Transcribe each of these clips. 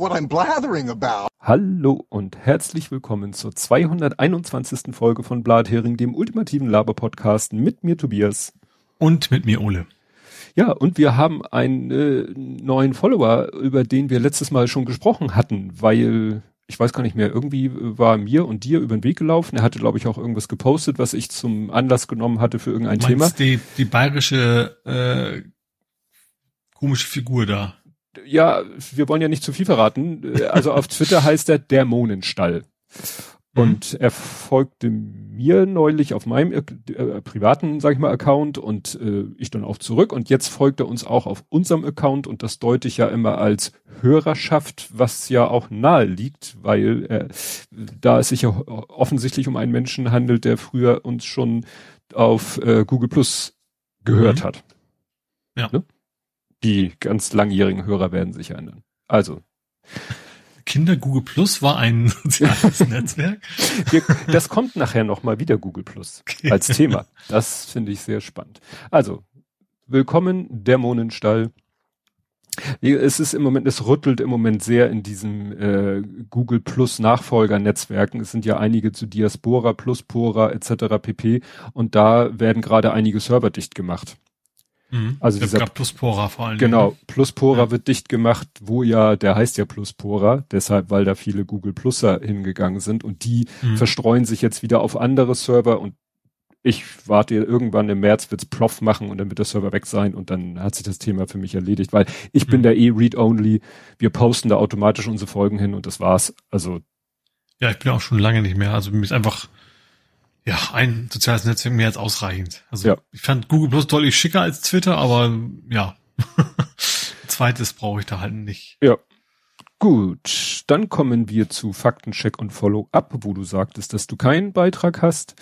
what I'm blathering about. Hallo und herzlich willkommen zur 221. Folge von Blathering, dem ultimativen Laber-Podcast mit mir Tobias. Und mit mir Ole. Ja, und wir haben einen äh, neuen Follower, über den wir letztes Mal schon gesprochen hatten, weil ich weiß gar nicht mehr, irgendwie war mir und dir über den Weg gelaufen. Er hatte, glaube ich, auch irgendwas gepostet, was ich zum Anlass genommen hatte für irgendein Thema. Die, die bayerische äh, komische Figur da. Ja, wir wollen ja nicht zu viel verraten. Also auf Twitter heißt er der Monenstall. Und er folgte mir neulich auf meinem äh, privaten, sag ich mal, Account und äh, ich dann auch zurück. Und jetzt folgt er uns auch auf unserem Account und das deute ich ja immer als Hörerschaft, was ja auch nahe liegt, weil äh, da es sich ja offensichtlich um einen Menschen handelt, der früher uns schon auf äh, Google Plus gehört mhm. hat. Ja. Ne? Die ganz langjährigen Hörer werden sich erinnern. Also. Kinder Google Plus war ein soziales Netzwerk. Das kommt nachher nochmal wieder Google Plus okay. als Thema. Das finde ich sehr spannend. Also, willkommen, Dämonenstall. Es ist im Moment, es rüttelt im Moment sehr in diesem äh, Google Plus Nachfolger-Netzwerken. Es sind ja einige zu Diaspora, Pluspora etc. pp. Und da werden gerade einige Server dicht gemacht. Mhm. Also ich dieser Pluspora vor allem. Genau, Pluspora ja. wird dicht gemacht, wo ja, der heißt ja Pluspora, deshalb, weil da viele Google Pluser hingegangen sind und die mhm. verstreuen sich jetzt wieder auf andere Server und ich warte irgendwann im März wird's Ploff machen und dann wird der Server weg sein und dann hat sich das Thema für mich erledigt, weil ich mhm. bin da eh Read-Only. Wir posten da automatisch unsere Folgen hin und das war's. Also. Ja, ich bin auch schon lange nicht mehr. Also mir ist einfach, ja, ein soziales Netzwerk mehr als ausreichend. Also ja. ich fand Google Plus deutlich schicker als Twitter, aber ja, zweites brauche ich da halt nicht. Ja. Gut, dann kommen wir zu Faktencheck und Follow-up, wo du sagtest, dass du keinen Beitrag hast.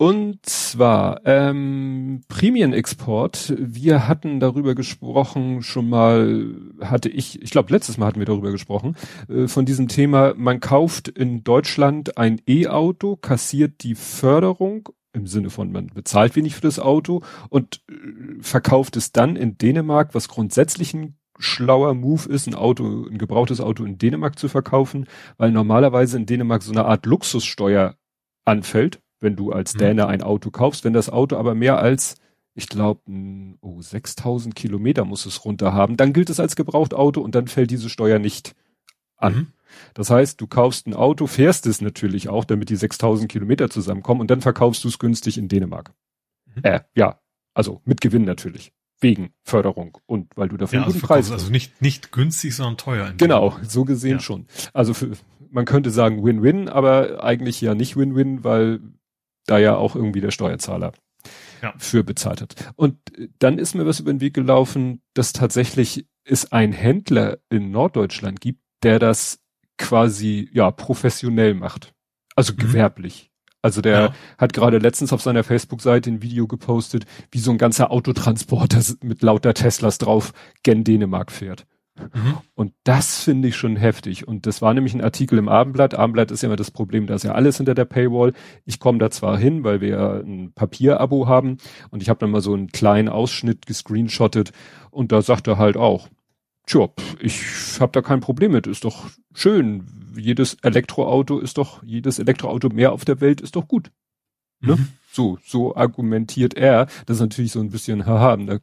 Und zwar ähm, Prämienexport. Wir hatten darüber gesprochen, schon mal hatte ich, ich glaube letztes Mal hatten wir darüber gesprochen, äh, von diesem Thema, man kauft in Deutschland ein E-Auto, kassiert die Förderung im Sinne von, man bezahlt wenig für das Auto und äh, verkauft es dann in Dänemark, was grundsätzlich ein schlauer Move ist, ein Auto, ein gebrauchtes Auto in Dänemark zu verkaufen, weil normalerweise in Dänemark so eine Art Luxussteuer anfällt wenn du als mhm. Däne ein Auto kaufst. Wenn das Auto aber mehr als, ich glaube, oh, 6000 Kilometer muss es runter haben, dann gilt es als Gebrauchtauto und dann fällt diese Steuer nicht an. Mhm. Das heißt, du kaufst ein Auto, fährst es natürlich auch, damit die 6000 Kilometer zusammenkommen und dann verkaufst du es günstig in Dänemark. Mhm. Äh, ja, also mit Gewinn natürlich. Wegen Förderung und weil du dafür ja, einen guten also Preis hast. Also nicht, nicht günstig, sondern teuer. Genau, so gesehen ja. schon. Also für, man könnte sagen Win-Win, aber eigentlich ja nicht Win-Win, weil da ja auch irgendwie der Steuerzahler ja. für bezahlt hat. Und dann ist mir was über den Weg gelaufen, dass tatsächlich es einen Händler in Norddeutschland gibt, der das quasi ja professionell macht. Also mhm. gewerblich. Also der ja. hat gerade letztens auf seiner Facebook-Seite ein Video gepostet, wie so ein ganzer Autotransporter mit lauter Teslas drauf gen Dänemark fährt. Mhm. Und das finde ich schon heftig. Und das war nämlich ein Artikel im Abendblatt. Abendblatt ist ja immer das Problem, da ist ja alles hinter der Paywall. Ich komme da zwar hin, weil wir ja ein Papierabo haben und ich habe dann mal so einen kleinen Ausschnitt gescreenshottet und da sagt er halt auch, tja, ich habe da kein Problem mit, ist doch schön. Jedes Elektroauto ist doch, jedes Elektroauto mehr auf der Welt ist doch gut. Ne? Mhm. So, so argumentiert er. Das ist natürlich so ein bisschen, haha, da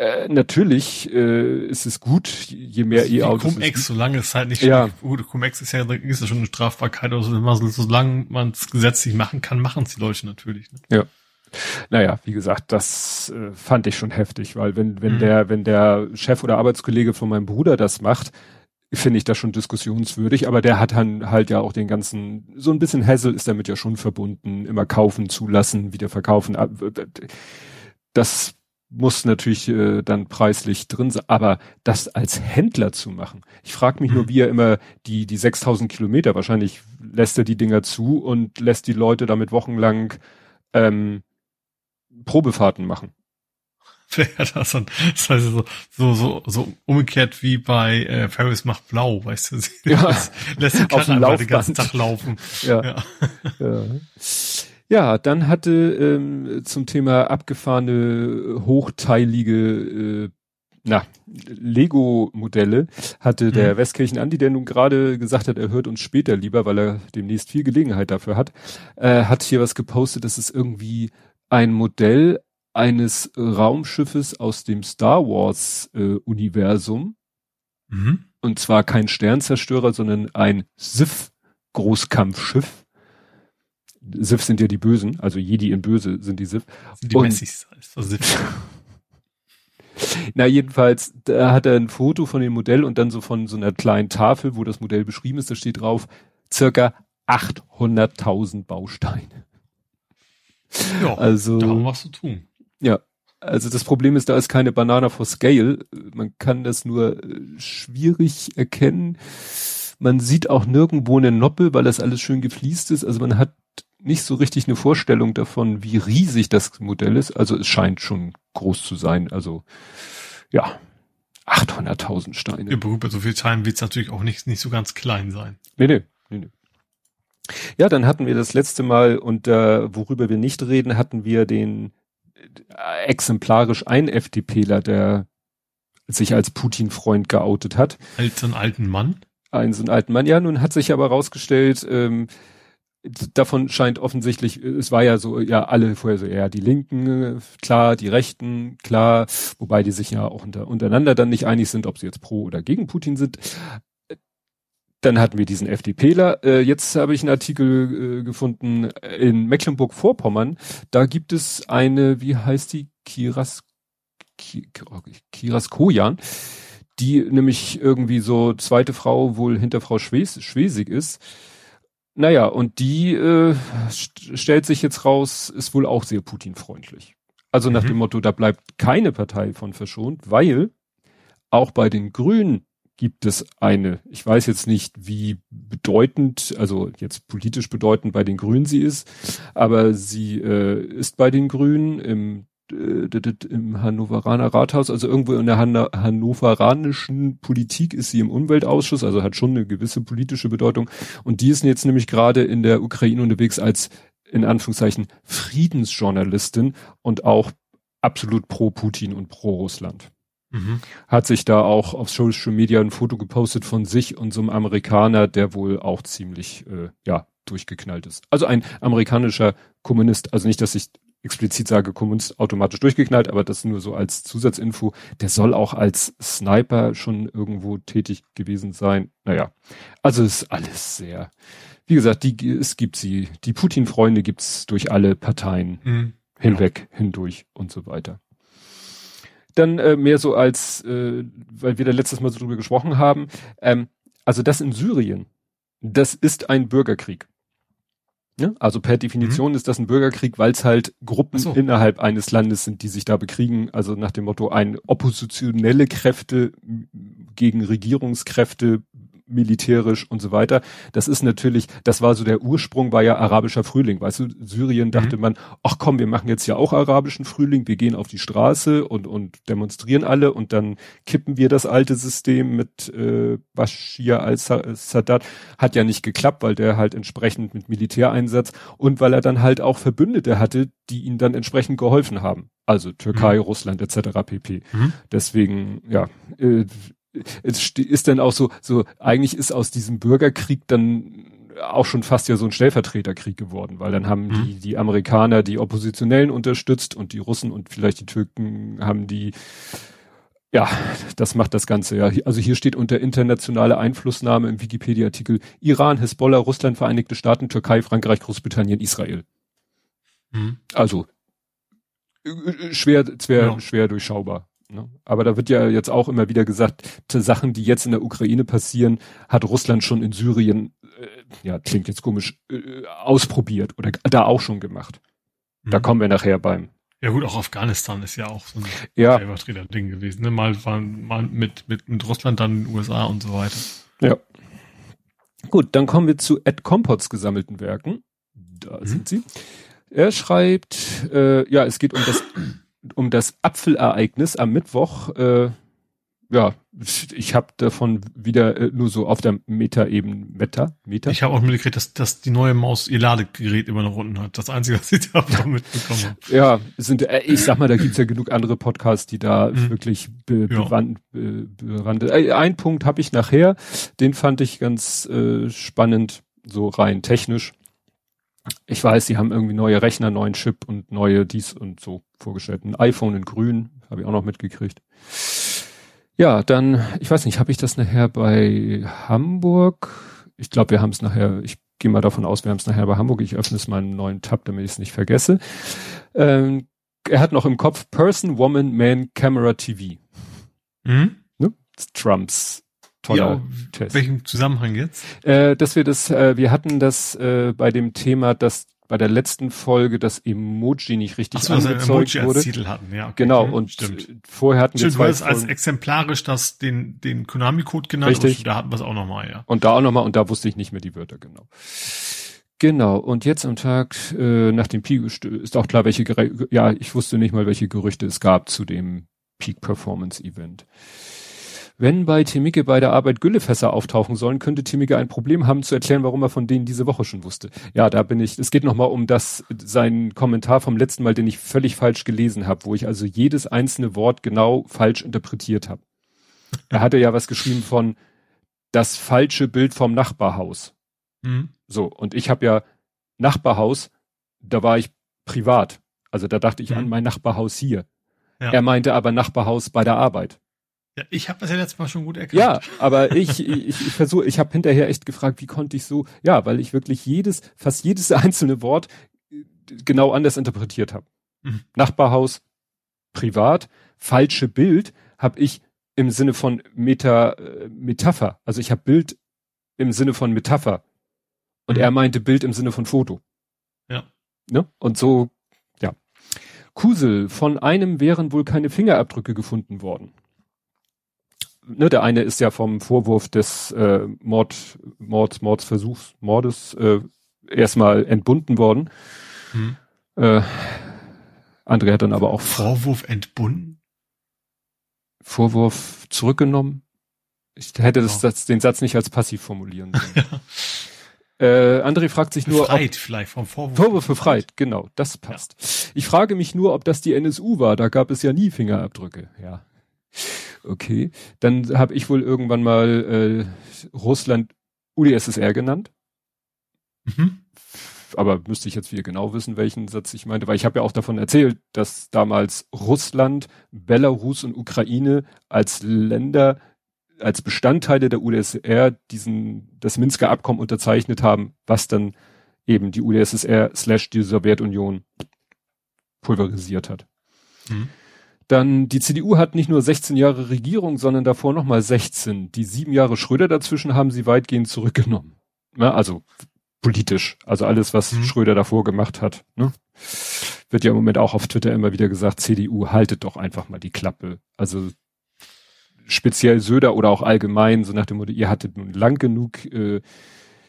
äh, natürlich äh, ist es gut, je mehr E-Autos. Cum-Ex, solange es halt nicht ja. gut, Cum-Ex ist ja, ist ja schon eine Strafbarkeit, also solange man es gesetzlich machen kann, machen es die Leute natürlich. Ne? Ja. Naja, wie gesagt, das äh, fand ich schon heftig, weil wenn, wenn mhm. der, wenn der Chef oder Arbeitskollege von meinem Bruder das macht, finde ich das schon diskussionswürdig, aber der hat dann halt ja auch den ganzen, so ein bisschen Hassel ist damit ja schon verbunden, immer kaufen, zulassen, wieder verkaufen. Das muss natürlich äh, dann preislich drin sein, aber das als Händler zu machen. Ich frage mich nur, mhm. wie er immer die, die 6000 Kilometer, wahrscheinlich lässt er die Dinger zu und lässt die Leute damit wochenlang ähm, Probefahrten machen. Ja, das, das heißt so, so, so, so umgekehrt wie bei äh, Paris macht blau, weißt du? Ja, lässt die Karten den ganzen Tag laufen. Ja. ja. ja. Ja, dann hatte ähm, zum Thema abgefahrene, hochteilige äh, na, Lego-Modelle hatte der mhm. Westkirchen Andi, der nun gerade gesagt hat, er hört uns später lieber, weil er demnächst viel Gelegenheit dafür hat, äh, hat hier was gepostet, das ist irgendwie ein Modell eines Raumschiffes aus dem Star Wars äh, Universum. Mhm. Und zwar kein Sternzerstörer, sondern ein Sith Großkampfschiff. Sith sind ja die Bösen, also Jedi in Böse sind die Sith. Die und, Messis, also Na, jedenfalls, da hat er ein Foto von dem Modell und dann so von so einer kleinen Tafel, wo das Modell beschrieben ist, da steht drauf, circa 800.000 Bausteine. Ja, also, da haben wir was zu tun. Ja, also das Problem ist, da ist keine Banana for Scale. Man kann das nur äh, schwierig erkennen. Man sieht auch nirgendwo eine Noppe, weil das alles schön gefliest ist. Also man hat nicht so richtig eine Vorstellung davon, wie riesig das Modell ist. Also es scheint schon groß zu sein. Also ja, 800.000 Steine. Ja, bei so viel Teilen wird es natürlich auch nicht, nicht so ganz klein sein. Nee, nee, nee, nee. Ja, dann hatten wir das letzte Mal und äh, worüber wir nicht reden, hatten wir den äh, exemplarisch ein FDPler, der sich als Putin-Freund geoutet hat. Als einen alten Mann? Einen so einen alten Mann, ja, nun hat sich aber rausgestellt, ähm, davon scheint offensichtlich, es war ja so, ja, alle vorher so, ja, die Linken, klar, die Rechten, klar, wobei die sich ja auch unter, untereinander dann nicht einig sind, ob sie jetzt pro oder gegen Putin sind. Dann hatten wir diesen FDPler. Äh, jetzt habe ich einen Artikel äh, gefunden in Mecklenburg-Vorpommern. Da gibt es eine, wie heißt die? Kiras, Kiras Kojan, die nämlich irgendwie so zweite Frau wohl hinter Frau Schwes Schwesig ist naja, und die äh, st stellt sich jetzt raus, ist wohl auch sehr Putin-freundlich. Also nach mhm. dem Motto, da bleibt keine Partei von verschont, weil auch bei den Grünen gibt es eine, ich weiß jetzt nicht, wie bedeutend, also jetzt politisch bedeutend bei den Grünen sie ist, aber sie äh, ist bei den Grünen im im Hannoveraner Rathaus, also irgendwo in der Han hannoveranischen Politik ist sie im Umweltausschuss, also hat schon eine gewisse politische Bedeutung. Und die ist jetzt nämlich gerade in der Ukraine unterwegs als in Anführungszeichen Friedensjournalistin und auch absolut pro Putin und pro Russland. Mhm. Hat sich da auch auf Social Media ein Foto gepostet von sich und so einem Amerikaner, der wohl auch ziemlich, äh, ja, durchgeknallt ist. Also ein amerikanischer Kommunist, also nicht, dass ich explizit sage, Kommunist automatisch durchgeknallt, aber das nur so als Zusatzinfo. Der soll auch als Sniper schon irgendwo tätig gewesen sein. Naja, also ist alles sehr, wie gesagt, die, es gibt sie, die Putin-Freunde gibt's durch alle Parteien mhm. hinweg, ja. hindurch und so weiter. Dann äh, mehr so als, äh, weil wir da letztes Mal so drüber gesprochen haben, ähm, also das in Syrien, das ist ein Bürgerkrieg. Ja, also per Definition mhm. ist das ein Bürgerkrieg, weil es halt Gruppen so. innerhalb eines Landes sind, die sich da bekriegen. Also nach dem Motto, ein oppositionelle Kräfte gegen Regierungskräfte militärisch und so weiter. Das ist natürlich, das war so der Ursprung, war ja arabischer Frühling. Weißt du, Syrien mhm. dachte man, ach komm, wir machen jetzt ja auch arabischen Frühling, wir gehen auf die Straße und, und demonstrieren alle und dann kippen wir das alte System mit äh, Bashir al-Sadat. Hat ja nicht geklappt, weil der halt entsprechend mit Militäreinsatz und weil er dann halt auch Verbündete hatte, die ihm dann entsprechend geholfen haben. Also Türkei, mhm. Russland etc. pp. Mhm. Deswegen, ja, äh, es ist dann auch so, so, eigentlich ist aus diesem Bürgerkrieg dann auch schon fast ja so ein Stellvertreterkrieg geworden, weil dann haben mhm. die, die Amerikaner die Oppositionellen unterstützt und die Russen und vielleicht die Türken haben die, ja, das macht das Ganze, ja. Also hier steht unter internationale Einflussnahme im Wikipedia-Artikel Iran, Hezbollah, Russland, Vereinigte Staaten, Türkei, Frankreich, Großbritannien, Israel. Mhm. Also, äh, äh, schwer, schwer, ja. schwer durchschaubar. Ne? Aber da wird ja jetzt auch immer wieder gesagt, Sachen, die jetzt in der Ukraine passieren, hat Russland schon in Syrien, äh, ja, klingt jetzt komisch, äh, ausprobiert oder da auch schon gemacht. Mhm. Da kommen wir nachher beim. Ja gut, auch Afghanistan ist ja auch so ein ja. Stellvertreter-Ding gewesen. Ne? Mal, war, mal mit, mit, mit Russland, dann USA und so weiter. Ja. Gut, dann kommen wir zu Ed Compots gesammelten Werken. Da mhm. sind sie. Er schreibt, äh, ja, es geht um das um das Apfelereignis am Mittwoch, äh, ja, ich habe davon wieder äh, nur so auf der Meta-Ebene, Meta, Meta. Ich habe auch mitgekriegt, dass, dass die neue Maus ihr Ladegerät immer noch unten hat. Das Einzige, was ich davon mitbekommen habe. Ja, sind, äh, ich sag mal, da gibt's ja genug andere Podcasts, die da mhm. wirklich be, ja. bewandt, be, bewandt. Äh, ein Punkt habe ich nachher, den fand ich ganz äh, spannend, so rein technisch. Ich weiß, sie haben irgendwie neue Rechner, neuen Chip und neue dies und so vorgestellt. Ein iPhone in grün, habe ich auch noch mitgekriegt. Ja, dann, ich weiß nicht, habe ich das nachher bei Hamburg? Ich glaube, wir haben es nachher, ich gehe mal davon aus, wir haben es nachher bei Hamburg. Ich öffne es mal einen neuen Tab, damit ich es nicht vergesse. Ähm, er hat noch im Kopf Person, Woman, Man, Camera, TV. Mhm. Ne? Trumps toller ja, Test. Welchem Zusammenhang jetzt? Äh, dass wir das, äh, wir hatten das äh, bei dem Thema, dass bei der letzten Folge das Emoji nicht richtig Ach so, angezeigt also Emoji wurde. Als Titel hatten, ja. Okay. Genau, und stimmt. vorher hatten stimmt, wir zwei du hast als exemplarisch das, den, den Konami-Code genannt. Richtig. Und da hatten wir es auch nochmal, ja. Und da auch nochmal, und da wusste ich nicht mehr die Wörter genau. Genau, und jetzt am Tag äh, nach dem Peak ist auch klar, welche, ja, ich wusste nicht mal, welche Gerüchte es gab zu dem Peak Performance Event. Wenn bei Timike bei der Arbeit Güllefässer auftauchen sollen, könnte Timike ein Problem haben zu erklären, warum er von denen diese Woche schon wusste. Ja, da bin ich, es geht nochmal um das, sein Kommentar vom letzten Mal, den ich völlig falsch gelesen habe, wo ich also jedes einzelne Wort genau falsch interpretiert habe. Er hatte ja was geschrieben von das falsche Bild vom Nachbarhaus. Mhm. So, und ich habe ja Nachbarhaus, da war ich privat. Also da dachte ich mhm. an mein Nachbarhaus hier. Ja. Er meinte aber Nachbarhaus bei der Arbeit. Ja, ich habe das ja letztes Mal schon gut erkannt. Ja, aber ich, ich, ich versuche, ich habe hinterher echt gefragt, wie konnte ich so, ja, weil ich wirklich jedes, fast jedes einzelne Wort äh, genau anders interpretiert habe. Mhm. Nachbarhaus, privat, falsche Bild habe ich im Sinne von Meta, äh, Metapher. Also ich habe Bild im Sinne von Metapher. Und mhm. er meinte Bild im Sinne von Foto. Ja. Ne? Und so, ja. Kusel, von einem wären wohl keine Fingerabdrücke gefunden worden ne, der eine ist ja vom Vorwurf des äh, Mord, Mords, Mordsversuchs, Mordes äh, erstmal entbunden worden. Hm. Äh, André hat dann aber auch Vorwurf entbunden? Vorwurf zurückgenommen. Ich hätte das, das, den Satz nicht als passiv formulieren sollen. Äh, André fragt sich nur. Befreit vielleicht vom Vorwurf. Vorwurf befreit, genau, das passt. Ja. Ich frage mich nur, ob das die NSU war. Da gab es ja nie Fingerabdrücke. Ja. Okay. Dann habe ich wohl irgendwann mal äh, Russland UdSSR genannt. Mhm. Aber müsste ich jetzt wieder genau wissen, welchen Satz ich meinte, weil ich habe ja auch davon erzählt, dass damals Russland, Belarus und Ukraine als Länder, als Bestandteile der UdSSR diesen, das Minsker Abkommen unterzeichnet haben, was dann eben die UdSSR slash die Sowjetunion pulverisiert hat. Mhm. Dann die CDU hat nicht nur 16 Jahre Regierung, sondern davor nochmal 16. Die sieben Jahre Schröder dazwischen haben sie weitgehend zurückgenommen. Ja, also politisch. Also alles, was mhm. Schröder davor gemacht hat. Ne? Wird ja im Moment auch auf Twitter immer wieder gesagt, CDU, haltet doch einfach mal die Klappe. Also speziell Söder oder auch allgemein, so nach dem Motto, ihr hattet nun lang genug äh,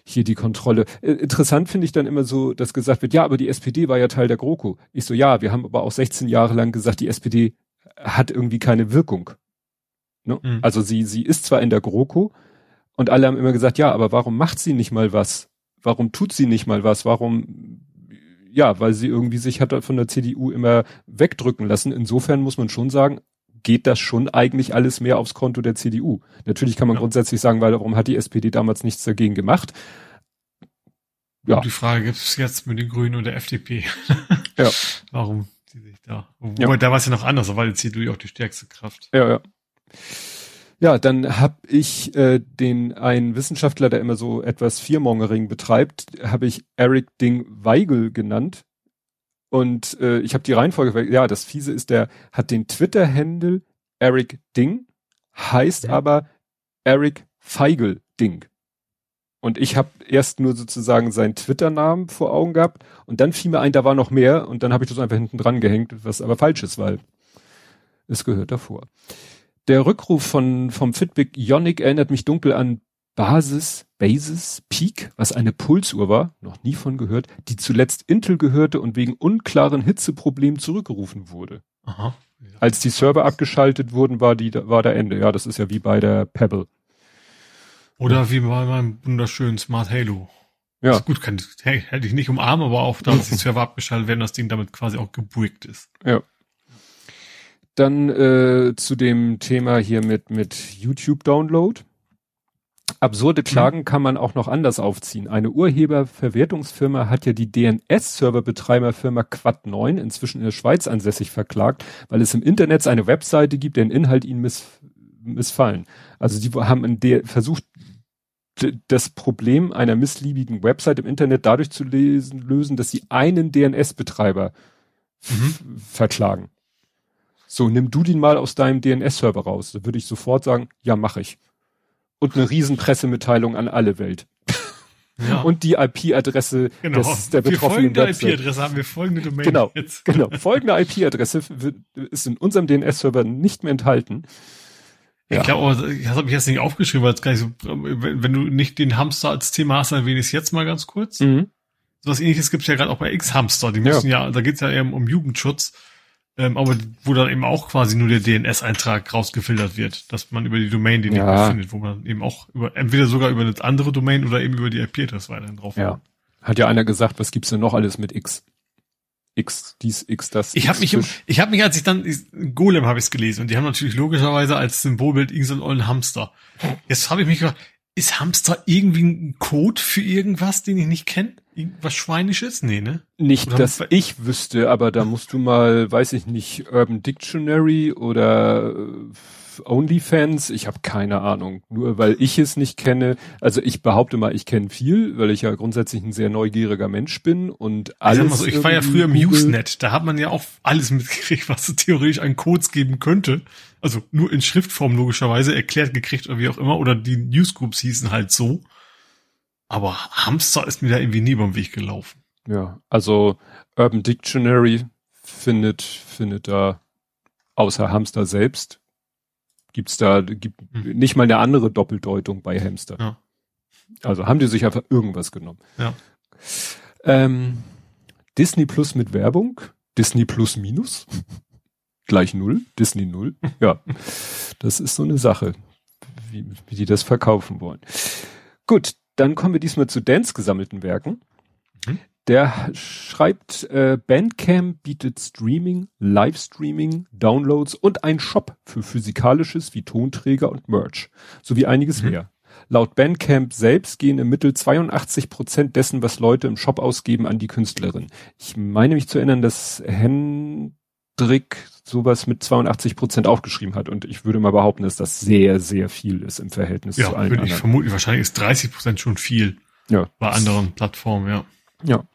hier die Kontrolle. Äh, interessant finde ich dann immer so, dass gesagt wird, ja, aber die SPD war ja Teil der GroKo. Ich so, ja, wir haben aber auch 16 Jahre lang gesagt, die SPD hat irgendwie keine Wirkung. Ne? Mhm. Also sie, sie ist zwar in der GroKo und alle haben immer gesagt, ja, aber warum macht sie nicht mal was? Warum tut sie nicht mal was? Warum, ja, weil sie irgendwie sich hat von der CDU immer wegdrücken lassen. Insofern muss man schon sagen, geht das schon eigentlich alles mehr aufs Konto der CDU. Natürlich kann man ja. grundsätzlich sagen, weil warum hat die SPD damals nichts dagegen gemacht? Ja. Und die Frage gibt es jetzt mit den Grünen und der FDP. ja. Warum da. Wobei, ja. da war es ja noch anders, weil die CDU ja auch die stärkste Kraft. Ja, ja. Ja, dann habe ich äh, den einen Wissenschaftler, der immer so etwas Viermongering betreibt, habe ich Eric Ding Weigel genannt. Und äh, ich habe die Reihenfolge, ja, das Fiese ist, der hat den Twitter-Handle Eric Ding, heißt ja. aber Eric Feigl Ding. Und ich habe erst nur sozusagen seinen Twitter-Namen vor Augen gehabt und dann fiel mir ein, da war noch mehr und dann habe ich das einfach hinten dran gehängt, was aber falsch ist, weil es gehört davor. Der Rückruf von vom Fitbit Ionic erinnert mich dunkel an Basis, Basis, Peak, was eine Pulsuhr war, noch nie von gehört, die zuletzt Intel gehörte und wegen unklaren Hitzeproblemen zurückgerufen wurde. Aha. Als die Server abgeschaltet wurden, war die, war der Ende. Ja, das ist ja wie bei der Pebble. Oder wie bei meinem wunderschönen Smart Halo. Ja. Also gut, kann, hätte ich nicht umarmen, aber auch da, dass die Server abgeschaltet werden, das Ding damit quasi auch gebuickt ist. Ja. Dann äh, zu dem Thema hier mit, mit YouTube-Download. Absurde Klagen mhm. kann man auch noch anders aufziehen. Eine Urheberverwertungsfirma hat ja die DNS-Serverbetreiberfirma Quad9 inzwischen in der Schweiz ansässig verklagt, weil es im Internet eine Webseite gibt, deren Inhalt ihnen miss missfallen. Also die haben versucht, das Problem einer missliebigen Website im Internet dadurch zu lesen, lösen, dass sie einen DNS-Betreiber mhm. verklagen. So, nimm du den mal aus deinem DNS-Server raus. Da würde ich sofort sagen, ja, mache ich und eine riesen Pressemitteilung an alle Welt. Ja. Und die IP-Adresse genau. des, der betroffenen folgende IP-Adresse haben wir folgende Domain genau, jetzt. Genau, folgende IP-Adresse ist in unserem DNS-Server nicht mehr enthalten. Ja. Ich glaube, das habe ich jetzt nicht aufgeschrieben, weil es gar nicht so, wenn, du nicht den Hamster als Thema hast, dann ich es jetzt mal ganz kurz. Mhm. So was ähnliches gibt es ja gerade auch bei X-Hamster. Die müssen ja, ja da geht es ja eher um Jugendschutz. Ähm, aber wo dann eben auch quasi nur der DNS-Eintrag rausgefiltert wird, dass man über die Domain den ja. findet, wo man eben auch über, entweder sogar über eine andere Domain oder eben über die IP-Adresse weiterhin drauf. Ja. Hat ja einer gesagt, was gibt's denn noch alles mit X? X, dies, X, das. Ich habe mich, ich habe mich, als ich dann Golem habe ich gelesen und die haben natürlich logischerweise als Symbolbild irgendeinen ollen Hamster. Jetzt habe ich mich gefragt, ist Hamster irgendwie ein Code für irgendwas, den ich nicht kenne? Irgendwas Schweinisches? Nee, ne? Nicht, oder dass ich wüsste, aber da musst du mal, weiß ich nicht, Urban Dictionary oder äh, OnlyFans, ich habe keine Ahnung. Nur weil ich es nicht kenne, also ich behaupte mal, ich kenne viel, weil ich ja grundsätzlich ein sehr neugieriger Mensch bin und alles. Ich, so, ich war ja früher im Usenet, da hat man ja auch alles mitgekriegt, was es theoretisch an Codes geben könnte. Also nur in Schriftform logischerweise erklärt gekriegt oder wie auch immer, oder die Newsgroups hießen halt so. Aber Hamster ist mir da irgendwie nie beim Weg gelaufen. Ja, also Urban Dictionary findet, findet da außer Hamster selbst gibt's da gibt hm. nicht mal eine andere Doppeldeutung bei Hamster. Ja. Also haben die sich einfach irgendwas genommen. Ja. Ähm, Disney Plus mit Werbung, Disney Plus minus gleich null, Disney null. Ja, das ist so eine Sache, wie, wie die das verkaufen wollen. Gut, dann kommen wir diesmal zu Dance gesammelten Werken. Mhm. Der schreibt, äh, Bandcamp bietet Streaming, Livestreaming, Downloads und ein Shop für Physikalisches wie Tonträger und Merch, sowie einiges mhm. mehr. Laut Bandcamp selbst gehen im Mittel 82 Prozent dessen, was Leute im Shop ausgeben, an die Künstlerin. Ich meine mich zu erinnern, dass Hendrik sowas mit 82 Prozent aufgeschrieben hat. Und ich würde mal behaupten, dass das sehr, sehr viel ist im Verhältnis ja, zu allen würde ich vermuten. Wahrscheinlich ist 30 Prozent schon viel. Ja. Bei anderen Plattformen, ja. Ja.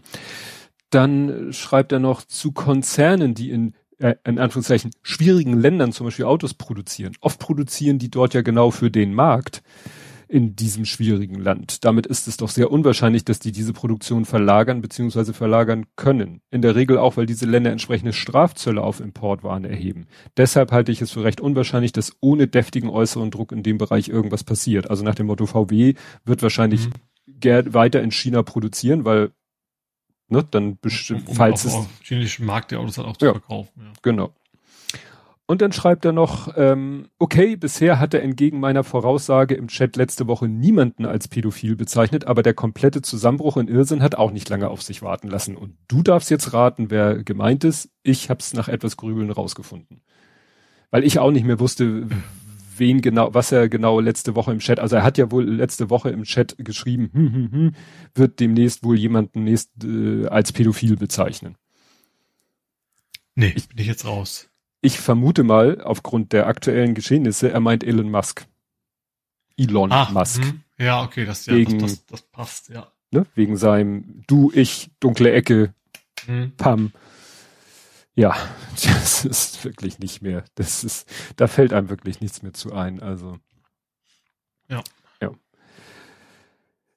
Dann schreibt er noch zu Konzernen, die in äh, in Anführungszeichen schwierigen Ländern zum Beispiel Autos produzieren. Oft produzieren die dort ja genau für den Markt in diesem schwierigen Land. Damit ist es doch sehr unwahrscheinlich, dass die diese Produktion verlagern bzw. verlagern können. In der Regel auch, weil diese Länder entsprechende Strafzölle auf Importwaren erheben. Deshalb halte ich es für recht unwahrscheinlich, dass ohne deftigen äußeren Druck in dem Bereich irgendwas passiert. Also nach dem Motto VW wird wahrscheinlich mhm. weiter in China produzieren, weil ne, dann bestimmt, falls es chinesischen Markt der Autos halt auch zu ja, verkaufen. Ja. Genau. Und dann schreibt er noch, ähm, okay, bisher hat er entgegen meiner Voraussage im Chat letzte Woche niemanden als pädophil bezeichnet, aber der komplette Zusammenbruch in Irrsinn hat auch nicht lange auf sich warten lassen. Und du darfst jetzt raten, wer gemeint ist. Ich hab's nach etwas Grübeln rausgefunden. Weil ich auch nicht mehr wusste, wen genau, was er genau letzte Woche im Chat, also er hat ja wohl letzte Woche im Chat geschrieben, hm, hm, hm, wird demnächst wohl jemanden nächst, äh, als pädophil bezeichnen. Nee, ich bin ich jetzt raus. Ich vermute mal, aufgrund der aktuellen Geschehnisse, er meint Elon Musk. Elon ah, Musk. Mh. Ja, okay, das, ja, wegen, das, das, das passt, ja. Ne, wegen seinem Du, ich, dunkle Ecke, mhm. Pam. Ja, das ist wirklich nicht mehr. Das ist, da fällt einem wirklich nichts mehr zu ein. Also. Ja. Ja.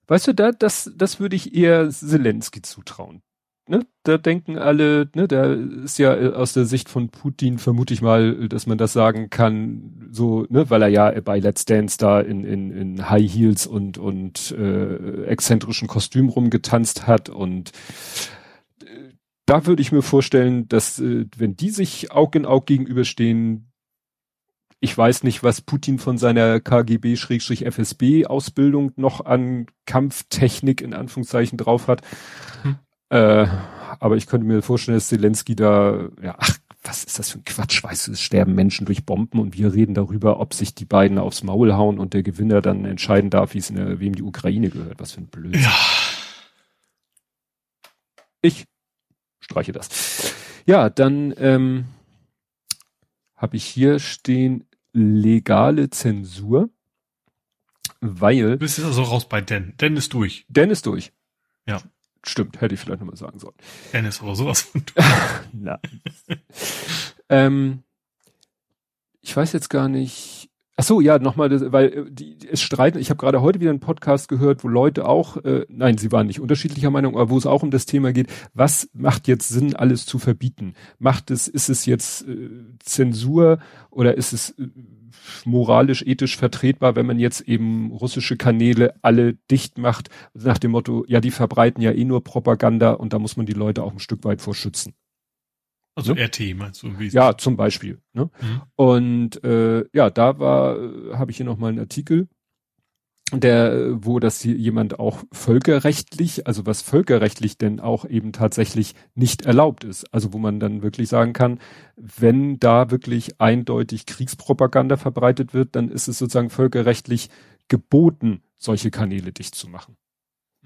Weißt du, da, das, das würde ich eher Zelensky zutrauen ne, da denken alle, ne, da ist ja äh, aus der Sicht von Putin vermute ich mal, dass man das sagen kann, so, ne, weil er ja bei Let's Dance da in, in, in High Heels und, und äh, exzentrischen Kostüm rumgetanzt hat und da würde ich mir vorstellen, dass äh, wenn die sich Aug in Aug gegenüberstehen, ich weiß nicht, was Putin von seiner KGB-FSB-Ausbildung noch an Kampftechnik in Anführungszeichen drauf hat. Hm. Äh, aber ich könnte mir vorstellen, dass Zelensky da, ja, ach, was ist das für ein Quatsch? Weißt du, es sterben Menschen durch Bomben und wir reden darüber, ob sich die beiden aufs Maul hauen und der Gewinner dann entscheiden darf, wie es in der, wem die Ukraine gehört. Was für ein Blödsinn. Ja. Ich streiche das. Ja, dann ähm, habe ich hier stehen legale Zensur, weil. Du bist jetzt also raus bei Den. Den ist durch. Den ist durch. Ja. Stimmt, hätte ich vielleicht nochmal sagen sollen. Den ist aber sowas von Na. ähm, ich weiß jetzt gar nicht, Ach so, ja, nochmal, weil äh, die, es streiten, ich habe gerade heute wieder einen Podcast gehört, wo Leute auch, äh, nein, sie waren nicht unterschiedlicher Meinung, aber wo es auch um das Thema geht, was macht jetzt Sinn, alles zu verbieten? Macht es, ist es jetzt äh, Zensur oder ist es äh, moralisch, ethisch vertretbar, wenn man jetzt eben russische Kanäle alle dicht macht, nach dem Motto, ja, die verbreiten ja eh nur Propaganda und da muss man die Leute auch ein Stück weit vor schützen. Also ne? RT meinst du? Wie ja, zum Beispiel. Ne? Mhm. Und äh, ja, da war, äh, habe ich hier nochmal einen Artikel, der, wo das hier jemand auch völkerrechtlich, also was völkerrechtlich denn auch eben tatsächlich nicht erlaubt ist. Also wo man dann wirklich sagen kann, wenn da wirklich eindeutig Kriegspropaganda verbreitet wird, dann ist es sozusagen völkerrechtlich geboten, solche Kanäle dicht zu machen.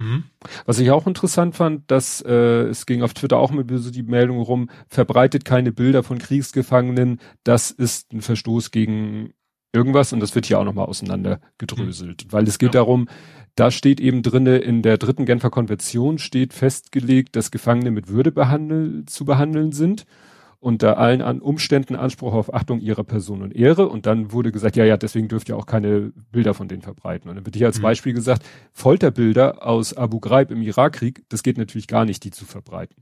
Mhm. Was ich auch interessant fand, dass äh, es ging auf Twitter auch mit so die Meldung rum, verbreitet keine Bilder von Kriegsgefangenen, das ist ein Verstoß gegen irgendwas und das wird hier auch nochmal auseinandergedröselt, mhm. weil es geht ja. darum, da steht eben drinne in der dritten Genfer Konvention steht festgelegt, dass Gefangene mit Würde behandelt, zu behandeln sind unter allen an Umständen Anspruch auf Achtung ihrer Person und Ehre. Und dann wurde gesagt, ja, ja, deswegen dürft ihr auch keine Bilder von denen verbreiten. Und dann wird hier als mhm. Beispiel gesagt, Folterbilder aus Abu Ghraib im Irakkrieg, das geht natürlich gar nicht, die zu verbreiten.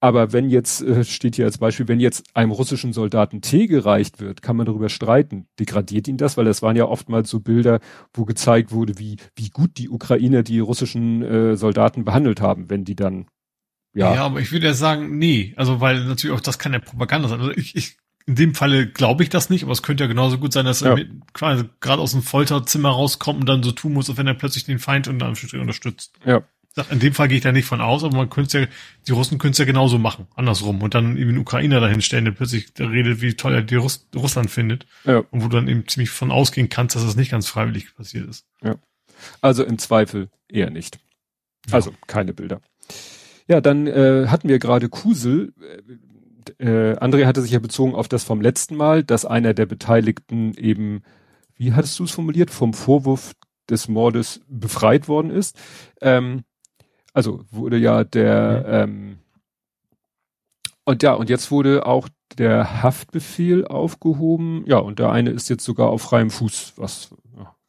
Aber wenn jetzt, äh, steht hier als Beispiel, wenn jetzt einem russischen Soldaten Tee gereicht wird, kann man darüber streiten. Degradiert ihn das? Weil das waren ja oftmals so Bilder, wo gezeigt wurde, wie, wie gut die Ukrainer die russischen äh, Soldaten behandelt haben, wenn die dann ja. ja, aber ich würde ja sagen, nee. Also, weil natürlich auch das kann ja Propaganda sein. Also ich, ich in dem Falle glaube ich das nicht, aber es könnte ja genauso gut sein, dass ja. er quasi gerade aus dem Folterzimmer rauskommt und dann so tun muss, als wenn er plötzlich den Feind unter einem Strich unterstützt. Ja. In dem Fall gehe ich da nicht von aus, aber man könnte ja, die Russen können es ja genauso machen, andersrum. Und dann eben einen Ukrainer dahin stellen, der plötzlich redet, wie toll er die Russ Russland findet. Ja. Und wo du dann eben ziemlich von ausgehen kannst, dass das nicht ganz freiwillig passiert ist. Ja. Also im Zweifel eher nicht. Ja. Also keine Bilder. Ja, dann äh, hatten wir gerade Kusel. Äh, äh, André hatte sich ja bezogen auf das vom letzten Mal, dass einer der Beteiligten eben, wie hattest du es formuliert, vom Vorwurf des Mordes befreit worden ist. Ähm, also wurde ja der mhm. ähm, und ja, und jetzt wurde auch der Haftbefehl aufgehoben. Ja, und der eine ist jetzt sogar auf freiem Fuß, was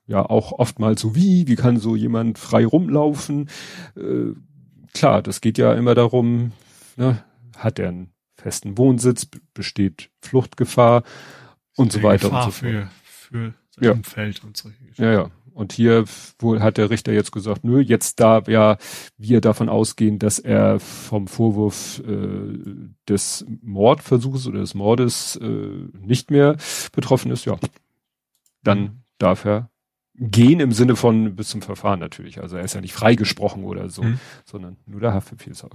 ja auch oftmals so wie, wie kann so jemand frei rumlaufen? Äh, klar, das geht ja immer darum, ne, hat er einen festen Wohnsitz, besteht Fluchtgefahr und so weiter Gefahr und so fort. Für, für sein ja. Umfeld und solche Geschichten. Ja, ja. Und hier wohl hat der Richter jetzt gesagt, nö, jetzt da ja wir davon ausgehen, dass er vom Vorwurf äh, des Mordversuchs oder des Mordes äh, nicht mehr betroffen ist, ja, dann mhm. darf er gehen im Sinne von bis zum Verfahren natürlich. Also er ist ja nicht freigesprochen oder so, mhm. sondern nur der Haftbefehl ist.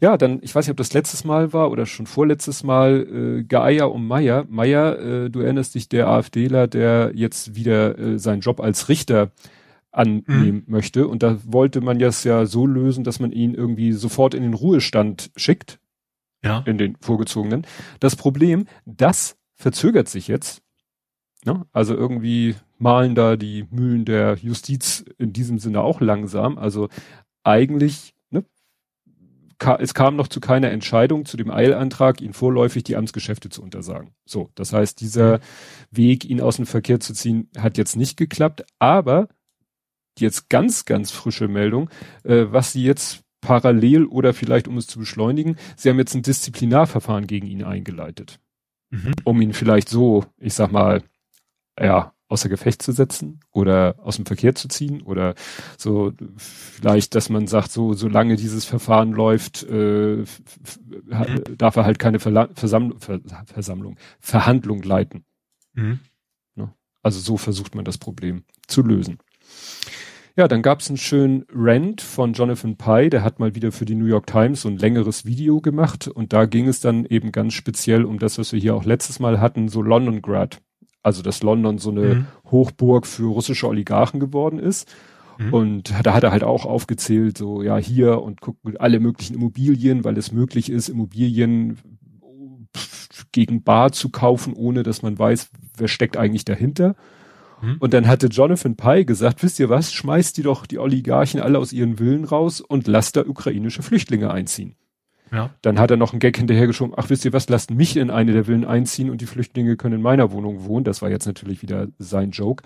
Ja, dann, ich weiß nicht, ob das letztes Mal war oder schon vorletztes Mal, äh, Geier um Meier. Meier, äh, du erinnerst dich, der AfDler, der jetzt wieder äh, seinen Job als Richter annehmen mhm. möchte. Und da wollte man es ja so lösen, dass man ihn irgendwie sofort in den Ruhestand schickt. Ja. In den vorgezogenen. Das Problem, das verzögert sich jetzt. Ne? Also irgendwie malen da die Mühlen der Justiz in diesem Sinne auch langsam. Also eigentlich, ne, es kam noch zu keiner Entscheidung zu dem Eilantrag, ihn vorläufig die Amtsgeschäfte zu untersagen. So, das heißt, dieser Weg, ihn aus dem Verkehr zu ziehen, hat jetzt nicht geklappt, aber jetzt ganz, ganz frische Meldung, äh, was sie jetzt parallel oder vielleicht um es zu beschleunigen, sie haben jetzt ein Disziplinarverfahren gegen ihn eingeleitet. Mhm. Um ihn vielleicht so, ich sag mal, ja, außer Gefecht zu setzen oder aus dem Verkehr zu ziehen oder so vielleicht, dass man sagt, so solange dieses Verfahren läuft, äh, mhm. darf er halt keine Verla Versammlung, Ver Versammlung, Verhandlung leiten. Mhm. Ne? Also so versucht man das Problem zu lösen. Ja, dann gab es einen schönen Rant von Jonathan Pye, der hat mal wieder für die New York Times so ein längeres Video gemacht und da ging es dann eben ganz speziell um das, was wir hier auch letztes Mal hatten, so Londongrad also dass London so eine mhm. Hochburg für russische Oligarchen geworden ist. Mhm. Und da hat er halt auch aufgezählt, so ja hier und guckt mit alle möglichen Immobilien, weil es möglich ist, Immobilien gegen Bar zu kaufen, ohne dass man weiß, wer steckt eigentlich dahinter. Mhm. Und dann hatte Jonathan Pye gesagt, wisst ihr was, schmeißt die doch die Oligarchen alle aus ihren Villen raus und lasst da ukrainische Flüchtlinge einziehen. Ja. Dann hat er noch einen Gag hinterhergeschoben, ach wisst ihr was, lasst mich in eine der Villen einziehen und die Flüchtlinge können in meiner Wohnung wohnen. Das war jetzt natürlich wieder sein Joke.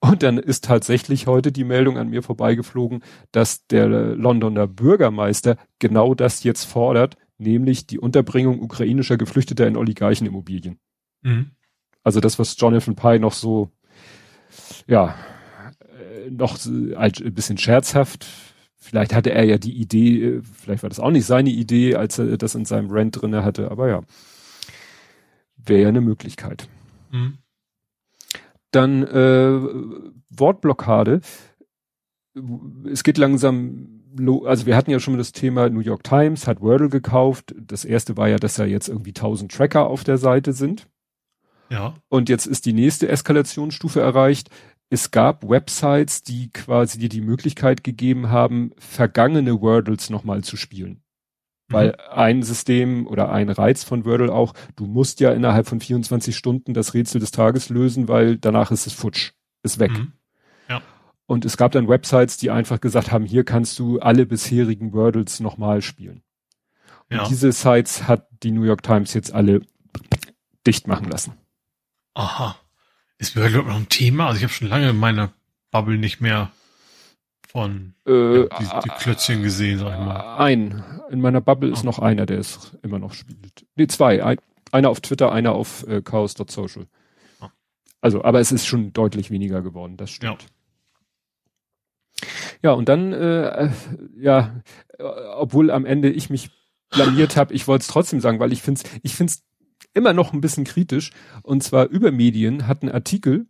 Und dann ist tatsächlich heute die Meldung an mir vorbeigeflogen, dass der Londoner Bürgermeister genau das jetzt fordert, nämlich die Unterbringung ukrainischer Geflüchteter in Oligarchenimmobilien. Mhm. Also das, was Jonathan Pye noch so, ja, äh, noch ein bisschen scherzhaft Vielleicht hatte er ja die Idee, äh, vielleicht war das auch nicht seine Idee, als er das in seinem Rent drinne hatte, aber ja, wäre ja eine Möglichkeit. Mhm. Dann äh, Wortblockade. Es geht langsam, also wir hatten ja schon mal das Thema New York Times hat Wordle gekauft. Das erste war ja, dass da jetzt irgendwie 1000 Tracker auf der Seite sind. Ja. Und jetzt ist die nächste Eskalationsstufe erreicht es gab Websites, die quasi dir die Möglichkeit gegeben haben, vergangene Wordles nochmal zu spielen. Weil mhm. ein System oder ein Reiz von Wordle auch, du musst ja innerhalb von 24 Stunden das Rätsel des Tages lösen, weil danach ist es futsch, ist weg. Mhm. Ja. Und es gab dann Websites, die einfach gesagt haben, hier kannst du alle bisherigen Wordles nochmal spielen. Und ja. diese Sites hat die New York Times jetzt alle dicht machen lassen. Aha. Ist mir überhaupt noch ein Thema? Also ich habe schon lange in meiner Bubble nicht mehr von äh, ja, die, die, Klötzchen gesehen, sag ich mal. Ein. In meiner Bubble ist oh. noch einer, der es immer noch spielt. Nee, zwei. Ein, einer auf Twitter, einer auf äh, chaos.social. Oh. Also, aber es ist schon deutlich weniger geworden, das stimmt. Ja, ja und dann, äh, ja, obwohl am Ende ich mich blamiert habe, ich wollte es trotzdem sagen, weil ich finde es ich find's immer noch ein bisschen kritisch. Und zwar über Medien hat ein Artikel,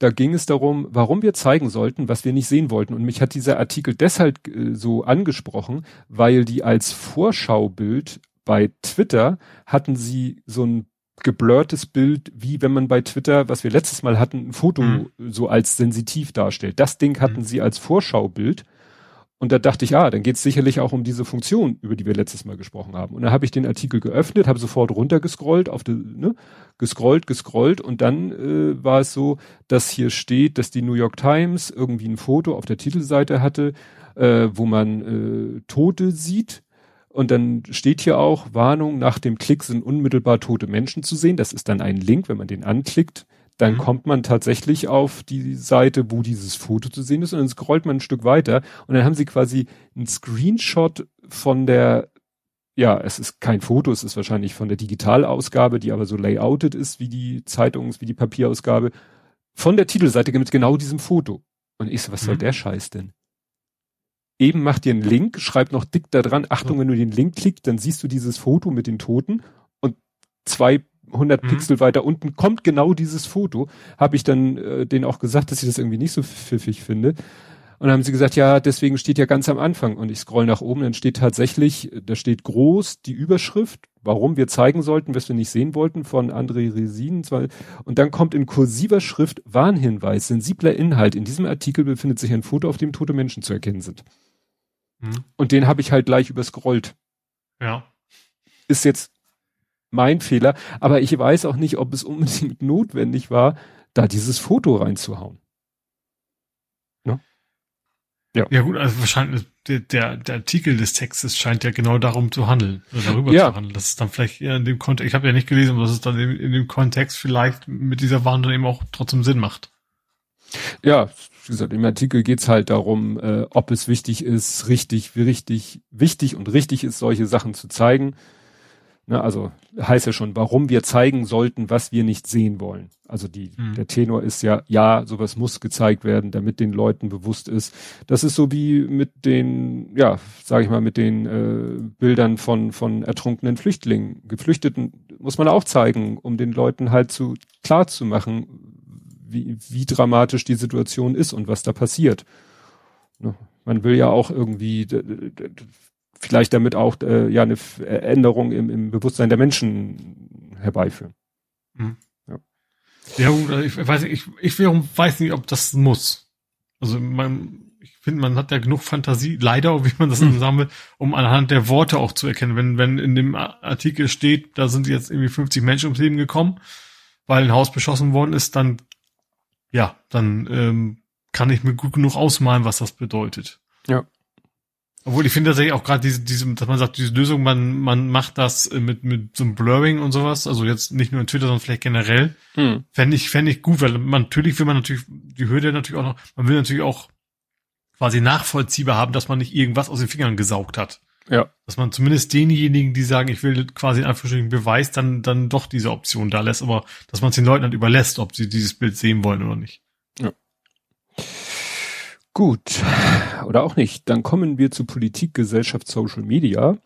da ging es darum, warum wir zeigen sollten, was wir nicht sehen wollten. Und mich hat dieser Artikel deshalb äh, so angesprochen, weil die als Vorschaubild bei Twitter hatten sie so ein geblurrtes Bild, wie wenn man bei Twitter, was wir letztes Mal hatten, ein Foto mhm. so als sensitiv darstellt. Das Ding hatten mhm. sie als Vorschaubild und da dachte ich, ah, dann geht es sicherlich auch um diese Funktion, über die wir letztes Mal gesprochen haben. Und dann habe ich den Artikel geöffnet, habe sofort runtergescrollt, auf die, ne, gescrollt, gescrollt und dann äh, war es so, dass hier steht, dass die New York Times irgendwie ein Foto auf der Titelseite hatte, äh, wo man äh, Tote sieht. Und dann steht hier auch, Warnung, nach dem Klick sind unmittelbar tote Menschen zu sehen. Das ist dann ein Link, wenn man den anklickt, dann mhm. kommt man tatsächlich auf die Seite, wo dieses Foto zu sehen ist und dann scrollt man ein Stück weiter und dann haben sie quasi einen Screenshot von der, ja, es ist kein Foto, es ist wahrscheinlich von der Digitalausgabe, die aber so layoutet ist wie die Zeitungs-, wie die Papierausgabe, von der Titelseite mit genau diesem Foto. Und ich so, was mhm. soll der Scheiß denn? Eben macht dir einen Link, schreibt noch dick da dran, Achtung, wenn du den Link klickst, dann siehst du dieses Foto mit den Toten und zwei 100 mhm. Pixel weiter unten kommt genau dieses Foto. Habe ich dann äh, denen auch gesagt, dass ich das irgendwie nicht so pfiffig finde. Und dann haben sie gesagt, ja, deswegen steht ja ganz am Anfang. Und ich scroll nach oben, dann steht tatsächlich, da steht groß die Überschrift, warum wir zeigen sollten, was wir nicht sehen wollten, von André Resin. Und dann kommt in kursiver Schrift Warnhinweis, sensibler Inhalt. In diesem Artikel befindet sich ein Foto, auf dem tote Menschen zu erkennen sind. Mhm. Und den habe ich halt gleich überscrollt. Ja. Ist jetzt mein Fehler. Aber ich weiß auch nicht, ob es unbedingt notwendig war, da dieses Foto reinzuhauen. Ne? Ja. ja gut, also wahrscheinlich der, der, der Artikel des Textes scheint ja genau darum zu handeln, oder darüber ja. zu handeln. Das ist dann vielleicht eher in dem Kontext, ich habe ja nicht gelesen, aber dass es dann in, in dem Kontext vielleicht mit dieser Warnung eben auch trotzdem Sinn macht. Ja, wie gesagt, im Artikel geht's halt darum, äh, ob es wichtig ist, richtig, wie richtig, wichtig und richtig ist, solche Sachen zu zeigen Ne, also heißt ja schon, warum wir zeigen sollten, was wir nicht sehen wollen. Also die, mhm. der Tenor ist ja, ja, sowas muss gezeigt werden, damit den Leuten bewusst ist. Das ist so wie mit den, ja, sage ich mal, mit den äh, Bildern von von ertrunkenen Flüchtlingen, Geflüchteten muss man auch zeigen, um den Leuten halt zu klar zu machen, wie wie dramatisch die Situation ist und was da passiert. Ne? Man will ja auch irgendwie vielleicht damit auch äh, ja eine Änderung im, im Bewusstsein der Menschen herbeiführen. Mhm. Ja. ja, also ich weiß nicht, ich, ich weiß nicht, ob das muss. Also man, ich finde, man hat ja genug Fantasie, leider, wie man das mhm. sagen will, um anhand der Worte auch zu erkennen. Wenn, wenn in dem Artikel steht, da sind jetzt irgendwie 50 Menschen ums Leben gekommen, weil ein Haus beschossen worden ist, dann ja, dann ähm, kann ich mir gut genug ausmalen, was das bedeutet. Ja. Obwohl ich finde tatsächlich auch gerade diese, diese, dass man sagt, diese Lösung, man, man macht das mit, mit so einem Blurring und sowas, also jetzt nicht nur in Twitter, sondern vielleicht generell, hm. fände ich, fände ich gut, weil man, natürlich will man natürlich, die Hürde natürlich auch noch, man will natürlich auch quasi nachvollziehbar haben, dass man nicht irgendwas aus den Fingern gesaugt hat. Ja. Dass man zumindest denjenigen, die sagen, ich will quasi in Anführungsstrichen Beweis, dann, dann doch diese Option da lässt, aber dass man es den Leuten dann überlässt, ob sie dieses Bild sehen wollen oder nicht. Ja. Gut, oder auch nicht. Dann kommen wir zu Politik, Gesellschaft, Social Media.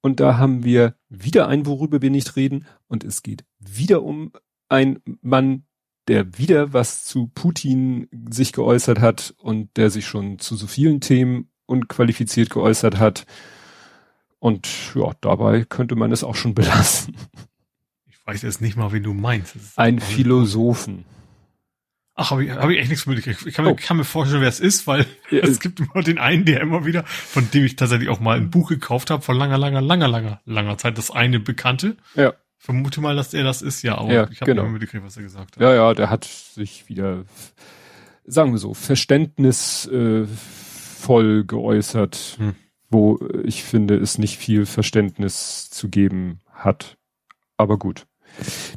Und da haben wir wieder ein, worüber wir nicht reden. Und es geht wieder um einen Mann, der wieder was zu Putin sich geäußert hat und der sich schon zu so vielen Themen unqualifiziert geäußert hat. Und ja, dabei könnte man es auch schon belassen. Ich weiß jetzt nicht mal, wie du meinst. Ein Philosophen. Ach, habe ich, hab ich echt nichts mitgekriegt. Ich kann, mir, oh. kann mir vorstellen, wer es ist, weil ja, es gibt immer den einen, der immer wieder, von dem ich tatsächlich auch mal ein Buch gekauft habe, vor langer, langer, langer, langer, langer Zeit, das eine Bekannte. Ja. Vermute mal, dass er das ist, ja, aber ja, ich habe genau. nicht mitgekriegt, was er gesagt hat. Ja, ja, der hat sich wieder, sagen wir so, verständnisvoll äh, geäußert, hm. wo ich finde, es nicht viel Verständnis zu geben hat. Aber gut.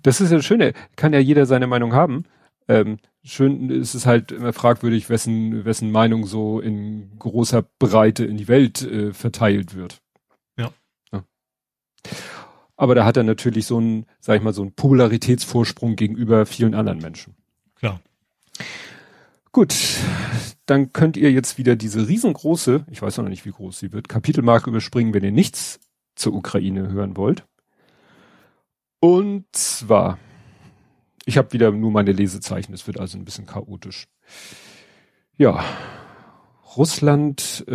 Das ist ja das Schöne, kann ja jeder seine Meinung haben. Ähm, schön ist es halt immer fragwürdig, wessen, wessen Meinung so in großer Breite in die Welt äh, verteilt wird. Ja. ja. Aber da hat er natürlich so einen, sag ich mal, so einen Popularitätsvorsprung gegenüber vielen anderen Menschen. Klar. Gut, dann könnt ihr jetzt wieder diese riesengroße, ich weiß noch nicht, wie groß sie wird, Kapitelmarke überspringen, wenn ihr nichts zur Ukraine hören wollt. Und zwar ich habe wieder nur meine Lesezeichen, es wird also ein bisschen chaotisch. Ja, Russland äh,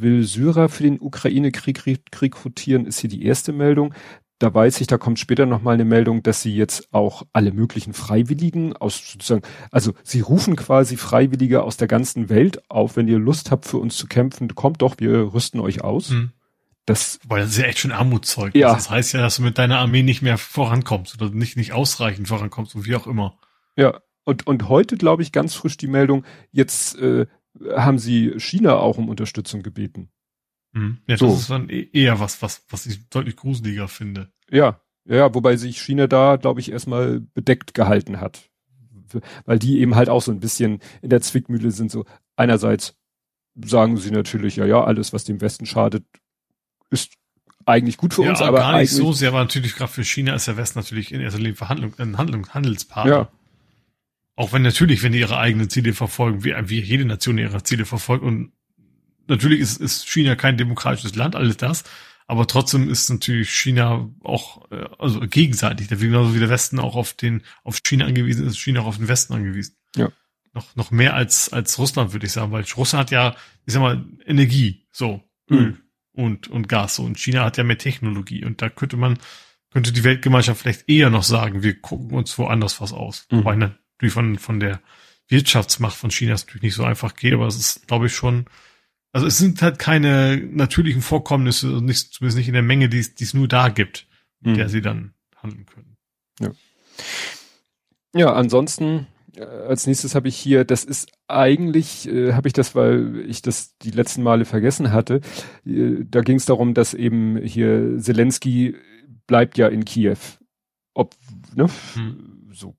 will Syrer für den Ukraine-Krieg rekrutieren, ist hier die erste Meldung. Da weiß ich, da kommt später nochmal eine Meldung, dass sie jetzt auch alle möglichen Freiwilligen aus sozusagen, also sie rufen quasi Freiwillige aus der ganzen Welt auf, wenn ihr Lust habt, für uns zu kämpfen, kommt doch, wir rüsten euch aus. Mhm. Das, Weil das ist ja echt schon Armutszeug. Ja. Das heißt ja, dass du mit deiner Armee nicht mehr vorankommst oder nicht, nicht ausreichend vorankommst und wie auch immer. Ja. Und, und heute, glaube ich, ganz frisch die Meldung, jetzt äh, haben sie China auch um Unterstützung gebeten. Mhm. Ja, so. das ist dann e-, eher was, was, was ich deutlich gruseliger finde. Ja, ja, wobei sich China da, glaube ich, erstmal bedeckt gehalten hat. Weil die eben halt auch so ein bisschen in der Zwickmühle sind, so einerseits sagen sie natürlich, ja, ja, alles, was dem Westen schadet, ist eigentlich gut für ja, uns, aber gar nicht so sehr, aber natürlich gerade für China ist der Westen natürlich in erster Linie Verhandlung, ein Handlung, Handelspartner. Ja. Auch wenn natürlich, wenn die ihre eigenen Ziele verfolgen, wie, wie jede Nation ihre Ziele verfolgt und natürlich ist, ist China kein demokratisches Land, alles das, aber trotzdem ist natürlich China auch, äh, also gegenseitig, genauso wie der Westen auch auf den, auf China angewiesen ist, China auch auf den Westen angewiesen. Ja. Noch, noch mehr als, als Russland, würde ich sagen, weil Russland hat ja, ich sag mal, Energie, so, Öl. Mhm und, und Gas. Und China hat ja mehr Technologie. Und da könnte man, könnte die Weltgemeinschaft vielleicht eher noch sagen, wir gucken uns woanders was aus. Mhm. Wobei natürlich von, von der Wirtschaftsmacht von China es natürlich nicht so einfach geht, aber es ist, glaube ich, schon, also es sind halt keine natürlichen Vorkommnisse, nicht, zumindest nicht in der Menge, die es, die es nur da gibt, mit mhm. der sie dann handeln können. Ja. Ja, ansonsten als nächstes habe ich hier, das ist eigentlich, äh, habe ich das, weil ich das die letzten Male vergessen hatte, äh, da ging es darum, dass eben hier Zelensky bleibt ja in Kiew. Ob, ne? Hm. So.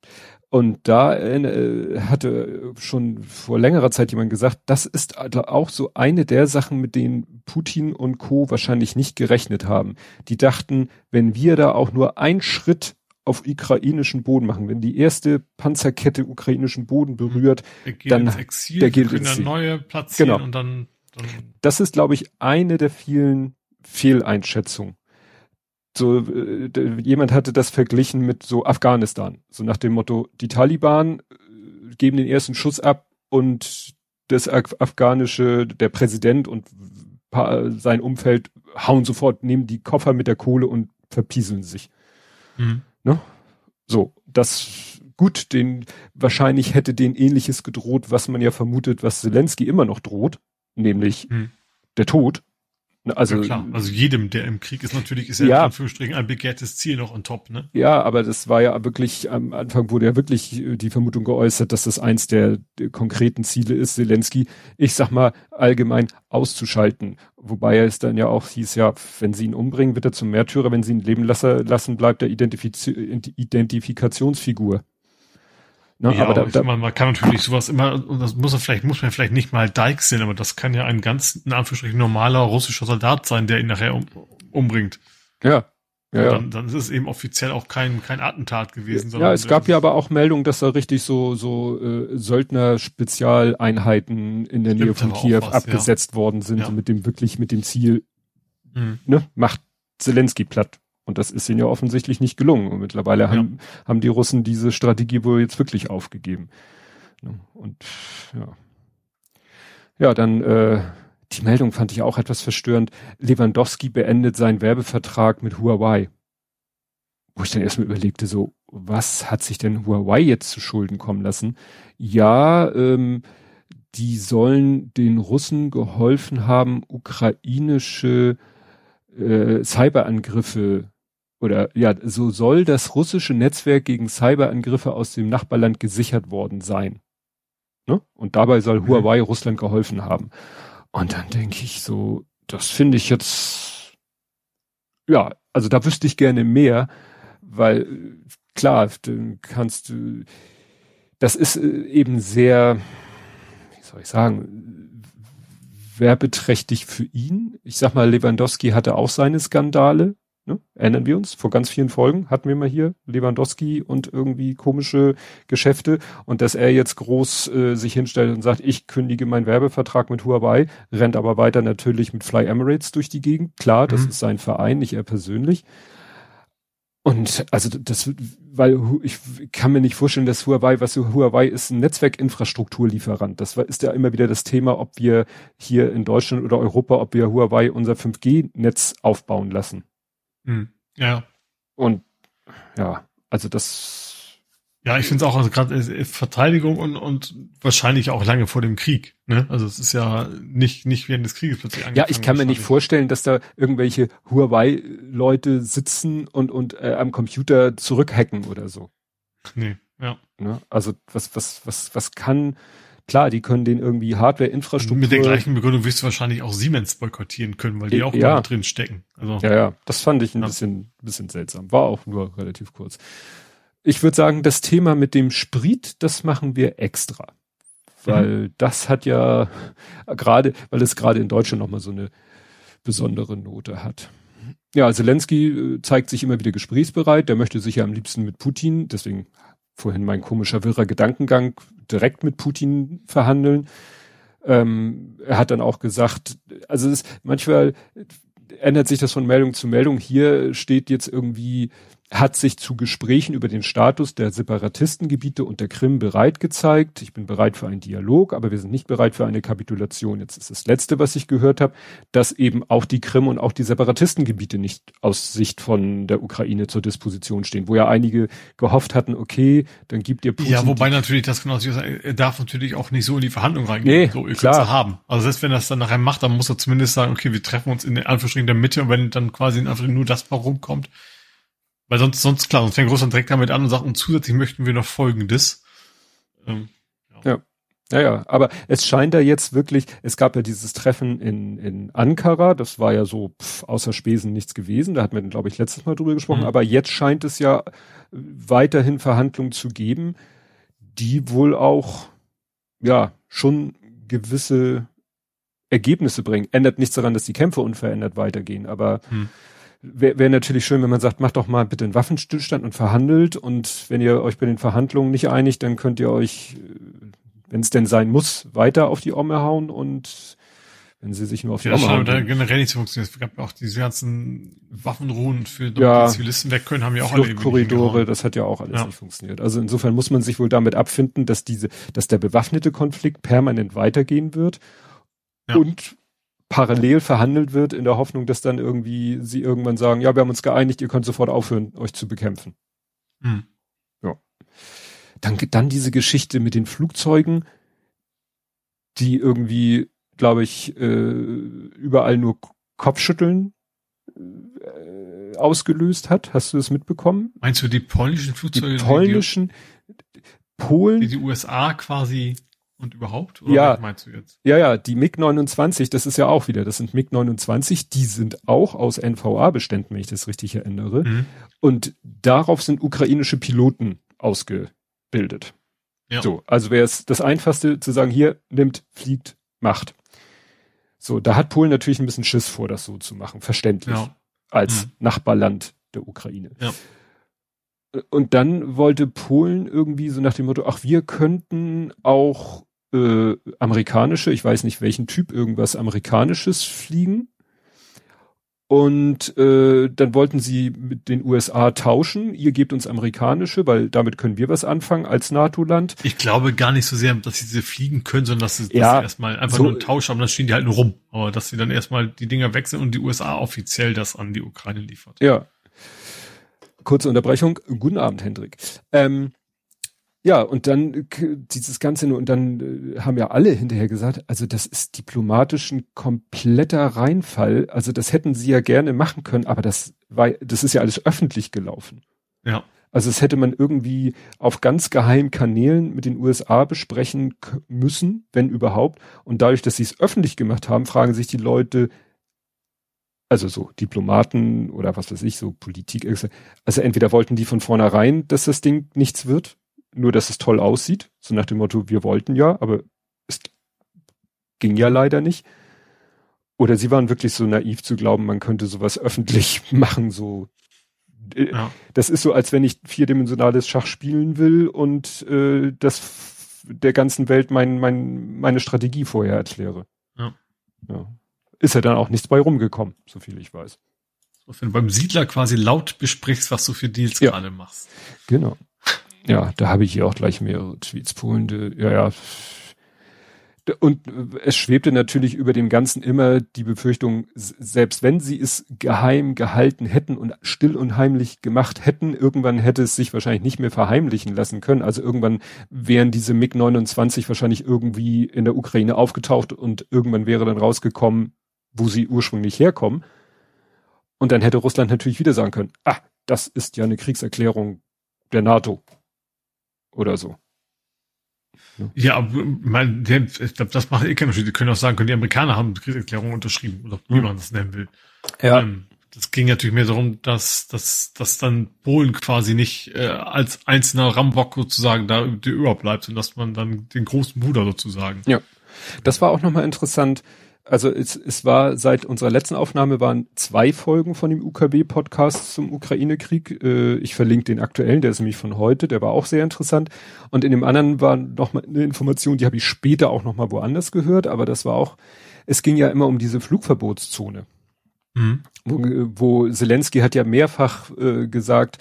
Und da äh, hatte schon vor längerer Zeit jemand gesagt, das ist auch so eine der Sachen, mit denen Putin und Co. wahrscheinlich nicht gerechnet haben. Die dachten, wenn wir da auch nur einen Schritt auf ukrainischen Boden machen, wenn die erste Panzerkette ukrainischen Boden berührt, dann Exil, der geht ins Exil. neue platzieren genau. und dann, dann Das ist, glaube ich, eine der vielen Fehleinschätzungen so äh, jemand hatte das verglichen mit so Afghanistan, so nach dem Motto, die Taliban äh, geben den ersten Schuss ab und das afghanische, der Präsident und sein Umfeld hauen sofort, nehmen die Koffer mit der Kohle und verpieseln sich. Mhm. Ne? So, das gut, den wahrscheinlich hätte den ähnliches gedroht, was man ja vermutet, was Zelensky immer noch droht, nämlich mhm. der Tod. Also, ja, klar. also jedem, der im Krieg ist, natürlich ist ja, ja in Anführungsstrichen ein begehrtes Ziel noch on top, ne? Ja, aber das war ja wirklich, am Anfang wurde ja wirklich äh, die Vermutung geäußert, dass das eins der, der konkreten Ziele ist, Zelensky, ich sag mal, allgemein auszuschalten. Wobei es dann ja auch hieß, ja, wenn sie ihn umbringen, wird er zum Märtyrer, wenn sie ihn leben lassen, bleibt er Identifiz Identifikationsfigur. Ne? Ja, aber da, da, man, man kann natürlich sowas immer, und das muss man vielleicht, muss man vielleicht nicht mal Dike sehen, aber das kann ja ein ganz, in Anführungsstrichen, normaler russischer Soldat sein, der ihn nachher um, umbringt. Ja. Ja. Dann, dann ist es eben offiziell auch kein, kein Attentat gewesen. Ja, es gab ja aber auch Meldungen, dass da richtig so, so äh, Söldner-Spezialeinheiten in der Nähe von Kiew was, abgesetzt ja. worden sind, ja. mit dem wirklich mit dem Ziel, mhm. ne, macht Zelensky platt. Und das ist ihnen ja offensichtlich nicht gelungen. Und mittlerweile ja. haben, haben die Russen diese Strategie wohl jetzt wirklich aufgegeben. Ne? Und ja. Ja, dann äh, die Meldung fand ich auch etwas verstörend. Lewandowski beendet seinen Werbevertrag mit Huawei. Wo ich dann erstmal überlegte, so, was hat sich denn Huawei jetzt zu Schulden kommen lassen? Ja, ähm, die sollen den Russen geholfen haben, ukrainische äh, Cyberangriffe oder ja, so soll das russische Netzwerk gegen Cyberangriffe aus dem Nachbarland gesichert worden sein. Ne? Und dabei soll mhm. Huawei Russland geholfen haben. Und dann denke ich so, das finde ich jetzt, ja, also da wüsste ich gerne mehr, weil klar, du kannst du, das ist äh, eben sehr, wie soll ich sagen, werbeträchtig für ihn. Ich sag mal, Lewandowski hatte auch seine Skandale, Ne? Erinnern wir uns? Vor ganz vielen Folgen hatten wir mal hier Lewandowski und irgendwie komische Geschäfte und dass er jetzt groß äh, sich hinstellt und sagt, ich kündige meinen Werbevertrag mit Huawei, rennt aber weiter natürlich mit Fly Emirates durch die Gegend. Klar, das mhm. ist sein Verein, nicht er persönlich. Und also das, weil ich kann mir nicht vorstellen, dass Huawei, was Huawei ist, ein Netzwerkinfrastrukturlieferant. Das ist ja immer wieder das Thema, ob wir hier in Deutschland oder Europa, ob wir Huawei unser 5G-Netz aufbauen lassen. Hm. Ja. Und ja, also das. Ja, ich finde es auch also gerade äh, Verteidigung und, und wahrscheinlich auch lange vor dem Krieg. Ne? Also es ist ja nicht nicht während des Krieges plötzlich angefangen. Ja, ich kann mir nicht vorstellen, dass da irgendwelche Huawei-Leute sitzen und und äh, am Computer zurückhacken oder so. Nee, ja. Ne? Also was was was was kann Klar, die können den irgendwie Hardware-Infrastruktur. Mit der gleichen Begründung wirst du wahrscheinlich auch Siemens boykottieren können, weil die auch ja. drin stecken. Also, ja, ja, das fand ich ein ja. bisschen, bisschen seltsam. War auch nur relativ kurz. Ich würde sagen, das Thema mit dem Sprit, das machen wir extra. Weil mhm. das hat ja gerade, weil es gerade in Deutschland nochmal so eine besondere Note hat. Ja, Zelensky äh, zeigt sich immer wieder gesprächsbereit. Der möchte sich ja am liebsten mit Putin, deswegen vorhin mein komischer wirrer Gedankengang, direkt mit Putin verhandeln. Ähm, er hat dann auch gesagt, also es, manchmal ändert sich das von Meldung zu Meldung. Hier steht jetzt irgendwie hat sich zu Gesprächen über den Status der Separatistengebiete und der Krim bereit gezeigt. Ich bin bereit für einen Dialog, aber wir sind nicht bereit für eine Kapitulation. Jetzt ist das Letzte, was ich gehört habe, dass eben auch die Krim und auch die Separatistengebiete nicht aus Sicht von der Ukraine zur Disposition stehen, wo ja einige gehofft hatten, okay, dann gibt ihr Putin. Ja, wobei natürlich das genau, er darf natürlich auch nicht so in die Verhandlung reingehen, nee, so klar. haben. Also selbst wenn er es dann nachher macht, dann muss er zumindest sagen, okay, wir treffen uns in der Anführungsstrichen der Mitte und wenn dann quasi in Anführungsstrichen nur das warum kommt, weil sonst, sonst klar, sonst fängt Russland direkt damit an und sagt, und zusätzlich möchten wir noch Folgendes. Ähm, ja. ja. Ja, ja, aber es scheint da jetzt wirklich, es gab ja dieses Treffen in, in Ankara, das war ja so pff, außer Spesen nichts gewesen, da hatten wir, glaube ich, letztes Mal drüber gesprochen, mhm. aber jetzt scheint es ja weiterhin Verhandlungen zu geben. die wohl auch, ja, schon gewisse Ergebnisse bringen. Ändert nichts daran, dass die Kämpfe unverändert weitergehen, aber hm. Wäre wär natürlich schön, wenn man sagt, macht doch mal bitte einen Waffenstillstand und verhandelt und wenn ihr euch bei den Verhandlungen nicht einigt, dann könnt ihr euch, äh, wenn es denn sein muss, weiter auf die Omme hauen und wenn sie sich nur auf die ja, Omme hauen. Da generell nicht so funktioniert. Es gab auch diese ganzen Waffenruhen für ja, die Zivilisten weg können, haben ja auch alle Korridore, das hat ja auch alles ja. nicht funktioniert. Also insofern muss man sich wohl damit abfinden, dass diese, dass der bewaffnete Konflikt permanent weitergehen wird ja. und parallel verhandelt wird in der Hoffnung, dass dann irgendwie sie irgendwann sagen, ja, wir haben uns geeinigt, ihr könnt sofort aufhören, euch zu bekämpfen. Hm. Ja. Dann, dann diese Geschichte mit den Flugzeugen, die irgendwie, glaube ich, äh, überall nur Kopfschütteln äh, ausgelöst hat. Hast du das mitbekommen? Meinst du die polnischen Flugzeuge? Die polnischen, die, Polen. Die die USA quasi und überhaupt? Oder ja, meinst du jetzt? Ja, ja, die MiG-29, das ist ja auch wieder, das sind MiG-29, die sind auch aus NVA-Beständen, wenn ich das richtig erinnere. Mhm. Und darauf sind ukrainische Piloten ausgebildet. Ja. So, also wäre es das Einfachste zu sagen, hier, nimmt, fliegt, macht. So, da hat Polen natürlich ein bisschen Schiss vor, das so zu machen, verständlich. Ja. Als mhm. Nachbarland der Ukraine. Ja. Und dann wollte Polen irgendwie so nach dem Motto, ach, wir könnten auch äh, amerikanische, ich weiß nicht welchen Typ, irgendwas amerikanisches fliegen. Und äh, dann wollten sie mit den USA tauschen. Ihr gebt uns amerikanische, weil damit können wir was anfangen als NATO-Land. Ich glaube gar nicht so sehr, dass sie sie fliegen können, sondern dass sie, ja, dass sie erstmal einfach so, nur einen Tausch haben, dann stehen die halt nur rum. Aber dass sie dann erstmal die Dinger wechseln und die USA offiziell das an die Ukraine liefert. Ja. Kurze Unterbrechung. Guten Abend, Hendrik. Ähm, ja, und dann dieses Ganze und dann äh, haben ja alle hinterher gesagt, also das ist diplomatisch ein kompletter Reinfall. Also das hätten sie ja gerne machen können, aber das war, das ist ja alles öffentlich gelaufen. Ja. Also es hätte man irgendwie auf ganz geheimen Kanälen mit den USA besprechen müssen, wenn überhaupt. Und dadurch, dass sie es öffentlich gemacht haben, fragen sich die Leute, also so Diplomaten oder was weiß ich, so Politik, also entweder wollten die von vornherein, dass das Ding nichts wird, nur dass es toll aussieht, so nach dem Motto, wir wollten ja, aber es ging ja leider nicht. Oder sie waren wirklich so naiv zu glauben, man könnte sowas öffentlich machen, so. Äh, ja. Das ist so, als wenn ich vierdimensionales Schach spielen will und äh, das der ganzen Welt mein, mein, meine Strategie vorher erkläre. Ja. ja. Ist ja dann auch nichts bei rumgekommen, so viel ich weiß. Wenn du beim Siedler quasi laut besprichst, was du für Deals ja. gerade machst. Genau. Ja, da habe ich hier auch gleich mehrere Tweets. Polen, ja, ja. Und es schwebte natürlich über dem Ganzen immer die Befürchtung, selbst wenn sie es geheim gehalten hätten und still und heimlich gemacht hätten, irgendwann hätte es sich wahrscheinlich nicht mehr verheimlichen lassen können. Also irgendwann wären diese MiG-29 wahrscheinlich irgendwie in der Ukraine aufgetaucht und irgendwann wäre dann rausgekommen, wo sie ursprünglich herkommen. Und dann hätte Russland natürlich wieder sagen können, ah, das ist ja eine Kriegserklärung der NATO oder so. Ja, aber mein, ich glaube, das macht eh keinen Unterschied. Die können auch sagen, können die Amerikaner haben die Kriegserklärung unterschrieben oder wie hm. man das nennen will. Ja. Ähm, das ging natürlich mehr darum, dass, dass, dass dann Polen quasi nicht äh, als einzelner Rambock sozusagen da überbleibt und dass man dann den großen Bruder sozusagen. Ja. Das war auch nochmal interessant also es, es war seit unserer letzten Aufnahme waren zwei Folgen von dem UKB-Podcast zum Ukraine-Krieg. Äh, ich verlinke den aktuellen, der ist nämlich von heute, der war auch sehr interessant. Und in dem anderen war noch mal eine Information, die habe ich später auch noch mal woanders gehört, aber das war auch, es ging ja immer um diese Flugverbotszone. Mhm. Wo, wo Zelensky hat ja mehrfach äh, gesagt,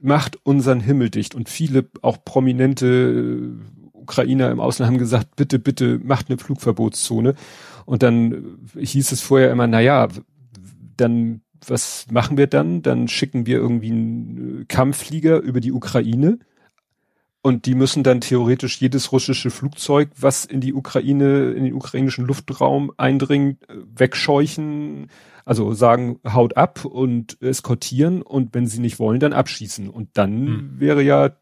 macht unseren Himmel dicht. Und viele auch prominente äh, Ukrainer im Ausland haben gesagt, bitte, bitte macht eine Flugverbotszone. Und dann hieß es vorher immer, na ja, dann was machen wir dann? Dann schicken wir irgendwie einen Kampfflieger über die Ukraine und die müssen dann theoretisch jedes russische Flugzeug, was in die Ukraine, in den ukrainischen Luftraum eindringt, wegscheuchen, also sagen, haut ab und eskortieren und wenn sie nicht wollen, dann abschießen. Und dann hm. wäre ja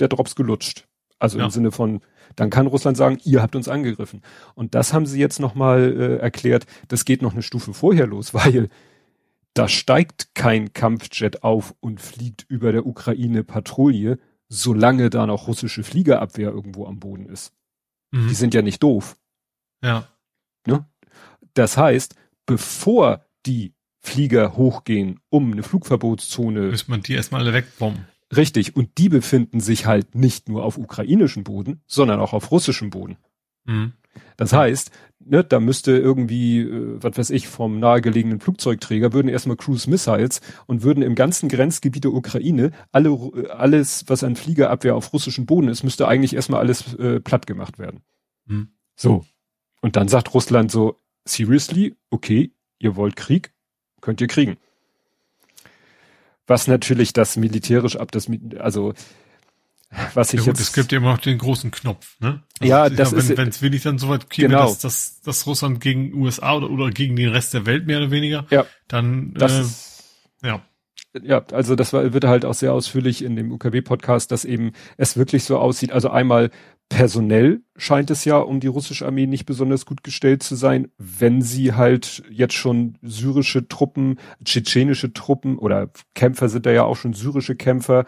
der Drops gelutscht. Also ja. im Sinne von, dann kann Russland sagen, ihr habt uns angegriffen. Und das haben sie jetzt nochmal äh, erklärt, das geht noch eine Stufe vorher los, weil da steigt kein Kampfjet auf und fliegt über der Ukraine Patrouille, solange da noch russische Fliegerabwehr irgendwo am Boden ist. Mhm. Die sind ja nicht doof. Ja. Ne? Das heißt, bevor die Flieger hochgehen, um eine Flugverbotszone. Müsste man die erstmal alle wegbomben. Richtig. Und die befinden sich halt nicht nur auf ukrainischem Boden, sondern auch auf russischem Boden. Mhm. Das heißt, ne, da müsste irgendwie, äh, was weiß ich, vom nahegelegenen Flugzeugträger würden erstmal Cruise Missiles und würden im ganzen Grenzgebiet der Ukraine alle, alles, was an Fliegerabwehr auf russischem Boden ist, müsste eigentlich erstmal alles äh, platt gemacht werden. Mhm. So. Und dann sagt Russland so, seriously, okay, ihr wollt Krieg, könnt ihr kriegen. Was natürlich das militärisch ab, das, also, was ich ja, gut, jetzt. Es gibt ja immer noch den großen Knopf, ne? Also ja, das glaube, ist. Wenn es wirklich dann so weit käme, genau. dass, dass, dass Russland gegen USA oder, oder gegen den Rest der Welt mehr oder weniger, ja. dann, das äh, ist, ja. Ja, also das war, wird halt auch sehr ausführlich in dem UKW-Podcast, dass eben es wirklich so aussieht. Also einmal personell scheint es ja um die russische Armee nicht besonders gut gestellt zu sein, wenn sie halt jetzt schon syrische Truppen, tschetschenische Truppen oder Kämpfer sind da ja auch schon syrische Kämpfer,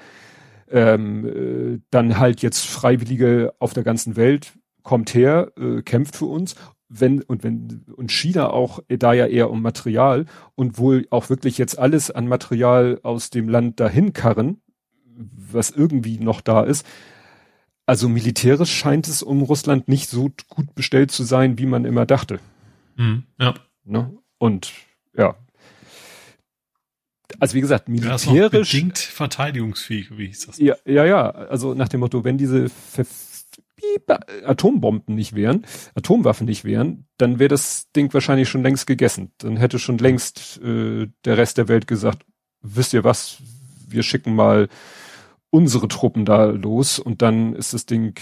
ähm, äh, dann halt jetzt Freiwillige auf der ganzen Welt kommt her, äh, kämpft für uns. Wenn, und wenn, und China auch da ja eher um Material und wohl auch wirklich jetzt alles an Material aus dem Land dahin karren, was irgendwie noch da ist, also militärisch scheint es um Russland nicht so gut bestellt zu sein, wie man immer dachte. Mhm, ja. Ne? Und ja. Also wie gesagt, militärisch. Ja, bedingt verteidigungsfähig, wie hieß das? Ja, ja, ja. Also nach dem Motto, wenn diese Atombomben nicht wären, Atomwaffen nicht wären, dann wäre das Ding wahrscheinlich schon längst gegessen. Dann hätte schon längst äh, der Rest der Welt gesagt, wisst ihr was, wir schicken mal unsere Truppen da los und dann ist das Ding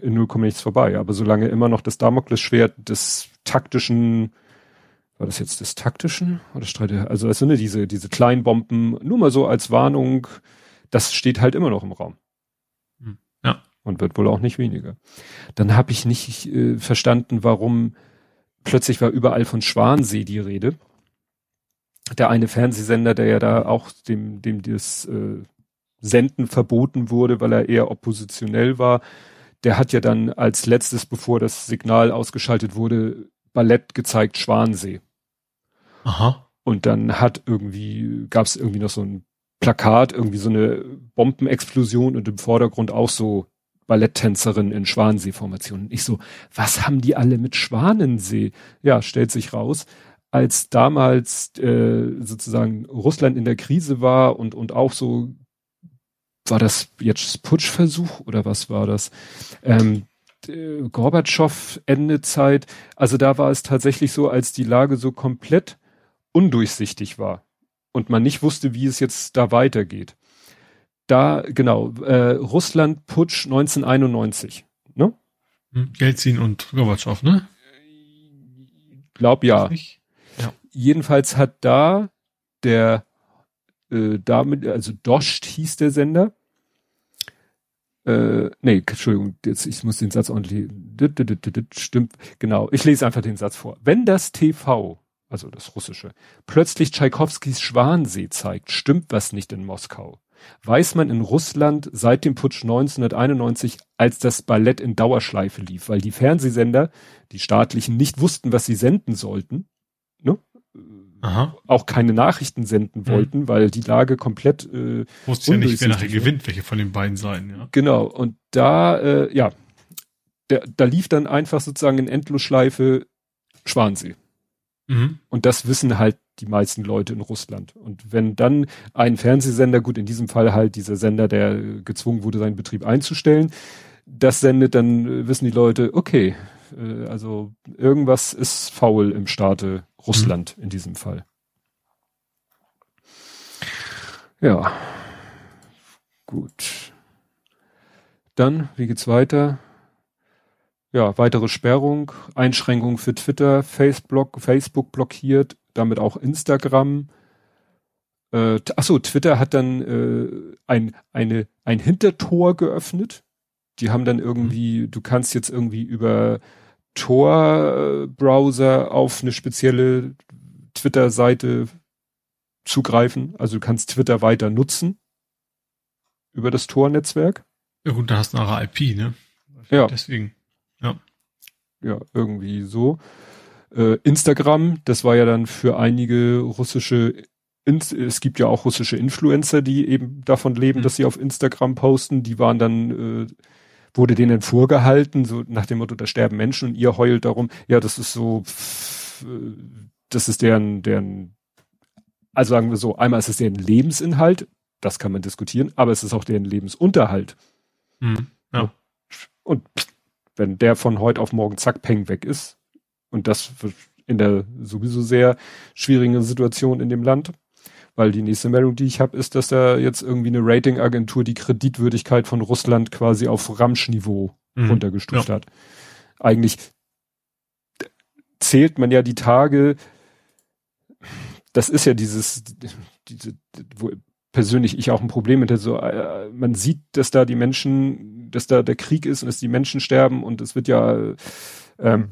in 0, nichts vorbei. Aber solange immer noch das Damoklesschwert des taktischen, war das jetzt des taktischen oder streite, also also ne, diese diese kleinen Bomben, nur mal so als Warnung, das steht halt immer noch im Raum. Hm. Ja. Und wird wohl auch nicht weniger. Dann habe ich nicht äh, verstanden, warum plötzlich war überall von Schwansee die Rede. Der eine Fernsehsender, der ja da auch dem dem das äh, Senden verboten wurde, weil er eher oppositionell war. Der hat ja dann als letztes, bevor das Signal ausgeschaltet wurde, Ballett gezeigt, Schwansee. Aha. Und dann hat irgendwie, gab es irgendwie noch so ein Plakat, irgendwie so eine Bombenexplosion und im Vordergrund auch so Balletttänzerin in Schwanensee-Formationen. Ich so, was haben die alle mit Schwanensee? Ja, stellt sich raus, als damals äh, sozusagen Russland in der Krise war und, und auch so war das jetzt Putschversuch oder was war das? Ähm, Gorbatschow Ende Zeit, also da war es tatsächlich so, als die Lage so komplett undurchsichtig war und man nicht wusste, wie es jetzt da weitergeht. Da, genau, äh, Russland Putsch 1991, ne? Jelzin und Gorbatschow, ne? Glaub ja. ja. Jedenfalls hat da der äh, damit, also Dost hieß der Sender, äh, nee, Entschuldigung, jetzt, ich muss den Satz ordentlich, stimmt, genau, ich lese einfach den Satz vor. Wenn das TV, also das Russische, plötzlich Tschaikowskis Schwansee zeigt, stimmt was nicht in Moskau. Weiß man in Russland seit dem Putsch 1991, als das Ballett in Dauerschleife lief, weil die Fernsehsender, die staatlichen, nicht wussten, was sie senden sollten. Aha. auch keine Nachrichten senden mhm. wollten, mhm. weil die Lage komplett äh, wusste ja nicht, wer nachher gewinnt, welche von den beiden sein. Ja. Genau. Und da, äh, ja, der, da lief dann einfach sozusagen in Endlosschleife Schwansee. Mhm. Und das wissen halt die meisten Leute in Russland. Und wenn dann ein Fernsehsender, gut, in diesem Fall halt dieser Sender, der gezwungen wurde, seinen Betrieb einzustellen, das sendet, dann wissen die Leute, okay, äh, also irgendwas ist faul im Staate Russland mhm. in diesem Fall. Ja. Gut. Dann, wie geht's weiter? Ja, weitere Sperrung, Einschränkung für Twitter, Facebook, Facebook blockiert, damit auch Instagram. Äh, achso, Twitter hat dann äh, ein, eine, ein Hintertor geöffnet. Die haben dann irgendwie, mhm. du kannst jetzt irgendwie über Tor-Browser auf eine spezielle Twitter-Seite zugreifen. Also du kannst Twitter weiter nutzen über das Tor-Netzwerk. Ja gut, da hast du nachher IP, ne? Ja. Deswegen, ja. Ja, irgendwie so. Äh, Instagram, das war ja dann für einige russische, es gibt ja auch russische Influencer, die eben davon leben, mhm. dass sie auf Instagram posten. Die waren dann, äh, wurde denen vorgehalten, so nach dem Motto, da sterben Menschen und ihr heult darum. Ja, das ist so, das ist deren, deren, also sagen wir so, einmal ist es deren Lebensinhalt, das kann man diskutieren, aber es ist auch deren Lebensunterhalt. Mhm. Ja. Und wenn der von heute auf morgen zack, peng weg ist, und das in der sowieso sehr schwierigen Situation in dem Land, weil die nächste Meldung, die ich habe, ist, dass da jetzt irgendwie eine Ratingagentur die Kreditwürdigkeit von Russland quasi auf Ramschniveau mhm. runtergestuft ja. hat. Eigentlich zählt man ja die Tage, das ist ja dieses, diese, wo persönlich ich auch ein Problem mit der so, äh, man sieht, dass da die Menschen, dass da der Krieg ist und dass die Menschen sterben und es wird ja ähm,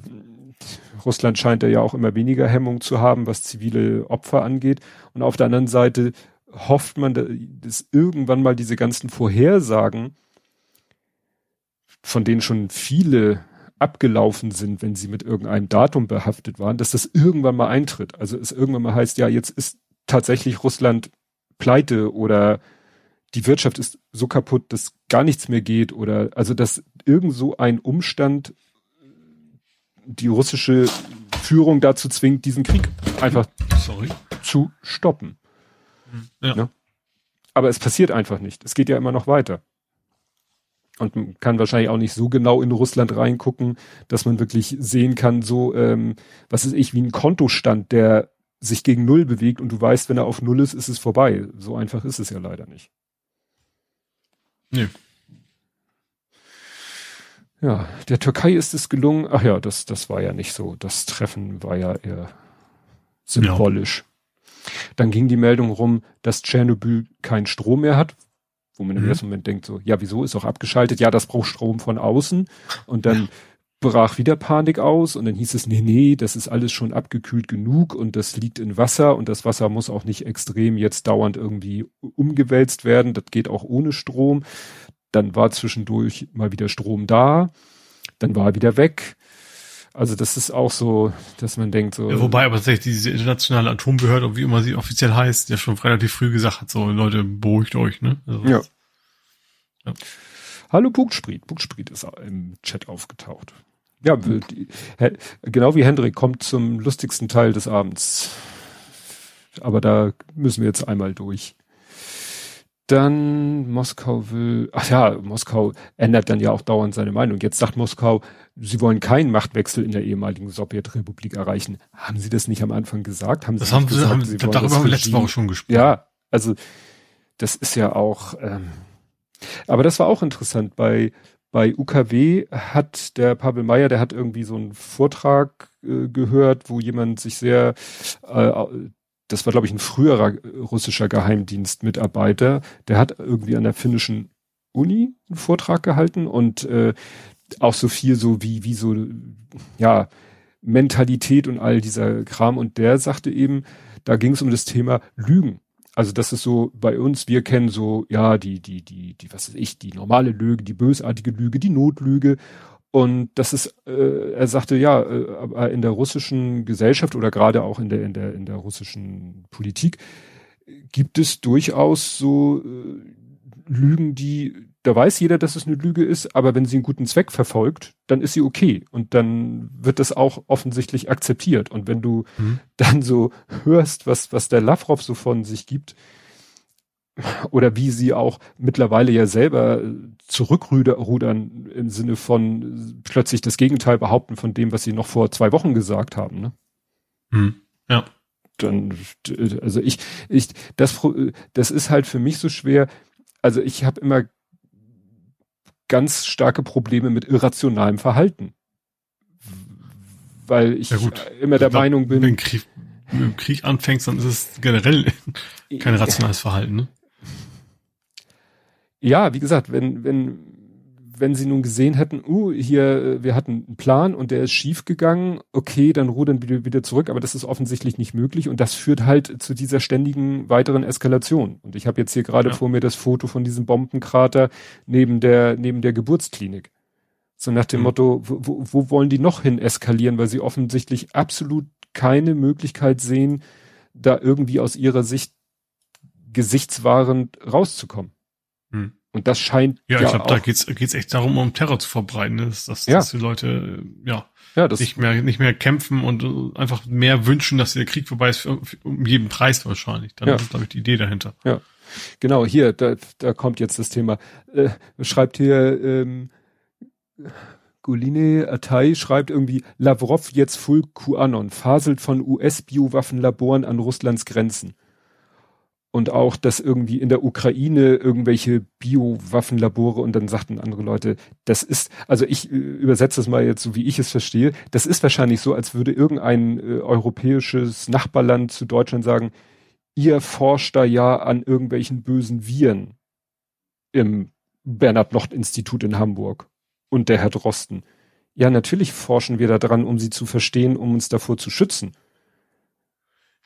Russland scheint ja auch immer weniger Hemmung zu haben, was zivile Opfer angeht. Und auf der anderen Seite hofft man, dass irgendwann mal diese ganzen Vorhersagen, von denen schon viele abgelaufen sind, wenn sie mit irgendeinem Datum behaftet waren, dass das irgendwann mal eintritt. Also es irgendwann mal heißt, ja, jetzt ist tatsächlich Russland pleite oder die Wirtschaft ist so kaputt, dass gar nichts mehr geht oder also dass irgend so ein Umstand die russische Führung dazu zwingt, diesen Krieg einfach Sorry. zu stoppen. Ja. Ne? Aber es passiert einfach nicht. Es geht ja immer noch weiter. Und man kann wahrscheinlich auch nicht so genau in Russland reingucken, dass man wirklich sehen kann, so, ähm, was ist ich, wie ein Kontostand, der sich gegen Null bewegt und du weißt, wenn er auf Null ist, ist es vorbei. So einfach ist es ja leider nicht. Nee. Ja, der Türkei ist es gelungen. Ach ja, das, das war ja nicht so. Das Treffen war ja eher symbolisch. Ja. Dann ging die Meldung rum, dass Tschernobyl keinen Strom mehr hat, wo man mhm. im ersten Moment denkt so, ja, wieso ist auch abgeschaltet? Ja, das braucht Strom von außen. Und dann ja. brach wieder Panik aus und dann hieß es, nee, nee, das ist alles schon abgekühlt genug und das liegt in Wasser und das Wasser muss auch nicht extrem jetzt dauernd irgendwie umgewälzt werden. Das geht auch ohne Strom. Dann war zwischendurch mal wieder Strom da, dann war er wieder weg. Also das ist auch so, dass man denkt so. Ja, wobei aber tatsächlich diese internationale Atombehörde, wie immer sie offiziell heißt, ja schon relativ früh gesagt hat, so Leute, beruhigt euch, ne? Also, ja. ja. Hallo Bugspriet. Bugspriet ist im Chat aufgetaucht. Ja, genau wie Hendrik kommt zum lustigsten Teil des Abends. Aber da müssen wir jetzt einmal durch. Dann Moskau will, ach ja, Moskau ändert dann ja auch dauernd seine Meinung. Jetzt sagt Moskau, sie wollen keinen Machtwechsel in der ehemaligen Sowjetrepublik erreichen. Haben sie das nicht am Anfang gesagt? Haben sie das haben gesagt, haben, sie darüber haben wir letzte Woche schon gesprochen. Ja, also das ist ja auch, ähm, aber das war auch interessant. Bei, bei UKW hat der Pavel Meyer, der hat irgendwie so einen Vortrag äh, gehört, wo jemand sich sehr äh, das war, glaube ich, ein früherer russischer Geheimdienstmitarbeiter, der hat irgendwie an der finnischen Uni einen Vortrag gehalten und äh, auch so viel so wie, wie so, ja, Mentalität und all dieser Kram. Und der sagte eben, da ging es um das Thema Lügen. Also das ist so bei uns, wir kennen so, ja, die, die, die, die, was weiß ich, die normale Lüge, die bösartige Lüge, die Notlüge. Und das ist, äh, er sagte, ja, äh, aber in der russischen Gesellschaft oder gerade auch in der, in der, in der russischen Politik gibt es durchaus so äh, Lügen, die, da weiß jeder, dass es eine Lüge ist, aber wenn sie einen guten Zweck verfolgt, dann ist sie okay. Und dann wird das auch offensichtlich akzeptiert. Und wenn du mhm. dann so hörst, was, was der Lavrov so von sich gibt, oder wie sie auch mittlerweile ja selber zurückrudern im Sinne von plötzlich das Gegenteil behaupten von dem, was sie noch vor zwei Wochen gesagt haben. Ne? Hm, ja. Dann, also ich, ich, das, das ist halt für mich so schwer. Also ich habe immer ganz starke Probleme mit irrationalem Verhalten. Weil ich ja immer der glaub, Meinung bin. Wenn du Krieg, mit Krieg anfängst, dann ist es generell kein rationales Verhalten, ne? Ja, wie gesagt, wenn, wenn, wenn sie nun gesehen hätten, uh, hier, äh, wir hatten einen Plan und der ist schief gegangen, okay, dann rudern wir wieder zurück, aber das ist offensichtlich nicht möglich und das führt halt zu dieser ständigen weiteren Eskalation. Und ich habe jetzt hier gerade ja. vor mir das Foto von diesem Bombenkrater neben der, neben der Geburtsklinik. So nach dem mhm. Motto, wo, wo wollen die noch hin eskalieren, weil sie offensichtlich absolut keine Möglichkeit sehen, da irgendwie aus ihrer Sicht gesichtswahrend rauszukommen. Und das scheint. Ja, ja ich glaube, da geht's geht's echt darum, um Terror zu verbreiten, dass, dass, ja. dass die Leute ja, ja das nicht mehr nicht mehr kämpfen und einfach mehr wünschen, dass der Krieg vorbei ist, für, für, um jeden Preis wahrscheinlich. Dann ja. ist, glaube ich, die Idee dahinter. Ja. Genau, hier, da, da kommt jetzt das Thema. Äh, schreibt hier ähm, Guline Atay schreibt irgendwie, Lavrov jetzt full QAnon, faselt von US-Biowaffenlaboren an Russlands Grenzen und auch, dass irgendwie in der Ukraine irgendwelche Biowaffenlabore und dann sagten andere Leute, das ist, also ich äh, übersetze es mal jetzt so, wie ich es verstehe, das ist wahrscheinlich so, als würde irgendein äh, europäisches Nachbarland zu Deutschland sagen, ihr forscht da ja an irgendwelchen bösen Viren im Bernhard-Nocht-Institut in Hamburg und der Herr Drosten. Ja, natürlich forschen wir da dran, um sie zu verstehen, um uns davor zu schützen.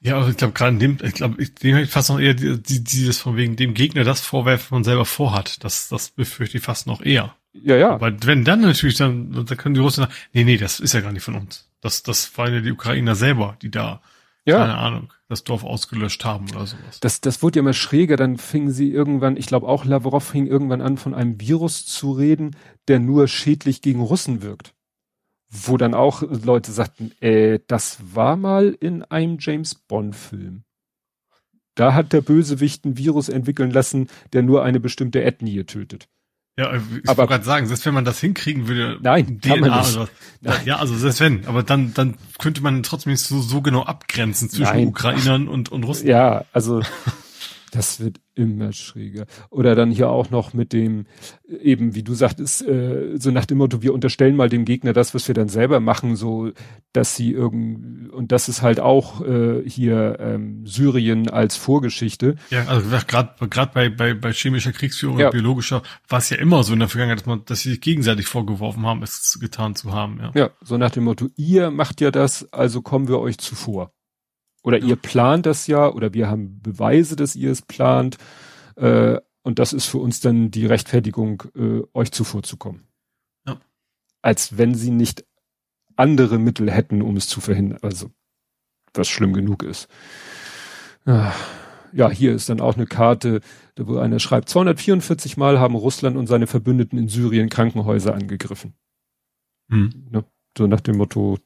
Ja, aber ich glaube gerade in dem, ich glaube, ich, dem ich fast noch eher die, die, dieses von wegen dem Gegner das vorwerfen, was man selber vorhat. Das, das befürchte ich fast noch eher. Ja, ja. Aber wenn dann natürlich, dann, dann können die Russen sagen, nee, nee, das ist ja gar nicht von uns. Das, das waren ja die Ukrainer selber, die da, ja. keine Ahnung, das Dorf ausgelöscht haben oder sowas. Das, das wurde ja immer schräger, dann fingen sie irgendwann, ich glaube auch Lavrov fing irgendwann an, von einem Virus zu reden, der nur schädlich gegen Russen wirkt wo dann auch Leute sagten, äh, das war mal in einem James Bond Film. Da hat der Bösewicht ein Virus entwickeln lassen, der nur eine bestimmte Ethnie tötet. Ja, ich aber gerade sagen, selbst wenn man das hinkriegen würde, nein, DNA kann man nicht. Oder, ja, also selbst wenn, aber dann dann könnte man trotzdem nicht so, so genau abgrenzen zwischen nein. Ukrainern und und Russen. Ja, also das wird immer schräger. Oder dann hier auch noch mit dem, eben wie du sagtest, äh, so nach dem Motto, wir unterstellen mal dem Gegner das, was wir dann selber machen, so dass sie irgend und das ist halt auch äh, hier ähm, Syrien als Vorgeschichte. Ja, also gerade gerade bei, bei bei chemischer Kriegsführung ja. und biologischer war es ja immer so in der Vergangenheit, dass man, dass sie sich gegenseitig vorgeworfen haben, es getan zu haben. Ja, ja so nach dem Motto, ihr macht ja das, also kommen wir euch zuvor. Oder ja. ihr plant das ja, oder wir haben Beweise, dass ihr es plant. Äh, und das ist für uns dann die Rechtfertigung, äh, euch zuvorzukommen. Ja. Als wenn sie nicht andere Mittel hätten, um es zu verhindern. Also, was schlimm genug ist. Ah, ja, hier ist dann auch eine Karte, wo einer schreibt, 244 Mal haben Russland und seine Verbündeten in Syrien Krankenhäuser angegriffen. Hm. Ne? So nach dem Motto,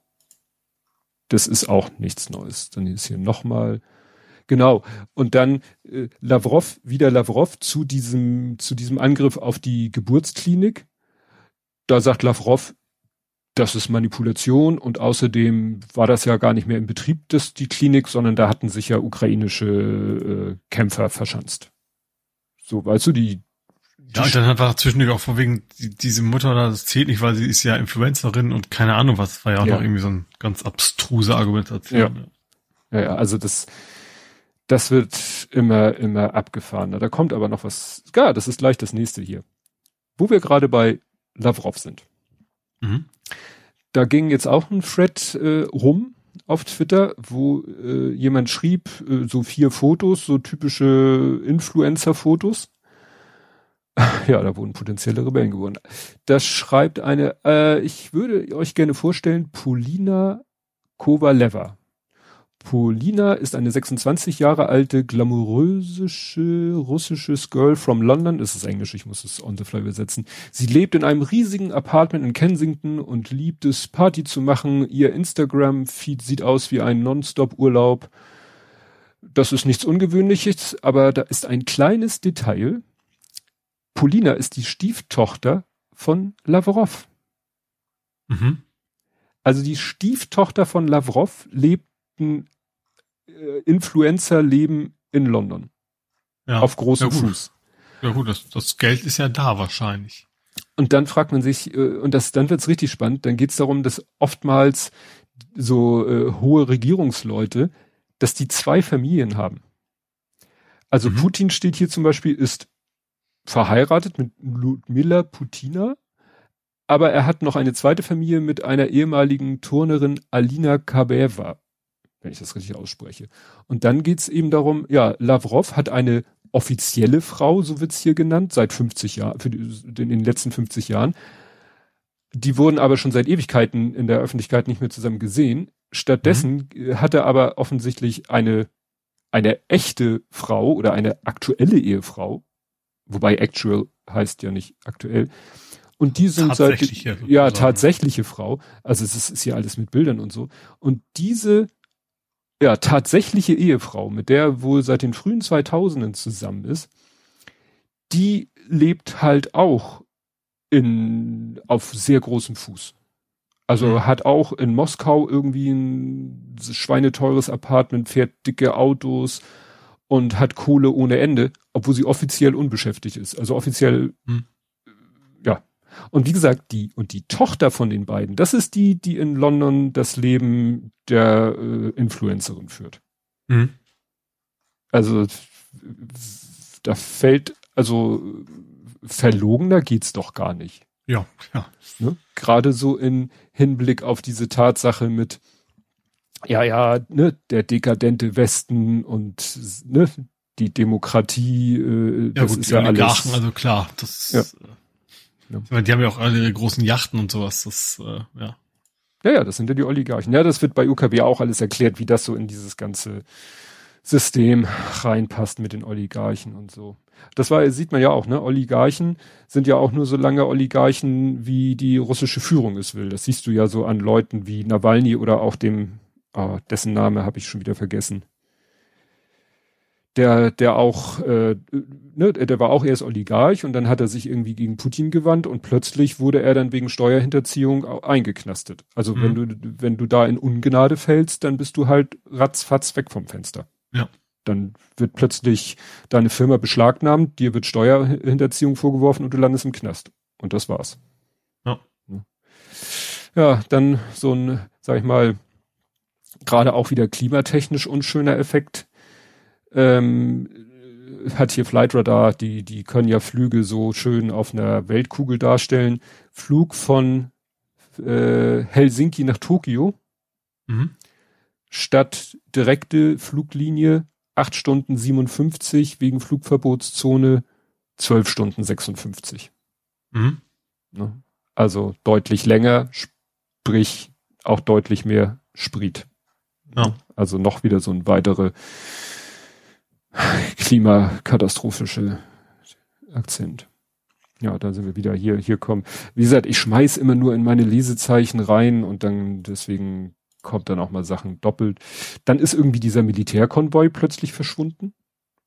das ist auch nichts Neues. Dann ist hier nochmal, genau. Und dann äh, Lavrov, wieder Lavrov zu diesem, zu diesem Angriff auf die Geburtsklinik. Da sagt Lavrov, das ist Manipulation und außerdem war das ja gar nicht mehr in Betrieb, das, die Klinik, sondern da hatten sich ja ukrainische äh, Kämpfer verschanzt. So, weißt du, die ja, und dann hat er zwischendurch auch von wegen, die, diese Mutter da, das zählt nicht, weil sie ist ja Influencerin und keine Ahnung was, war ja auch ja. noch irgendwie so ein ganz abstruse Argumentation. Ja. ja, ja, also das, das wird immer, immer abgefahrener. Da kommt aber noch was, ja, das ist gleich das nächste hier. Wo wir gerade bei Lavrov sind. Mhm. Da ging jetzt auch ein Thread äh, rum auf Twitter, wo äh, jemand schrieb, äh, so vier Fotos, so typische Influencer-Fotos Ja, da wurden potenzielle Rebellen geworden. Das schreibt eine, äh, ich würde euch gerne vorstellen, Polina Kovaleva. Polina ist eine 26 Jahre alte, glamourösische russisches Girl from London. Das ist Englisch, ich muss es on the fly übersetzen. Sie lebt in einem riesigen Apartment in Kensington und liebt es, Party zu machen. Ihr Instagram-Feed sieht aus wie ein Nonstop-Urlaub. Das ist nichts Ungewöhnliches, aber da ist ein kleines Detail, Polina ist die Stieftochter von Lavrov. Mhm. Also die Stieftochter von Lavrov lebt ein äh, Influencer-Leben in London. Ja. Auf großem ja, Fuß. Ja gut, das, das Geld ist ja da wahrscheinlich. Und dann fragt man sich, äh, und das, dann wird's richtig spannend, dann geht's darum, dass oftmals so äh, hohe Regierungsleute, dass die zwei Familien haben. Also mhm. Putin steht hier zum Beispiel, ist verheiratet mit Ludmila Putina aber er hat noch eine zweite Familie mit einer ehemaligen Turnerin Alina Kabeva, wenn ich das richtig ausspreche. Und dann geht's eben darum, ja, Lavrov hat eine offizielle Frau, so wird's hier genannt, seit 50 Jahren, in den letzten 50 Jahren. Die wurden aber schon seit Ewigkeiten in der Öffentlichkeit nicht mehr zusammen gesehen. Stattdessen mhm. hat er aber offensichtlich eine, eine echte Frau oder eine aktuelle Ehefrau, wobei actual heißt ja nicht aktuell. Und die sind seit, ja, tatsächliche Frau. Also es ist, ist hier alles mit Bildern und so. Und diese, ja, tatsächliche Ehefrau, mit der wohl seit den frühen 2000ern zusammen ist, die lebt halt auch in, auf sehr großem Fuß. Also mhm. hat auch in Moskau irgendwie ein schweineteures Apartment, fährt dicke Autos und hat Kohle ohne Ende, obwohl sie offiziell unbeschäftigt ist. Also offiziell, mhm. ja. Und wie gesagt, die und die Tochter von den beiden, das ist die, die in London das Leben der äh, Influencerin führt. Mhm. Also da fällt, also verlogener geht's doch gar nicht. Ja, ja. Ne? Gerade so in Hinblick auf diese Tatsache mit, ja, ja, ne, der dekadente Westen und ne, die Demokratie, äh, ja, das gut, ist ja alles. Also klar, das ja. Ist, äh, ja. die haben ja auch alle ihre großen Yachten und sowas, das, äh, ja. Ja, ja, das sind ja die Oligarchen. Ja, das wird bei UKW auch alles erklärt, wie das so in dieses ganze System reinpasst mit den Oligarchen und so. Das war, sieht man ja auch, ne? Oligarchen sind ja auch nur so lange Oligarchen, wie die russische Führung es will. Das siehst du ja so an Leuten wie Nawalny oder auch dem, oh, dessen Name habe ich schon wieder vergessen. Der, der auch, äh, ne, der war auch erst Oligarch und dann hat er sich irgendwie gegen Putin gewandt und plötzlich wurde er dann wegen Steuerhinterziehung eingeknastet. Also mhm. wenn du, wenn du da in Ungnade fällst, dann bist du halt ratzfatz weg vom Fenster. Ja. Dann wird plötzlich deine Firma beschlagnahmt, dir wird Steuerhinterziehung vorgeworfen und du landest im Knast. Und das war's. Ja. Ja, dann so ein, sag ich mal, gerade auch wieder klimatechnisch unschöner Effekt. Ähm, hat hier Flightradar, die, die können ja Flüge so schön auf einer Weltkugel darstellen. Flug von äh, Helsinki nach Tokio. Mhm statt direkte Fluglinie 8 Stunden 57 wegen Flugverbotszone 12 Stunden 56. Mhm. Ne? Also deutlich länger, sprich auch deutlich mehr Sprit. Ja. Also noch wieder so ein weitere klimakatastrophische Akzent. Ja, da sind wir wieder hier, hier kommen. Wie gesagt, ich schmeiß immer nur in meine Lesezeichen rein und dann deswegen kommt dann auch mal Sachen doppelt. Dann ist irgendwie dieser Militärkonvoi plötzlich verschwunden.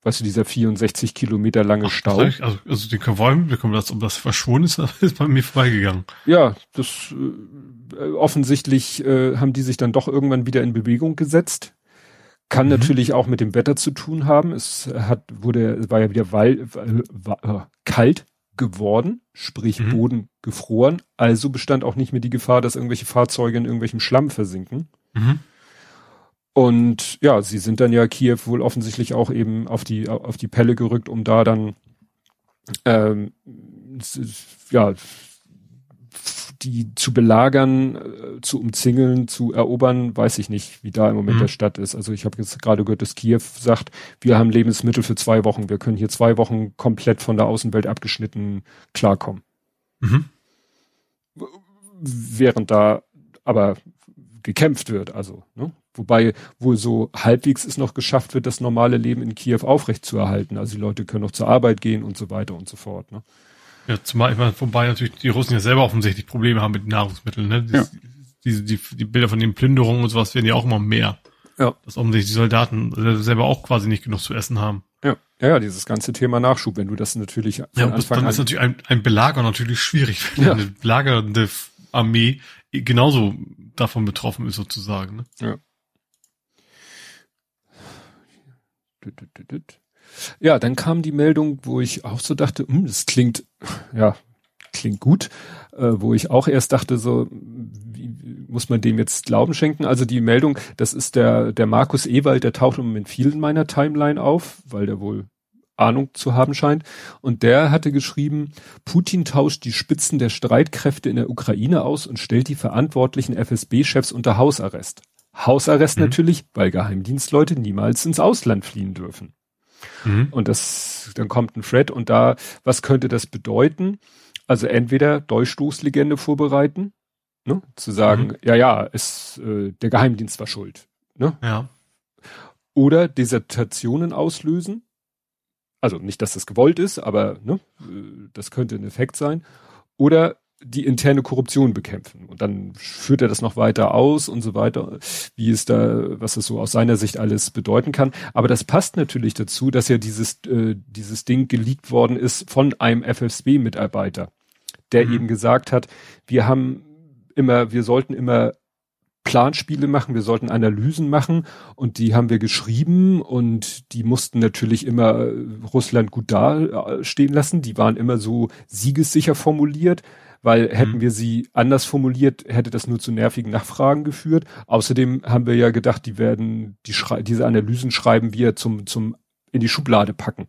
Weißt du, dieser 64 Kilometer lange Stau. Also, also den Konvoi mitbekommen, dass um das verschwunden ist, ist bei mir vorbeigegangen. Ja, das äh, offensichtlich äh, haben die sich dann doch irgendwann wieder in Bewegung gesetzt. Kann mhm. natürlich auch mit dem Wetter zu tun haben. Es hat, wurde, war ja wieder weil, war, äh, kalt geworden, sprich mhm. Boden gefroren. Also bestand auch nicht mehr die Gefahr, dass irgendwelche Fahrzeuge in irgendwelchem Schlamm versinken. Mhm. Und ja, sie sind dann ja Kiew wohl offensichtlich auch eben auf die auf die Pelle gerückt, um da dann ähm, ja die zu belagern, äh, zu umzingeln, zu erobern, weiß ich nicht, wie da im Moment mhm. der Stadt ist. Also ich habe jetzt gerade gehört, dass Kiew sagt, wir haben Lebensmittel für zwei Wochen, wir können hier zwei Wochen komplett von der Außenwelt abgeschnitten klarkommen. Mhm. Während da aber gekämpft wird, also, ne? Wobei wohl so halbwegs es noch geschafft wird, das normale Leben in Kiew aufrechtzuerhalten. Also die Leute können noch zur Arbeit gehen und so weiter und so fort. Ne? Ja, zumal, ich meine, wobei natürlich die Russen ja selber offensichtlich Probleme haben mit Nahrungsmitteln, ne? Ja. Die, die, die Bilder von den Plünderungen und sowas werden ja auch immer mehr. Ja. Dass offensichtlich die Soldaten selber auch quasi nicht genug zu essen haben. Ja, ja, dieses ganze Thema Nachschub, wenn du das natürlich von ja, Anfang dann ist natürlich ein, ein Belager natürlich schwierig, wenn ja. eine belagernde Armee genauso davon betroffen ist sozusagen. Ne? Ja. Ja, dann kam die Meldung, wo ich auch so dachte, hm, das klingt, ja, klingt gut, äh, wo ich auch erst dachte, so, wie, muss man dem jetzt Glauben schenken? Also die Meldung, das ist der, der Markus Ewald, der taucht im Moment viel in meiner Timeline auf, weil der wohl Ahnung zu haben scheint. Und der hatte geschrieben, Putin tauscht die Spitzen der Streitkräfte in der Ukraine aus und stellt die verantwortlichen FSB-Chefs unter Hausarrest. Hausarrest mhm. natürlich, weil Geheimdienstleute niemals ins Ausland fliehen dürfen. Mhm. Und das, dann kommt ein Thread und da, was könnte das bedeuten? Also entweder Durchstoßlegende vorbereiten, ne? zu sagen, mhm. ja, ja, es, äh, der Geheimdienst war schuld. Ne? Ja. Oder Desertationen auslösen, also nicht, dass das gewollt ist, aber ne, das könnte ein Effekt sein. Oder die interne Korruption bekämpfen. Und dann führt er das noch weiter aus und so weiter, wie es da, was es so aus seiner Sicht alles bedeuten kann. Aber das passt natürlich dazu, dass ja dieses, äh, dieses Ding geleakt worden ist von einem FSB-Mitarbeiter, der mhm. eben gesagt hat, wir haben immer, wir sollten immer Planspiele machen, wir sollten Analysen machen und die haben wir geschrieben und die mussten natürlich immer äh, Russland gut dastehen lassen. Die waren immer so siegessicher formuliert, weil hätten mhm. wir sie anders formuliert, hätte das nur zu nervigen Nachfragen geführt. Außerdem haben wir ja gedacht, die werden die diese Analysen schreiben wir zum zum in die Schublade packen.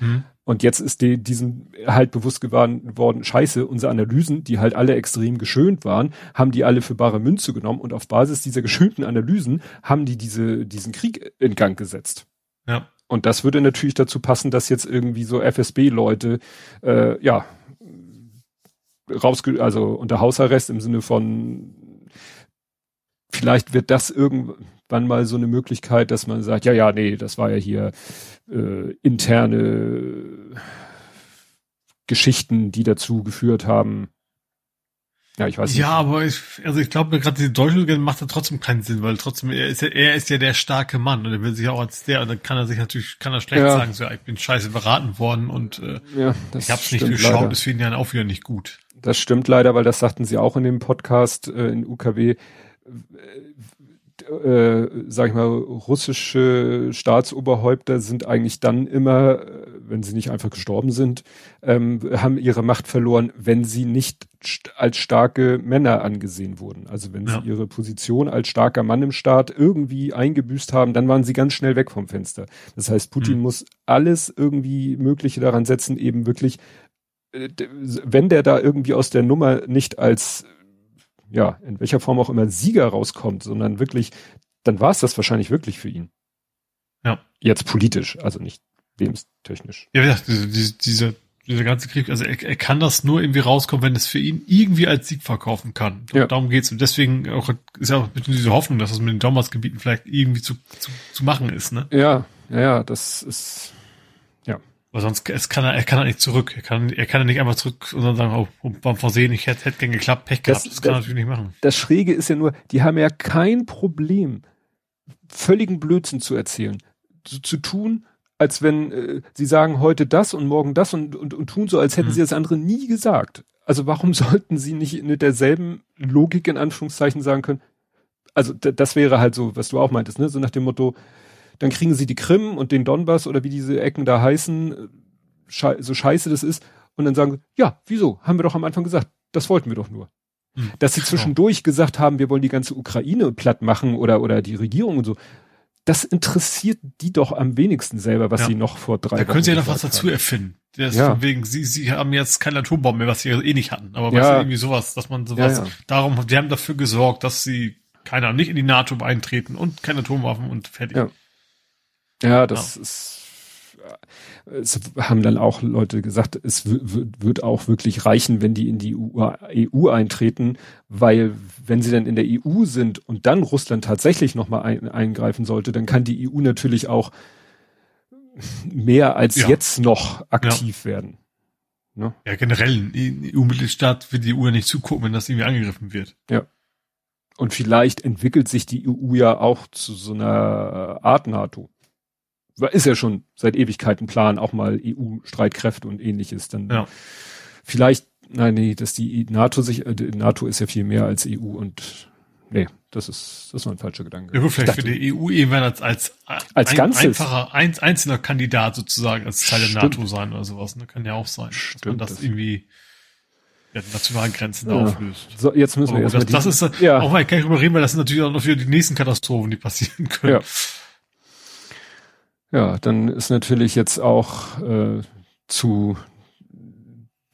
Mhm. Und jetzt ist die, diesen halt bewusst geworden worden, scheiße, unsere Analysen, die halt alle extrem geschönt waren, haben die alle für bare Münze genommen und auf Basis dieser geschönten Analysen haben die diese, diesen Krieg in Gang gesetzt. Ja. Und das würde natürlich dazu passen, dass jetzt irgendwie so FSB-Leute, äh, ja, rausge also unter Hausarrest im Sinne von vielleicht wird das irgendwann mal so eine Möglichkeit, dass man sagt, ja, ja, nee, das war ja hier äh, interne Geschichten, die dazu geführt haben. Ja, ich weiß nicht. Ja, aber ich, also ich glaube, gerade diese Deutsche macht da trotzdem keinen Sinn, weil trotzdem, er ist ja, er ist ja der starke Mann und er will sich auch als der, und dann kann er sich natürlich, kann er schlecht ja. sagen, so, ich bin scheiße beraten worden und äh, ja, ich hab's nicht durchschaut, ist für ihn ja auch wieder nicht gut. Das stimmt leider, weil das sagten sie auch in dem Podcast äh, in UKW äh, sag ich mal, russische Staatsoberhäupter sind eigentlich dann immer, äh, wenn sie nicht einfach gestorben sind, ähm, haben ihre Macht verloren, wenn sie nicht st als starke Männer angesehen wurden. Also wenn ja. sie ihre Position als starker Mann im Staat irgendwie eingebüßt haben, dann waren sie ganz schnell weg vom Fenster. Das heißt, Putin mhm. muss alles irgendwie Mögliche daran setzen, eben wirklich, äh, wenn der da irgendwie aus der Nummer nicht als ja, in welcher Form auch immer Sieger rauskommt, sondern wirklich, dann war es das wahrscheinlich wirklich für ihn. Ja. Jetzt politisch, also nicht lebenstechnisch. Ja, ja diese, diese, diese, dieser ganze Krieg, also er, er kann das nur irgendwie rauskommen, wenn es für ihn irgendwie als Sieg verkaufen kann. Ja. Darum geht's. Und deswegen auch, ist ja auch ein bisschen diese Hoffnung, dass das mit den Donbass-Gebieten vielleicht irgendwie zu, zu, zu machen ist, ne? Ja, ja, das ist, weil sonst es kann er, er kann er nicht zurück. Er kann, er kann nicht einfach zurück und dann sagen, oh, beim Versehen, ich hätte, hätte gern geklappt, Pech gehabt. Das, das kann er natürlich nicht machen. Das Schräge ist ja nur, die haben ja kein Problem, völligen Blödsinn zu erzählen. Zu, zu tun, als wenn äh, sie sagen heute das und morgen das und, und, und tun so, als hätten mhm. sie das andere nie gesagt. Also warum sollten sie nicht mit derselben Logik in Anführungszeichen sagen können, also das wäre halt so, was du auch meintest, ne? So nach dem Motto, dann kriegen sie die Krim und den Donbass oder wie diese Ecken da heißen, so scheiße das ist, und dann sagen, ja, wieso? Haben wir doch am Anfang gesagt, das wollten wir doch nur. Hm. Dass sie zwischendurch gesagt haben, wir wollen die ganze Ukraine platt machen oder, oder die Regierung und so. Das interessiert die doch am wenigsten selber, was ja. sie noch vor drei Jahren. Da können sie ja noch was dazu haben. erfinden. Das ja. von wegen, sie, sie haben jetzt keine Atombomben mehr, was sie eh nicht hatten. Aber ja. weißt du, irgendwie sowas, dass man sowas, ja, ja. darum, die haben dafür gesorgt, dass sie, keine Ahnung, nicht in die NATO eintreten und keine Atomwaffen und fertig. Ja. Ja, das ja. ist es haben dann auch Leute gesagt, es wird auch wirklich reichen, wenn die in die EU eintreten, weil wenn sie dann in der EU sind und dann Russland tatsächlich nochmal ein, eingreifen sollte, dann kann die EU natürlich auch mehr als ja. jetzt noch aktiv ja. werden. Ne? Ja, generell, ein EU-Mitgliedstaat wird die EU ja nicht zugucken, wenn das irgendwie angegriffen wird. Ja. Und vielleicht entwickelt sich die EU ja auch zu so einer Art NATO ist ja schon seit Ewigkeiten Plan, auch mal EU-Streitkräfte und ähnliches. Dann ja. vielleicht, nein, nee, dass die NATO sich, äh, NATO ist ja viel mehr als EU und nee, das ist, das nur ein falscher Gedanke. Ja, vielleicht dachte, für die EU eben als, als, als ein, Ganzes. einfacher, ein, einzelner Kandidat sozusagen als Teil der NATO sein oder sowas, ne? Kann ja auch sein. Stimmt, dass man das, das irgendwie ja, nationalen Grenzen ja. auflöst. So, jetzt müssen wir erstmal das, das ist, ja. auch mal, kann ich drüber reden, weil das sind natürlich auch noch wieder die nächsten Katastrophen, die passieren können. Ja. Ja, dann ist natürlich jetzt auch äh, zu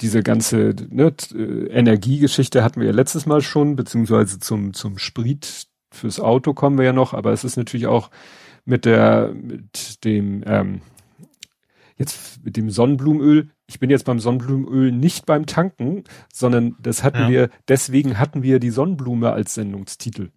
diese ganze ne, äh, Energiegeschichte hatten wir ja letztes Mal schon, beziehungsweise zum, zum Sprit fürs Auto kommen wir ja noch, aber es ist natürlich auch mit der, mit dem, ähm, jetzt mit dem Sonnenblumenöl. Ich bin jetzt beim Sonnenblumenöl nicht beim Tanken, sondern das hatten ja. wir, deswegen hatten wir die Sonnenblume als Sendungstitel.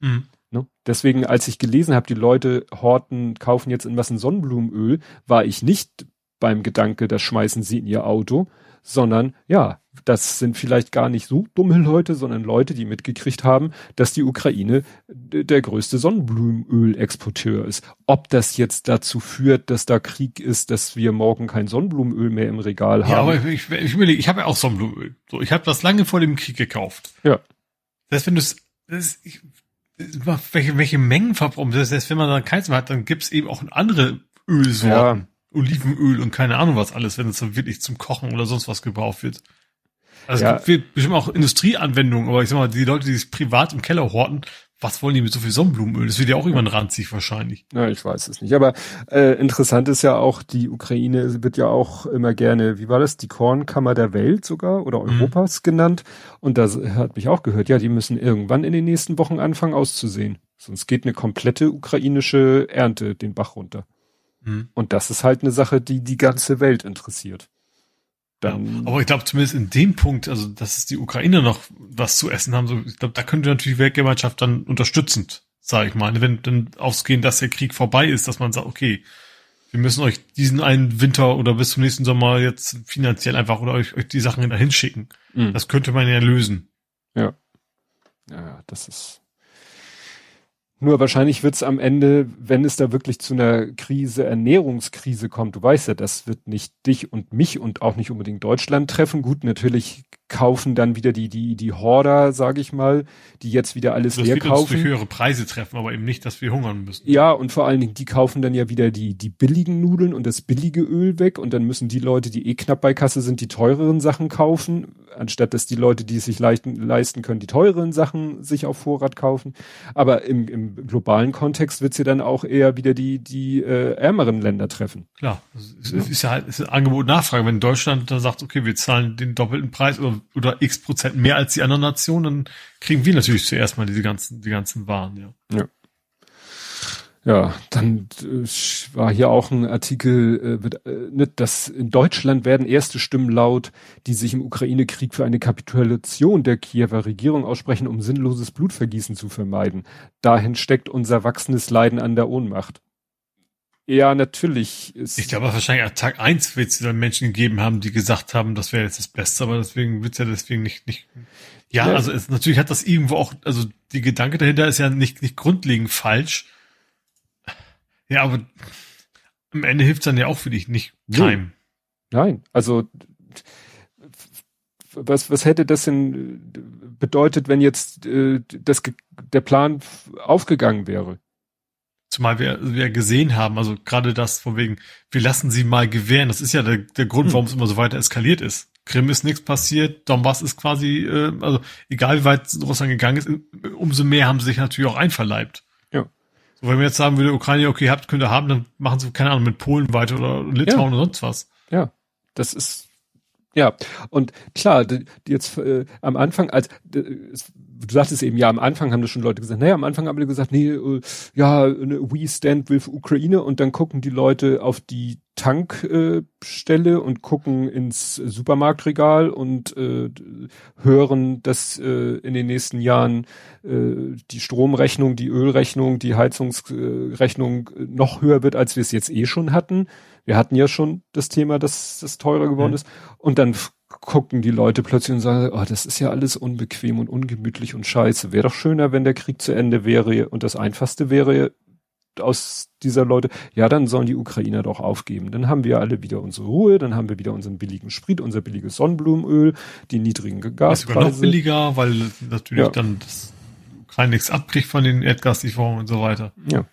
Mhm. Ne? Deswegen, als ich gelesen habe, die Leute horten, kaufen jetzt in was ein Sonnenblumenöl, war ich nicht beim Gedanke, das schmeißen sie in ihr Auto, sondern ja, das sind vielleicht gar nicht so dumme Leute, sondern Leute, die mitgekriegt haben, dass die Ukraine der größte Sonnenblumenöl-Exporteur ist. Ob das jetzt dazu führt, dass da Krieg ist, dass wir morgen kein Sonnenblumenöl mehr im Regal haben. Ja, aber ich, ich, überlege, ich habe ja auch Sonnenblumenöl. So, ich habe das lange vor dem Krieg gekauft. Ja. Das heißt, wenn du es, welche, welche Mengen verbrauchen, das heißt, wenn man dann keins mehr hat, dann gibt's eben auch andere Ölsorten. Ja. Olivenöl und keine Ahnung was alles, wenn es dann wirklich zum Kochen oder sonst was gebraucht wird. Also ja. es gibt bestimmt auch Industrieanwendungen, aber ich sag mal, die Leute, die sich privat im Keller horten, was wollen die mit so viel Sonnenblumenöl? Das wird ja auch irgendwann ranzig wahrscheinlich. Ja, ich weiß es nicht. Aber äh, interessant ist ja auch, die Ukraine wird ja auch immer gerne, wie war das, die Kornkammer der Welt sogar oder mhm. Europas mhm. genannt. Und da hat mich auch gehört, ja, die müssen irgendwann in den nächsten Wochen anfangen auszusehen. Sonst geht eine komplette ukrainische Ernte den Bach runter. Mhm. Und das ist halt eine Sache, die die ganze Welt interessiert. Dann, ja, aber ich glaube zumindest in dem Punkt, also dass es die Ukrainer noch was zu essen haben, so, ich glaube, da könnte natürlich die Weltgemeinschaft dann unterstützend, sage ich mal, wenn dann ausgehen, dass der Krieg vorbei ist, dass man sagt, okay, wir müssen euch diesen einen Winter oder bis zum nächsten Sommer jetzt finanziell einfach oder euch, euch die Sachen dahin schicken. Mhm. Das könnte man ja lösen. Ja. Ja, das ist nur wahrscheinlich wird es am Ende, wenn es da wirklich zu einer Krise, Ernährungskrise kommt, du weißt ja, das wird nicht dich und mich und auch nicht unbedingt Deutschland treffen. Gut, natürlich kaufen dann wieder die, die, die Horder, sage ich mal, die jetzt wieder alles das leer kaufen. Uns durch höhere Preise treffen, aber eben nicht, dass wir hungern müssen. Ja, und vor allen Dingen, die kaufen dann ja wieder die, die billigen Nudeln und das billige Öl weg und dann müssen die Leute, die eh knapp bei Kasse sind, die teureren Sachen kaufen, anstatt dass die Leute, die es sich leisten, leisten können, die teureren Sachen sich auf Vorrat kaufen. Aber im, im globalen Kontext wird sie dann auch eher wieder die, die äh, ärmeren Länder treffen. Klar, es ja. ist ja halt ist Angebot Nachfrage. Wenn Deutschland da sagt, okay, wir zahlen den doppelten Preis oder oder x Prozent mehr als die anderen Nationen, dann kriegen wir natürlich zuerst mal diese ganzen, die ganzen Waren, ja. Ja. Ja, dann äh, war hier auch ein Artikel, äh, äh, ne, dass in Deutschland werden erste Stimmen laut, die sich im Ukraine-Krieg für eine Kapitulation der Kiewer Regierung aussprechen, um sinnloses Blutvergießen zu vermeiden. Dahin steckt unser wachsendes Leiden an der Ohnmacht. Ja, natürlich. Ist ich glaube, wahrscheinlich an Tag eins wird es dann Menschen gegeben haben, die gesagt haben, das wäre jetzt das Beste, aber deswegen wird es ja deswegen nicht, nicht. Ja, ja, also es, natürlich hat das irgendwo auch, also die Gedanke dahinter ist ja nicht, nicht grundlegend falsch. Ja, aber am Ende hilft es dann ja auch für dich nicht keinem. Nein, also was, was hätte das denn bedeutet, wenn jetzt äh, das, der Plan aufgegangen wäre? Zumal wir, wir gesehen haben, also gerade das von wegen, wir lassen sie mal gewähren. Das ist ja der, der Grund, hm. warum es immer so weiter eskaliert ist. Krim ist nichts passiert, Donbass ist quasi, äh, also egal wie weit Russland gegangen ist, umso mehr haben sie sich natürlich auch einverleibt. Ja. So, wenn wir jetzt sagen würde, Ukraine, okay, habt, könnt ihr haben, dann machen sie, keine Ahnung, mit Polen weiter oder Litauen ja. oder sonst was. Ja. Das ist, ja. Und klar, jetzt äh, am Anfang, als du sagtest eben, ja, am Anfang haben das schon Leute gesagt, naja, am Anfang haben die gesagt, nee, äh, ja, we stand with Ukraine und dann gucken die Leute auf die Tankstelle äh, und gucken ins Supermarktregal und äh, hören, dass äh, in den nächsten Jahren äh, die Stromrechnung, die Ölrechnung, die Heizungsrechnung noch höher wird, als wir es jetzt eh schon hatten. Wir hatten ja schon das Thema, dass das teurer geworden mhm. ist. Und dann gucken die Leute plötzlich und sagen, oh, das ist ja alles unbequem und ungemütlich und scheiße. Wäre doch schöner, wenn der Krieg zu Ende wäre und das einfachste wäre aus dieser Leute, ja, dann sollen die Ukrainer doch aufgeben. Dann haben wir alle wieder unsere Ruhe, dann haben wir wieder unseren billigen Sprit, unser billiges Sonnenblumenöl, die niedrigen Gaspreise. Ist sogar noch billiger, weil natürlich ja. dann das Ukraine nichts abkriegt von den Erdgaslieferungen und so weiter. Ja.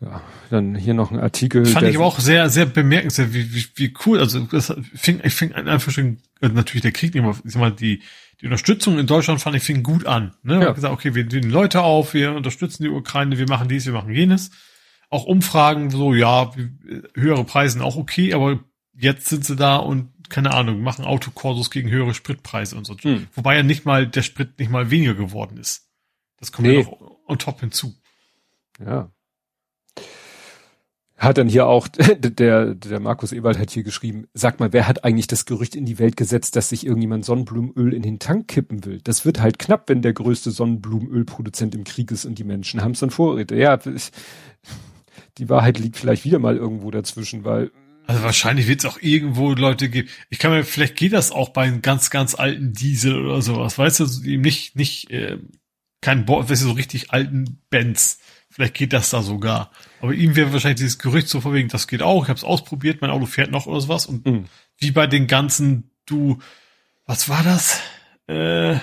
Ja, dann hier noch ein Artikel. Fand ich aber auch sehr, sehr bemerkenswert, wie, wie, wie cool. Also das fing, ich fing einfach schon, also natürlich der Krieg nicht mehr, ich sag mal, die, die Unterstützung in Deutschland fand ich fing gut an. Ne? Ja. gesagt, okay, wir nehmen Leute auf, wir unterstützen die Ukraine, wir machen dies, wir machen jenes. auch Umfragen so, ja, höhere Preise auch okay, aber jetzt sind sie da und keine Ahnung, machen Autokorsos gegen höhere Spritpreise und so. Hm. Wobei ja nicht mal der Sprit nicht mal weniger geworden ist. Das kommt nee. ja noch on top hinzu. Ja. Hat dann hier auch, der, der Markus Ewald hat hier geschrieben, sag mal, wer hat eigentlich das Gerücht in die Welt gesetzt, dass sich irgendjemand Sonnenblumenöl in den Tank kippen will? Das wird halt knapp, wenn der größte Sonnenblumenölproduzent im Krieg ist und die Menschen haben es dann Vorräte. Ja, die Wahrheit liegt vielleicht wieder mal irgendwo dazwischen, weil also wahrscheinlich wird es auch irgendwo Leute geben. Ich kann mir, vielleicht geht das auch bei einem ganz, ganz alten Diesel oder sowas. Weißt du, eben nicht, nicht, äh, kein Bo weißt du, so richtig alten Benz. Vielleicht geht das da sogar. Aber ihm wäre wahrscheinlich dieses Gerücht so verwegen, das geht auch. Ich habe es ausprobiert, mein Auto fährt noch oder sowas. Und mhm. wie bei den ganzen, du, was war das? Äh,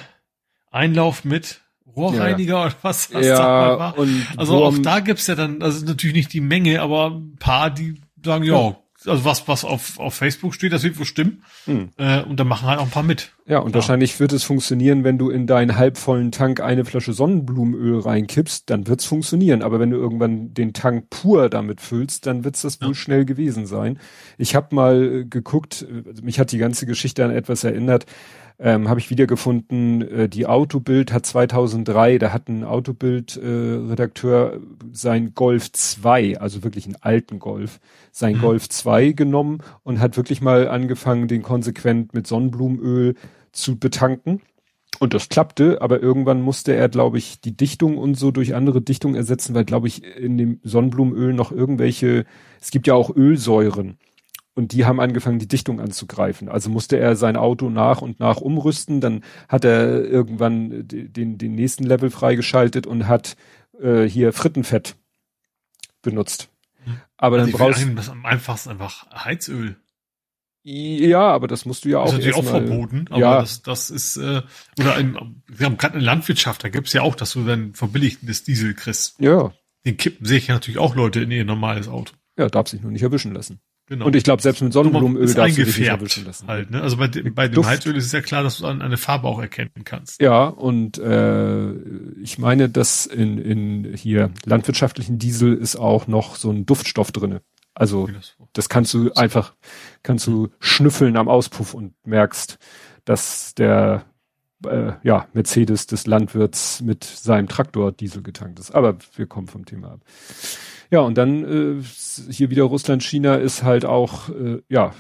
Einlauf mit Rohrreiniger ja. oder was, was ja, da war. Also auch da gibt's ja dann, also natürlich nicht die Menge, aber ein paar, die sagen, ja, also was, was auf, auf Facebook steht, das wird wohl stimmen. Hm. Äh, und da machen halt auch ein paar mit. Ja, und ja. wahrscheinlich wird es funktionieren, wenn du in deinen halbvollen Tank eine Flasche Sonnenblumenöl reinkippst, dann wird's funktionieren. Aber wenn du irgendwann den Tank pur damit füllst, dann wird's das ja. wohl schnell gewesen sein. Ich habe mal geguckt, also mich hat die ganze Geschichte an etwas erinnert ähm, habe ich wiedergefunden, äh, die Autobild hat 2003, da hat ein Autobild-Redakteur äh, sein Golf 2, also wirklich einen alten Golf, sein mhm. Golf 2 genommen und hat wirklich mal angefangen, den konsequent mit Sonnenblumenöl zu betanken. Und das klappte, aber irgendwann musste er, glaube ich, die Dichtung und so durch andere Dichtungen ersetzen, weil, glaube ich, in dem Sonnenblumenöl noch irgendwelche, es gibt ja auch Ölsäuren und die haben angefangen, die Dichtung anzugreifen. Also musste er sein Auto nach und nach umrüsten. Dann hat er irgendwann den, den nächsten Level freigeschaltet und hat äh, hier Frittenfett benutzt. Hm. Aber also dann brauchst du. Das am einfachsten einfach Heizöl. Ja, aber das musst du ja auch. Das ist natürlich auch verboten, aber ja. das, das ist, äh, oder ein, wir haben gerade eine Landwirtschaft, da gibt's ja auch, dass du dann verbilligtes Diesel kriegst. Ja. Den kippen sehe ich natürlich auch Leute in ihr normales Auto. Ja, darf sich nur nicht erwischen lassen. Genau. Und ich glaube, selbst mit Sonnenblumenöl darfst du dich nicht erwischen lassen. Halt, ne? Also bei, bei dem Duft. Heizöl ist es ja klar, dass du eine Farbe auch erkennen kannst. Ja, und äh, ich meine, dass in, in hier landwirtschaftlichen Diesel ist auch noch so ein Duftstoff drinne. Also das kannst du einfach, kannst du schnüffeln am Auspuff und merkst, dass der äh, ja, Mercedes des Landwirts mit seinem Traktor Diesel getankt ist. Aber wir kommen vom Thema ab. Ja, und dann äh, hier wieder Russland, China ist halt auch, äh, ja,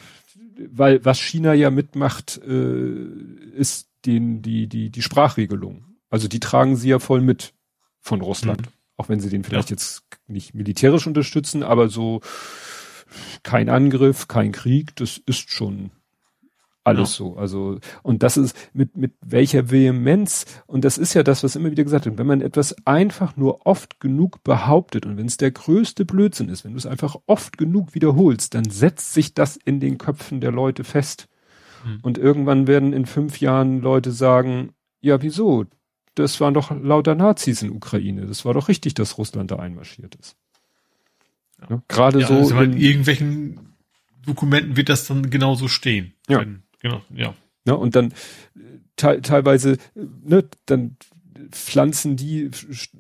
weil was China ja mitmacht, äh, ist den, die, die, die Sprachregelung. Also die tragen sie ja voll mit von Russland. Mhm. Auch wenn sie den vielleicht ja. jetzt nicht militärisch unterstützen, aber so kein Angriff, kein Krieg, das ist schon alles ja. so. Also, und das ist mit, mit welcher Vehemenz, und das ist ja das, was immer wieder gesagt wird, wenn man etwas einfach nur oft genug behauptet und wenn es der größte Blödsinn ist, wenn du es einfach oft genug wiederholst, dann setzt sich das in den Köpfen der Leute fest. Mhm. Und irgendwann werden in fünf Jahren Leute sagen, ja, wieso? Das waren doch lauter Nazis in Ukraine. Das war doch richtig, dass Russland da einmarschiert ist. Ja. Ja, Gerade ja, so. Also in irgendwelchen Dokumenten wird das dann genauso stehen. Ja. Wenn, Genau, ja. Ja, und dann te teilweise, ne, dann pflanzen die,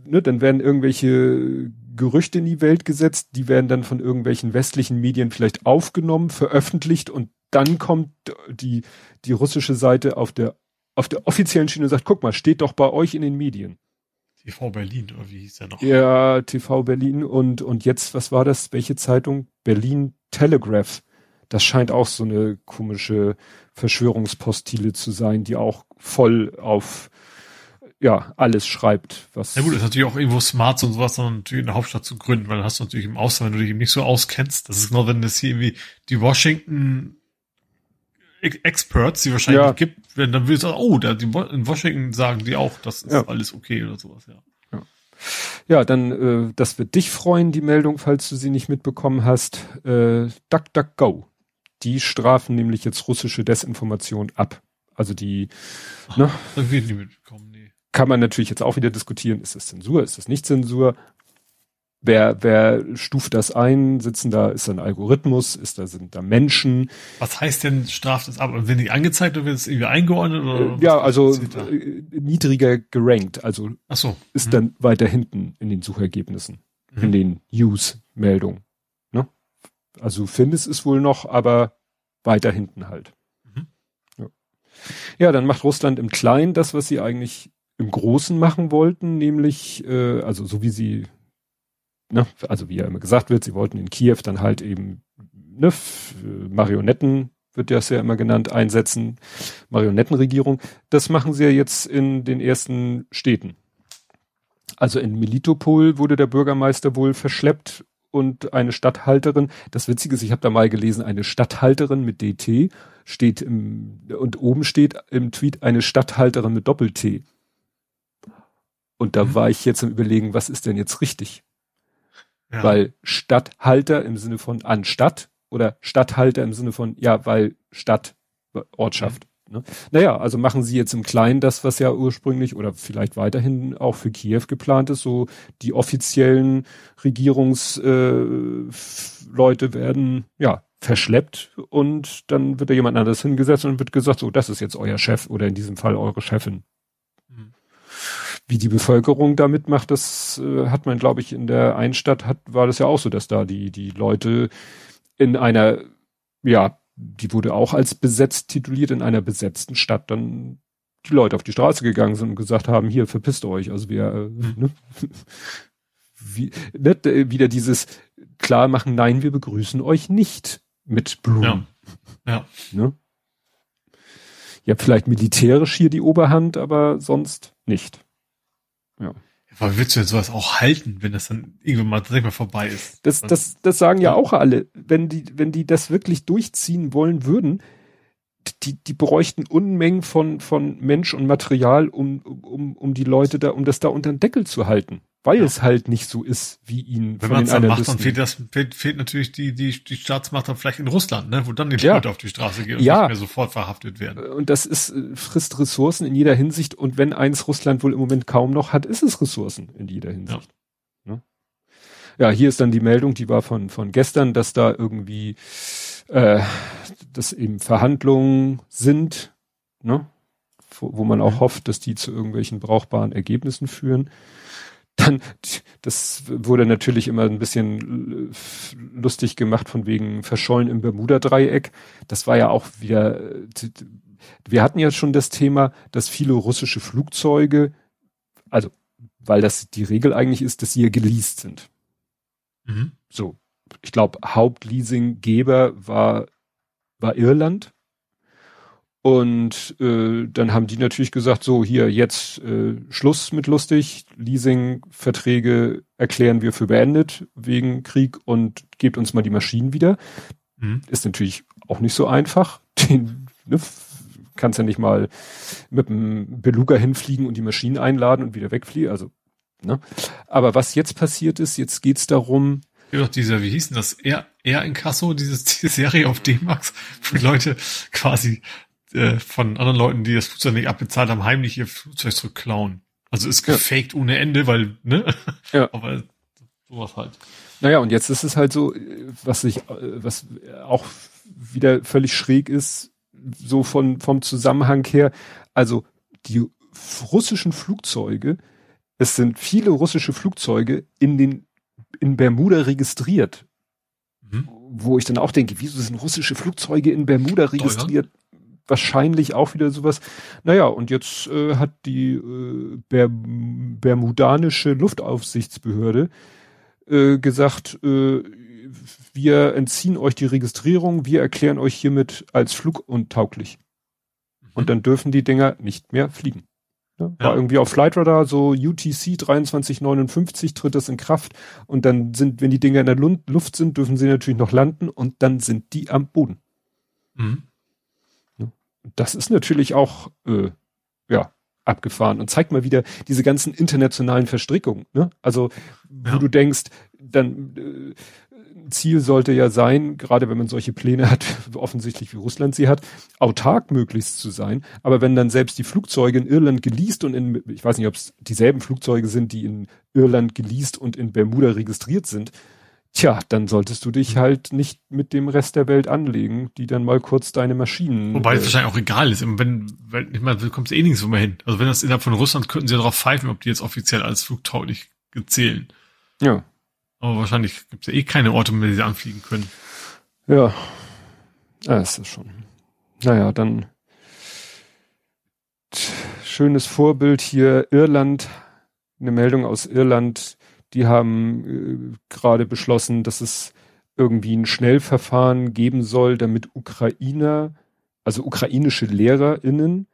ne, dann werden irgendwelche Gerüchte in die Welt gesetzt, die werden dann von irgendwelchen westlichen Medien vielleicht aufgenommen, veröffentlicht und dann kommt die, die russische Seite auf der, auf der offiziellen Schiene und sagt, guck mal, steht doch bei euch in den Medien. TV Berlin, oder wie hieß der noch? Ja, TV Berlin und, und jetzt, was war das? Welche Zeitung? Berlin Telegraph. Das scheint auch so eine komische Verschwörungspostile zu sein, die auch voll auf ja, alles schreibt, was. Ja gut, ist natürlich auch irgendwo smart und sowas, dann natürlich in der Hauptstadt zu gründen, weil dann hast du natürlich im Ausland, wenn du dich eben nicht so auskennst, das ist genau, wenn das hier irgendwie die Washington Experts, die wahrscheinlich ja. gibt, wenn dann willst du sagen, oh, da, die, in Washington sagen die auch, das ist ja. alles okay oder sowas, ja. Ja, ja dann, äh, das wird dich freuen, die Meldung, falls du sie nicht mitbekommen hast. Äh, DuckDuckGo die strafen nämlich jetzt russische Desinformation ab. Also die, Ach, ne, nee. kann man natürlich jetzt auch wieder diskutieren, ist das Zensur, ist das nicht Zensur? Wer, wer stuft das ein? Sitzen da, ist da ein Algorithmus? Ist da, sind da Menschen? Was heißt denn, straft es ab? Und wenn die angezeigt oder wird es irgendwie eingeordnet? Oder äh, ja, also äh, niedriger gerankt. Also so. ist mhm. dann weiter hinten in den Suchergebnissen. mhm. in den News-Meldungen. Also findest es wohl noch, aber weiter hinten halt. Mhm. Ja. ja, dann macht Russland im Kleinen das, was sie eigentlich im Großen machen wollten, nämlich, äh, also so wie sie, ne, also wie ja immer gesagt wird, sie wollten in Kiew dann halt eben ne, Marionetten wird das ja immer genannt, einsetzen, Marionettenregierung. Das machen sie ja jetzt in den ersten Städten. Also in Melitopol wurde der Bürgermeister wohl verschleppt und eine Stadthalterin. Das Witzige ist, ich habe da mal gelesen, eine Stadthalterin mit DT steht im, und oben steht im Tweet eine Stadthalterin mit Doppel-T. Und da mhm. war ich jetzt am überlegen, was ist denn jetzt richtig? Ja. Weil Stadthalter im Sinne von anstatt oder Stadthalter im Sinne von, ja, weil Stadt, Ortschaft. Mhm. Ne? Naja, also machen sie jetzt im Kleinen das, was ja ursprünglich oder vielleicht weiterhin auch für Kiew geplant ist, so die offiziellen Regierungsleute äh, werden, ja, verschleppt und dann wird da jemand anderes hingesetzt und wird gesagt, so, das ist jetzt euer Chef oder in diesem Fall eure Chefin. Mhm. Wie die Bevölkerung da mitmacht, das äh, hat man, glaube ich, in der Einstadt hat, war das ja auch so, dass da die, die Leute in einer, ja, die wurde auch als besetzt tituliert, in einer besetzten Stadt dann die Leute auf die Straße gegangen sind und gesagt haben, hier, verpisst euch. Also wir, äh, hm. ne? Wie, ne, wieder dieses klar machen, nein, wir begrüßen euch nicht mit Blumen. Ja. ja. Ne? Ja, vielleicht militärisch hier die Oberhand, aber sonst nicht. Ja. Aber willst du jetzt sowas auch halten, wenn das dann irgendwann mal, sag mal vorbei ist? Das, das, das sagen ja auch alle. Wenn die, wenn die das wirklich durchziehen wollen würden, die, die bräuchten Unmengen von, von Mensch und Material, um, um, um die Leute da, um das da unter den Deckel zu halten weil ja. es halt nicht so ist, wie ihn Wenn man es dann macht, dann fehlt das fehlt, fehlt natürlich die die die Staatsmacht dann vielleicht in Russland, ne, wo dann die ja. Leute auf die Straße gehen und ja. nicht mehr sofort verhaftet werden. Und das ist äh, frisst Ressourcen in jeder Hinsicht und wenn eins Russland wohl im Moment kaum noch hat, ist es Ressourcen in jeder Hinsicht. Ja, ne? ja hier ist dann die Meldung, die war von von gestern, dass da irgendwie äh, dass eben Verhandlungen sind, ne? wo, wo man auch hofft, dass die zu irgendwelchen brauchbaren Ergebnissen führen dann, das wurde natürlich immer ein bisschen lustig gemacht von wegen verschollen im Bermuda-Dreieck. Das war ja auch wieder, wir hatten ja schon das Thema, dass viele russische Flugzeuge, also, weil das die Regel eigentlich ist, dass sie ja geleast sind. Mhm. So. Ich glaube, Hauptleasinggeber war, war Irland. Und äh, dann haben die natürlich gesagt, so hier jetzt äh, Schluss mit lustig, Leasingverträge erklären wir für beendet wegen Krieg und gebt uns mal die Maschinen wieder. Mhm. Ist natürlich auch nicht so einfach. Den ne, kannst ja nicht mal mit einem Beluga hinfliegen und die Maschinen einladen und wieder wegfliegen. Also, ne? Aber was jetzt passiert ist, jetzt geht's darum. Ja, doch dieser, wie hieß denn das? Air, Air Inkasso, dieses, diese Serie auf D-Max, wo Leute quasi äh, von anderen Leuten, die das Flugzeug nicht abbezahlt haben, heimlich ihr Flugzeug zurückklauen. Also ist gefaked ja. ohne Ende, weil, ne? Ja. Aber sowas halt. Naja, und jetzt ist es halt so, was sich, was auch wieder völlig schräg ist, so von, vom Zusammenhang her. Also, die russischen Flugzeuge, es sind viele russische Flugzeuge in den, in Bermuda registriert. Mhm. Wo ich dann auch denke, wieso sind russische Flugzeuge in Bermuda registriert? Wahrscheinlich auch wieder sowas. Naja, und jetzt äh, hat die äh, Ber bermudanische Luftaufsichtsbehörde äh, gesagt, äh, wir entziehen euch die Registrierung, wir erklären euch hiermit als fluguntauglich. Mhm. Und dann dürfen die Dinger nicht mehr fliegen. Ja, war ja. irgendwie auf Flightradar so UTC 2359 tritt das in Kraft und dann sind, wenn die Dinger in der Luft sind, dürfen sie natürlich noch landen und dann sind die am Boden. Mhm das ist natürlich auch, äh, ja, abgefahren und zeigt mal wieder diese ganzen internationalen Verstrickungen. Ne? Also, wo ja. du denkst, dann äh, Ziel sollte ja sein, gerade wenn man solche Pläne hat, offensichtlich wie Russland sie hat, autark möglichst zu sein. Aber wenn dann selbst die Flugzeuge in Irland geleast und in, ich weiß nicht, ob es dieselben Flugzeuge sind, die in Irland geleast und in Bermuda registriert sind, Tja, dann solltest du dich halt nicht mit dem Rest der Welt anlegen, die dann mal kurz deine Maschinen. Wobei es äh, wahrscheinlich auch egal ist. Wenn, wenn ich meine, du kommst eh nirgendwo mehr hin. Also wenn das innerhalb von Russland könnten sie ja darauf pfeifen, ob die jetzt offiziell als flugtauglich zählen. Ja. Aber wahrscheinlich gibt es ja eh keine Orte, mehr, die sie anfliegen können. Ja. Ja, ist das schon. Naja, dann schönes Vorbild hier Irland, eine Meldung aus Irland, die haben äh, gerade beschlossen, dass es irgendwie ein Schnellverfahren geben soll, damit Ukrainer, also ukrainische LehrerInnen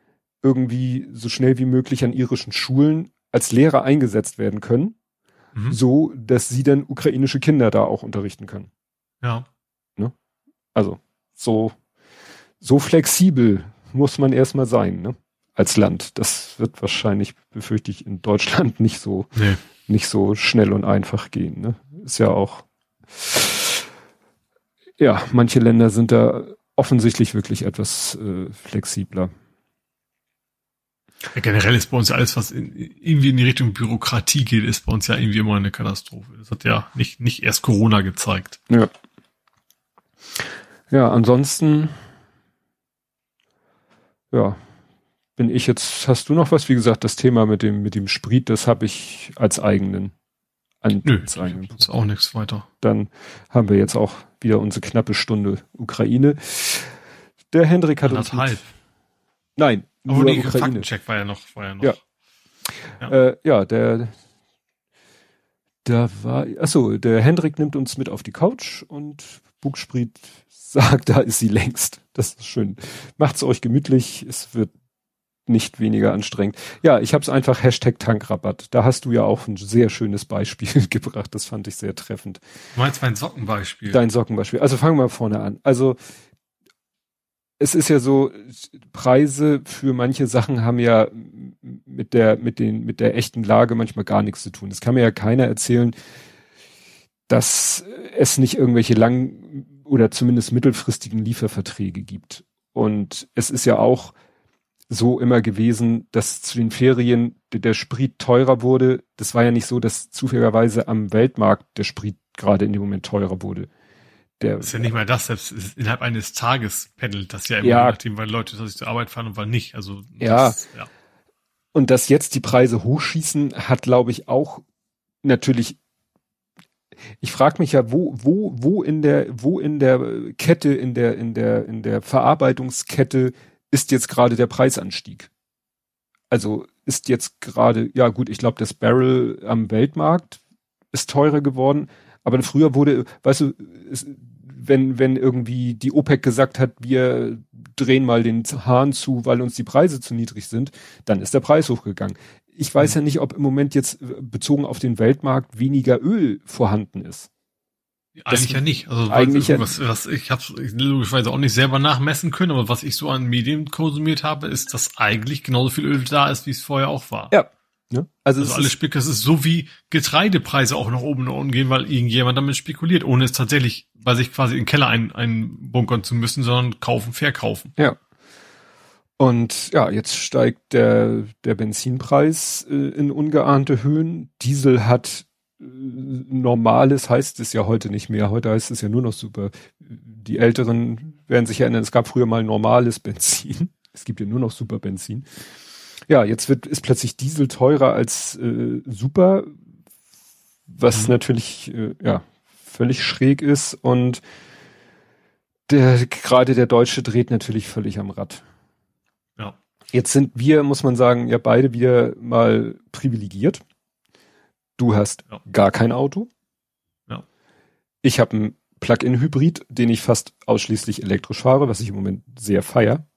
irgendwie so schnell wie möglich an irischen Schulen als Lehrer eingesetzt werden können, mhm. so dass sie dann ukrainische Kinder da auch unterrichten können. Ja. Ne? Also so so flexibel muss man erstmal sein, ne? Als Land. Das wird wahrscheinlich, befürchte ich, in Deutschland nicht so, nee. Nicht so schnell und einfach gehen. Ne? Ist ja auch, ja, manche Länder sind da offensichtlich wirklich etwas äh, flexibler. Ja, generell ist bei uns ja alles, was in, irgendwie in die Richtung Bürokratie geht, ist bei uns ja irgendwie immer eine Katastrophe. Das hat ja nicht, nicht erst Corona gezeigt. Ja. Ja, ansonsten ja, bin ich jetzt, hast du noch was? Wie gesagt, das Thema mit dem, mit dem Sprit, das habe ich als eigenen. An, Nö, als eigenen. ist auch nichts weiter. Dann haben wir jetzt auch wieder unsere knappe Stunde Ukraine. Der Hendrik hat uns. Mit, nein, aber nur die Ukraine. Faktencheck war ja noch, war ja noch. Ja. Ja, äh, ja der, da war, achso, der Hendrik nimmt uns mit auf die Couch und Bugspriet sagt, da ist sie längst. Das ist schön. Macht's euch gemütlich. Es wird nicht weniger anstrengend. Ja, ich habe es einfach Hashtag Tankrabatt. Da hast du ja auch ein sehr schönes Beispiel gebracht. Das fand ich sehr treffend. Du meinst mein Sockenbeispiel? Dein Sockenbeispiel. Also fangen wir vorne an. Also es ist ja so, Preise für manche Sachen haben ja mit der, mit den, mit der echten Lage manchmal gar nichts zu tun. Das kann mir ja keiner erzählen, dass es nicht irgendwelche lang oder zumindest mittelfristigen Lieferverträge gibt. Und es ist ja auch so immer gewesen, dass zu den Ferien der Sprit teurer wurde. Das war ja nicht so, dass zufälligerweise am Weltmarkt der Sprit gerade in dem Moment teurer wurde. Der, das ist ja nicht mal das, selbst innerhalb eines Tages pendelt das ja immer, ja, nachdem, weil Leute sich zur Arbeit fahren und weil nicht. Also ja. Das, ja. Und dass jetzt die Preise hochschießen, hat, glaube ich, auch natürlich ich frage mich ja, wo, wo, wo in der, wo in der Kette, in der, in der, in der Verarbeitungskette ist jetzt gerade der Preisanstieg? Also ist jetzt gerade, ja gut, ich glaube, das Barrel am Weltmarkt ist teurer geworden, aber früher wurde, weißt du, ist, wenn, wenn irgendwie die OPEC gesagt hat, wir drehen mal den Hahn zu, weil uns die Preise zu niedrig sind, dann ist der Preis hochgegangen ich weiß ja nicht, ob im Moment jetzt äh, bezogen auf den Weltmarkt weniger Öl vorhanden ist. Eigentlich ja nicht. Also eigentlich was, was, ich habe logischerweise auch nicht selber nachmessen können, aber was ich so an Medien konsumiert habe, ist, dass eigentlich genauso viel Öl da ist, wie es vorher auch war. Ja. ja. Also, also alles Spek das ist so wie Getreidepreise auch nach oben und unten gehen, weil irgendjemand damit spekuliert, ohne es tatsächlich bei sich quasi in den Keller ein, einbunkern zu müssen, sondern kaufen, verkaufen. Ja. Und ja, jetzt steigt der, der Benzinpreis äh, in ungeahnte Höhen. Diesel hat normales, heißt es ja heute nicht mehr. Heute heißt es ja nur noch super. Die Älteren werden sich erinnern, es gab früher mal normales Benzin. Es gibt ja nur noch super Benzin. Ja, jetzt wird, ist plötzlich Diesel teurer als äh, super, was mhm. natürlich äh, ja völlig schräg ist und der gerade der Deutsche dreht natürlich völlig am Rad. Jetzt sind wir, muss man sagen, ja beide wieder mal privilegiert. Du hast ja. gar kein Auto. Ja. Ich habe einen Plug-in-Hybrid, den ich fast ausschließlich elektrisch fahre, was ich im Moment sehr feier.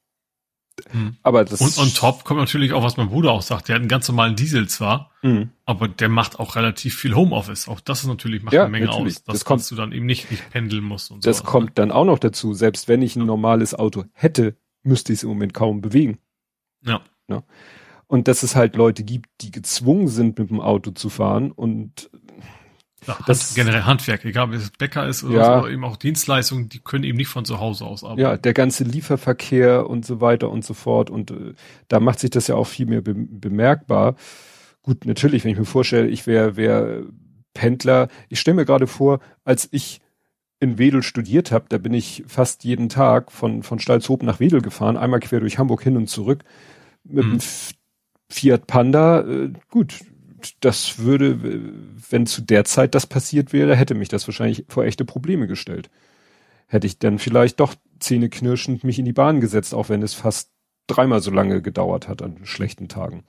Mhm. Aber das und on top kommt natürlich auch, was mein Bruder auch sagt. Der hat einen ganz normalen Diesel zwar, mhm. aber der macht auch relativ viel Homeoffice. Auch das ist natürlich macht ja, eine Menge natürlich. aus, dass das kommt, du dann eben nicht, nicht pendeln musst. Und das sowas, kommt ne? dann auch noch dazu. Selbst wenn ich ein normales Auto hätte, müsste ich es im Moment kaum bewegen. Ja. ja. Und dass es halt Leute gibt, die gezwungen sind, mit dem Auto zu fahren und ja, das generell Handwerk, egal ob es Bäcker ist oder, ja, so, eben auch Dienstleistungen, die können eben nicht von zu Hause aus arbeiten. Ja, der ganze Lieferverkehr und so weiter und so fort und äh, da macht sich das ja auch viel mehr be bemerkbar. Gut, natürlich, wenn ich mir vorstelle, ich wäre wär Pendler, ich stelle mir gerade vor, als ich in Wedel studiert habe, da bin ich fast jeden Tag von, von Stalzhoop nach Wedel gefahren, einmal quer durch Hamburg hin und zurück mit mhm. dem Fiat Panda. Äh, gut, das würde, wenn zu der Zeit das passiert wäre, hätte mich das wahrscheinlich vor echte Probleme gestellt. Hätte ich dann vielleicht doch zähneknirschend mich in die Bahn gesetzt, auch wenn es fast dreimal so lange gedauert hat an schlechten Tagen.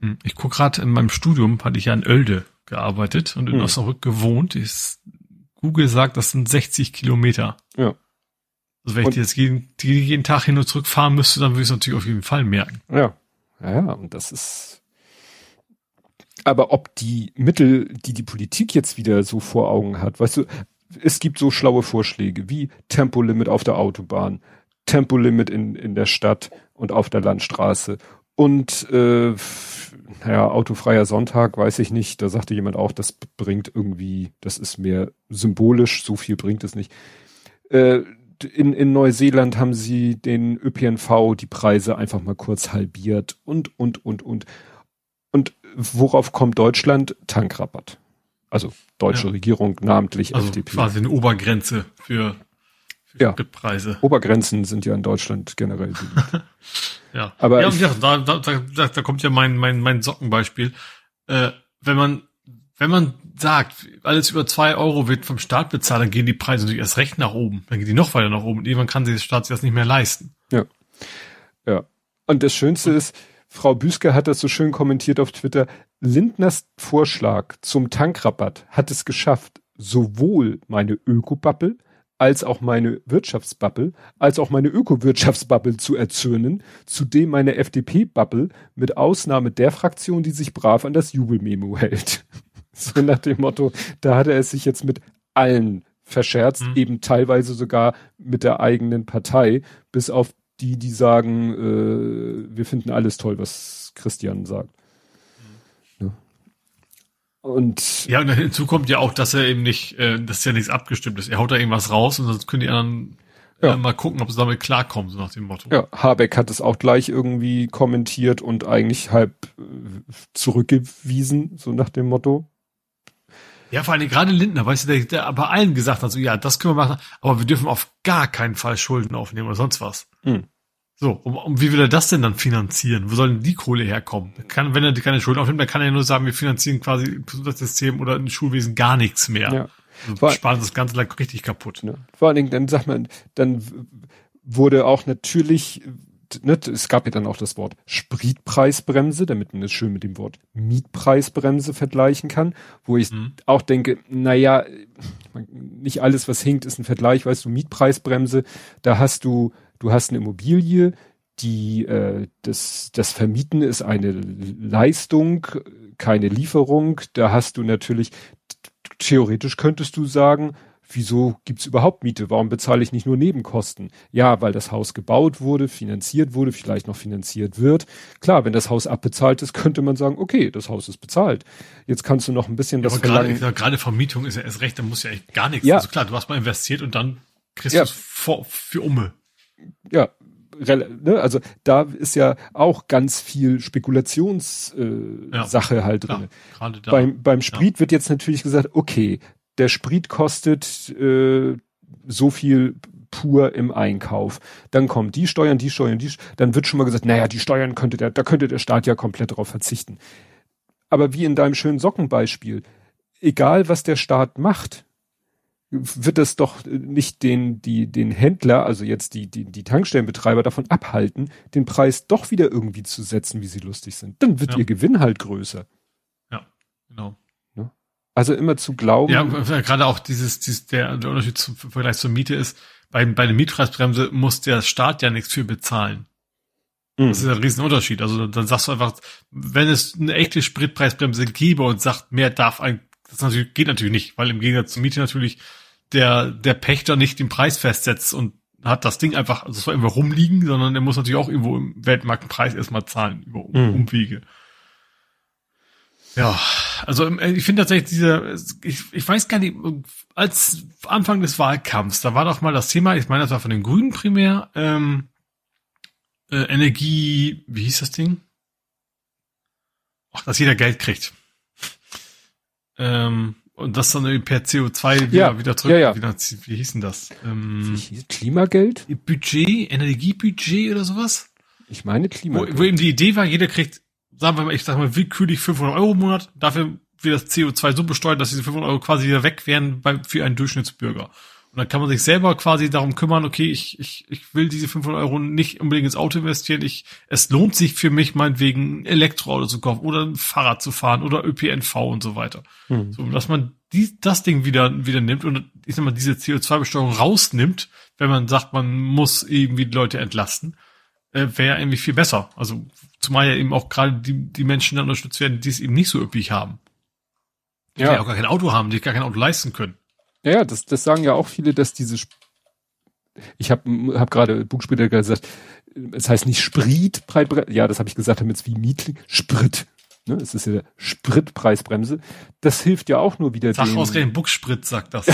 Hm, ich guck gerade in meinem Studium, hatte ich ja in Oelde gearbeitet und in hm. Osnabrück gewohnt. Ist, Google sagt, das sind 60 Kilometer. Ja. Also wenn und, ich jetzt jeden, jeden Tag hin und zurück fahren müsste, dann würde ich es natürlich auf jeden Fall merken. Ja. Ja, und das ist, aber ob die Mittel, die die Politik jetzt wieder so vor Augen hat, weißt du, es gibt so schlaue Vorschläge wie Tempolimit auf der Autobahn, Tempolimit in, in der Stadt und auf der Landstraße und äh, naja, autofreier Sonntag, weiß ich nicht. Da sagte jemand auch, das bringt irgendwie, das ist mehr symbolisch, so viel bringt es nicht. Äh, in, in Neuseeland haben sie den ÖPNV die Preise einfach mal kurz halbiert und, und, und, und. Und worauf kommt Deutschland? Tankrabatt. Also deutsche ja. Regierung, namentlich also FDP. Quasi eine Obergrenze für, für ja. Preise. Obergrenzen sind ja in Deutschland generell. ja. Aber ja, ja da, da, da, da kommt ja mein, mein, mein Sockenbeispiel. Äh, wenn man wenn man sagt, alles über zwei Euro wird vom Staat bezahlt, dann gehen die Preise natürlich erst recht nach oben. Dann gehen die noch weiter nach oben. Und irgendwann kann sich der Staat sich das nicht mehr leisten. Ja. Ja. Und das Schönste ist, Frau Büsker hat das so schön kommentiert auf Twitter. Lindners Vorschlag zum Tankrabatt hat es geschafft, sowohl meine Ökobubble als auch meine Wirtschaftsbubble, als auch meine Ökowirtschaftsbubble zu erzürnen, zudem meine FDP-Bubble mit Ausnahme der Fraktion, die sich brav an das Jubelmemo hält. So nach dem Motto, da hat er es sich jetzt mit allen verscherzt, mhm. eben teilweise sogar mit der eigenen Partei, bis auf die, die sagen, äh, wir finden alles toll, was Christian sagt. Mhm. Ja. Und ja, und hinzu kommt ja auch, dass er eben nicht, äh, dass ja nichts abgestimmt ist. Er haut da irgendwas raus und sonst können die anderen ja. äh, mal gucken, ob sie damit klarkommen, so nach dem Motto. Ja, Habeck hat es auch gleich irgendwie kommentiert und eigentlich halb äh, zurückgewiesen, so nach dem Motto. Ja, vor allem gerade Lindner, weißt du, der, der bei allen gesagt hat, so, ja, das können wir machen, aber wir dürfen auf gar keinen Fall Schulden aufnehmen oder sonst was. Hm. So, um, um, wie will er das denn dann finanzieren? Wo soll denn die Kohle herkommen? Kann, wenn er keine Schulden aufnimmt, dann kann er ja nur sagen, wir finanzieren quasi das System oder ein Schulwesen gar nichts mehr. Ja. Also sparen das Ganze lang richtig kaputt. Ja. Vor allen Dingen, dann sagt man, dann wurde auch natürlich ne, es gab ja dann auch das Wort Spritpreisbremse, damit man es schön mit dem Wort Mietpreisbremse vergleichen kann, wo ich mhm. auch denke, naja, nicht alles, was hinkt, ist ein Vergleich, weißt du, Mietpreisbremse, da hast du, du hast eine Immobilie, die äh, das, das Vermieten ist eine Leistung, keine Lieferung, da hast du natürlich, theoretisch könntest du sagen, wieso gibt's überhaupt Miete? Warum bezahle ich nicht nur Nebenkosten? Ja, weil das Haus gebaut wurde, finanziert wurde, vielleicht noch finanziert wird. Klar, wenn das Haus abbezahlt ist, könnte man sagen, okay, das Haus ist bezahlt. Jetzt kannst du noch ein bisschen ja, das verlangen. Gerade, gerade Vermietung ist ja erst recht, da muss ja echt gar nichts. Ja. Also klar, du hast mal investiert und dann kriegst ja. du es für Umme. Ja, ne, also da ist ja auch ganz viel Spekulationssache äh, ja, halt drin. Ja, beim, beim Sprit ja. wird jetzt natürlich gesagt, okay, der Sprit kostet äh, so viel pur im Einkauf. Dann kommen die Steuern, die Steuern, die, dann wird schon mal gesagt, naja, die Steuern könnte der, da könnte der Staat ja komplett darauf verzichten. Aber wie in deinem schönen Sockenbeispiel, egal was der Staat macht, wird es doch nicht den, die, den Händler, also jetzt die, die, die Tankstellenbetreiber davon abhalten, den Preis doch wieder irgendwie zu setzen, wie sie lustig sind. Dann wird ja. ihr Gewinn halt größer. Ja, genau. Also immer zu glauben. Ja, gerade auch dieses, dieses der, der Unterschied zum Vergleich zur Miete ist, bei, bei einer Mietpreisbremse muss der Staat ja nichts für bezahlen. Mhm. Das ist ein Riesenunterschied. Also dann sagst du einfach, wenn es eine echte Spritpreisbremse gäbe und sagt, mehr darf ein, das natürlich, geht natürlich nicht, weil im Gegensatz zur Miete natürlich der, der Pächter nicht den Preis festsetzt und hat das Ding einfach, also es war irgendwo rumliegen, sondern er muss natürlich auch irgendwo im Weltmarktpreis erstmal zahlen über mhm. Umwege. Ja, also ähm, ich finde tatsächlich diese, ich, ich weiß gar nicht, als Anfang des Wahlkampfs, da war doch mal das Thema, ich meine, das war von den Grünen primär, ähm, äh, Energie, wie hieß das Ding? Ach, dass jeder Geld kriegt. Ähm, und das dann per CO2 wieder, ja, wieder zurück, ja, ja. Wieder, wie hieß denn das? Ähm, Klimageld? Budget, Energiebudget oder sowas? Ich meine Klimageld. Wo, wo eben die Idee war, jeder kriegt sagen wir mal, ich sag mal willkürlich 500 Euro im Monat, dafür wird das CO2 so besteuert, dass diese 500 Euro quasi wieder weg wären bei, für einen Durchschnittsbürger. Und dann kann man sich selber quasi darum kümmern, okay, ich, ich, ich will diese 500 Euro nicht unbedingt ins Auto investieren. Ich, es lohnt sich für mich meinetwegen ein Elektroauto zu kaufen oder ein Fahrrad zu fahren oder ÖPNV und so weiter. Hm. So, dass man die, das Ding wieder, wieder nimmt und ich sag mal, diese CO2-Besteuerung rausnimmt, wenn man sagt, man muss irgendwie die Leute entlasten, äh, wäre irgendwie viel besser. Also, zumal ja eben auch gerade die, die Menschen dann unterstützt werden, die es eben nicht so üppig haben. Die ja. auch gar kein Auto haben, die gar kein Auto leisten können. Ja, ja, das, das sagen ja auch viele, dass diese, ich habe hab gerade Buchspäter gesagt, es heißt nicht Sprit, ja, das habe ich gesagt, damit es wie Mietling, Sprit. Ne, es ist ja Spritpreisbremse. Das hilft ja auch nur wieder. Sag den, ausgerechnet Buchsprit sagt das.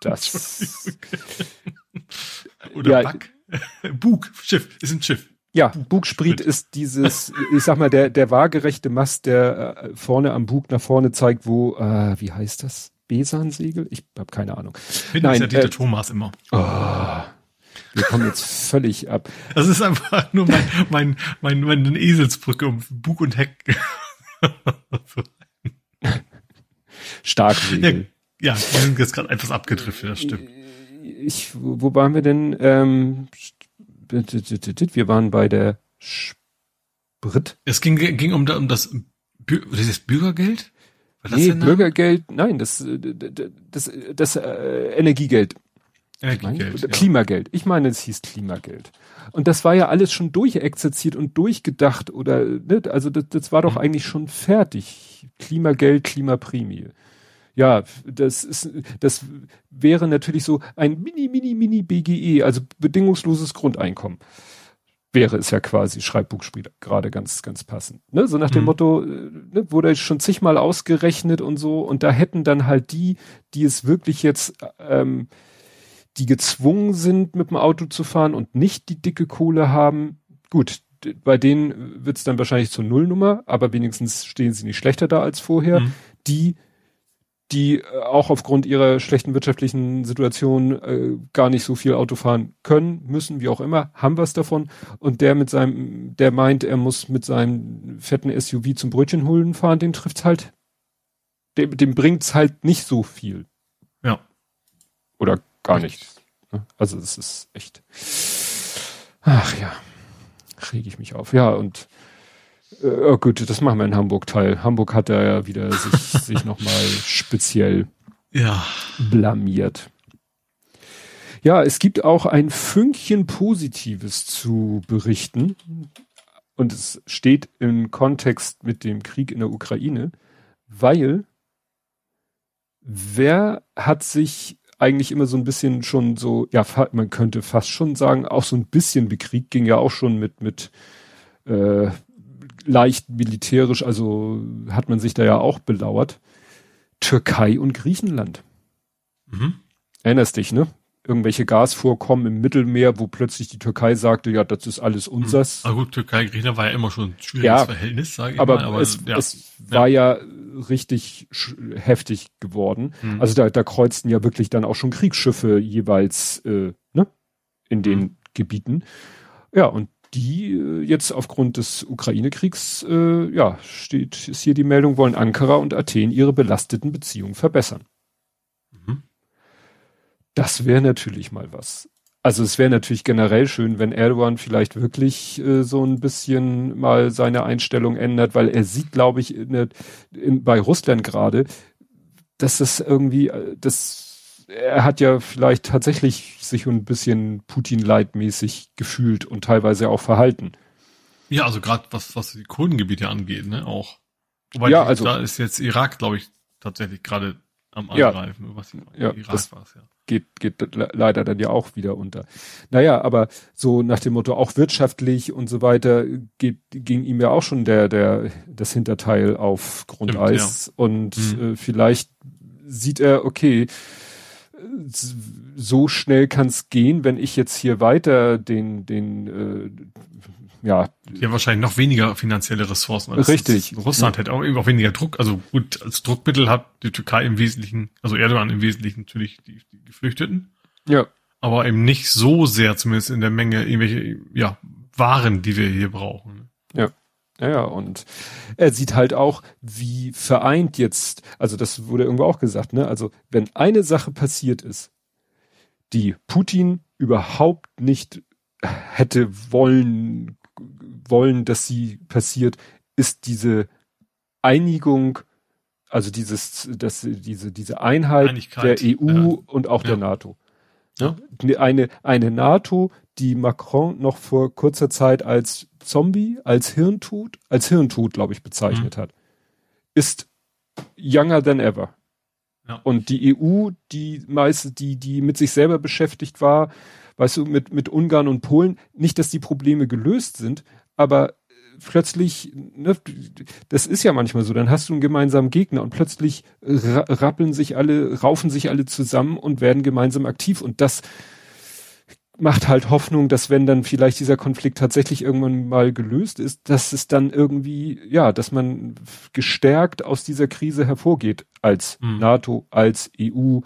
das. Oder ja, Back. Bug, Schiff, ist ein Schiff. Ja, Bugsprit ist dieses, ich sag mal, der, der waagerechte Mast, der äh, vorne am Bug nach vorne zeigt, wo, äh, wie heißt das? Besansegel? Ich habe keine Ahnung. Bin Nein, ja äh, Thomas immer. Oh, wir kommen jetzt völlig ab. Das ist einfach nur mein, mein, mein, meine Eselsbrücke um Bug und Heck. Starksegel. Ja, ja, wir sind jetzt gerade etwas abgedriftet, das stimmt. Ich, wo waren wir denn? Ähm, wir waren bei der Sprit. Es ging, ging um, um das, dieses Bürgergeld? das nee, Bürgergeld, nein, das, das, das, äh, Energiegeld. Energiegeld. Ich meine, Klimageld. Ich meine, es hieß Klimageld. Und das war ja alles schon durchexerziert und durchgedacht oder, ne? also das, das war doch mhm. eigentlich schon fertig. Klimageld, Klimaprämie ja, das ist, das wäre natürlich so ein mini, mini, mini BGE, also bedingungsloses Grundeinkommen. Wäre es ja quasi, Schreibbuchspiel gerade ganz, ganz passend. Ne? So nach dem mhm. Motto, äh, ne, wurde schon zigmal ausgerechnet und so, und da hätten dann halt die, die es wirklich jetzt, ähm, die gezwungen sind, mit dem Auto zu fahren und nicht die dicke Kohle haben, gut, bei denen wird's dann wahrscheinlich zur Nullnummer, aber wenigstens stehen sie nicht schlechter da als vorher. Mhm. Die, die äh, auch aufgrund ihrer schlechten wirtschaftlichen Situation äh, gar nicht so viel Auto fahren können, müssen, wie auch immer, haben was davon. Und der mit seinem, der meint, er muss mit seinem fetten SUV zum Brötchen holen fahren, den trifft's halt, dem, dem bringt's halt nicht so viel. Ja. Oder gar nicht. Ne? Also es ist echt. Ach ja, reg ich mich auf. Ja, und äh, oh gut, das machen wir in Hamburg teil. Hamburg hat da ja wieder sich, sich nochmal speziell ja. blamiert. Ja, es gibt auch ein Fünkchen Positives zu berichten. Und es steht im Kontext mit dem Krieg in der Ukraine, weil wer hat sich eigentlich immer so ein bisschen schon so, ja, man könnte fast schon sagen, auch so ein bisschen bekriegt, ging ja auch schon mit, mit äh, leicht militärisch, also hat man sich da ja auch belauert. Türkei und Griechenland. Mhm. Erinnerst dich, ne? Irgendwelche Gasvorkommen im Mittelmeer, wo plötzlich die Türkei sagte, ja, das ist alles mhm. unsers. Aber gut, Türkei, Griechenland war ja immer schon ein schwieriges ja, Verhältnis, sage ich aber mal. Aber es, ja. es war ja, richtig heftig geworden. Mhm. Also da, da kreuzten ja wirklich dann auch schon Kriegsschiffe jeweils, äh, ne? In den mhm. Gebieten. Ja, und die äh, jetzt aufgrund des Ukraine-Kriegs, äh, ja, steht, ist hier die Meldung, wollen Ankara und Athen ihre belasteten Beziehungen verbessern. Mhm. Das wäre natürlich mal was. Also es wäre natürlich generell schön, wenn Erdogan vielleicht wirklich äh, so ein bisschen mal seine Einstellung ändert, weil er sieht, glaube ich, in in, bei Russland gerade, dass das irgendwie, äh, das er hat ja vielleicht tatsächlich sich ein bisschen Putin-leitmäßig gefühlt und teilweise auch verhalten. Ja, also gerade was, was die Kurdengebiete angeht, ne, auch. Wobei ja, die, also, da ist jetzt Irak, glaube ich, tatsächlich gerade am Angreifen. Ja, was ja, Irak das war's, ja. Geht, geht leider dann ja auch wieder unter. Naja, aber so nach dem Motto auch wirtschaftlich und so weiter geht, ging ihm ja auch schon der, der, das Hinterteil auf Grundeis Stimmt, ja. und mhm. äh, vielleicht sieht er, okay, so schnell kann es gehen, wenn ich jetzt hier weiter den, den, äh, ja. Haben wahrscheinlich noch weniger finanzielle Ressourcen. Als Richtig. Russland ja. hätte auch, auch weniger Druck. Also gut, als Druckmittel hat die Türkei im Wesentlichen, also Erdogan im Wesentlichen natürlich die, die Geflüchteten. Ja. Aber eben nicht so sehr, zumindest in der Menge, irgendwelche, ja, Waren, die wir hier brauchen. Ja. Ja, und er sieht halt auch, wie vereint jetzt, also das wurde irgendwo auch gesagt, ne? Also, wenn eine Sache passiert ist, die Putin überhaupt nicht hätte wollen, wollen, dass sie passiert, ist diese Einigung, also dieses, das, diese, diese Einheit Einigkeit, der EU ja. und auch ja. der NATO. Ja? Eine, eine NATO, die Macron noch vor kurzer Zeit als Zombie, als Hirntod, als Hirntod, glaube ich, bezeichnet mhm. hat, ist younger than ever. Ja. Und die EU, die meist, die, die mit sich selber beschäftigt war, weißt du, mit, mit Ungarn und Polen, nicht, dass die Probleme gelöst sind, aber plötzlich, ne, das ist ja manchmal so, dann hast du einen gemeinsamen Gegner und plötzlich rappeln sich alle, raufen sich alle zusammen und werden gemeinsam aktiv und das macht halt Hoffnung, dass wenn dann vielleicht dieser Konflikt tatsächlich irgendwann mal gelöst ist, dass es dann irgendwie, ja, dass man gestärkt aus dieser Krise hervorgeht als mhm. NATO, als EU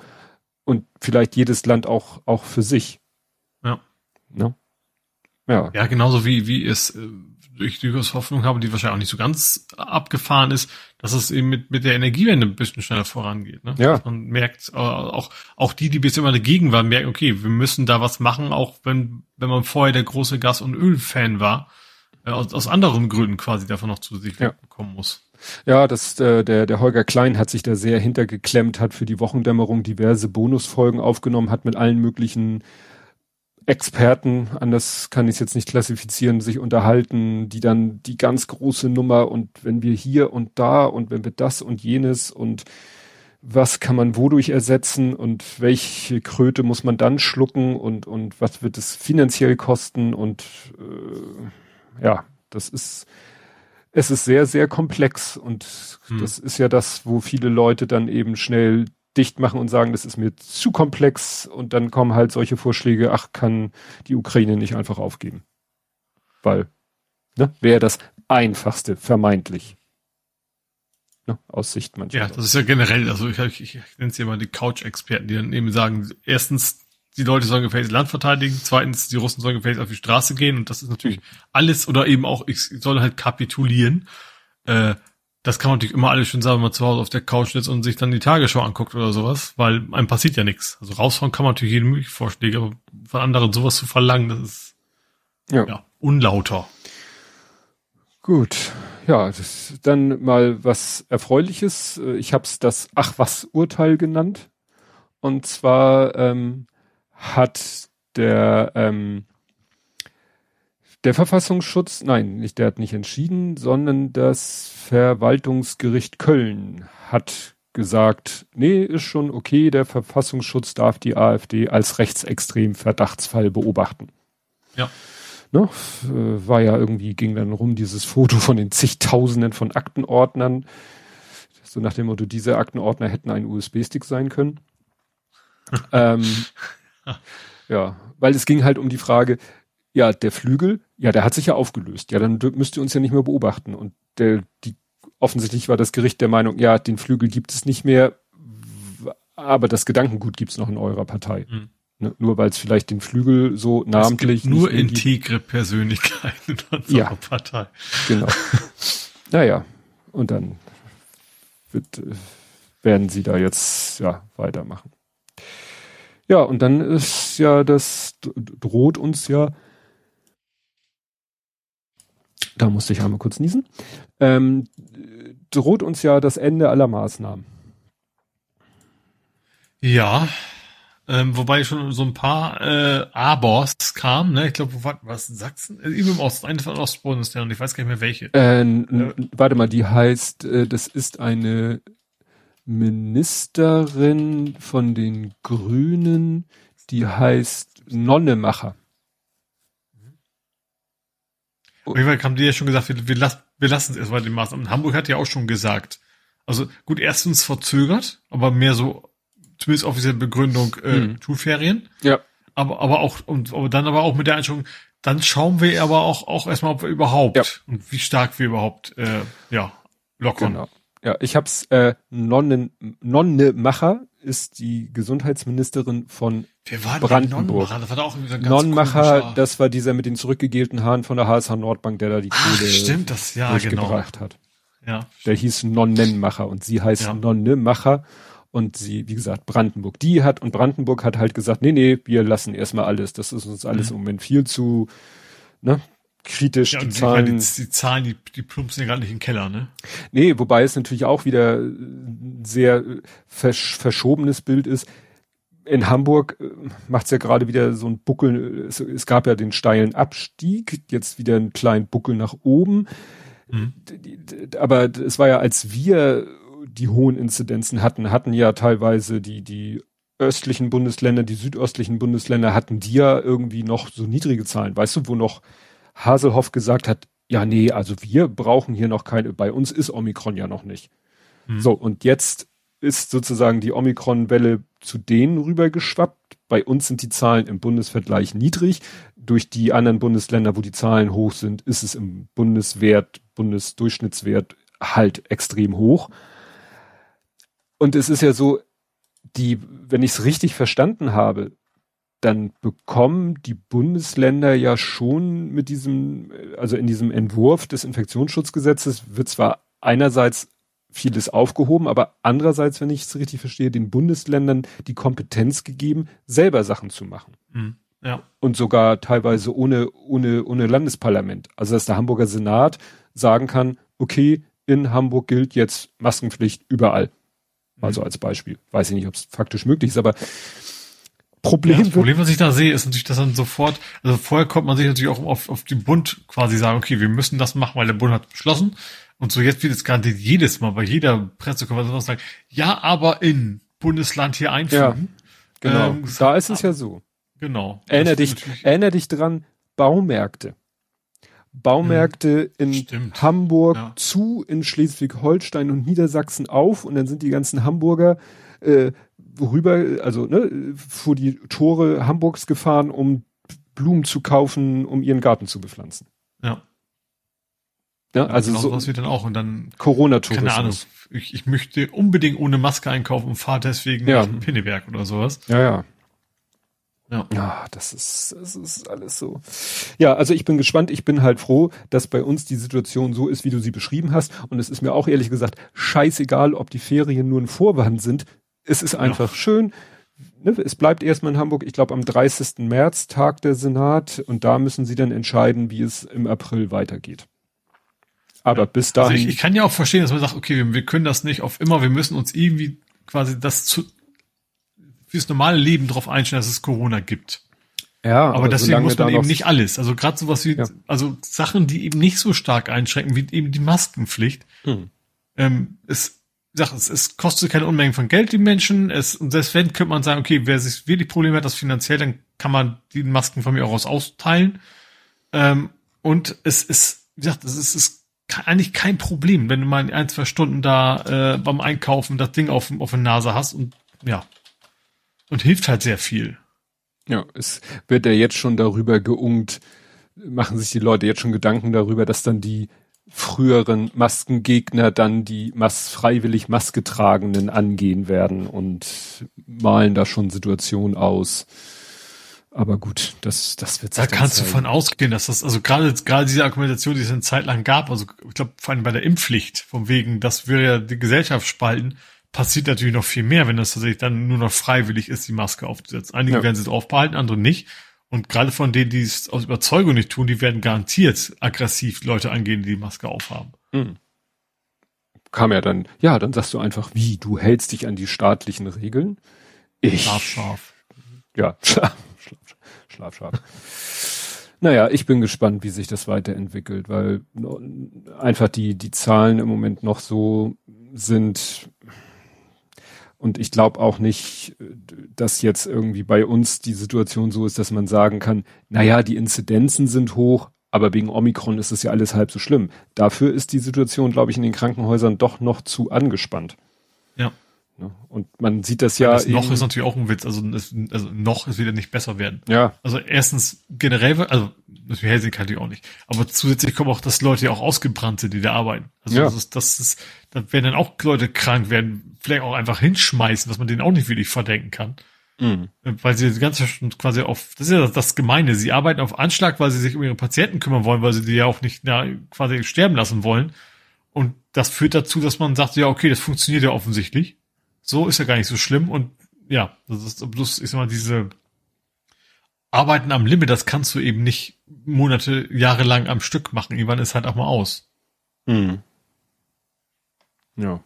und vielleicht jedes Land auch, auch für sich. Ja. Ne? Ja. Ja, genauso wie, wie es, äh, ich durchaus Hoffnung habe, die wahrscheinlich auch nicht so ganz abgefahren ist, dass es eben mit, mit der Energiewende ein bisschen schneller vorangeht. Ne? Ja. man merkt, äh, auch, auch die, die bisher immer dagegen waren, merken, okay, wir müssen da was machen, auch wenn, wenn man vorher der große Gas- und Ölfan war, äh, aus, aus anderen Gründen quasi davon noch zu sich ja. bekommen muss. Ja, das, äh, der, der Holger Klein hat sich da sehr hintergeklemmt, hat für die Wochendämmerung diverse Bonusfolgen aufgenommen, hat mit allen möglichen Experten, anders kann ich es jetzt nicht klassifizieren, sich unterhalten, die dann die ganz große Nummer und wenn wir hier und da und wenn wir das und jenes und was kann man wodurch ersetzen und welche Kröte muss man dann schlucken und, und was wird es finanziell kosten und äh, ja, das ist, es ist sehr, sehr komplex und hm. das ist ja das, wo viele Leute dann eben schnell dicht machen und sagen, das ist mir zu komplex und dann kommen halt solche Vorschläge, ach, kann die Ukraine nicht einfach aufgeben. Weil, ne, wäre das einfachste, vermeintlich. Ne, aus Sicht mancher. Ja, das ist ja generell, also ich, ich, ich nenne es ja mal die Couch-Experten, die dann eben sagen, erstens, die Leute sollen gefälligst Land verteidigen, zweitens, die Russen sollen gefälligst auf die Straße gehen und das ist natürlich alles oder eben auch, ich soll halt kapitulieren. Äh, das kann man natürlich immer alles schön sagen, wenn man zu Hause auf der Couch sitzt und sich dann die Tagesschau anguckt oder sowas, weil einem passiert ja nichts. Also raushauen kann man natürlich jede mögliche Vorschläge, aber von anderen sowas zu verlangen, das ist ja, ja unlauter. Gut, ja, dann mal was Erfreuliches. Ich habe es das Ach was Urteil genannt. Und zwar ähm, hat der ähm, der Verfassungsschutz, nein, nicht, der hat nicht entschieden, sondern das Verwaltungsgericht Köln hat gesagt, nee, ist schon okay, der Verfassungsschutz darf die AfD als rechtsextrem Verdachtsfall beobachten. Ja. Ne, äh, war ja irgendwie, ging dann rum dieses Foto von den zigtausenden von Aktenordnern. So nach dem Motto, diese Aktenordner hätten ein USB-Stick sein können. ähm, ja, weil es ging halt um die Frage, ja, der Flügel, ja, der hat sich ja aufgelöst. Ja, dann müsst ihr uns ja nicht mehr beobachten. Und der, die, offensichtlich war das Gericht der Meinung, ja, den Flügel gibt es nicht mehr, aber das Gedankengut gibt es noch in eurer Partei. Mhm. Ne, nur weil es vielleicht den Flügel so namentlich. Es gibt nur integre Persönlichkeiten in unserer ja, Partei. Genau. naja, und dann wird, werden sie da jetzt ja weitermachen. Ja, und dann ist ja das droht uns ja da musste ich einmal kurz niesen, ähm, droht uns ja das Ende aller Maßnahmen. Ja, ähm, wobei schon so ein paar äh, Abors kamen, ne? Ich glaube, was Sachsen? Äh, im Osten, eine von Ostbundesländern, ich weiß gar nicht mehr welche. Äh, äh, warte mal, die heißt, äh, das ist eine Ministerin von den Grünen, die heißt Nonnemacher. Auf jeden Fall haben die ja schon gesagt, wir, wir, lassen, wir lassen es erstmal den Maßnahmen. Hamburg hat ja auch schon gesagt. Also gut, erstens verzögert, aber mehr so, zumindest offizielle Begründung, äh, hm. Schulferien. Ja. Aber, aber auch, und aber dann aber auch mit der Einstellung, dann schauen wir aber auch, auch erstmal, ob wir überhaupt ja. und wie stark wir überhaupt, äh, ja, lockern. Genau. Ja, ich hab's äh, Nonnen, Nonnemacher ist die Gesundheitsministerin von Wer war Brandenburg. Das war auch ein Nonnenmacher, das war dieser mit den zurückgegelten Haaren von der HSH Nordbank, der da die Kohle Ach, stimmt, das, ja, genau. hat. Ja. Der hieß Nonnenmacher und sie heißt ja. Nonnemacher und sie, wie gesagt, Brandenburg. Die hat und Brandenburg hat halt gesagt, nee, nee, wir lassen erstmal alles. Das ist uns alles mhm. im Moment viel zu, ne, kritisch. Ja, die, Zahlen, die, die, Zahlen, die, die plumpsen ja gar nicht in den Keller, ne? Nee, wobei es natürlich auch wieder sehr versch verschobenes Bild ist. In Hamburg äh, macht es ja gerade wieder so ein Buckel, es, es, gab ja den steilen Abstieg, jetzt wieder einen kleinen Buckel nach oben. Mhm. Aber es war ja, als wir die hohen Inzidenzen hatten, hatten ja teilweise die, die östlichen Bundesländer, die südöstlichen Bundesländer hatten die ja irgendwie noch so niedrige Zahlen. Weißt du, wo noch Haselhoff gesagt hat, ja, nee, also wir brauchen hier noch keine, bei uns ist Omikron ja noch nicht. Mhm. So, und jetzt ist sozusagen die Omikron-Welle zu denen rübergeschwappt. Bei uns sind die Zahlen im Bundesvergleich niedrig. Durch die anderen Bundesländer, wo die Zahlen hoch sind, ist es im Bundeswert, Bundesdurchschnittswert halt extrem hoch. Und es ist ja so, die, wenn ich es richtig verstanden habe, dann bekommen die Bundesländer ja schon mit diesem, also in diesem Entwurf des Infektionsschutzgesetzes wird zwar einerseits vieles aufgehoben, aber andererseits, wenn ich es richtig verstehe, den Bundesländern die Kompetenz gegeben, selber Sachen zu machen. Mhm. Ja. Und sogar teilweise ohne, ohne, ohne Landesparlament. Also, dass der Hamburger Senat sagen kann, okay, in Hamburg gilt jetzt Maskenpflicht überall. Also als Beispiel. Weiß ich nicht, ob es faktisch möglich ist, aber Problem. Ja, das Problem, was ich da sehe, ist natürlich, dass dann sofort, also vorher kommt man sich natürlich auch auf, auf den Bund quasi sagen, okay, wir müssen das machen, weil der Bund hat beschlossen. Und so jetzt wird es garantiert jedes Mal bei jeder Pressekonferenz sagen, ja, aber in Bundesland hier einfügen. Ja, genau. Ähm, da ist es ja so. Genau. Erinner dich, erinner dich dran, Baumärkte. Baumärkte hm, in stimmt. Hamburg ja. zu, in Schleswig-Holstein und Niedersachsen auf und dann sind die ganzen Hamburger äh, rüber, also ne, vor die Tore Hamburgs gefahren, um Blumen zu kaufen, um ihren Garten zu bepflanzen. Ja. Ja, also genau so was wird dann auch und dann Corona-Tourismus. Keine Ahnung. Ich, ich möchte unbedingt ohne Maske einkaufen und fahre deswegen ja. nach Pinneberg oder sowas. Ja, ja. Ja. ja, das ist, das ist alles so. Ja, also ich bin gespannt. Ich bin halt froh, dass bei uns die Situation so ist, wie du sie beschrieben hast. Und es ist mir auch ehrlich gesagt scheißegal, ob die Ferien nur ein Vorwand sind. Es ist einfach ja. schön. Ne, es bleibt erstmal in Hamburg. Ich glaube, am 30. März tagt der Senat und da müssen sie dann entscheiden, wie es im April weitergeht. Aber ja. bis dahin. Also ich, ich, kann ja auch verstehen, dass man sagt, okay, wir, wir können das nicht auf immer, wir müssen uns irgendwie quasi das zu, fürs normale Leben darauf einstellen, dass es Corona gibt. Ja, aber, aber deswegen muss man eben nicht alles. Also gerade sowas wie, ja. also Sachen, die eben nicht so stark einschränken, wie eben die Maskenpflicht. Hm. Ähm, es, sag, es, es kostet keine Unmengen von Geld, die Menschen. Es, und selbst wenn, könnte man sagen, okay, wer sich wirklich Probleme hat, das finanziell, dann kann man die Masken von mir auch aus austeilen. Ähm, und es ist, wie gesagt, es ist, ist eigentlich kein Problem, wenn du mal in ein, zwei Stunden da äh, beim Einkaufen das Ding auf, auf der Nase hast und ja, und hilft halt sehr viel. Ja, es wird ja jetzt schon darüber geungt, machen sich die Leute jetzt schon Gedanken darüber, dass dann die früheren Maskengegner dann die Mas freiwillig Maske tragenden angehen werden und malen da schon Situationen aus. Aber gut, das, das wird Da kannst zeigen. du von ausgehen, dass das, also gerade, gerade diese Argumentation, die es eine Zeit lang gab, also ich glaube vor allem bei der Impfpflicht, vom wegen, dass wir ja die Gesellschaft spalten, passiert natürlich noch viel mehr, wenn das tatsächlich dann nur noch freiwillig ist, die Maske aufzusetzen. Einige ja. werden sie drauf behalten, andere nicht. Und gerade von denen, die es aus Überzeugung nicht tun, die werden garantiert aggressiv Leute angehen, die die Maske aufhaben. Mhm. Kam ja dann, ja, dann sagst du einfach, wie, du hältst dich an die staatlichen Regeln? Ich. Schlaf, scharf. Ja, schlaf, schlaf, schlaf, scharf. naja, ich bin gespannt, wie sich das weiterentwickelt, weil einfach die, die Zahlen im Moment noch so sind, und ich glaube auch nicht, dass jetzt irgendwie bei uns die Situation so ist, dass man sagen kann, naja, die Inzidenzen sind hoch, aber wegen Omikron ist es ja alles halb so schlimm. Dafür ist die Situation, glaube ich, in den Krankenhäusern doch noch zu angespannt. Ja. Ne? Und man sieht das ja. Das noch ist natürlich auch ein Witz. Also, es, also noch ist wieder nicht besser werden. Ja. Also erstens generell, also das sich halt auch nicht. Aber zusätzlich kommen auch, dass Leute ja auch ausgebrannt sind, die da arbeiten. Also ja. das ist, das ist, da werden dann auch Leute krank werden, vielleicht auch einfach hinschmeißen, dass man denen auch nicht wirklich verdenken kann. Mhm. Weil sie die ganze quasi auf, das ist ja das Gemeine, sie arbeiten auf Anschlag, weil sie sich um ihre Patienten kümmern wollen, weil sie die ja auch nicht na, quasi sterben lassen wollen. Und das führt dazu, dass man sagt, ja, okay, das funktioniert ja offensichtlich. So ist ja gar nicht so schlimm. Und ja, das ist bloß, ich sag mal, diese Arbeiten am Limit, das kannst du eben nicht Monate, Jahre lang am Stück machen. Irgendwann ist halt auch mal aus. Mhm. Ja.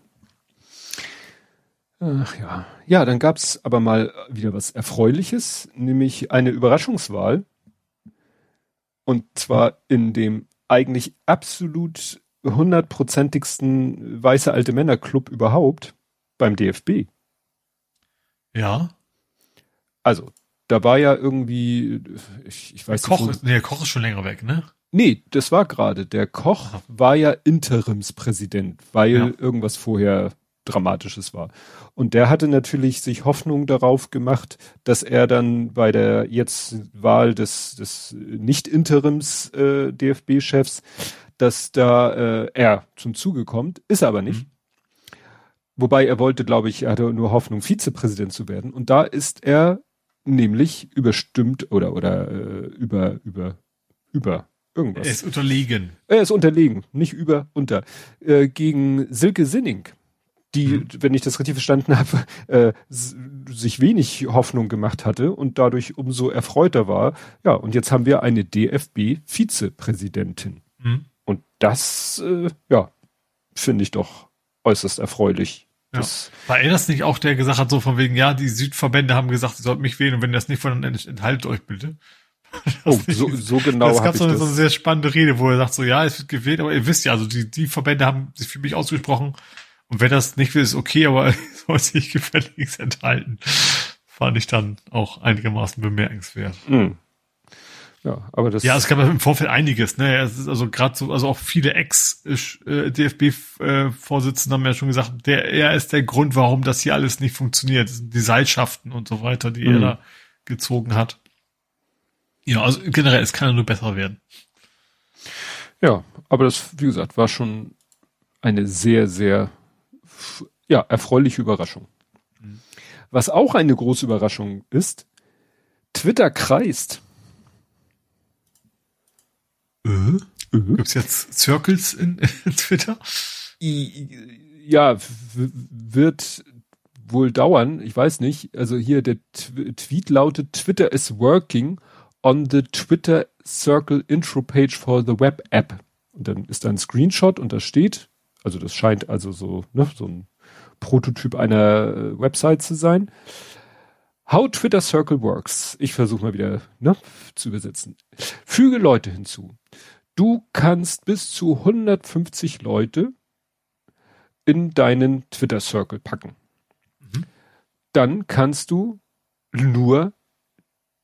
Ach ja. Ja, dann gab's aber mal wieder was Erfreuliches, nämlich eine Überraschungswahl. Und zwar in dem eigentlich absolut hundertprozentigsten weiße alte Männer Club überhaupt beim DFB. Ja. Also, da war ja irgendwie, ich, ich weiß der Koch, nicht. nee, der Koch ist schon länger weg, ne? Nee, das war gerade. Der Koch Aha. war ja Interimspräsident, weil ja. irgendwas vorher Dramatisches war. Und der hatte natürlich sich Hoffnung darauf gemacht, dass er dann bei der jetzt Wahl des, des Nicht-Interims äh, DFB-Chefs, dass da äh, er zum Zuge kommt. Ist er aber nicht. Mhm. Wobei er wollte, glaube ich, er hatte nur Hoffnung, Vizepräsident zu werden. Und da ist er nämlich überstimmt oder oder äh, über über über irgendwas. Er ist unterlegen. Er ist unterlegen, nicht über unter äh, gegen Silke Sinning die, mhm. wenn ich das richtig verstanden habe, äh, sich wenig Hoffnung gemacht hatte und dadurch umso erfreuter war. Ja, und jetzt haben wir eine DFB-Vizepräsidentin. Mhm. Und das, äh, ja, finde ich doch äußerst erfreulich. Ja. War er das nicht auch, der gesagt hat, so von wegen, ja, die Südverbände haben gesagt, sie sollten mich wählen und wenn das nicht von, dann enthaltet euch bitte. Oh, so, so genau. Es gab so eine, so eine sehr spannende Rede, wo er sagt so, ja, es wird gewählt, aber ihr wisst ja, also die, die Verbände haben sich für mich ausgesprochen, und wenn das nicht will, ist okay, aber soll sich gefälligst enthalten. Fand ich dann auch einigermaßen bemerkenswert. Mhm. Ja, aber das. Ja, es gab im Vorfeld einiges, ne? Also gerade so, also auch viele Ex-DFB-Vorsitzende haben ja schon gesagt, der, er ist der Grund, warum das hier alles nicht funktioniert. Das sind die Seilschaften und so weiter, die mhm. er da gezogen hat. Ja, also generell, es kann ja nur besser werden. Ja, aber das, wie gesagt, war schon eine sehr, sehr ja, erfreuliche Überraschung. Mhm. Was auch eine große Überraschung ist, Twitter kreist. Äh? Äh? Gibt's jetzt Circles in, in Twitter? Ja, wird wohl dauern. Ich weiß nicht. Also hier der T Tweet lautet, Twitter is working on the Twitter Circle Intro Page for the Web App. Und dann ist da ein Screenshot und da steht, also das scheint also so, ne, so ein Prototyp einer äh, Website zu sein. How Twitter Circle works. Ich versuche mal wieder ne, zu übersetzen. Füge Leute hinzu. Du kannst bis zu 150 Leute in deinen Twitter Circle packen. Mhm. Dann kannst du nur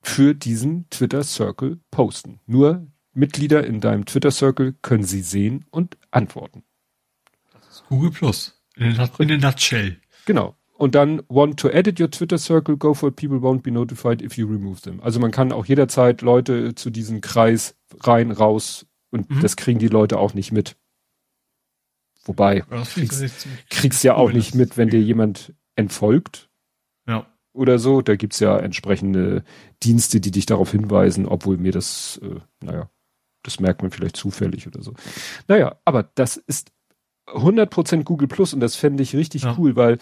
für diesen Twitter Circle posten. Nur Mitglieder in deinem Twitter Circle können sie sehen und antworten. Google Plus. In a nutshell. Genau. Und dann want to edit your Twitter circle, go for it, people won't be notified if you remove them. Also man kann auch jederzeit Leute zu diesem Kreis rein, raus und mhm. das kriegen die Leute auch nicht mit. Wobei, kriegst, kriegst ja auch nicht mit, wenn dir jemand entfolgt. Ja. Oder so. Da gibt's ja entsprechende Dienste, die dich darauf hinweisen, obwohl mir das, äh, naja, das merkt man vielleicht zufällig oder so. Naja, aber das ist 100% Google Plus und das fände ich richtig ja. cool, weil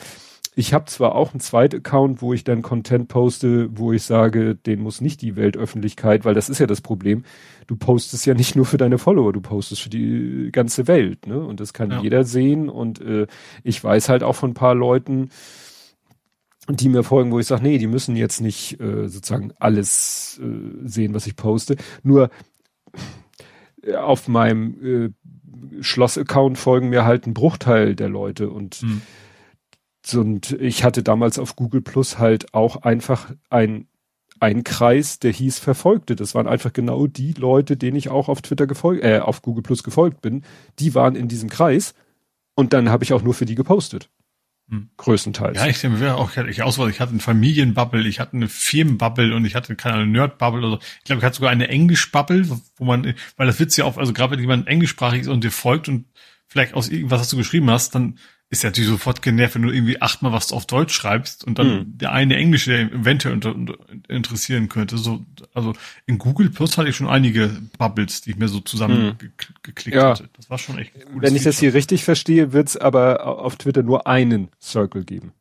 ich habe zwar auch einen zweiten Account, wo ich dann Content poste, wo ich sage, den muss nicht die Weltöffentlichkeit, weil das ist ja das Problem. Du postest ja nicht nur für deine Follower, du postest für die ganze Welt, ne? Und das kann ja. jeder sehen. Und äh, ich weiß halt auch von ein paar Leuten, die mir folgen, wo ich sage, nee, die müssen jetzt nicht äh, sozusagen alles äh, sehen, was ich poste. Nur äh, auf meinem äh, Schloss-Account folgen mir halt ein Bruchteil der Leute und, hm. Und ich hatte damals auf Google Plus halt auch einfach ein, ein Kreis, der hieß Verfolgte. Das waren einfach genau die Leute, denen ich auch auf Twitter gefolgt, äh, auf Google Plus gefolgt bin. Die waren in diesem Kreis und dann habe ich auch nur für die gepostet. Hm. Größtenteils. Ja, ich wäre auch, ich Auswahl, ich hatte eine Familienbubble, ich hatte eine Firmenbubble und ich hatte keine Nerdbubble oder so. Ich glaube, ich hatte sogar eine Englischbubble, wo man, weil das Witz ja auch, also gerade wenn jemand englischsprachig ist und dir folgt und vielleicht aus irgendwas, was du geschrieben hast, dann ist ja natürlich sofort genervt, wenn du irgendwie achtmal was auf Deutsch schreibst und dann mhm. der eine Englische, der eventuell unter, unter, interessieren könnte. So, also in Google Plus hatte ich schon einige Bubbles, die ich mir so zusammengeklickt mhm. ja. hatte. Das war schon echt cool. Wenn ich das hier richtig verstehe, wird es aber auf Twitter nur einen Circle geben.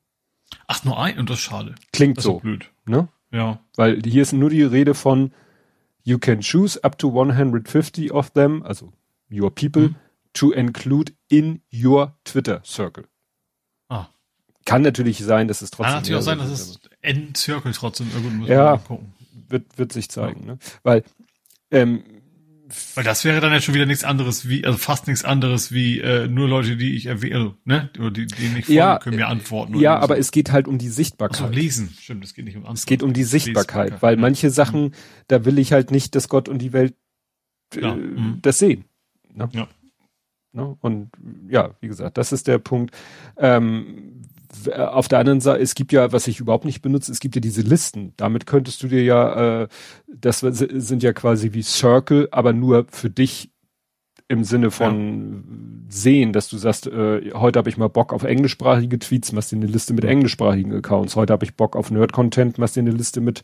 Ach, nur ein? Und das ist schade. Klingt das so. blöd. Ne? Ja. Weil hier ist nur die Rede von You can choose up to 150 of them, also your people, mhm to include in your Twitter Circle. Ah. Kann natürlich sein, dass es trotzdem. Kann natürlich auch sein, dass es N Circle trotzdem irgendwo ja, wird, wird sich zeigen, ja. ne? Weil, ähm, weil das wäre dann ja schon wieder nichts anderes wie, also fast nichts anderes wie äh, nur Leute, die ich erwähne, also, ne, oder die, die nicht folgen, ja, können mir antworten. Ja, aber so. es geht halt um die Sichtbarkeit. Ach so, lesen, stimmt, es geht nicht um Antworten. Es geht um die Sichtbarkeit, weil ja. manche Sachen, mhm. da will ich halt nicht, dass Gott und die Welt äh, ja. mhm. das sehen. Ne? Ja. Ne? Und ja, wie gesagt, das ist der Punkt. Ähm, auf der anderen Seite, es gibt ja, was ich überhaupt nicht benutze, es gibt ja diese Listen. Damit könntest du dir ja, äh, das sind ja quasi wie Circle, aber nur für dich im Sinne von ja. sehen, dass du sagst, äh, heute habe ich mal Bock auf englischsprachige Tweets, machst dir eine Liste mit englischsprachigen Accounts. Heute habe ich Bock auf Nerd-Content, machst dir eine Liste mit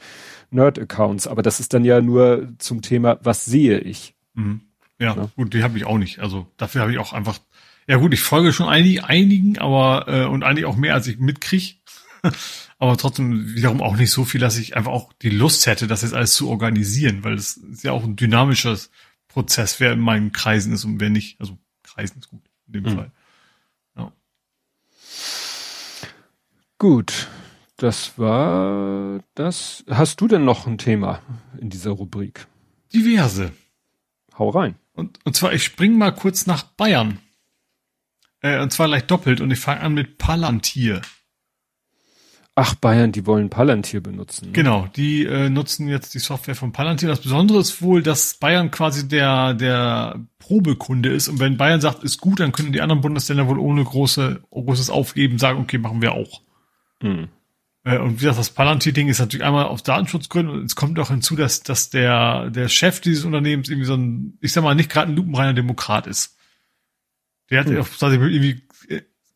Nerd-Accounts. Aber das ist dann ja nur zum Thema, was sehe ich? Mhm. Ja, ja. gut, die habe ich auch nicht. Also dafür habe ich auch einfach. Ja gut, ich folge schon einig, einigen, aber äh, und eigentlich auch mehr als ich mitkrieg. aber trotzdem wiederum auch nicht so viel, dass ich einfach auch die Lust hätte, das jetzt alles zu organisieren, weil es ist ja auch ein dynamischer Prozess, wer in meinen Kreisen ist und wer nicht. Also Kreisen ist gut in dem mhm. Fall. Ja. Gut, das war das. Hast du denn noch ein Thema in dieser Rubrik? Diverse. Hau rein. Und, und zwar, ich spring mal kurz nach Bayern. Äh, und zwar gleich doppelt und ich fange an mit Palantir. Ach, Bayern, die wollen Palantir benutzen. Genau, die äh, nutzen jetzt die Software von Palantir. Das Besondere ist wohl, dass Bayern quasi der, der Probekunde ist. Und wenn Bayern sagt, ist gut, dann können die anderen Bundesländer wohl ohne große, großes Aufgeben sagen, okay, machen wir auch. Hm. Äh, und wie gesagt, das Palantir-Ding ist natürlich einmal auf Datenschutzgründen und es kommt auch hinzu, dass, dass der, der Chef dieses Unternehmens irgendwie so ein, ich sag mal, nicht gerade ein lupenreiner Demokrat ist. Der hat hm. irgendwie,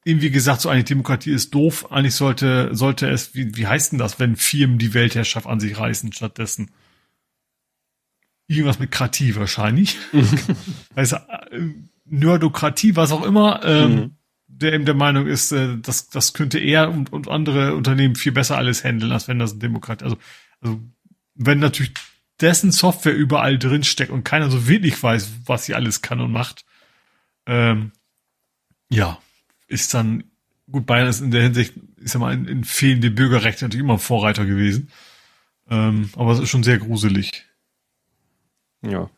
irgendwie gesagt, so eine Demokratie ist doof. Eigentlich sollte, sollte es, wie, wie heißt denn das, wenn Firmen die Weltherrschaft an sich reißen stattdessen? Irgendwas mit Kratie wahrscheinlich. also, Nerdokratie, was auch immer. Ähm, mhm der eben der Meinung ist, äh, das, das könnte er und, und andere Unternehmen viel besser alles handeln, als wenn das ein Demokrat, also, also wenn natürlich dessen Software überall drin steckt und keiner so wirklich weiß, was sie alles kann und macht, ähm, ja, ist dann, gut, Bayern ist in der Hinsicht, ich sag mal, in, in fehlende Bürgerrechte natürlich immer Vorreiter gewesen. Ähm, aber es ist schon sehr gruselig. Ja.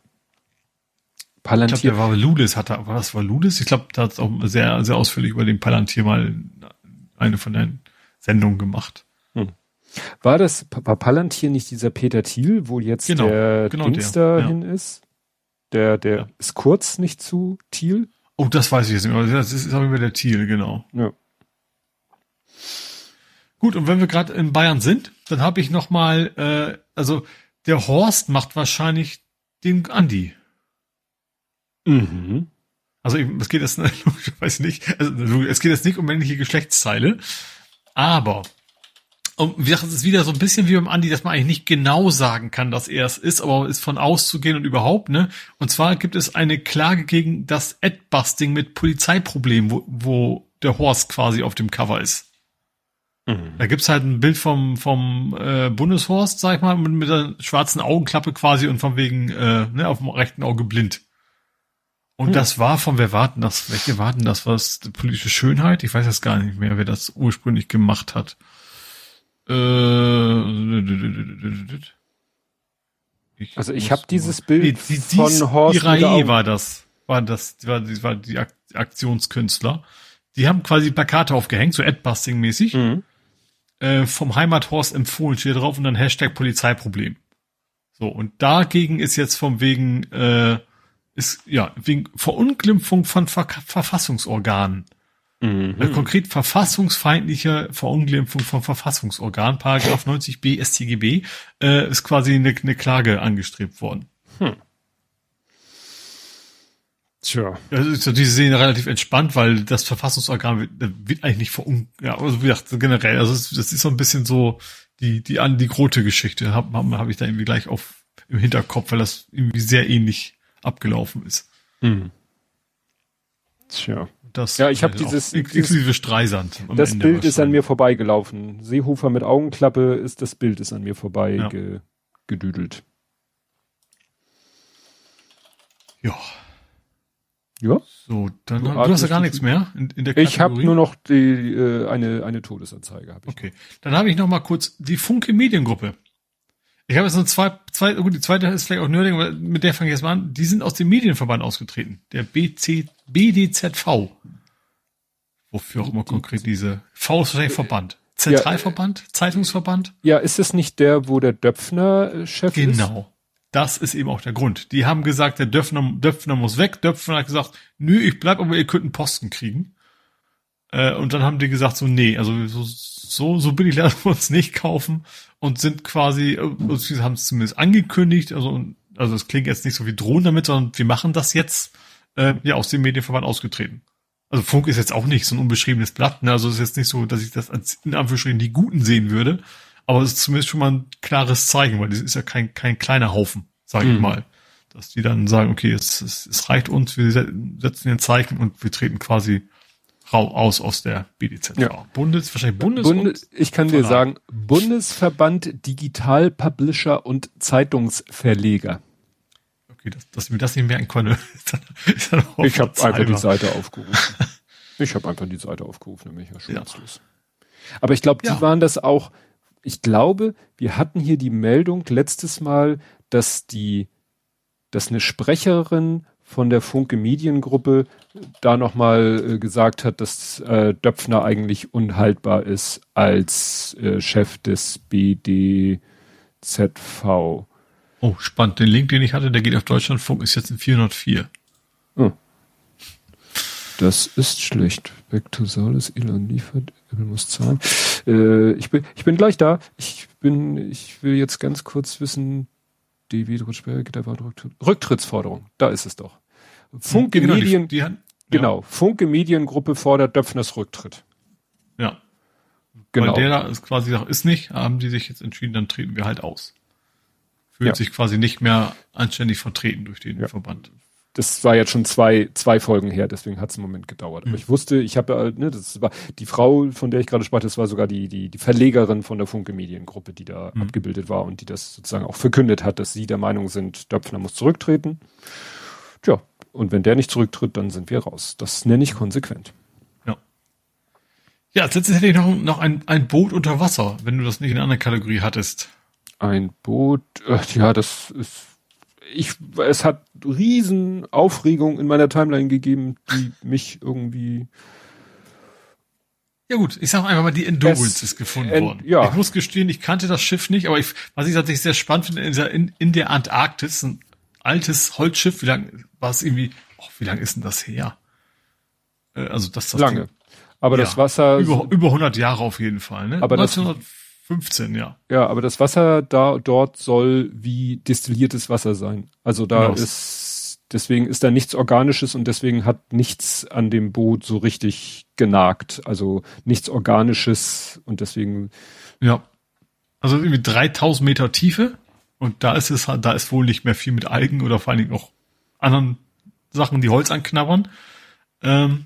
Palantir. Ich glaube, der war Ludes, hat er, war das war Ludes? Ich glaube, da hat auch sehr, sehr ausführlich über den Palantir mal eine von den Sendungen gemacht. Hm. War das, war Palantir nicht dieser Peter Thiel, wo jetzt genau, der genau Dings der, dahin ja. ist? Der, der ja. ist kurz nicht zu Thiel? Oh, das weiß ich jetzt nicht mehr. Das ist, ist auch immer der Thiel, genau. Ja. Gut, und wenn wir gerade in Bayern sind, dann habe ich noch mal, äh, also der Horst macht wahrscheinlich den Andi. Mhm. Also es geht jetzt logischerweise nicht, also es geht jetzt nicht um männliche Geschlechtsteile, aber und wie gesagt, es ist wieder so ein bisschen wie beim Andi, dass man eigentlich nicht genau sagen kann, dass er es ist, aber ist von auszugehen und überhaupt, ne? Und zwar gibt es eine Klage gegen das Adbusting mit Polizeiproblemen, wo, wo der Horst quasi auf dem Cover ist. Mhm. Da gibt's halt ein Bild vom, vom äh, Bundeshorst, sag ich mal, mit, mit einer schwarzen Augenklappe quasi und von wegen äh, ne, auf dem rechten Auge blind. Und hm. das war von, wer warten das? Welche warten das? Was politische Schönheit? Ich weiß jetzt gar nicht mehr, wer das ursprünglich gemacht hat. Äh, ich also ich habe dieses Bild nee, die, die, von Horst Irae war das, war das, war, die, war die Aktionskünstler. Die haben quasi Plakate aufgehängt, so Adbusting-mäßig. Mhm. Äh, vom Heimathorst empfohlen steht drauf und dann Hashtag Polizeiproblem. So, und dagegen ist jetzt vom wegen äh, ist ja wegen Verunglimpfung von Ver Verfassungsorganen. Mhm. Also konkret verfassungsfeindliche Verunglimpfung vom Verfassungsorgan, Paragraph 90b StGB, äh, ist quasi eine, eine Klage angestrebt worden. Hm. Tja. Also diese Szene relativ entspannt, weil das Verfassungsorgan wird, wird eigentlich nicht verun, ja, also wie gesagt, generell, also das ist so ein bisschen so die, die an die Grote Geschichte, habe hab, hab ich da irgendwie gleich auf, im Hinterkopf, weil das irgendwie sehr ähnlich abgelaufen ist. Hm. Tja. Das ja, ich habe dieses inklusive Streisand. Das Ende Bild ist an mir vorbeigelaufen. Seehofer mit Augenklappe ist das Bild ist an mir vorbei ja. ge, gedüdelt. Ja. Ja. So, dann du, du hast ja gar nichts mehr in, in der Kategorie. Ich habe nur noch die, äh, eine eine Todesanzeige. Hab ich okay, dann habe ich noch mal kurz die Funke Mediengruppe. Ich habe jetzt nur zwei, zwei, gut, die zweite ist vielleicht auch Nörding, aber mit der fange ich jetzt mal an. Die sind aus dem Medienverband ausgetreten. Der BC, BDZV. Wofür auch immer konkret diese, V ist wahrscheinlich Verband. Zentralverband? Ja, Zeitungsverband? Ja, ist es nicht der, wo der Döpfner Chef genau. ist? Genau. Das ist eben auch der Grund. Die haben gesagt, der Döpfner, Döpfner muss weg. Döpfner hat gesagt, nö, ich bleib, aber ihr könnt einen Posten kriegen. Äh, und dann haben die gesagt, so, nee, also so, so, so billig lassen wir uns nicht kaufen und sind quasi, äh, haben es zumindest angekündigt, also, also es klingt jetzt nicht so wie drohen damit, sondern wir machen das jetzt, äh, ja, aus dem Medienverband ausgetreten. Also Funk ist jetzt auch nicht so ein unbeschriebenes Blatt, ne? also es ist jetzt nicht so, dass ich das als in Anführungsstrichen die Guten sehen würde, aber es ist zumindest schon mal ein klares Zeichen, weil das ist ja kein, kein kleiner Haufen, sage ich mhm. mal. Dass die dann sagen, okay, es, es, es reicht uns, wir setzen den Zeichen und wir treten quasi raus aus der BDZ. Ja. Bundes, wahrscheinlich Bundes. Bundes ich kann dir sagen, Bundesverband Digital Publisher und Zeitungsverleger. Okay, dass, dass mir das nicht merken konnte. ist dann, ist ich habe einfach die Seite aufgerufen. ich habe einfach die Seite aufgerufen, nämlich ja schon ja. Aber ich glaube, die ja. waren das auch. Ich glaube, wir hatten hier die Meldung letztes Mal, dass die, dass eine Sprecherin von der Funke Mediengruppe da nochmal äh, gesagt hat, dass äh, Döpfner eigentlich unhaltbar ist als äh, Chef des BDZV. Oh, spannend. Den Link, den ich hatte, der geht auf Deutschlandfunk, ist jetzt in 404. Oh. Das ist schlecht. Back to Solis, Elon liefert, Apple muss zahlen. Äh, ich, bin, ich bin gleich da. Ich bin, ich will jetzt ganz kurz wissen, DW Rutschberg, da war Rücktrittsforderung. Da ist es doch. Funke genau, Medien, die, die genau, ja. Funke Mediengruppe fordert Döpfners Rücktritt. Ja. Genau. Weil der da ist quasi sagt, ist nicht, haben die sich jetzt entschieden, dann treten wir halt aus. Fühlt ja. sich quasi nicht mehr anständig vertreten durch den ja. Verband. Das war jetzt schon zwei, zwei Folgen her, deswegen hat es einen Moment gedauert. Aber mhm. ich wusste, ich habe, ne, das war die Frau, von der ich gerade sprach, das war sogar die, die, die Verlegerin von der Funke Mediengruppe, die da mhm. abgebildet war und die das sozusagen auch verkündet hat, dass sie der Meinung sind, Döpfner muss zurücktreten. Tja, und wenn der nicht zurücktritt, dann sind wir raus. Das nenne ich konsequent. Ja. Ja, als letztes hätte ich noch, noch ein, ein Boot unter Wasser, wenn du das nicht in einer anderen Kategorie hattest. Ein Boot, äh, ja, das ist, ich, es hat riesen Aufregung in meiner Timeline gegeben, die mich irgendwie, ja gut, ich sag einfach mal, die Endurance es, ist gefunden en, worden. Ja. Ich muss gestehen, ich kannte das Schiff nicht, aber ich, was ich tatsächlich sehr spannend finde, in der, in, in der Antarktis, ein altes Holzschiff, wie lang war es irgendwie, oh, wie lang ist denn das her? Äh, also das, das lange. Ding, aber ja, das Wasser über, über 100 Jahre auf jeden Fall, ne? Aber 1915, das, ja. Ja, aber das Wasser da dort soll wie destilliertes Wasser sein. Also da genau. ist deswegen ist da nichts organisches und deswegen hat nichts an dem Boot so richtig genagt, also nichts organisches und deswegen ja. Also irgendwie 3000 Meter Tiefe und da ist es da ist wohl nicht mehr viel mit Algen oder vor allen Dingen auch anderen Sachen, die Holz anknabbern. Ähm,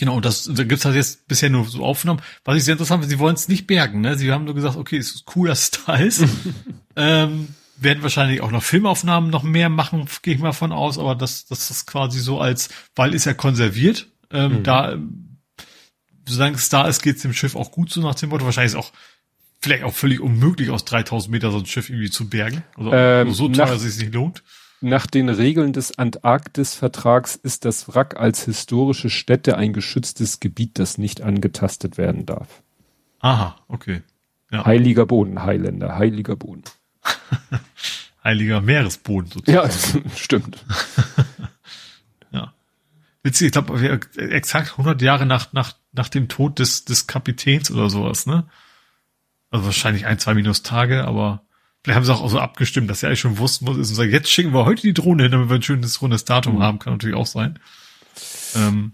genau, das da gibt's halt jetzt bisher nur so Aufnahmen. Was ich sehr interessant finde, sie wollen es nicht bergen. Ne? Sie haben nur gesagt, okay, es ist cool, dass es da ist. ähm, werden wahrscheinlich auch noch Filmaufnahmen noch mehr machen, gehe ich mal von aus, aber das, das ist quasi so als, weil ist ja konserviert, ähm, mhm. da, solange es da ist, geht's dem Schiff auch gut so nach dem Motto. Wahrscheinlich ist auch vielleicht auch völlig unmöglich, aus 3000 Meter so ein Schiff irgendwie zu bergen. Also ähm, so teuer, dass es sich nicht lohnt. Nach den Regeln des Antarktis-Vertrags ist das Wrack als historische Stätte ein geschütztes Gebiet, das nicht angetastet werden darf. Aha, okay. Ja. Heiliger Boden, Highlander, heiliger Boden. heiliger Meeresboden sozusagen. Ja, stimmt. ja. witzig, ich glaube, exakt 100 Jahre nach, nach, nach dem Tod des, des Kapitäns oder sowas, ne? Also wahrscheinlich ein, zwei Minustage, aber vielleicht haben sie auch so abgestimmt, dass sie eigentlich schon wussten, was ist und sagen, jetzt schicken wir heute die Drohne hin, damit wir ein schönes rundes Datum mhm. haben, kann natürlich auch sein. Ähm,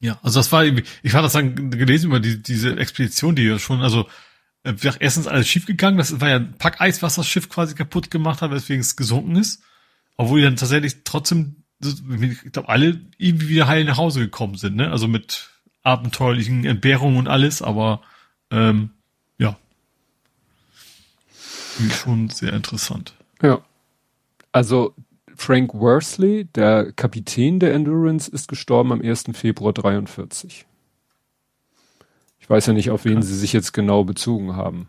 ja, also das war, ich hatte das dann gelesen über die, diese Expedition, die ja schon, also äh, erstens alles schiefgegangen, das war ja ein Packeis, was das Schiff quasi kaputt gemacht hat, weswegen es gesunken ist. Obwohl die dann tatsächlich trotzdem, ich glaube, alle irgendwie wieder heil nach Hause gekommen sind, ne? Also mit abenteuerlichen Entbehrungen und alles, aber ähm. Schon sehr interessant. Ja. Also Frank Worsley, der Kapitän der Endurance, ist gestorben am 1. Februar 43. Ich weiß ja nicht, auf wen ja. sie sich jetzt genau bezogen haben.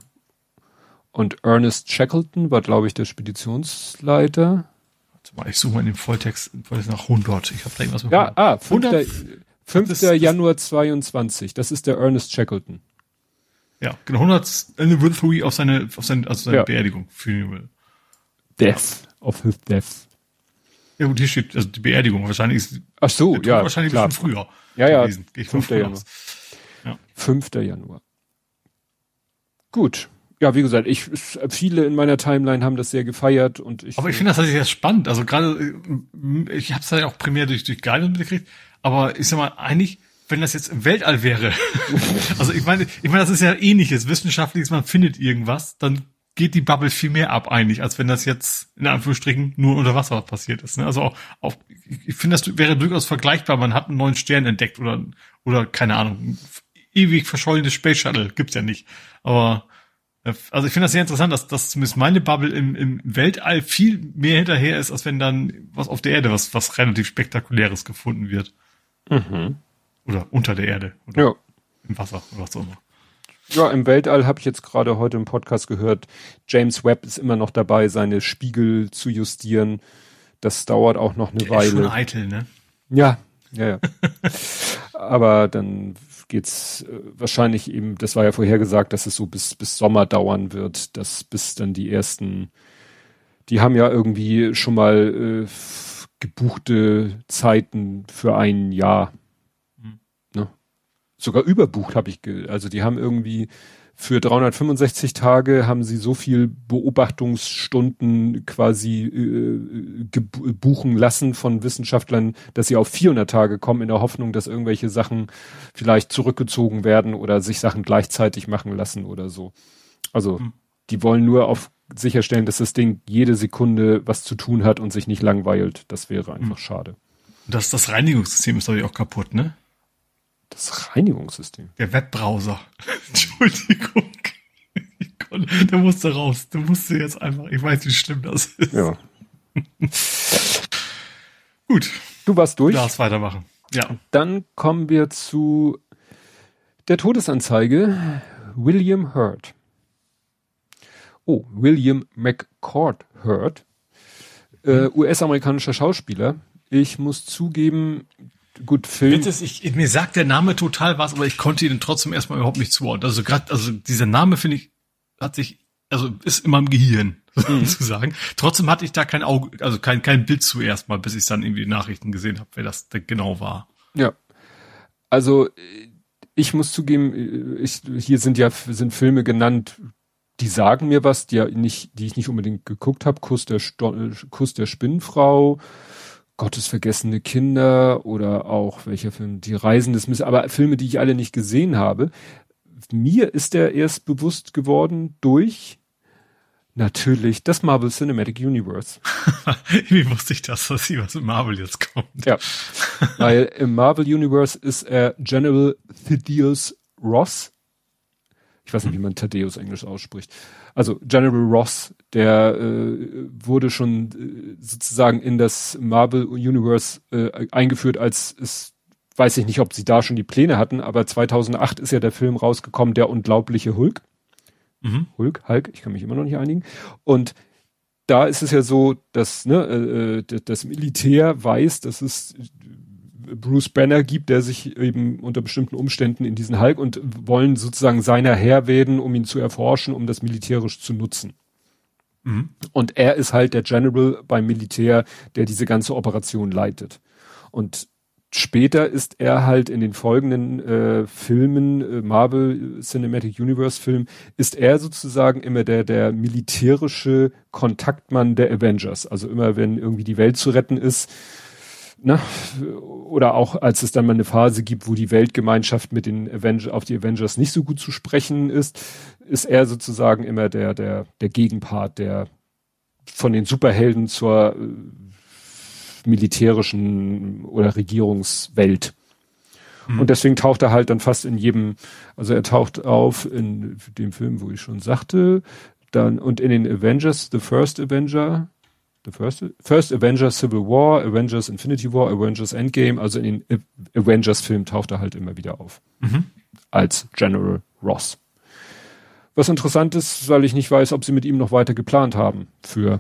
Und Ernest Shackleton war, glaube ich, der Speditionsleiter. Warte mal, ich suche mal in dem Volltext, Volltext nach 100. Ich habe da irgendwas Ja, ah, 5. 100? 5. Das, Januar 22. Das ist der Ernest Shackleton. Ja, genau, 100 Anniversary auf seine, auf seine, also seine ja. Beerdigung. Funeral. Death. Of his death. Ja gut, hier steht also die Beerdigung. Wahrscheinlich ist Ach so, ja, wahrscheinlich klar. ein bisschen früher. Ja, ja, gewesen. Ich 5. Januar. Ja. 5. Januar. Gut. Ja, wie gesagt, ich viele in meiner Timeline haben das sehr gefeiert und ich. Aber ich finde das tatsächlich sehr spannend. Also gerade, ich habe es ja auch primär durch durch Guidance mitgekriegt. Aber ich sag mal, eigentlich, wenn das jetzt im Weltall wäre, also ich meine, ich meine, das ist ja ähnliches wissenschaftliches. Man findet irgendwas, dann geht die Bubble viel mehr ab eigentlich, als wenn das jetzt in Anführungsstrichen nur unter Wasser passiert ist. Ne? Also auch, auch ich finde, das wäre durchaus vergleichbar. Man hat einen neuen Stern entdeckt oder oder keine Ahnung, ewig verschollenes Space Shuttle gibt's ja nicht. Aber also ich finde das sehr interessant, dass, dass zumindest meine Bubble im, im Weltall viel mehr hinterher ist, als wenn dann was auf der Erde was was relativ spektakuläres gefunden wird. Mhm. Oder unter der Erde oder ja. im Wasser oder was auch immer. Ja, im Weltall habe ich jetzt gerade heute im Podcast gehört, James Webb ist immer noch dabei, seine Spiegel zu justieren. Das dauert auch noch eine Der Weile. Ist schon eitel, ne? Ja, ja, ja. Aber dann geht's äh, wahrscheinlich eben, das war ja vorhergesagt, dass es so bis, bis Sommer dauern wird, dass bis dann die ersten, die haben ja irgendwie schon mal äh, gebuchte Zeiten für ein Jahr sogar überbucht habe ich, also die haben irgendwie für 365 Tage haben sie so viel Beobachtungsstunden quasi äh, buchen lassen von Wissenschaftlern, dass sie auf 400 Tage kommen in der Hoffnung, dass irgendwelche Sachen vielleicht zurückgezogen werden oder sich Sachen gleichzeitig machen lassen oder so. Also hm. die wollen nur auf sicherstellen, dass das Ding jede Sekunde was zu tun hat und sich nicht langweilt. Das wäre einfach hm. schade. Das, das Reinigungssystem ist doch auch kaputt, ne? Das Reinigungssystem. Der Webbrowser. Entschuldigung. der musste raus. Der musste jetzt einfach, ich weiß, wie schlimm das ist. Ja. Gut. Du warst durch. Du darfst weitermachen. Ja. Dann kommen wir zu der Todesanzeige William Hurt. Oh, William McCord Hurt. Äh, mhm. US-amerikanischer Schauspieler. Ich muss zugeben, gut Film. Bitte, ich, mir sagt der Name total was, aber ich konnte ihn trotzdem erstmal überhaupt nicht zuordnen. Also gerade, also dieser Name finde ich, hat sich, also ist immer im Gehirn, mhm. sozusagen. Trotzdem hatte ich da kein Auge, also kein, kein Bild zuerst mal, bis ich dann irgendwie Nachrichten gesehen habe, wer das genau war. Ja. Also ich muss zugeben, ich, hier sind ja sind Filme genannt, die sagen mir was, die ja nicht, die ich nicht unbedingt geguckt habe. Kuss der Sto Kuss der Spinnfrau, Gottesvergessene Kinder oder auch welcher Film, Die Reisen des Miss, aber Filme, die ich alle nicht gesehen habe. Mir ist der erst bewusst geworden durch natürlich das Marvel Cinematic Universe. Wie wusste ich das, dass hier was im Marvel jetzt kommt? Ja, weil im Marvel Universe ist er General Thaddeus Ross. Ich weiß nicht, wie man Thaddeus Englisch ausspricht also General Ross, der äh, wurde schon äh, sozusagen in das Marvel Universe äh, eingeführt, als es weiß ich nicht, ob sie da schon die Pläne hatten, aber 2008 ist ja der Film rausgekommen, der unglaubliche Hulk. Mhm. Hulk, Hulk, ich kann mich immer noch nicht einigen. Und da ist es ja so, dass ne, äh, äh das Militär weiß, dass es Bruce Banner gibt, der sich eben unter bestimmten Umständen in diesen Hulk und wollen sozusagen seiner Herr werden, um ihn zu erforschen, um das militärisch zu nutzen. Mhm. Und er ist halt der General beim Militär, der diese ganze Operation leitet. Und später ist er halt in den folgenden äh, Filmen, äh, Marvel Cinematic Universe Film, ist er sozusagen immer der, der militärische Kontaktmann der Avengers. Also immer wenn irgendwie die Welt zu retten ist, ne, oder auch als es dann mal eine Phase gibt, wo die Weltgemeinschaft mit den Avengers, auf die Avengers nicht so gut zu sprechen ist, ist er sozusagen immer der, der, der Gegenpart, der von den Superhelden zur äh, militärischen oder Regierungswelt. Mhm. Und deswegen taucht er halt dann fast in jedem, also er taucht auf in dem Film, wo ich schon sagte, dann und in den Avengers, The First Avenger, The First, First Avengers Civil War, Avengers Infinity War, Avengers Endgame, also in den Avengers-Filmen taucht er halt immer wieder auf. Mhm. Als General Ross. Was interessant ist, weil ich nicht weiß, ob sie mit ihm noch weiter geplant haben für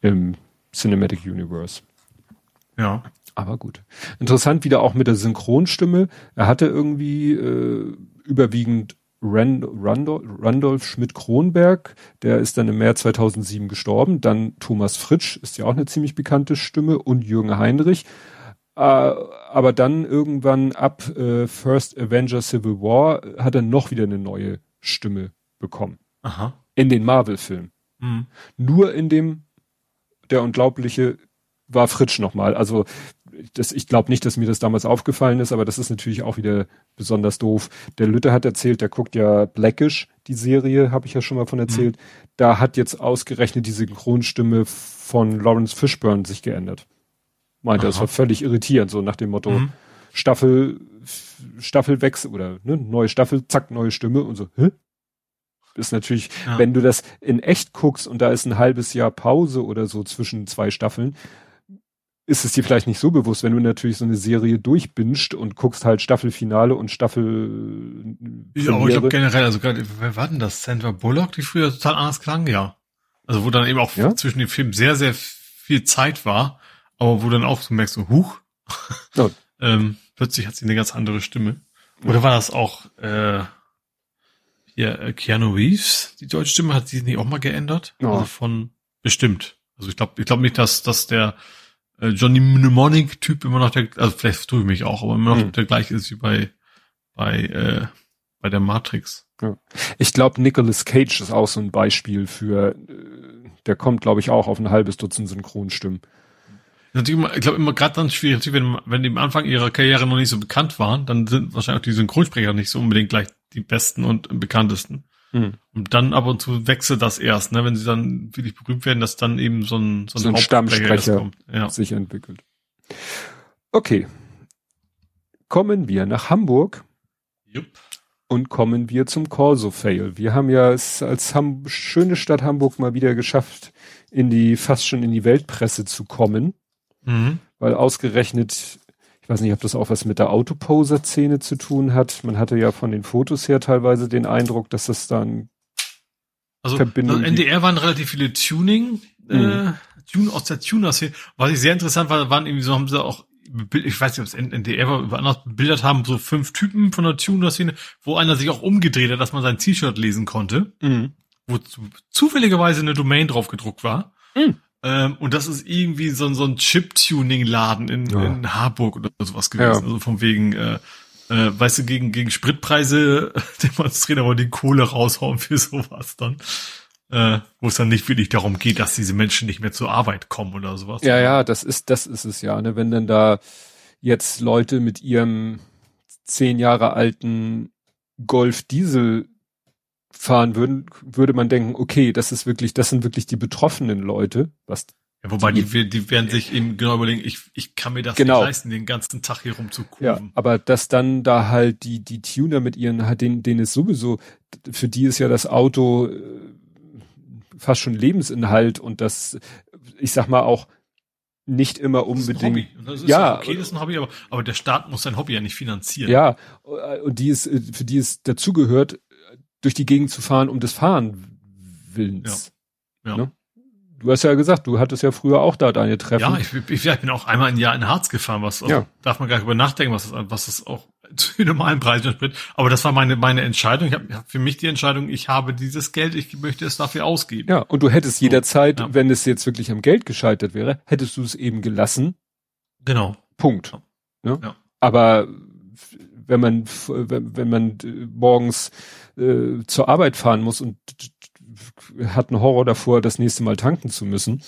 im Cinematic Universe. Ja. Aber gut. Interessant wieder auch mit der Synchronstimme. Er hatte irgendwie äh, überwiegend Rand Randolph, Randolph Schmidt-Kronberg, der ist dann im März 2007 gestorben. Dann Thomas Fritsch, ist ja auch eine ziemlich bekannte Stimme, und Jürgen Heinrich. Äh, aber dann irgendwann ab äh, First Avenger Civil War hat er noch wieder eine neue Stimme bekommen. Aha. In den Marvel-Filmen. Mhm. Nur in dem Der Unglaubliche war Fritsch nochmal. Also das, ich glaube nicht, dass mir das damals aufgefallen ist, aber das ist natürlich auch wieder besonders doof. Der Lütte hat erzählt, der guckt ja Blackish, die Serie, habe ich ja schon mal von erzählt. Mhm. Da hat jetzt ausgerechnet die Synchronstimme von Lawrence Fishburne sich geändert. Meinte, Aha. das war völlig irritierend, so nach dem Motto mhm. Staffel, Staffelwechsel oder ne, neue Staffel, zack, neue Stimme und so, hä? Ist natürlich, ja. wenn du das in echt guckst und da ist ein halbes Jahr Pause oder so zwischen zwei Staffeln, ist es dir vielleicht nicht so bewusst, wenn du natürlich so eine Serie durchbinscht und guckst halt Staffelfinale und Staffel. Ja, aber ich glaube generell, also gerade, wer war denn das? Sandra Bullock, die früher total anders klang, ja. Also wo dann eben auch ja? zwischen den Filmen sehr, sehr viel Zeit war, aber wo dann auch so merkst, so, huch, oh. ähm, plötzlich hat sie eine ganz andere Stimme. Oder war das auch äh, hier äh, Keanu Reeves, die deutsche Stimme, hat sie nicht auch mal geändert? Oh. Also von bestimmt. Also ich glaube, ich glaube nicht, dass, dass der äh, Johnny Mnemonic-Typ immer noch der, also vielleicht tue ich mich auch, aber immer noch mhm. der gleiche ist wie bei, bei, äh, bei der Matrix. Ja. Ich glaube, Nicolas Cage ist auch so ein Beispiel für, äh, der kommt, glaube ich, auch auf ein halbes Dutzend Synchronstimmen. Natürlich immer, ich glaube immer gerade dann schwierig, wenn, wenn die am Anfang ihrer Karriere noch nicht so bekannt waren, dann sind wahrscheinlich auch die Synchronsprecher nicht so unbedingt gleich die besten und bekanntesten. Mhm. Und dann ab und zu wechselt das erst, ne? wenn sie dann wirklich berühmt werden, dass dann eben so ein, so ein, so ein Stammsprecher ja. sich entwickelt. Okay. Kommen wir nach Hamburg. Jupp. Und kommen wir zum Corso-Fail. Wir haben ja es als Ham schöne Stadt Hamburg mal wieder geschafft, in die, fast schon in die Weltpresse zu kommen. Mhm. Weil ausgerechnet ich weiß nicht, ob das auch was mit der Autoposer-Szene zu tun hat. Man hatte ja von den Fotos her teilweise den Eindruck, dass das dann also Verbindung NDR waren relativ viele Tuning, äh, mhm. Tune aus der Tuner-Szene. Was ich sehr interessant war, waren irgendwie so, haben sie auch, ich weiß nicht, ob es NDR war, über anders bebildert haben, so fünf Typen von der Tuner-Szene, wo einer sich auch umgedreht hat, dass man sein T-Shirt lesen konnte, mhm. wo zufälligerweise eine Domain drauf gedruckt war. Mhm. Ähm, und das ist irgendwie so, so ein Chip-Tuning-Laden in, ja. in Harburg oder sowas gewesen. Ja. Also von wegen, äh, äh, weißt du, gegen, gegen Spritpreise demonstrieren, aber die Kohle raushauen für sowas dann. Äh, wo es dann nicht wirklich darum geht, dass diese Menschen nicht mehr zur Arbeit kommen oder sowas. Ja, ja, das ist, das ist es ja, ne? Wenn dann da jetzt Leute mit ihrem zehn Jahre alten Golf Diesel fahren würden, würde man denken, okay, das ist wirklich, das sind wirklich die betroffenen Leute, was ja, wobei die, die, die werden sich eben genau überlegen, ich, ich kann mir das genau. nicht leisten, den ganzen Tag hier rumzukufen. Ja, aber dass dann da halt die, die Tuner mit ihren, halt den, denen ist sowieso, für die ist ja das Auto äh, fast schon Lebensinhalt und das, ich sag mal auch, nicht immer unbedingt. Das ist ja, okay, das ist ein Hobby, aber, aber der Staat muss sein Hobby ja nicht finanzieren. Ja, und die ist, für die es dazugehört, durch die Gegend zu fahren um des Fahren Willens. Ja. ja. Ne? Du hast ja gesagt, du hattest ja früher auch da deine Treffen. Ja, ich, ich, ich bin auch einmal ein Jahr in Harz gefahren, was also, ja. darf man gar nicht über nachdenken, was das, was das auch zu normalen Preisen entspricht. Aber das war meine, meine Entscheidung. Ich habe hab für mich die Entscheidung, ich habe dieses Geld, ich möchte es dafür ausgeben. Ja, und du hättest so, jederzeit, ja. wenn es jetzt wirklich am Geld gescheitert wäre, hättest du es eben gelassen. Genau Punkt. Ne? Ja. Aber wenn man wenn, wenn man morgens äh, zur Arbeit fahren muss und hat einen Horror davor, das nächste Mal tanken zu müssen.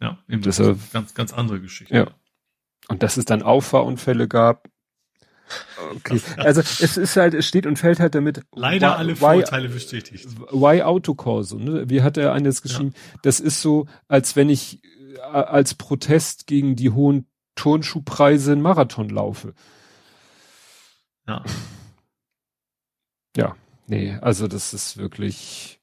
Ja, eben das ist eine ganz ganz andere Geschichte. Ja. Und dass es dann Auffahrunfälle gab. Okay. Also es ist halt, es steht und fällt halt damit. Leider why, alle Vorteile bestätigt. Why Autokorso, ne? Wie hat er eines geschrieben? Ja. Das ist so, als wenn ich äh, als Protest gegen die hohen Turnschuhpreise einen Marathon laufe. Ja. Ja, nee, also das ist wirklich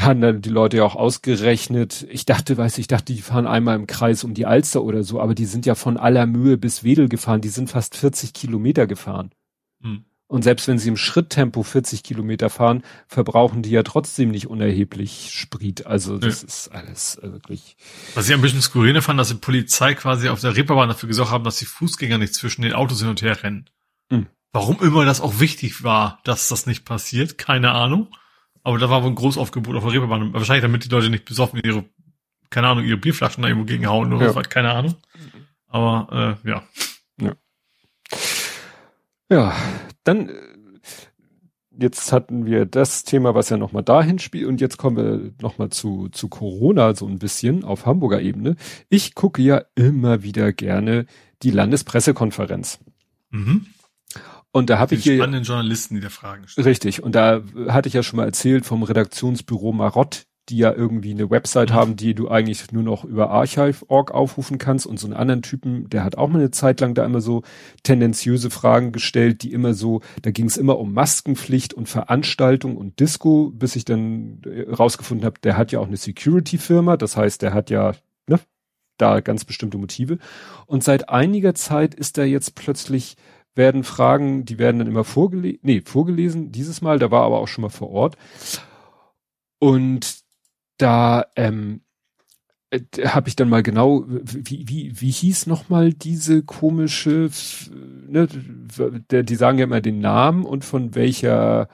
haben dann die Leute ja auch ausgerechnet. Ich dachte, weiß ich dachte, die fahren einmal im Kreis um die Alster oder so, aber die sind ja von aller Mühe bis Wedel gefahren. Die sind fast 40 Kilometer gefahren. Hm. Und selbst wenn sie im Schritttempo 40 Kilometer fahren, verbrauchen die ja trotzdem nicht unerheblich Sprit. Also das ja. ist alles äh, wirklich. Was ich ein bisschen skurril fand, dass die Polizei quasi auf der Reeperbahn dafür gesorgt haben, dass die Fußgänger nicht zwischen den Autos hin und her rennen. Hm. Warum immer das auch wichtig war, dass das nicht passiert, keine Ahnung. Aber da war wohl ein Großaufgebot auf der Reeperbahn. Wahrscheinlich, damit die Leute nicht besoffen ihre, keine Ahnung, ihre Bierflaschen da irgendwo gegenhauen oder ja. so, keine Ahnung. Aber äh, ja. Ja. Ja, dann äh, jetzt hatten wir das Thema, was ja nochmal dahin spielt und jetzt kommen wir nochmal zu, zu Corona so ein bisschen auf Hamburger Ebene. Ich gucke ja immer wieder gerne die Landespressekonferenz. Mhm. Und da habe ich hier spannenden Journalisten, die da Fragen stellen. Richtig. Und da hatte ich ja schon mal erzählt vom Redaktionsbüro Marott, die ja irgendwie eine Website mhm. haben, die du eigentlich nur noch über Archive.org aufrufen kannst und so einen anderen Typen, der hat auch mal eine Zeit lang da immer so tendenziöse Fragen gestellt, die immer so, da ging es immer um Maskenpflicht und Veranstaltung und Disco, bis ich dann äh, rausgefunden habe, der hat ja auch eine Security-Firma, das heißt, der hat ja ne, da ganz bestimmte Motive. Und seit einiger Zeit ist er jetzt plötzlich werden Fragen, die werden dann immer vorgelesen, nee, vorgelesen dieses Mal, da war aber auch schon mal vor Ort. Und da ähm, äh, habe ich dann mal genau, wie, wie, wie hieß nochmal diese komische, ne, der, die sagen ja immer den Namen und von welcher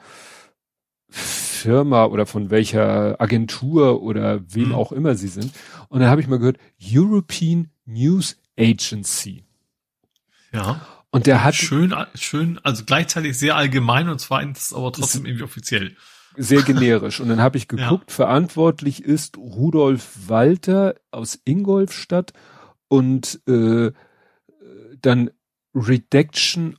Firma oder von welcher Agentur oder wem mhm. auch immer sie sind. Und dann habe ich mal gehört, European News Agency. Ja. Und der hat schön, schön, also gleichzeitig sehr allgemein und zweitens aber trotzdem irgendwie offiziell. Sehr generisch. Und dann habe ich geguckt, ja. verantwortlich ist Rudolf Walter aus Ingolfstadt und äh, dann Redaction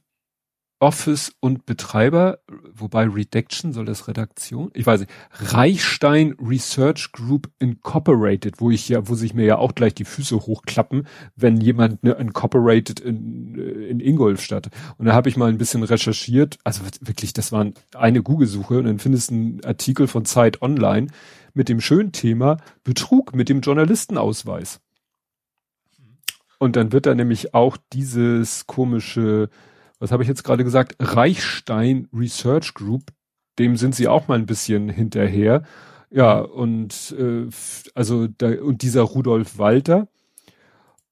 Office und Betreiber, wobei Redaction soll das Redaktion? Ich weiß nicht. Reichstein Research Group Incorporated, wo ich ja, wo sich mir ja auch gleich die Füße hochklappen, wenn jemand ne Incorporated in, äh, in Ingolstadt. Und da habe ich mal ein bisschen recherchiert. Also wirklich, das war eine Google-Suche und dann findest du einen Artikel von Zeit Online mit dem schönen Thema Betrug mit dem Journalistenausweis. Und dann wird da nämlich auch dieses komische was habe ich jetzt gerade gesagt, Reichstein Research Group, dem sind sie auch mal ein bisschen hinterher. Ja, und äh, also da, und dieser Rudolf Walter.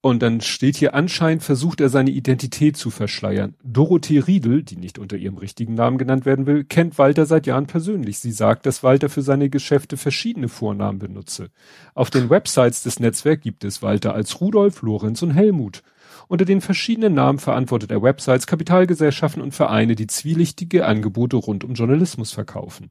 Und dann steht hier anscheinend versucht er seine Identität zu verschleiern. Dorothee Riedel, die nicht unter ihrem richtigen Namen genannt werden will, kennt Walter seit Jahren persönlich. Sie sagt, dass Walter für seine Geschäfte verschiedene Vornamen benutze. Auf den Websites des Netzwerks gibt es Walter als Rudolf, Lorenz und Helmut. Unter den verschiedenen Namen verantwortet er Websites, Kapitalgesellschaften und Vereine, die zwielichtige Angebote rund um Journalismus verkaufen.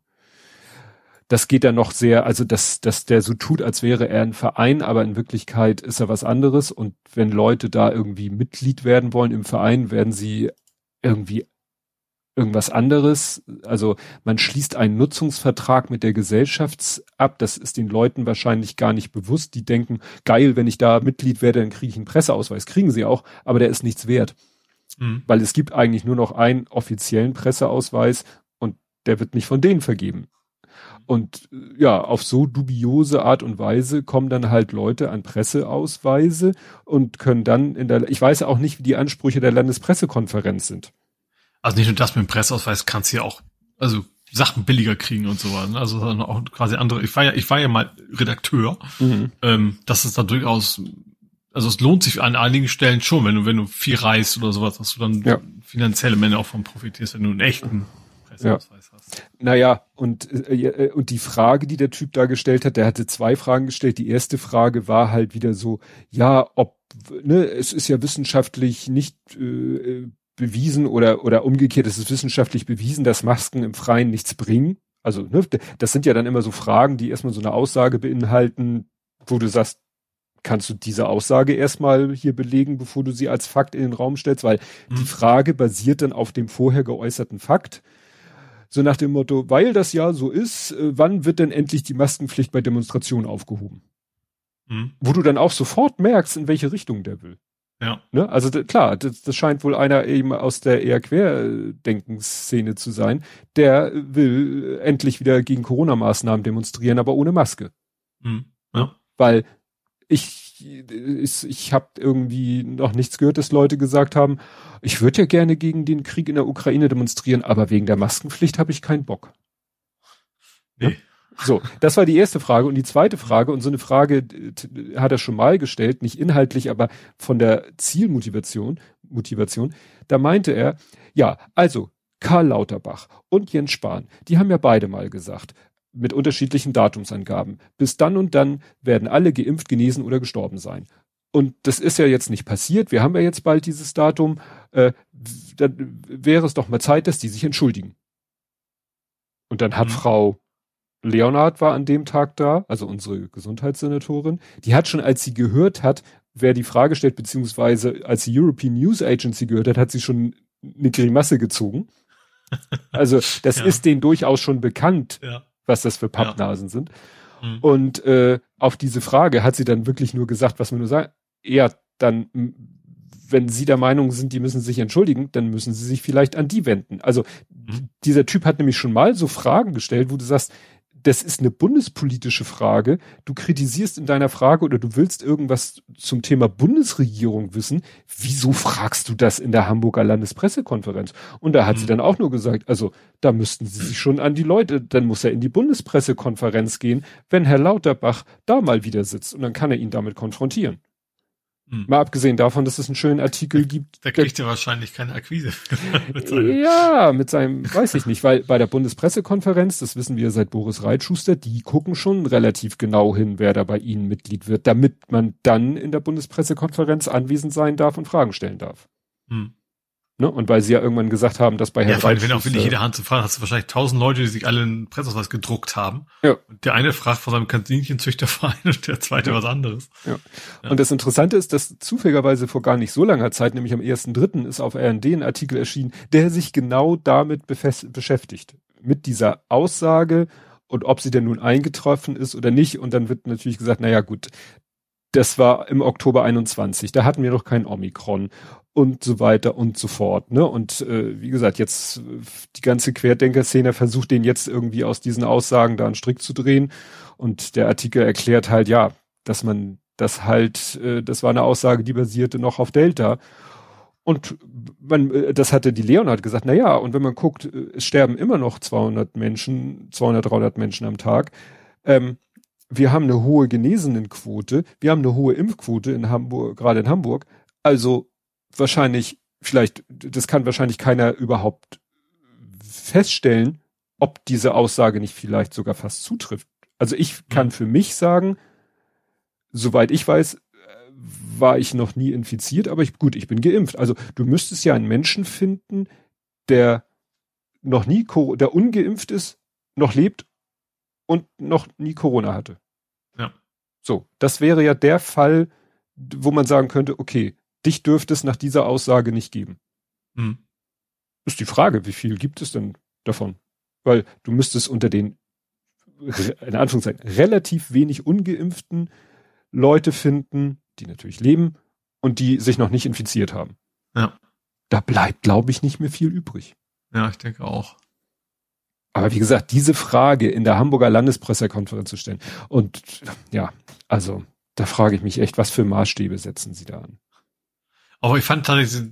Das geht dann noch sehr, also dass, dass der so tut, als wäre er ein Verein, aber in Wirklichkeit ist er was anderes. Und wenn Leute da irgendwie Mitglied werden wollen im Verein, werden sie irgendwie irgendwas anderes. Also man schließt einen Nutzungsvertrag mit der Gesellschaft ab. Das ist den Leuten wahrscheinlich gar nicht bewusst. Die denken, geil, wenn ich da Mitglied werde, dann kriege ich einen Presseausweis. Kriegen sie auch, aber der ist nichts wert. Mhm. Weil es gibt eigentlich nur noch einen offiziellen Presseausweis und der wird nicht von denen vergeben. Und ja, auf so dubiose Art und Weise kommen dann halt Leute an Presseausweise und können dann in der, ich weiß auch nicht, wie die Ansprüche der Landespressekonferenz sind. Also nicht nur das mit dem Presseausweis kannst du ja auch, also Sachen billiger kriegen und sowas. Ne? Also auch quasi andere. Ich war ja, ich war ja mal Redakteur. Mhm. Ähm, das ist da durchaus, also es lohnt sich an einigen Stellen schon, wenn du, wenn du viel reist oder sowas, dass du dann ja. finanzielle Männer auch von profitierst, wenn du einen echten Presseausweis ja. hast. Naja, und, äh, äh, und die Frage, die der Typ da gestellt hat, der hatte zwei Fragen gestellt. Die erste Frage war halt wieder so, ja, ob, ne, es ist ja wissenschaftlich nicht äh, bewiesen oder, oder umgekehrt, es ist wissenschaftlich bewiesen, dass Masken im Freien nichts bringen. Also, ne, das sind ja dann immer so Fragen, die erstmal so eine Aussage beinhalten, wo du sagst, kannst du diese Aussage erstmal hier belegen, bevor du sie als Fakt in den Raum stellst, weil mhm. die Frage basiert dann auf dem vorher geäußerten Fakt. So nach dem Motto, weil das ja so ist, äh, wann wird denn endlich die Maskenpflicht bei Demonstrationen aufgehoben? Mhm. Wo du dann auch sofort merkst, in welche Richtung der will. Ja. Ne? Also klar, das, das scheint wohl einer eben aus der eher Querdenkenszene zu sein, der will endlich wieder gegen Corona-Maßnahmen demonstrieren, aber ohne Maske. Mhm. Ja. Weil ich, ich, ich habe irgendwie noch nichts gehört, dass Leute gesagt haben, ich würde ja gerne gegen den Krieg in der Ukraine demonstrieren, aber wegen der Maskenpflicht habe ich keinen Bock. Nee. Ja? So, das war die erste Frage. Und die zweite Frage, und so eine Frage hat er schon mal gestellt, nicht inhaltlich, aber von der Zielmotivation, Motivation, da meinte er, ja, also Karl Lauterbach und Jens Spahn, die haben ja beide mal gesagt, mit unterschiedlichen Datumsangaben, bis dann und dann werden alle geimpft, genesen oder gestorben sein. Und das ist ja jetzt nicht passiert. Wir haben ja jetzt bald dieses Datum. Äh, dann wäre es doch mal Zeit, dass die sich entschuldigen. Und dann hat mhm. Frau Leonard war an dem Tag da, also unsere Gesundheitssenatorin, die hat schon, als sie gehört hat, wer die Frage stellt, beziehungsweise als die European News Agency gehört hat, hat sie schon eine Grimasse gezogen. Also das ja. ist denen durchaus schon bekannt, ja. Was das für Pappnasen ja. sind. Mhm. Und äh, auf diese Frage hat sie dann wirklich nur gesagt, was man nur sagt, eher dann, wenn sie der Meinung sind, die müssen sich entschuldigen, dann müssen sie sich vielleicht an die wenden. Also mhm. dieser Typ hat nämlich schon mal so Fragen gestellt, wo du sagst, das ist eine bundespolitische Frage. Du kritisierst in deiner Frage oder du willst irgendwas zum Thema Bundesregierung wissen. Wieso fragst du das in der Hamburger Landespressekonferenz? Und da hat mhm. sie dann auch nur gesagt, also da müssten sie sich schon an die Leute, dann muss er in die Bundespressekonferenz gehen, wenn Herr Lauterbach da mal wieder sitzt und dann kann er ihn damit konfrontieren. Hm. Mal abgesehen davon, dass es einen schönen Artikel gibt. Da kriegt er wahrscheinlich keine Akquise. mit ja, mit seinem, weiß ich nicht, weil bei der Bundespressekonferenz, das wissen wir seit Boris Reitschuster, die gucken schon relativ genau hin, wer da bei ihnen Mitglied wird, damit man dann in der Bundespressekonferenz anwesend sein darf und Fragen stellen darf. Hm. Ne? Und weil sie ja irgendwann gesagt haben, dass bei Herrn Ja, allem, wenn auch wirklich jede Hand zu fahren, hast du wahrscheinlich tausend Leute, die sich alle einen Presseausweis gedruckt haben. Ja. Und der eine fragt von seinem Kaninchenzüchterverein und der zweite ja. was anderes. Ja. ja. Und das Interessante ist, dass zufälligerweise vor gar nicht so langer Zeit, nämlich am 1.3. ist auf RND ein Artikel erschienen, der sich genau damit beschäftigt. Mit dieser Aussage und ob sie denn nun eingetroffen ist oder nicht. Und dann wird natürlich gesagt, naja gut, das war im Oktober 21, da hatten wir noch kein Omikron und so weiter und so fort. Ne? Und äh, wie gesagt, jetzt die ganze Querdenker-Szene versucht den jetzt irgendwie aus diesen Aussagen da einen Strick zu drehen. Und der Artikel erklärt halt, ja, dass man das halt, äh, das war eine Aussage, die basierte noch auf Delta. Und man, äh, das hatte die Leonard gesagt, na ja, und wenn man guckt, äh, es sterben immer noch 200 Menschen, 200, 300 Menschen am Tag. Ähm, wir haben eine hohe Genesenenquote, wir haben eine hohe Impfquote in Hamburg, gerade in Hamburg. Also wahrscheinlich, vielleicht, das kann wahrscheinlich keiner überhaupt feststellen, ob diese Aussage nicht vielleicht sogar fast zutrifft. Also ich kann mhm. für mich sagen, soweit ich weiß, war ich noch nie infiziert, aber ich, gut, ich bin geimpft. Also du müsstest ja einen Menschen finden, der noch nie, der ungeimpft ist, noch lebt und noch nie Corona hatte. Ja. So, das wäre ja der Fall, wo man sagen könnte, okay, dich dürfte es nach dieser Aussage nicht geben. Hm. Ist die Frage, wie viel gibt es denn davon? Weil du müsstest unter den, in Anführungszeichen, relativ wenig ungeimpften Leute finden, die natürlich leben und die sich noch nicht infiziert haben. Ja. Da bleibt, glaube ich, nicht mehr viel übrig. Ja, ich denke auch. Aber wie gesagt, diese Frage in der Hamburger Landespressekonferenz zu stellen und ja, also da frage ich mich echt, was für Maßstäbe setzen Sie da an? Aber ich fand tatsächlich,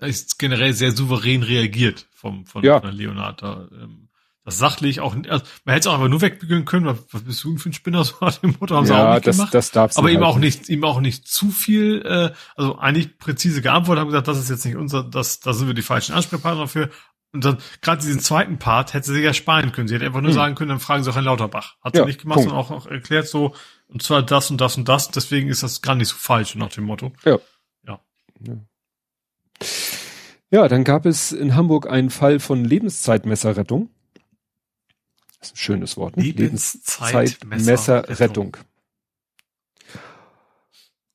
ist generell sehr souverän reagiert vom, von, ja. von Leonard da. Ähm, das sachlich auch, also man hätte es auch einfach nur wegbügeln können, was, was bist du für ein Spinner, so hat dem Motto, haben ja, sie auch nicht das, gemacht. Das darf's aber eben halt auch nicht, eben auch nicht zu viel, äh, also eigentlich präzise geantwortet, haben gesagt, das ist jetzt nicht unser, das, da sind wir die falschen Ansprechpartner dafür, Und dann, gerade diesen zweiten Part hätte sie sich ja sparen können. Sie hätte einfach nur hm. sagen können, dann fragen sie auch Herrn Lauterbach. Hat ja, sie nicht gemacht, sondern auch, auch erklärt so, und zwar das und das und das, deswegen ist das gar nicht so falsch, nach dem Motto. Ja. Ja. Ja, dann gab es in Hamburg einen Fall von Lebenszeitmesserrettung. Das ist ein schönes Wort, ne? Lebenszeitmesserrettung.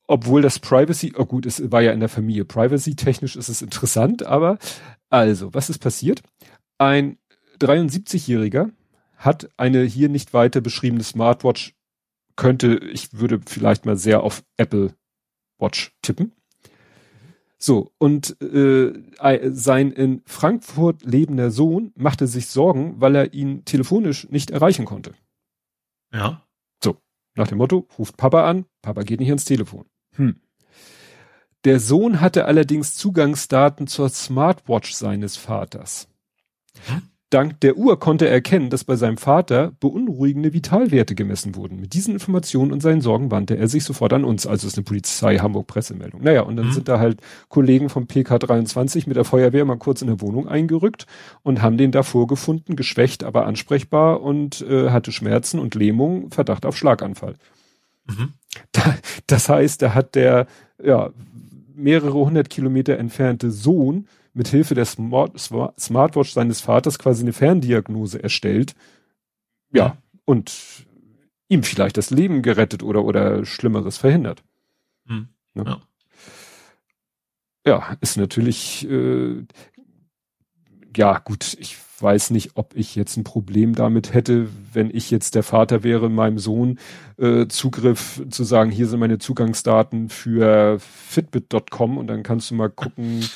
Obwohl das Privacy, oh gut, es war ja in der Familie. Privacy technisch ist es interessant, aber also, was ist passiert? Ein 73-Jähriger hat eine hier nicht weiter beschriebene Smartwatch, könnte, ich würde vielleicht mal sehr auf Apple Watch tippen. So, und äh, sein in Frankfurt lebender Sohn machte sich Sorgen, weil er ihn telefonisch nicht erreichen konnte. Ja. So, nach dem Motto, ruft Papa an, Papa geht nicht ans Telefon. Hm. Der Sohn hatte allerdings Zugangsdaten zur Smartwatch seines Vaters. Dank der Uhr konnte er erkennen, dass bei seinem Vater beunruhigende Vitalwerte gemessen wurden. Mit diesen Informationen und seinen Sorgen wandte er sich sofort an uns, also ist eine Polizei Hamburg Pressemeldung. Naja, und dann mhm. sind da halt Kollegen vom PK23 mit der Feuerwehr mal kurz in der Wohnung eingerückt und haben den da vorgefunden, geschwächt, aber ansprechbar und äh, hatte Schmerzen und Lähmung, Verdacht auf Schlaganfall. Mhm. Da, das heißt, da hat der ja mehrere hundert Kilometer entfernte Sohn mit Hilfe der Smart Smartwatch seines Vaters quasi eine Ferndiagnose erstellt. Ja, ja, und ihm vielleicht das Leben gerettet oder, oder Schlimmeres verhindert. Hm. Ne? Ja. ja. ist natürlich, äh, ja, gut, ich weiß nicht, ob ich jetzt ein Problem damit hätte, wenn ich jetzt der Vater wäre, meinem Sohn äh, Zugriff zu sagen, hier sind meine Zugangsdaten für Fitbit.com und dann kannst du mal gucken.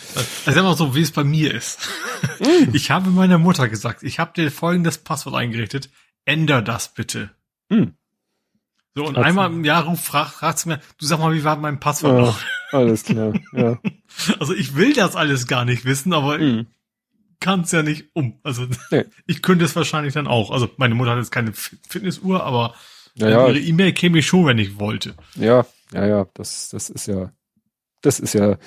Also mal so, wie es bei mir ist. Mm. Ich habe meiner Mutter gesagt, ich habe dir folgendes Passwort eingerichtet, änder das bitte. Mm. So, und Hat's einmal im Jahr ruft, fragt, fragt sie mir, du sag mal, wie war mein Passwort ja, noch? Alles klar, ja. Also ich will das alles gar nicht wissen, aber mm kann es ja nicht um. Also nee. ich könnte es wahrscheinlich dann auch. Also meine Mutter hat jetzt keine Fitnessuhr, aber ja, ja. ihre E-Mail käme ich schon, wenn ich wollte. Ja, ja, ja, das, das ist ja, das ist ja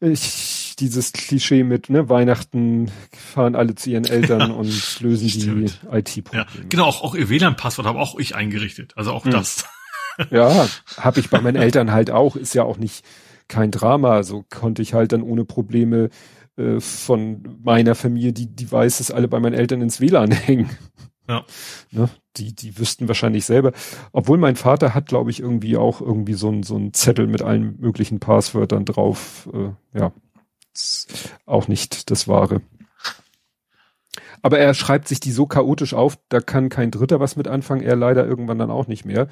ich, dieses Klischee mit ne, Weihnachten fahren alle zu ihren Eltern ja, und lösen stimmt. die IT-Probleme. Ja, genau, auch, auch ihr WLAN-Passwort habe auch ich eingerichtet. Also auch hm. das. Ja, habe ich bei meinen Eltern halt auch. Ist ja auch nicht kein Drama. So konnte ich halt dann ohne Probleme äh, von meiner Familie, die die weiß, dass alle bei meinen Eltern ins WLAN hängen. Ja. Ne? Die, die wüssten wahrscheinlich selber. Obwohl mein Vater hat, glaube ich, irgendwie auch irgendwie so ein, so ein Zettel mit allen möglichen Passwörtern drauf. Äh, ja. auch nicht das Wahre. Aber er schreibt sich die so chaotisch auf, da kann kein Dritter was mit anfangen, er leider irgendwann dann auch nicht mehr.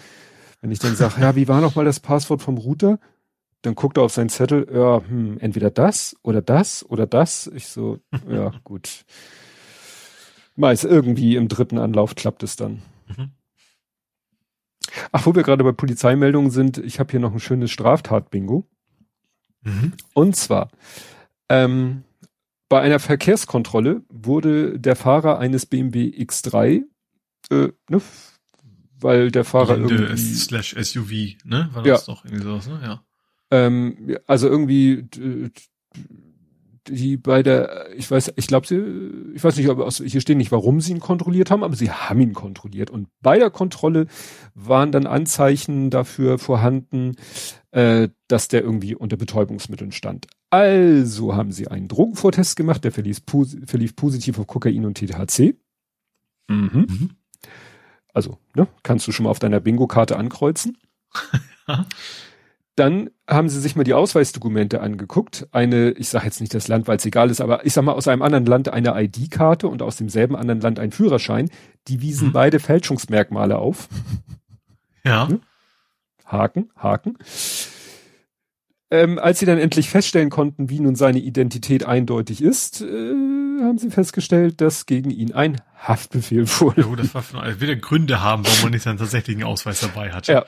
Wenn ich dann sage, ja, wie war noch mal das Passwort vom Router? Dann guckt er auf seinen Zettel, ja, hm, entweder das oder das oder das. Ich so, ja, gut. Meist irgendwie im dritten Anlauf klappt es dann. Mhm. Ach, wo wir gerade bei Polizeimeldungen sind, ich habe hier noch ein schönes Straftat-Bingo. Mhm. Und zwar, ähm, bei einer Verkehrskontrolle wurde der Fahrer eines BMW X3, äh, ne, weil der Fahrer Linde irgendwie... Slash SUV, ne? War das ja. doch irgendwie sowas, ne? Ja. Ähm, also irgendwie die bei der, ich weiß, ich glaube, sie, ich weiß nicht, ob aus, hier stehen nicht, warum sie ihn kontrolliert haben, aber sie haben ihn kontrolliert. Und bei der Kontrolle waren dann Anzeichen dafür vorhanden, äh, dass der irgendwie unter Betäubungsmitteln stand. Also haben sie einen Drogenvortest gemacht, der verlief, verlief positiv auf Kokain und THC. Mhm. mhm. Also, ne, kannst du schon mal auf deiner Bingo-Karte ankreuzen. Dann haben sie sich mal die Ausweisdokumente angeguckt. Eine, ich sage jetzt nicht das Land, weil es egal ist, aber ich sag mal aus einem anderen Land eine ID-Karte und aus demselben anderen Land ein Führerschein. Die wiesen mhm. beide Fälschungsmerkmale auf. Ja. Hm? Haken, Haken. Ähm, als sie dann endlich feststellen konnten, wie nun seine Identität eindeutig ist, äh, haben sie festgestellt, dass gegen ihn ein Haftbefehl wurde. Ja, das war von, also wieder Gründe haben, warum man nicht seinen tatsächlichen Ausweis dabei hatte. Ja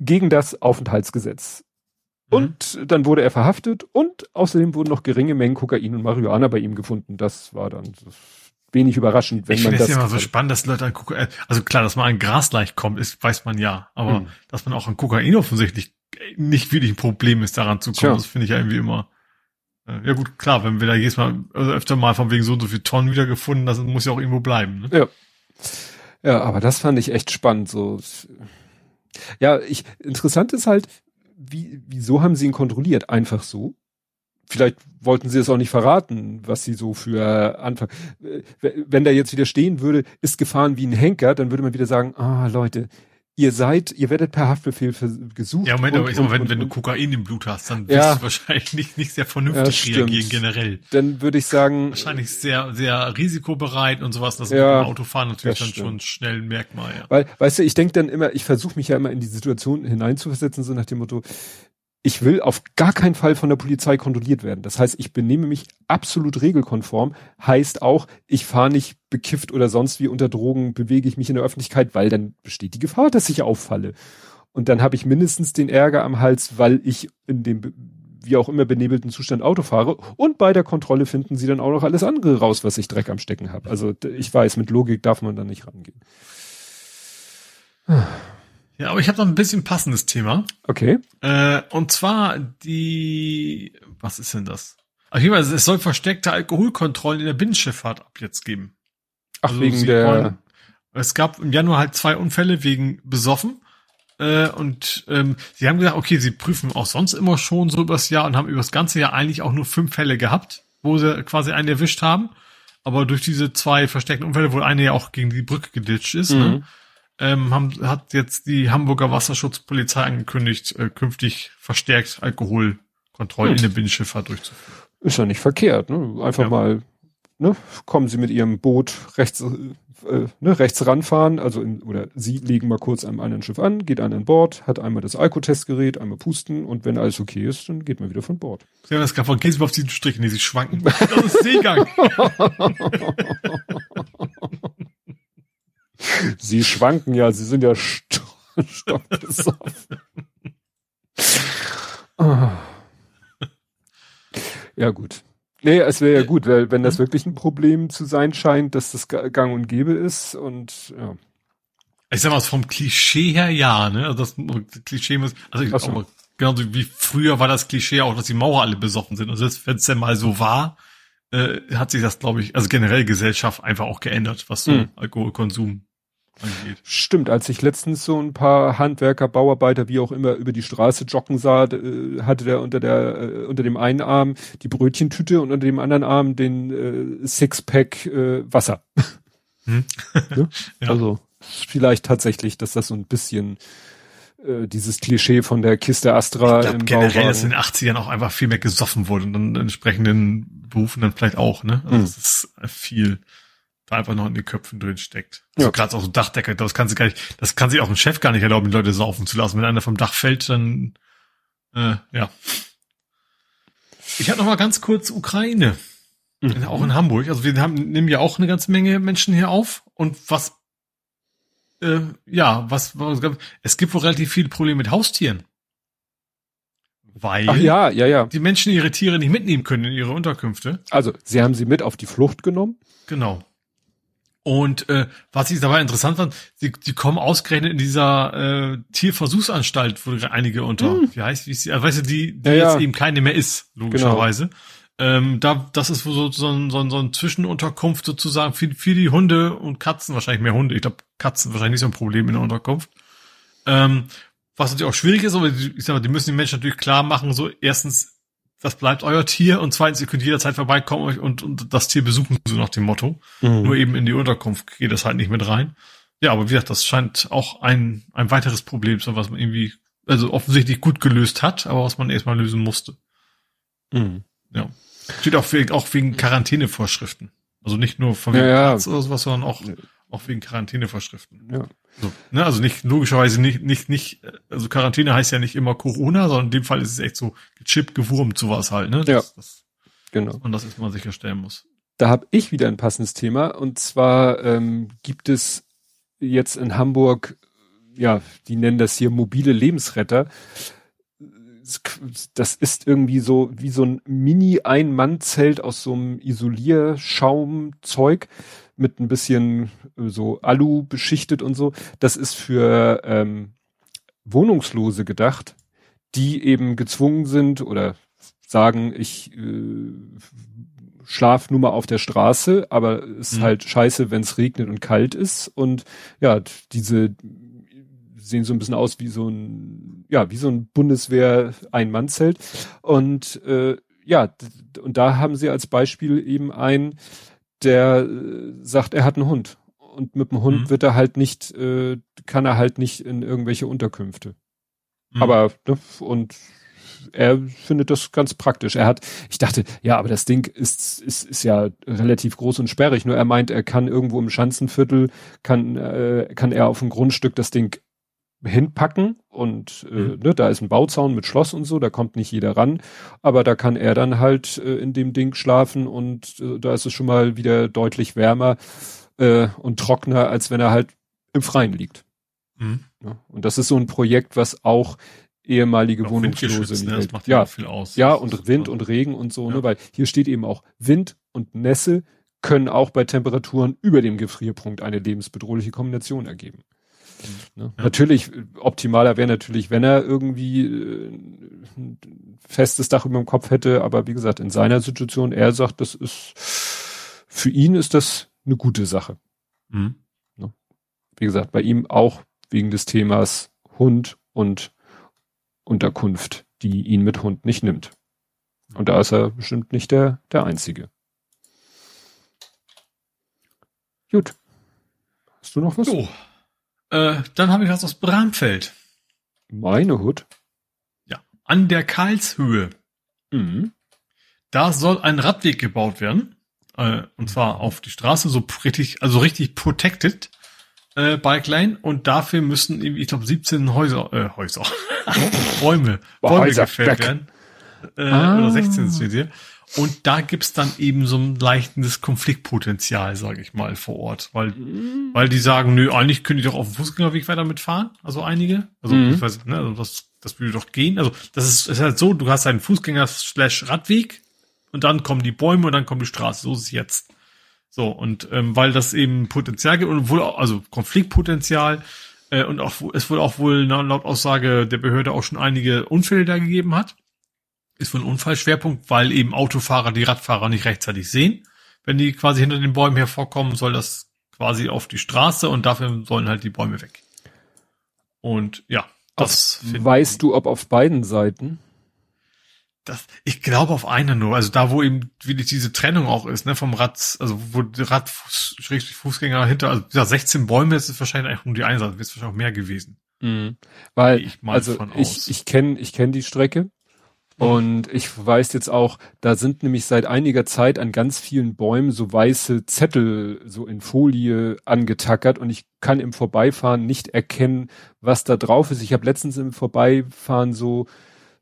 gegen das Aufenthaltsgesetz. Mhm. Und dann wurde er verhaftet und außerdem wurden noch geringe Mengen Kokain und Marihuana bei ihm gefunden. Das war dann wenig überraschend, wenn ich man das. Ich finde es immer so spannend, dass Leute an Kokain, also klar, dass man an Gras leicht kommt, ist, weiß man ja, aber mhm. dass man auch an Kokain offensichtlich nicht wirklich ein Problem ist, daran zu kommen, Tja. das finde ich ja irgendwie immer Ja gut, klar, wenn wir da jedes Mal, also öfter mal von wegen so und so viel Tonnen wiedergefunden, das muss ja auch irgendwo bleiben. Ne? Ja. Ja, aber das fand ich echt spannend. So, ja, ich interessant ist halt, wie, wieso haben sie ihn kontrolliert? Einfach so? Vielleicht wollten sie es auch nicht verraten, was sie so für Anfang. Wenn da jetzt wieder stehen würde, ist gefahren wie ein Henker, dann würde man wieder sagen, ah Leute, ihr seid, ihr werdet per Haftbefehl gesucht. Ja, Moment, und, aber ich sag mal, wenn, und, wenn du Kokain im Blut hast, dann wirst ja, du wahrscheinlich nicht, nicht sehr vernünftig ja, reagieren generell. Dann würde ich sagen. Wahrscheinlich sehr, sehr risikobereit und sowas. Das ja, ist Autofahren natürlich dann stimmt. schon schnell ein Merkmal, ja. Weil, weißt du, ich denke dann immer, ich versuche mich ja immer in die Situation hineinzuversetzen, so nach dem Motto, ich will auf gar keinen Fall von der Polizei kontrolliert werden. Das heißt, ich benehme mich absolut regelkonform. Heißt auch, ich fahre nicht bekifft oder sonst wie unter Drogen, bewege ich mich in der Öffentlichkeit, weil dann besteht die Gefahr, dass ich auffalle. Und dann habe ich mindestens den Ärger am Hals, weil ich in dem wie auch immer benebelten Zustand Auto fahre. Und bei der Kontrolle finden sie dann auch noch alles andere raus, was ich Dreck am Stecken habe. Also ich weiß, mit Logik darf man da nicht rangehen. Ja, aber ich habe noch ein bisschen passendes Thema. Okay. Äh, und zwar die, was ist denn das? Auf jeden Fall, es soll versteckte Alkoholkontrollen in der Binnenschifffahrt ab jetzt geben. Ach, also wegen der. Wollen, es gab im Januar halt zwei Unfälle wegen besoffen. Äh, und ähm, sie haben gesagt, okay, sie prüfen auch sonst immer schon so übers Jahr und haben übers ganze Jahr eigentlich auch nur fünf Fälle gehabt, wo sie quasi einen erwischt haben. Aber durch diese zwei versteckten Unfälle, wo eine ja auch gegen die Brücke geditscht ist, ne? mhm. ne? Ähm, haben, hat jetzt die Hamburger Wasserschutzpolizei angekündigt, äh, künftig verstärkt Alkoholkontrollen hm. in der Binnenschifffahrt durchzuführen. Ist ja nicht verkehrt, ne? Einfach ja. mal, ne? Kommen Sie mit Ihrem Boot rechts, äh, ne, rechts ranfahren, also in, oder Sie legen mal kurz einem anderen Schiff an, geht an an Bord, hat einmal das Alkotestgerät, einmal pusten und wenn alles okay ist, dann geht man wieder von Bord. Sie haben das gerade von, gehen Sie mal auf diesen Strich, nee, Sie schwanken. Das ist Seegang. Sie schwanken ja, sie sind ja st stockbesoffen. oh. Ja, gut. Nee, es wäre ja gut, weil wenn das wirklich ein Problem zu sein scheint, dass das gang und gäbe ist und ja. Ich sag mal, vom Klischee her ja, ne? Also das Klischee muss, also ich, so. auch, genauso wie früher war das Klischee auch, dass die Mauer alle besoffen sind. Also wenn es denn mal so war, äh, hat sich das, glaube ich, also generell Gesellschaft einfach auch geändert, was so hm. Alkoholkonsum angeht. Stimmt, als ich letztens so ein paar Handwerker, Bauarbeiter, wie auch immer, über die Straße joggen sah, äh, hatte der unter der äh, unter dem einen Arm die Brötchentüte und unter dem anderen Arm den äh, Sixpack äh, Wasser. Hm. ja? ja? Also vielleicht tatsächlich, dass das so ein bisschen äh, dieses Klischee von der Kiste Astra ich glaub, generell, Bauwagen. dass in den 80ern auch einfach viel mehr gesoffen wurde und dann entsprechenden Berufen dann vielleicht auch, ne? Also hm. das ist viel einfach noch in den Köpfen drin steckt. Also ja. gerade auch so Dachdecker, das kann sie gar nicht, das kann sich auch ein Chef gar nicht erlauben, die Leute saufen zu lassen. Wenn einer vom Dach fällt, dann äh, ja. Ich hatte noch mal ganz kurz Ukraine. Mhm. Auch in Hamburg. Also wir haben, nehmen ja auch eine ganze Menge Menschen hier auf. Und was, äh, ja, was, was es gibt wohl relativ viele Probleme mit Haustieren. Weil Ach ja, ja, ja. die Menschen ihre Tiere nicht mitnehmen können in ihre Unterkünfte. Also, sie haben sie mit auf die Flucht genommen. Genau. Und äh, was ich dabei interessant fand, sie, die kommen ausgerechnet in dieser äh, Tierversuchsanstalt, wo einige unter, mm. wie heißt, wie ist die, also weißt du, die, die ja, jetzt ja. eben keine mehr ist, logischerweise. Genau. Ähm, da, das ist so, so, ein, so, ein, so ein Zwischenunterkunft sozusagen für, für die Hunde und Katzen, wahrscheinlich mehr Hunde. Ich glaube, Katzen wahrscheinlich nicht so ein Problem in der Unterkunft. Ähm, was natürlich auch schwierig ist, aber ich sag mal, die müssen den Menschen natürlich klar machen, so erstens das bleibt euer Tier und zweitens, ihr könnt jederzeit vorbeikommen und, und das Tier besuchen, so nach dem Motto. Mhm. Nur eben in die Unterkunft geht das halt nicht mit rein. Ja, aber wie gesagt, das scheint auch ein, ein weiteres Problem zu sein, was man irgendwie, also offensichtlich gut gelöst hat, aber was man erstmal lösen musste. Mhm. Ja. Steht auch wegen, auch wegen Quarantänevorschriften. Also nicht nur von wegen ja, Platz oder sowas, sondern auch, auch wegen Quarantänevorschriften. Ja. So, ne, also nicht, logischerweise nicht, nicht, nicht, also Quarantäne heißt ja nicht immer Corona, sondern in dem Fall ist es echt so gechippt, gewurmt, sowas halt, ne? Das, ja. Das, genau. Und das ist man sicherstellen muss. Da habe ich wieder ein passendes Thema und zwar ähm, gibt es jetzt in Hamburg, ja, die nennen das hier mobile Lebensretter. Das ist irgendwie so wie so ein Mini-Ein-Mann-Zelt aus so einem Isolierschaumzeug mit ein bisschen äh, so Alu beschichtet und so. Das ist für ähm, Wohnungslose gedacht, die eben gezwungen sind oder sagen, ich äh, schlaf nur mal auf der Straße, aber es ist mhm. halt scheiße, wenn es regnet und kalt ist. Und ja, diese sehen so ein bisschen aus wie so ein, ja, wie so ein Bundeswehr-Ein-Mann-Zelt. Und äh, ja, und da haben sie als Beispiel eben einen, der äh, sagt, er hat einen Hund. Und mit dem Hund mhm. wird er halt nicht, äh, kann er halt nicht in irgendwelche Unterkünfte. Mhm. Aber, ne, und er findet das ganz praktisch. Er hat, ich dachte, ja, aber das Ding ist, ist, ist ja relativ groß und sperrig. Nur er meint, er kann irgendwo im Schanzenviertel, kann, äh, kann er auf dem Grundstück das Ding hinpacken und äh, mhm. ne, da ist ein Bauzaun mit Schloss und so, da kommt nicht jeder ran, aber da kann er dann halt äh, in dem Ding schlafen und äh, da ist es schon mal wieder deutlich wärmer äh, und trockener, als wenn er halt im Freien liegt. Mhm. Ja, und das ist so ein Projekt, was auch ehemalige auch Wohnungslose ne? das macht ja viel aus. Ja, und Wind und Regen und so, ne, ja. ne, weil hier steht eben auch Wind und Nässe können auch bei Temperaturen über dem Gefrierpunkt eine lebensbedrohliche Kombination ergeben. Ne? Ja. Natürlich, optimaler wäre natürlich, wenn er irgendwie äh, ein festes Dach über dem Kopf hätte, aber wie gesagt, in seiner Situation, er sagt, das ist, für ihn ist das eine gute Sache. Mhm. Ne? Wie gesagt, bei ihm auch wegen des Themas Hund und Unterkunft, die ihn mit Hund nicht nimmt. Und da ist er bestimmt nicht der, der Einzige. Gut. Hast du noch was? So. Äh, dann habe ich was aus Bramfeld. Meine Hut? Ja. An der Karlshöhe. Mhm. Da soll ein Radweg gebaut werden. Äh, und zwar auf die Straße, so richtig, also richtig protected äh, Bike Lane. Und dafür müssen, ich glaube, 17 Häuser, äh, Häuser, Bäume, Bäume gefällt weg. werden. Äh, ah. Oder 16 steht hier. Und da gibt's dann eben so ein leichtes Konfliktpotenzial, sage ich mal, vor Ort. Weil, mhm. weil die sagen, nö, eigentlich können die doch auf dem Fußgängerweg weiter mitfahren. Also einige. Also, mhm. ich weiß, ne, also das, das würde doch gehen. Also das ist, ist halt so, du hast einen Fußgänger-Radweg und dann kommen die Bäume und dann kommt die Straße. So ist es jetzt. So, und ähm, weil das eben Potenzial gibt und wohl auch, also Konfliktpotenzial, äh, und auch es wohl auch wohl laut Aussage der Behörde auch schon einige Unfälle da gegeben hat ist wohl ein Unfallschwerpunkt, weil eben Autofahrer die Radfahrer nicht rechtzeitig sehen. Wenn die quasi hinter den Bäumen hervorkommen, soll das quasi auf die Straße und dafür sollen halt die Bäume weg. Und ja, das weißt du, ob auf beiden Seiten? Das, ich glaube auf einer nur, also da, wo eben wirklich diese Trennung auch ist, ne, vom Rad, also wo der Rad, Fußgänger hinter, also ja, 16 Bäume ist es wahrscheinlich eigentlich um die eine Seite, wird es wahrscheinlich auch mehr gewesen. Mhm. Weil, ich also ich, ich kenne ich kenn die Strecke und ich weiß jetzt auch, da sind nämlich seit einiger Zeit an ganz vielen Bäumen so weiße Zettel so in Folie angetackert und ich kann im Vorbeifahren nicht erkennen, was da drauf ist. Ich habe letztens im Vorbeifahren so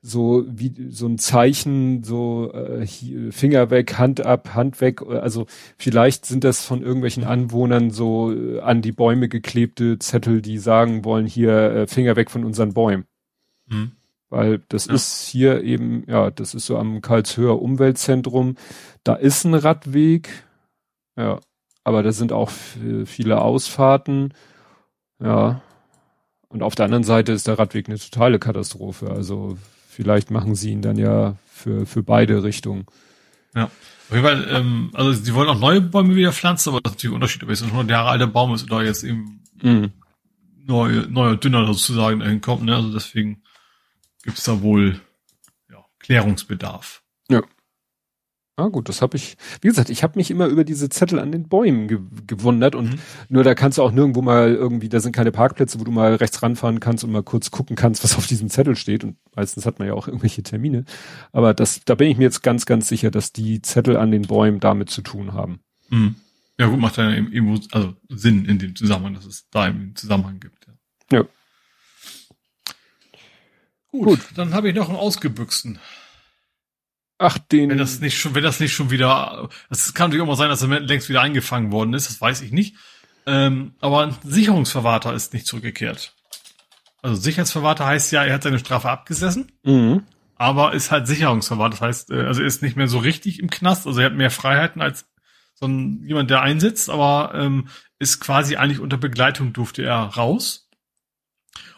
so wie so ein Zeichen, so äh, Finger weg, Hand ab, Hand weg. Also vielleicht sind das von irgendwelchen Anwohnern so äh, an die Bäume geklebte Zettel, die sagen wollen, hier äh, Finger weg von unseren Bäumen. Mhm. Weil das ja. ist hier eben, ja, das ist so am Karlshöher Umweltzentrum. Da ist ein Radweg, ja, aber da sind auch viele Ausfahrten, ja. Und auf der anderen Seite ist der Radweg eine totale Katastrophe. Also vielleicht machen sie ihn dann ja für, für beide Richtungen. Ja. Auf jeden Fall, ähm, also sie wollen auch neue Bäume wieder pflanzen, aber das ist natürlich Unterschied, ob es ein 100 Jahre alter Baum ist oder jetzt eben mhm. neu, neuer, dünner sozusagen dahin kommt, ne? Also deswegen gibt es da wohl ja, Klärungsbedarf. Ja. Ah gut, das habe ich, wie gesagt, ich habe mich immer über diese Zettel an den Bäumen ge gewundert und mhm. nur da kannst du auch nirgendwo mal irgendwie, da sind keine Parkplätze, wo du mal rechts ranfahren kannst und mal kurz gucken kannst, was auf diesem Zettel steht und meistens hat man ja auch irgendwelche Termine, aber das, da bin ich mir jetzt ganz, ganz sicher, dass die Zettel an den Bäumen damit zu tun haben. Mhm. Ja gut, macht ja irgendwo, also Sinn in dem Zusammenhang, dass es da im Zusammenhang gibt. Ja. ja. Gut, Gut. dann habe ich noch einen ausgebüchsten. Ach, den. Wenn das nicht schon, wenn das nicht schon wieder, es kann natürlich auch mal sein, dass er längst wieder eingefangen worden ist, das weiß ich nicht. Ähm, aber ein Sicherungsverwahrter ist nicht zurückgekehrt. Also Sicherheitsverwahrter heißt ja, er hat seine Strafe abgesessen, mhm. aber ist halt Sicherungsverwahrter. Das heißt, äh, also er ist nicht mehr so richtig im Knast, also er hat mehr Freiheiten als so ein, jemand, der einsitzt, aber ähm, ist quasi eigentlich unter Begleitung durfte er raus.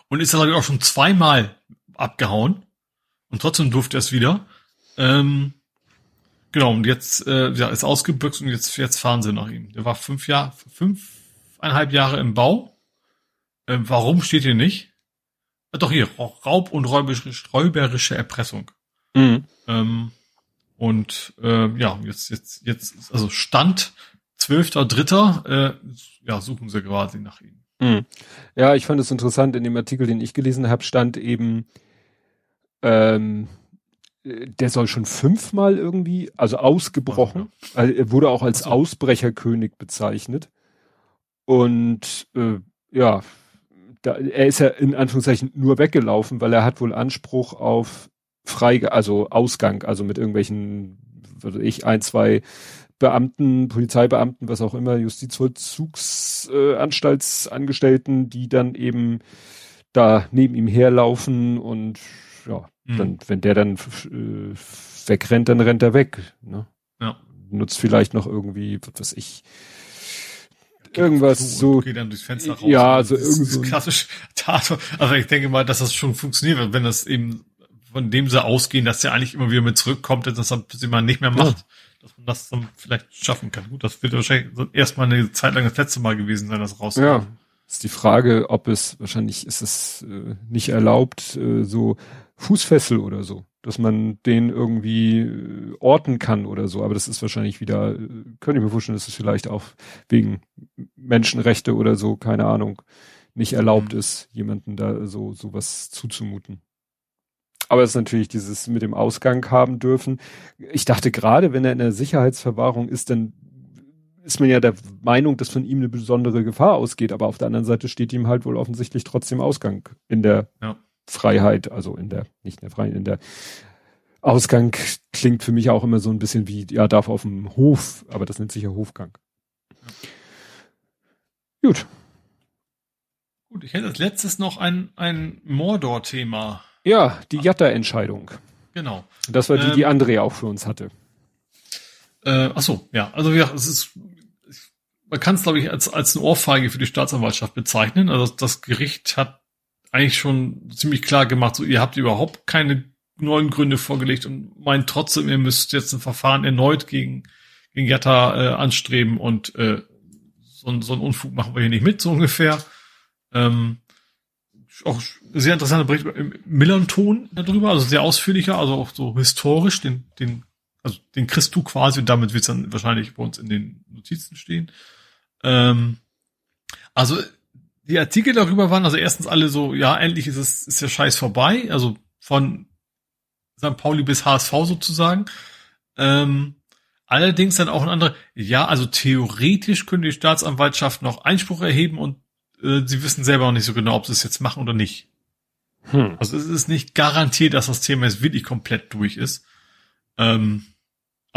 Und ist, glaube ich, auch schon zweimal abgehauen und trotzdem durfte er es wieder. Ähm, genau, und jetzt äh, ja, ist ausgebüxt und jetzt, jetzt fahren sie nach ihm. Der war fünf Jahre, fünfeinhalb Jahre im Bau. Ähm, warum steht hier nicht? Äh, doch hier, Raub und räuberische, räuberische Erpressung. Mhm. Ähm, und äh, ja, jetzt, jetzt, jetzt, also Stand 12.3. Äh, ja, suchen sie quasi nach ihm. Mhm. Ja, ich fand es interessant, in dem Artikel, den ich gelesen habe, stand eben, ähm, der soll schon fünfmal irgendwie, also ausgebrochen. Also er wurde auch als Ausbrecherkönig bezeichnet. Und äh, ja, da, er ist ja in Anführungszeichen nur weggelaufen, weil er hat wohl Anspruch auf Freige, also Ausgang, also mit irgendwelchen, würde ich, ein, zwei Beamten, Polizeibeamten, was auch immer, Justizvollzugsanstaltsangestellten, äh, die dann eben da neben ihm herlaufen und ja, mhm. dann, wenn der dann äh, wegrennt, dann rennt er weg. Ne? Ja. Nutzt vielleicht noch irgendwie, was weiß ich, irgendwas so. Geht dann durchs Fenster raus. Ja, also irgendwie so. Klassisch Tat. Also ich denke mal, dass das schon funktioniert, wenn das eben von dem sie ausgehen, dass der eigentlich immer wieder mit zurückkommt, dass das dann man nicht mehr macht, ja. dass man das dann vielleicht schaffen kann. Gut, das wird wahrscheinlich erstmal eine Zeit lang das letzte Mal gewesen sein, das rauskommt. Ja. Ist die Frage, ob es, wahrscheinlich ist es äh, nicht erlaubt, äh, so Fußfessel oder so, dass man den irgendwie äh, orten kann oder so. Aber das ist wahrscheinlich wieder, äh, könnte ich mir vorstellen, dass es vielleicht auch wegen Menschenrechte oder so, keine Ahnung, nicht erlaubt mhm. ist, jemanden da so sowas zuzumuten. Aber es ist natürlich dieses mit dem Ausgang haben dürfen. Ich dachte gerade, wenn er in der Sicherheitsverwahrung ist, dann ist man ja der Meinung, dass von ihm eine besondere Gefahr ausgeht. Aber auf der anderen Seite steht ihm halt wohl offensichtlich trotzdem Ausgang in der ja. Freiheit, also in der, nicht in der Freiheit, in der Ausgang klingt für mich auch immer so ein bisschen wie, ja, darf auf dem Hof, aber das nennt sich ja Hofgang. Ja. Gut. Gut, ich hätte als letztes noch ein, ein Mordor-Thema. Ja, die Jatta-Entscheidung. Genau. Das war die, die ähm, Andrea auch für uns hatte. Äh, ach so, ja. Also ja, es ist, man kann es glaube ich als als eine Ohrfeige für die Staatsanwaltschaft bezeichnen. Also das Gericht hat eigentlich schon ziemlich klar gemacht, so ihr habt überhaupt keine neuen Gründe vorgelegt und meint trotzdem, ihr müsst jetzt ein Verfahren erneut gegen gegen Jatta äh, anstreben und äh, so, so ein Unfug machen wir hier nicht mit, so ungefähr. Ähm, auch sehr interessanter Bericht im Millanton darüber, also sehr ausführlicher, also auch so historisch, den, den, also den kriegst du quasi und damit wird es dann wahrscheinlich bei uns in den Notizen stehen. Ähm, also die Artikel darüber waren also erstens alle so, ja, endlich ist es, ist der Scheiß vorbei, also von St. Pauli bis HSV sozusagen. Ähm, allerdings dann auch ein anderer, ja, also theoretisch könnte die Staatsanwaltschaft noch Einspruch erheben und äh, sie wissen selber auch nicht so genau, ob sie es jetzt machen oder nicht. Hm. Also es ist nicht garantiert, dass das Thema jetzt wirklich komplett durch ist. Ähm,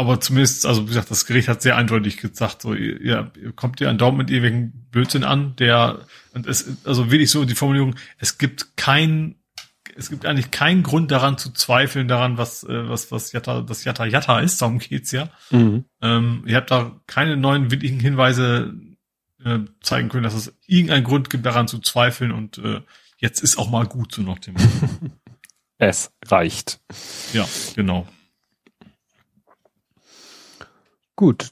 aber zumindest, also wie gesagt, das Gericht hat sehr eindeutig gesagt, so, ihr, ihr kommt ihr einen Daumen mit ewigen Blödsinn an, der, und es, also wirklich so die Formulierung, es gibt kein, es gibt eigentlich keinen Grund daran zu zweifeln daran, was, äh, was, was Jatta, das Jatta Jatta ist, darum geht's ja. Mhm. Ähm, ihr habt da keine neuen wirklichen Hinweise äh, zeigen können, dass es irgendeinen Grund gibt, daran zu zweifeln und äh, jetzt ist auch mal gut, so nach dem. es reicht. Ja, genau. Gut.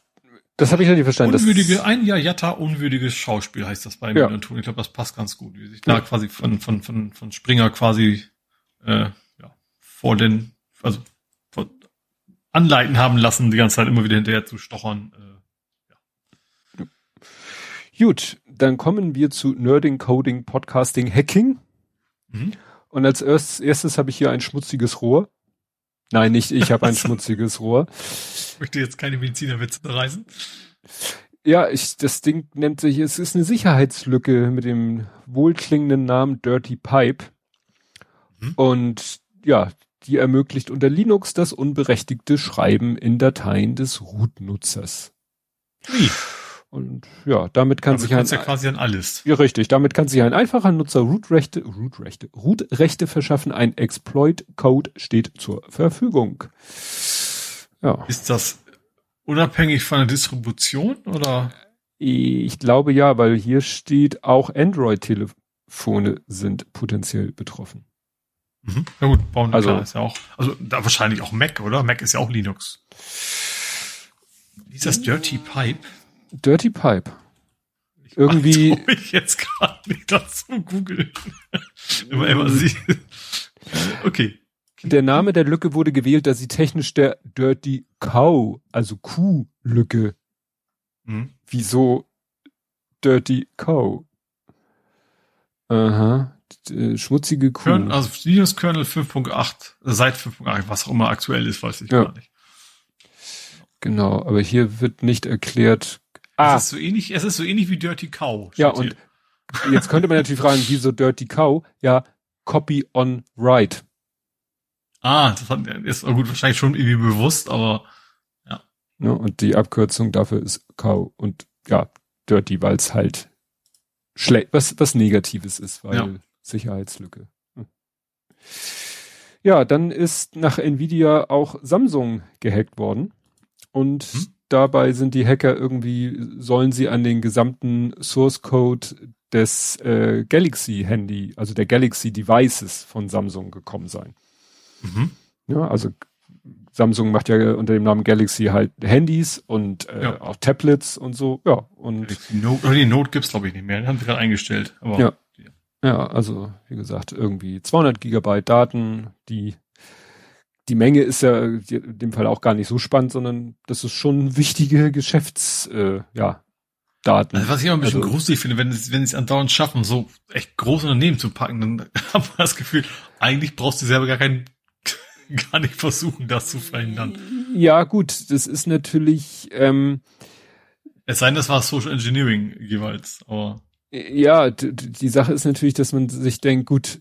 Das habe ich nicht verstanden. Unwürdige, ein Jahr Jatta unwürdiges Schauspiel heißt das bei mir. Ja. Ich glaube, das passt ganz gut, wie sich da ja. quasi von, von, von, von Springer quasi äh, ja, vor den, also vor, anleiten haben lassen, die ganze Zeit immer wieder hinterher zu stochern. Äh, Gut, dann kommen wir zu Nerding, Coding, Podcasting, Hacking. Mhm. Und als erstes, erstes habe ich hier ein schmutziges Rohr. Nein, nicht ich habe ein schmutziges Rohr. Ich möchte jetzt keine Medizinerwitze reißen. Ja, ich, das Ding nennt sich, es ist eine Sicherheitslücke mit dem wohlklingenden Namen Dirty Pipe. Mhm. Und ja, die ermöglicht unter Linux das unberechtigte Schreiben in Dateien des Root-Nutzers. Wie? Und ja, damit kann damit sich ein ja quasi an alles. Ja, richtig. Damit kann sich ein einfacher Nutzer Root-Rechte, Root-Rechte, Root-Rechte verschaffen. Ein Exploit-Code steht zur Verfügung. Ja. Ist das unabhängig von der Distribution oder? Ich glaube ja, weil hier steht auch Android-Telefone sind potenziell betroffen. Mhm. Ja gut, bauen also, klar, ist ja auch, also da wahrscheinlich auch Mac, oder? Mac ist ja auch Linux. Das Dirty Pipe? Dirty Pipe. Irgendwie. Ich, ich jetzt gerade nicht dazu googeln. immer, immer sie. okay. Der Name der Lücke wurde gewählt, da sie technisch der Dirty Cow, also Kuh-Lücke. Hm. Wieso Dirty Cow? Aha. Äh, schmutzige Kuh. Kern, also Linux Kernel 5.8, äh, seit 5.8, was auch immer aktuell ist, weiß ich ja. gar nicht. Genau, aber hier wird nicht erklärt. Ah. Es ist so ähnlich, es ist so ähnlich wie Dirty Cow. Ja, und hier. jetzt könnte man natürlich fragen, wieso Dirty Cow? Ja, Copy on Write. Ah, das hat, ist gut, wahrscheinlich schon irgendwie bewusst, aber ja. ja und die Abkürzung dafür ist Cow und ja, Dirty, weil es halt schlecht, was, was Negatives ist, weil ja. Sicherheitslücke. Hm. Ja, dann ist nach Nvidia auch Samsung gehackt worden. Und hm? Dabei sind die Hacker irgendwie, sollen sie an den gesamten Source Code des äh, Galaxy Handy, also der Galaxy Devices von Samsung gekommen sein. Mhm. Ja, also Samsung macht ja unter dem Namen Galaxy halt Handys und äh, ja. auch Tablets und so. Ja, und die Note, die Note gibt's glaube ich nicht mehr, den haben sie gerade eingestellt. Aber ja. ja, also wie gesagt irgendwie 200 Gigabyte Daten, die die Menge ist ja in dem Fall auch gar nicht so spannend, sondern das ist schon wichtige Geschäfts, äh, ja, Daten. Also was ich immer ein bisschen also, gruselig finde, wenn, wenn sie es andauernd schaffen, so echt große Unternehmen zu packen, dann hat man das Gefühl, eigentlich brauchst du selber gar keinen, gar nicht versuchen, das zu verhindern. Ja, gut, das ist natürlich, ähm, Es sei denn, das war Social Engineering jeweils, aber. Ja, die Sache ist natürlich, dass man sich denkt, gut,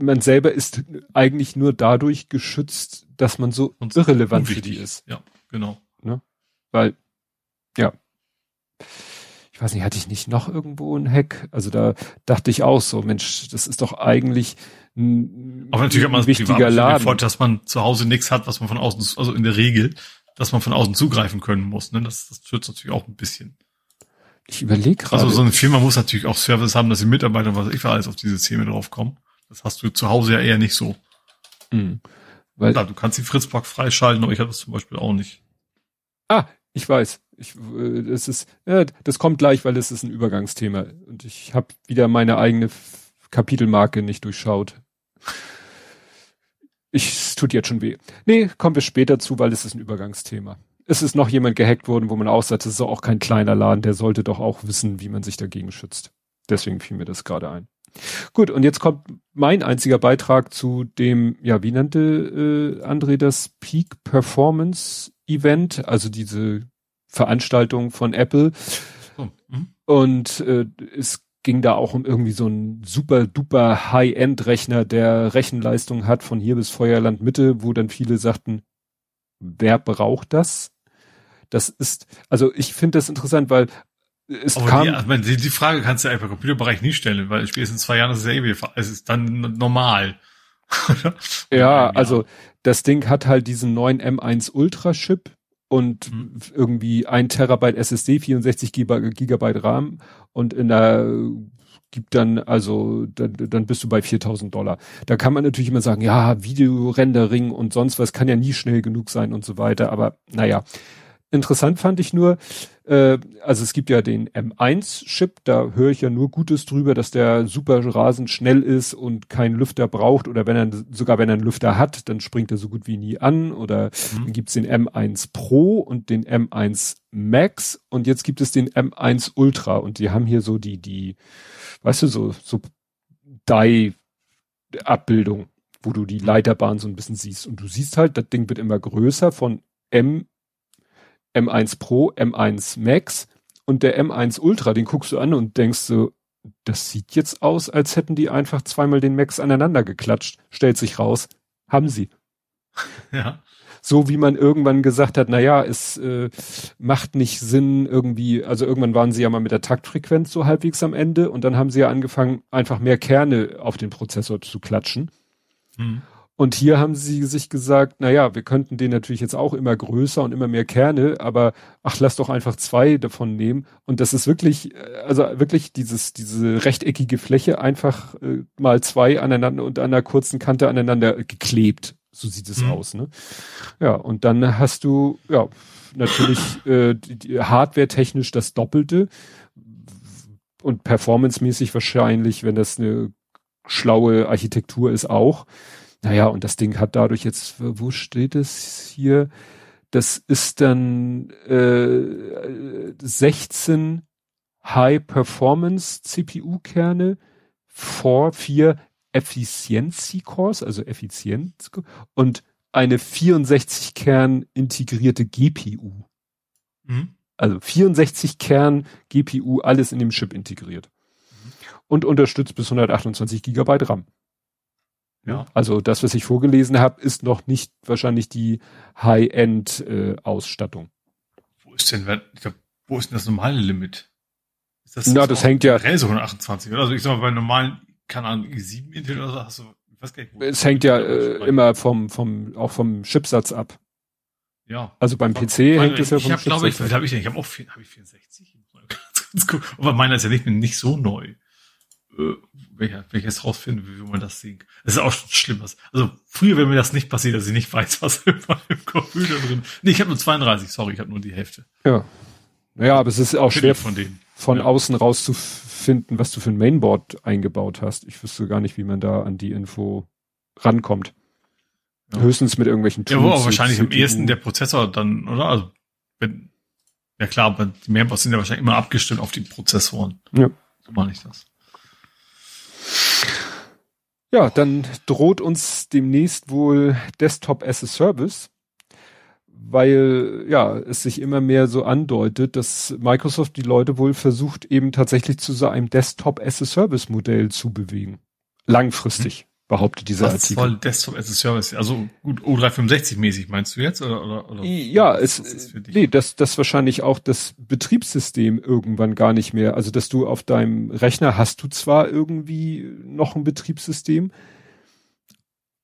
man selber ist eigentlich nur dadurch geschützt, dass man so Und irrelevant für die ist. Ja, genau. Ne? Weil, ja. Ich weiß nicht, hatte ich nicht noch irgendwo einen Hack? Also da dachte ich auch so, Mensch, das ist doch eigentlich ein, Aber natürlich hat man wichtiger Laden. Vor, dass man zu Hause nichts hat, was man von außen, also in der Regel, dass man von außen zugreifen können muss. Ne? Das, das schützt natürlich auch ein bisschen. Ich überlege gerade. Also so eine Firma muss natürlich auch Service haben, dass die Mitarbeiter, was ich alles auf diese Systeme draufkommen. Das hast du zu Hause ja eher nicht so. Mhm. Weil Klar, du kannst die Fritzbox freischalten, aber ich habe das zum Beispiel auch nicht. Ah, ich weiß. Ich, äh, das ist, ja, das kommt gleich, weil es ist ein Übergangsthema und ich habe wieder meine eigene Kapitelmarke nicht durchschaut. Ich, es tut jetzt schon weh. Nee, kommen wir später zu, weil es ist ein Übergangsthema es ist noch jemand gehackt worden, wo man auch sagt, das ist auch kein kleiner Laden, der sollte doch auch wissen, wie man sich dagegen schützt. Deswegen fiel mir das gerade ein. Gut, und jetzt kommt mein einziger Beitrag zu dem, ja, wie nannte äh, André das Peak Performance Event, also diese Veranstaltung von Apple. Oh, mhm. und äh, es ging da auch um irgendwie so einen super duper High-End-Rechner, der Rechenleistung hat von hier bis Feuerland Mitte, wo dann viele sagten, wer braucht das? Das ist, also ich finde das interessant, weil es Aber kam. Die, die, Frage kannst du einfach im Computerbereich nie stellen, weil spätestens zwei Jahren ist es ja es ist dann normal. ja, also das Ding hat halt diesen neuen M1 Ultra Chip und mhm. irgendwie ein Terabyte SSD, 64 Gigabyte RAM und in der gibt dann, also, dann, dann bist du bei 4000 Dollar. Da kann man natürlich immer sagen, ja, Videorendering und sonst was kann ja nie schnell genug sein und so weiter, aber naja. Interessant fand ich nur, äh, also es gibt ja den M1-Chip, da höre ich ja nur Gutes drüber, dass der super rasend schnell ist und keinen Lüfter braucht oder wenn er sogar wenn er einen Lüfter hat, dann springt er so gut wie nie an oder mhm. dann gibt's den M1 Pro und den M1 Max und jetzt gibt es den M1 Ultra und die haben hier so die die weißt du so so Die Abbildung, wo du die Leiterbahn so ein bisschen siehst und du siehst halt, das Ding wird immer größer von M M1 Pro, M1 Max und der M1 Ultra, den guckst du an und denkst so, das sieht jetzt aus, als hätten die einfach zweimal den Max aneinander geklatscht. Stellt sich raus, haben sie. Ja. So wie man irgendwann gesagt hat, na ja, es äh, macht nicht Sinn irgendwie, also irgendwann waren sie ja mal mit der Taktfrequenz so halbwegs am Ende und dann haben sie ja angefangen, einfach mehr Kerne auf den Prozessor zu klatschen. Mhm. Und hier haben sie sich gesagt, na ja, wir könnten den natürlich jetzt auch immer größer und immer mehr Kerne, aber ach, lass doch einfach zwei davon nehmen. Und das ist wirklich, äh, also wirklich dieses, diese rechteckige Fläche einfach äh, mal zwei aneinander und an einer kurzen Kante aneinander geklebt. So sieht es mhm. aus, ne? Ja, und dann hast du, ja, natürlich äh, hardware-technisch das Doppelte und performancemäßig wahrscheinlich, wenn das eine schlaue Architektur ist, auch. Naja, und das Ding hat dadurch jetzt, wo steht es hier? Das ist dann äh, 16 High-Performance CPU-Kerne, vor vier Efficiency-Cores, also Effizienz und eine 64 Kern integrierte GPU. Mhm. Also 64 Kern GPU, alles in dem Chip integriert. Mhm. Und unterstützt bis 128 Gigabyte RAM. Ja. Also das, was ich vorgelesen habe, ist noch nicht wahrscheinlich die High-End-Ausstattung. Äh, wo ist denn, glaub, wo ist denn das normale Limit? Ist das Na, das hängt ja. so 128, oder? Also ich sag mal, bei normalen, keine Ahnung, i7 Intel oder so hast du, ich weiß gar nicht, wo Es hängt ja äh, immer vom, vom, auch vom Chipsatz ab. Ja. Also beim PC meine, hängt es ja vom ich hab, Chipsatz glaube ich, ab. Hab ich, ich habe auch, hab ich 64? Aber meiner ist ja nicht, nicht so neu äh, welcher, welches rausfinden, wie man das sieht. Das ist auch schon schlimm. Was. Also früher wäre mir das nicht passiert, dass ich nicht weiß, was im Computer drin Nee, ich habe nur 32, sorry, ich habe nur die Hälfte. Ja. Naja, aber es ist auch schwer von denen. Von ja. außen rauszufinden, was du für ein Mainboard eingebaut hast. Ich wüsste gar nicht, wie man da an die Info rankommt. Ja. Höchstens mit irgendwelchen Tools. Ja, aber wahrscheinlich am ehesten der Prozessor dann, oder? Also, wenn, ja klar, aber die Mainboards sind ja wahrscheinlich immer abgestimmt auf die Prozessoren. Ja. So meine ich das. Ja, dann droht uns demnächst wohl Desktop as a Service, weil ja, es sich immer mehr so andeutet, dass Microsoft die Leute wohl versucht, eben tatsächlich zu so einem Desktop as a Service Modell zu bewegen. Langfristig behauptet dieser Was Artikel. Soll Desktop as a Service, also gut O365 mäßig meinst du jetzt oder oder, oder Ja, es das nee, dass das wahrscheinlich auch das Betriebssystem irgendwann gar nicht mehr, also dass du auf deinem Rechner hast du zwar irgendwie noch ein Betriebssystem,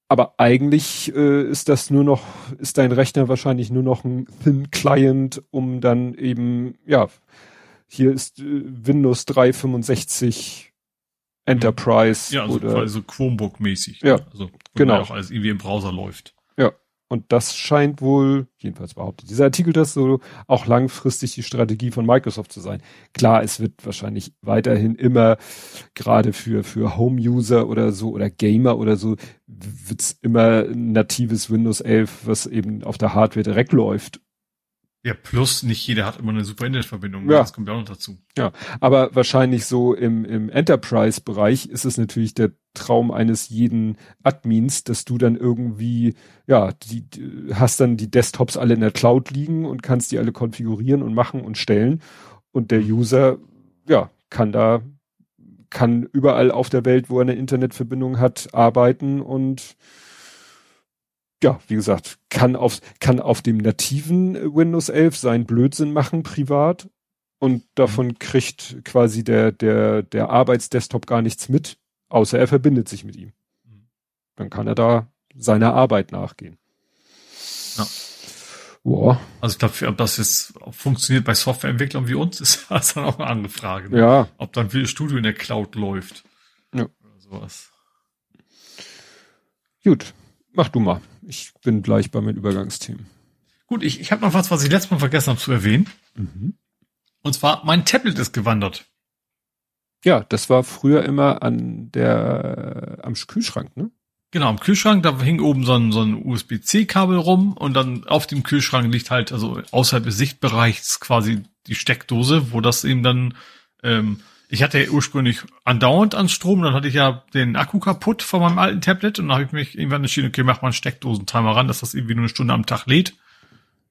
aber eigentlich äh, ist das nur noch ist dein Rechner wahrscheinlich nur noch ein Thin Client, um dann eben ja, hier ist äh, Windows 365 Enterprise. Ja, also oder, quasi so Chromebook-mäßig. Ja, also genau. auch alles irgendwie im Browser läuft. Ja, und das scheint wohl, jedenfalls behauptet dieser Artikel, das so auch langfristig die Strategie von Microsoft zu sein. Klar, es wird wahrscheinlich weiterhin immer, gerade für, für Home-User oder so oder Gamer oder so, wird's immer natives Windows 11, was eben auf der Hardware direkt läuft ja, plus nicht jeder hat immer eine super Internetverbindung. Ja. Das kommt ja auch noch dazu. Ja, aber wahrscheinlich so im, im Enterprise-Bereich ist es natürlich der Traum eines jeden Admins, dass du dann irgendwie, ja, die, hast dann die Desktops alle in der Cloud liegen und kannst die alle konfigurieren und machen und stellen. Und der mhm. User, ja, kann da, kann überall auf der Welt, wo er eine Internetverbindung hat, arbeiten und ja, wie gesagt, kann auf, kann auf dem nativen Windows 11 sein Blödsinn machen, privat. Und davon mhm. kriegt quasi der, der, der Arbeitsdesktop gar nichts mit, außer er verbindet sich mit ihm. Mhm. Dann kann er da seiner Arbeit nachgehen. Ja. Boah. Also ich glaube, ob das jetzt funktioniert bei Softwareentwicklern wie uns, ist das dann auch eine andere Frage. Ne? Ja. Ob dann viel Studio in der Cloud läuft. Ja. Oder sowas. Gut. Mach du mal. Ich bin gleich bei meinen Übergangsthemen. Gut, ich, ich habe noch was, was ich letztes Mal vergessen habe zu erwähnen. Mhm. Und zwar, mein Tablet ist gewandert. Ja, das war früher immer an der, am Kühlschrank, ne? Genau, am Kühlschrank, da hing oben so ein, so ein USB-C-Kabel rum und dann auf dem Kühlschrank liegt halt, also außerhalb des Sichtbereichs quasi die Steckdose, wo das eben dann ähm, ich hatte ja ursprünglich andauernd an Strom, dann hatte ich ja den Akku kaputt von meinem alten Tablet und dann habe ich mich irgendwann entschieden, okay, mach mal einen Steckdosentimer ran, dass das irgendwie nur eine Stunde am Tag lädt.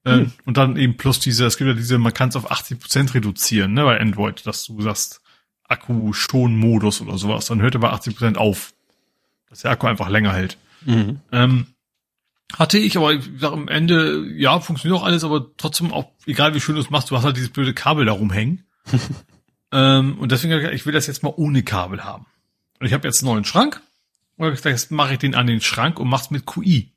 Äh, hm. Und dann eben plus diese, es gibt ja diese, man kann es auf 80 Prozent reduzieren, ne, bei Android, dass du sagst, Akku-Schon-Modus oder sowas, dann hört er bei 80 Prozent auf. Dass der Akku einfach länger hält. Mhm. Ähm, hatte ich, aber ich sag am Ende, ja, funktioniert auch alles, aber trotzdem auch, egal wie schön du es machst, du hast halt dieses blöde Kabel da rumhängen. Ähm, und deswegen, ich will das jetzt mal ohne Kabel haben. Und ich habe jetzt einen neuen Schrank Und jetzt mache ich den an den Schrank und mach's mit QI.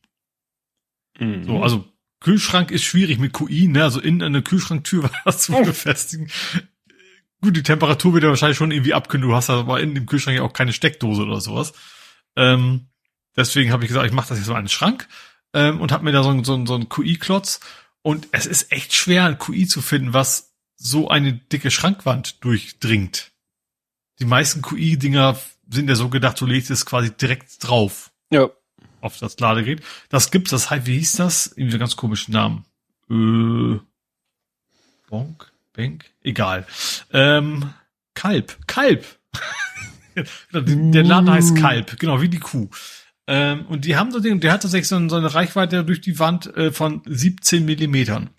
Mhm. So, also Kühlschrank ist schwierig mit QI, ne? Also in eine Kühlschranktür was zu befestigen. Gut, die Temperatur wird ja wahrscheinlich schon irgendwie abkühlen. Du hast aber in dem Kühlschrank ja auch keine Steckdose oder sowas. Ähm, deswegen habe ich gesagt, ich mache das jetzt mal an den Schrank ähm, und habe mir da so, so, so einen QI-Klotz. Und es ist echt schwer, ein QI zu finden, was so eine dicke Schrankwand durchdringt. Die meisten QI-Dinger sind ja so gedacht, du legst es quasi direkt drauf. Ja. Auf das Ladegerät. Das gibt's, das heißt, wie hieß das? Irgendwie so ganz komischen Namen. Äh, Bonk? Bank? Egal. Ähm, Kalb. Kalb. der Laden heißt Kalb, genau, wie die Kuh. Ähm, und die haben so den, der hat tatsächlich so, so eine Reichweite durch die Wand äh, von 17 Millimetern.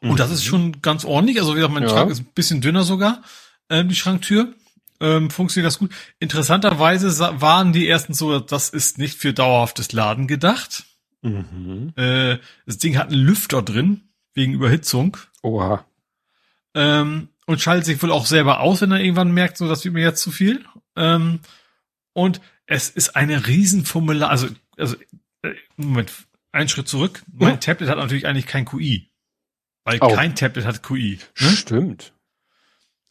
Und das ist schon ganz ordentlich. Also wie gesagt, mein Ja. Schrank ist ein bisschen dünner sogar, ähm, die Schranktür. Ähm, funktioniert das gut. Interessanterweise sa- waren die ersten so, das ist nicht für dauerhaftes Laden gedacht. Mhm. Äh, das Ding hat einen Lüfter drin, wegen Überhitzung. Oha. Ähm, und schaltet sich wohl auch selber aus, wenn er irgendwann merkt, so, das wird mir jetzt zu viel. Ähm, und es ist eine Riesenformular, also, also, äh, Moment, einen Schritt zurück. Mein Ja. Tablet hat natürlich eigentlich kein QI. Weil Oh. kein Tablet hat QI. Ne? Stimmt.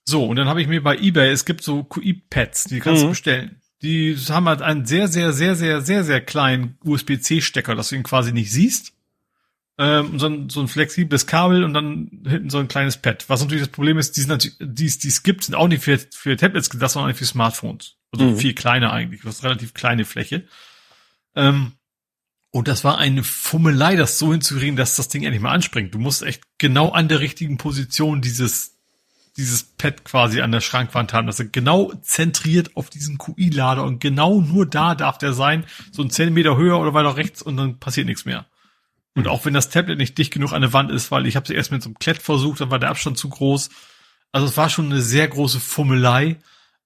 So, und dann habe ich mir bei eBay, es gibt so QI-Pads, die kannst du Mhm. bestellen. Die haben halt einen sehr, sehr, sehr, sehr, sehr, sehr kleinen USB-C-Stecker, dass du ihn quasi nicht siehst. Ähm, so, ein, so ein flexibles Kabel und dann hinten so ein kleines Pad. Was natürlich das Problem ist, die sind natürlich, die es die es gibt, sind auch nicht für, für Tablets gedacht, sondern auch nicht für Smartphones. Also Mhm. viel kleiner eigentlich. Du hast relativ kleine Fläche. Ähm, und das war eine Fummelei, das so hinzukriegen, dass das Ding endlich mal anspringt. Du musst echt genau an der richtigen Position dieses dieses Pad quasi an der Schrankwand haben, dass er genau zentriert auf diesen QI-Lader und genau nur da darf der sein, so ein Zentimeter höher oder weiter rechts und dann passiert nichts mehr. Und auch wenn das Tablet nicht dicht genug an der Wand ist, weil ich habe es erst mit so einem Klett versucht, dann war der Abstand zu groß. Also es war schon eine sehr große Fummelei.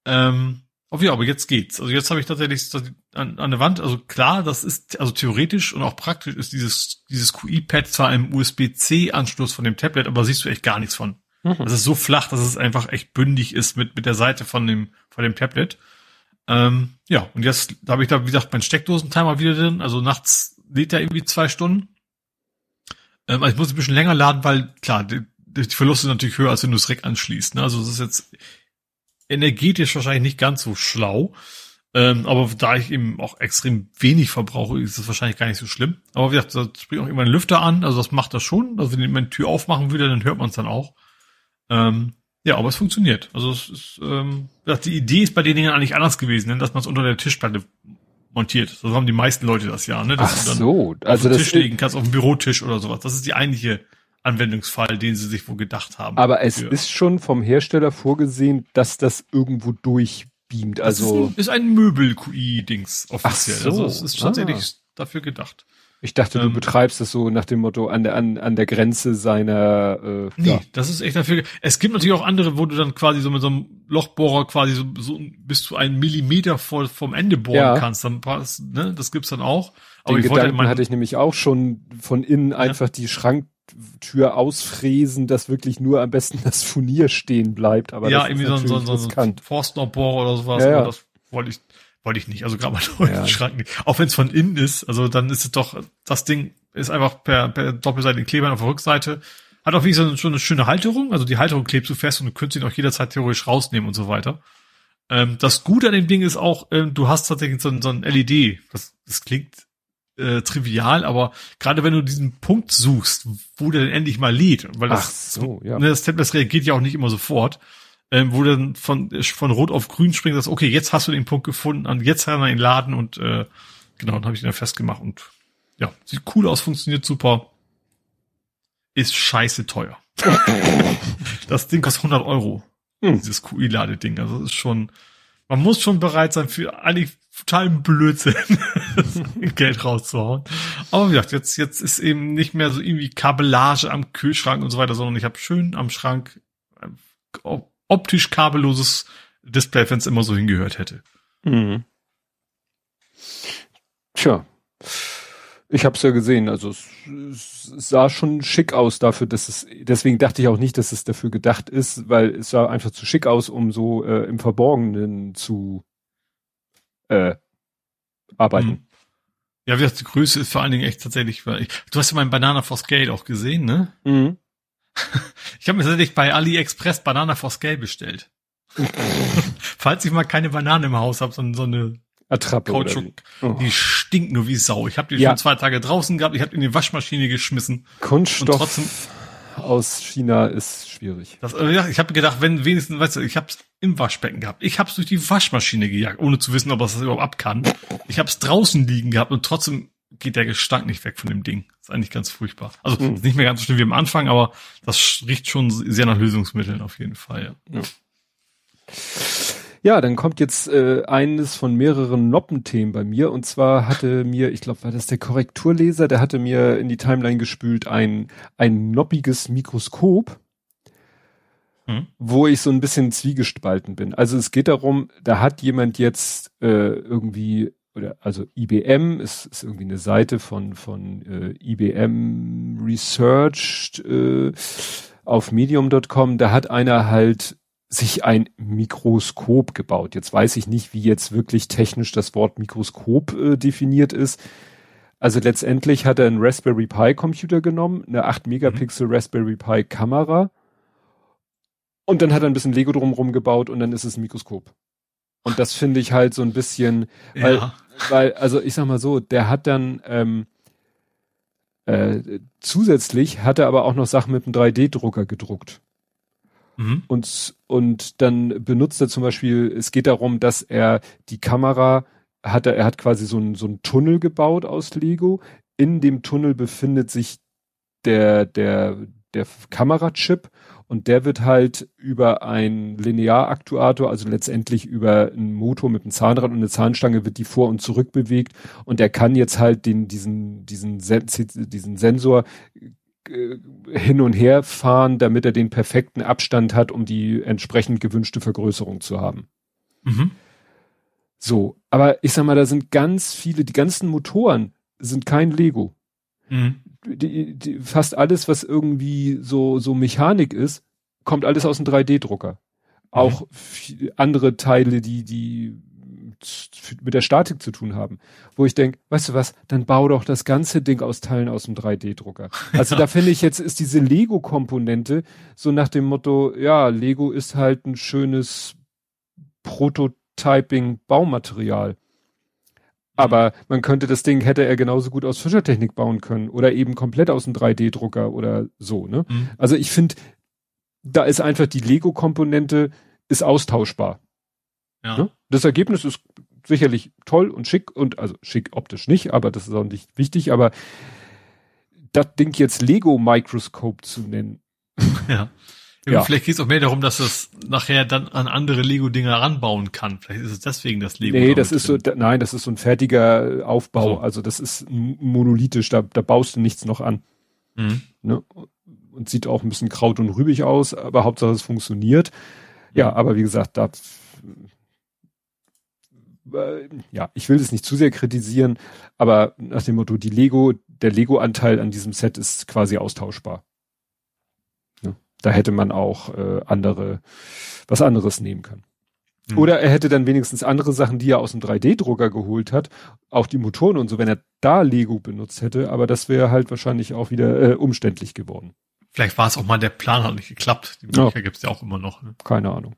Ähm, aber ja, aber jetzt geht's. Also jetzt habe ich tatsächlich an, an der Wand, also klar, das ist, also theoretisch und auch praktisch ist dieses, dieses QI-Pad zwar im USB-C-Anschluss von dem Tablet, aber siehst du echt gar nichts von. Mhm. Das ist so flach, dass es einfach echt bündig ist mit, mit der Seite von dem, von dem Tablet. Ähm, ja, und jetzt habe ich da, wie gesagt, meinen Steckdosentimer wieder drin. Also nachts lädt er irgendwie zwei Stunden. Ähm, also ich muss ein bisschen länger laden, weil klar, die, die Verluste sind natürlich höher, als wenn du es direkt anschließt. Ne? Also es ist jetzt energetisch wahrscheinlich nicht ganz so schlau. Ähm, aber da ich eben auch extrem wenig verbrauche, ist das wahrscheinlich gar nicht so schlimm. Aber wie gesagt, da springt auch immer ein Lüfter an, also das macht das schon. Also wenn ich meine Tür aufmachen würde, dann hört man es dann auch. Ähm, ja, aber es funktioniert. Also es ist, ähm, gesagt, die Idee ist bei den Dingen eigentlich anders gewesen, ne? dass man es unter der Tischplatte montiert. So haben die meisten Leute das ja, ne? Dass Ach du dann so. auf Also den das Tisch legen kannst, auf dem Bürotisch oder sowas. Das ist die eigentliche Anwendungsfall, den sie sich wohl gedacht haben. Aber es Für- ist schon vom Hersteller vorgesehen, dass das irgendwo durchbeamt. Das Also ist ein, ist ein Möbel-QI-Dings offiziell. Ach so. Also es ist tatsächlich Ah. dafür gedacht. ich dachte, du ähm, betreibst das so nach dem Motto an der an, an der Grenze seiner äh, Nee, ja. das ist echt dafür. Es gibt natürlich auch andere, wo du dann quasi so mit so einem Lochbohrer quasi so, so bis zu einen Millimeter vor, vom Ende bohren Ja. kannst. Dann passt, ne, das gibt's dann auch. Den ich Gedanken mein- hatte ich nämlich auch schon von innen einfach die Schranktür ausfräsen, dass wirklich nur am besten das Furnier stehen bleibt. Aber ja, das irgendwie ist so, ein- so, so, so ein riskant. Forstnerbohrer oder sowas. Ja, ja. Das wollte ich, wollte ich nicht. Also gerade mal neuen Ja. Schrank nicht. Auch wenn es von innen ist, also dann ist es doch, das Ding ist einfach per, per doppelseitigen Klebern auf der Rückseite. Hat auch wie so eine, schon eine schöne Halterung. Also die Halterung klebst du fest und du könntest ihn auch jederzeit theoretisch rausnehmen und so weiter. Ähm, das Gute an dem Ding ist auch, ähm, du hast tatsächlich so ein, so ein LED. Das, das klingt äh, trivial, aber gerade wenn du diesen Punkt suchst, wo der denn endlich mal lädt, weil das so, ja. Ne, das Tablet reagiert ja auch nicht immer sofort. Ähm, wo dann von, von Rot auf Grün springt, das okay, jetzt hast du den Punkt gefunden, und jetzt kann er ihn laden und äh, genau, dann habe ich den dann festgemacht und ja, sieht cool aus, funktioniert super. Ist scheiße teuer. das Ding kostet 100 Euro. Hm. Dieses QI-Ladeding. Also das ist schon, man muss schon bereit sein für eigentlich totalen Blödsinn Geld rauszuhauen. Aber wie gesagt, jetzt, jetzt ist eben nicht mehr so irgendwie Kabellage am Kühlschrank und so weiter, sondern ich habe schön am Schrank äh, op- optisch kabelloses Display, wenn es immer so hingehört hätte. Mhm. Tja. Ich hab's ja gesehen, also es, es sah schon schick aus dafür, dass es, deswegen dachte ich auch nicht, dass es dafür gedacht ist, weil es sah einfach zu schick aus, um so äh, im Verborgenen zu äh, arbeiten. Mhm. Ja, wie gesagt, die Größe ist vor allen Dingen echt tatsächlich. Ich, du hast ja meinen Banana for Scale auch gesehen, ne? Mhm. Ich habe mir tatsächlich bei AliExpress Banana for Scale bestellt. Falls ich mal keine Banane im Haus habe, sondern so eine Attrappe Kautschuk, oh. die stinkt nur wie Sau. Ich habe die ja. schon zwei Tage draußen gehabt, ich habe in die Waschmaschine geschmissen. Kunststoff trotzdem, aus China ist schwierig. Das, äh, ja, ich habe gedacht, wenn wenigstens, weißt du, ich habe es im Waschbecken gehabt. Ich habe es durch die Waschmaschine gejagt, ohne zu wissen, ob das überhaupt ab kann. Ich habe es draußen liegen gehabt und trotzdem geht der Gestank nicht weg von dem Ding. Das ist eigentlich ganz furchtbar. Also mhm. nicht mehr ganz so schlimm wie am Anfang, aber das riecht schon sehr nach Lösungsmitteln auf jeden Fall. Ja. ja. Ja, dann kommt jetzt äh, eines von mehreren Noppenthemen bei mir. Und zwar hatte mir, ich glaube, war das der Korrekturleser, der hatte mir in die Timeline gespült ein, ein noppiges Mikroskop, hm. wo ich so ein bisschen zwiegespalten bin. Also es geht darum, da hat jemand jetzt äh, irgendwie oder also IBM ist, ist irgendwie eine Seite von von äh, IBM Research äh, auf medium.com, da hat einer halt sich ein Mikroskop gebaut. Jetzt weiß ich nicht, wie jetzt wirklich technisch das Wort Mikroskop äh, definiert ist. Also letztendlich hat er einen Raspberry Pi Computer genommen, eine 8 Megapixel mhm. Raspberry Pi Kamera und dann hat er ein bisschen Lego drumherum gebaut und dann ist es ein Mikroskop. Und das finde ich halt so ein bisschen, weil, ja. weil, also ich sag mal so, der hat dann ähm, äh, zusätzlich hat er aber auch noch Sachen mit einem 3D-Drucker gedruckt. Mhm. Und, und dann benutzt er zum Beispiel, es geht darum, dass er die Kamera hat er, er hat quasi so ein so Tunnel gebaut aus Lego. In dem Tunnel befindet sich der, der, der Kamerachip und der wird halt über ein Linearaktuator, also letztendlich über einen Motor mit einem Zahnrad und eine Zahnstange wird die vor und zurück bewegt und er kann jetzt halt den, diesen, diesen, diesen Sensor hin und her fahren, damit er den perfekten Abstand hat, um die entsprechend gewünschte Vergrößerung zu haben. Mhm. So, aber ich sag mal, da sind ganz viele, die ganzen Motoren sind kein Lego. Mhm. Die, die, fast alles, was irgendwie so, so Mechanik ist, kommt alles aus dem 3D-Drucker. Mhm. Auch andere Teile, die, die mit der Statik zu tun haben, wo ich denke, weißt du was, dann bau doch das ganze Ding aus Teilen aus dem 3D-Drucker. Also ja. da finde ich jetzt ist diese Lego-Komponente so nach dem Motto, ja, Lego ist halt ein schönes Prototyping-Baumaterial. Aber mhm. man könnte das Ding, hätte er genauso gut aus Fischertechnik bauen können oder eben komplett aus dem 3D-Drucker oder so, ne? Mhm. Also ich finde, da ist einfach die Lego-Komponente ist austauschbar. Ja. Ne? Das Ergebnis ist sicherlich toll und schick und also schick optisch nicht, aber das ist auch nicht wichtig, aber das Ding jetzt Lego Microscope zu nennen. Ja. ja. Vielleicht geht es auch mehr darum, dass es nachher dann an andere Lego-Dinger ranbauen kann. Vielleicht ist es deswegen das Lego. Nee, das ist drin. so, nein, das ist so ein fertiger Aufbau. So. Also das ist monolithisch, da, da baust du nichts noch an. Mhm. Ne? Und sieht auch ein bisschen kraut und rübig aus, aber Hauptsache es funktioniert. Ja, mhm. aber wie gesagt, da ja, ich will das nicht zu sehr kritisieren, aber nach dem Motto, die Lego, der Lego-Anteil an diesem Set ist quasi austauschbar. Ja, da hätte man auch äh, andere, was anderes nehmen können. Mhm. Oder er hätte dann wenigstens andere Sachen, die er aus dem 3D-Drucker geholt hat, auch die Motoren und so, wenn er da Lego benutzt hätte, aber das wäre halt wahrscheinlich auch wieder äh, umständlich geworden. Vielleicht war es auch mal der Plan, hat nicht geklappt. Die Möglichkeit ja. gibt es ja auch immer noch. Ne? Keine Ahnung.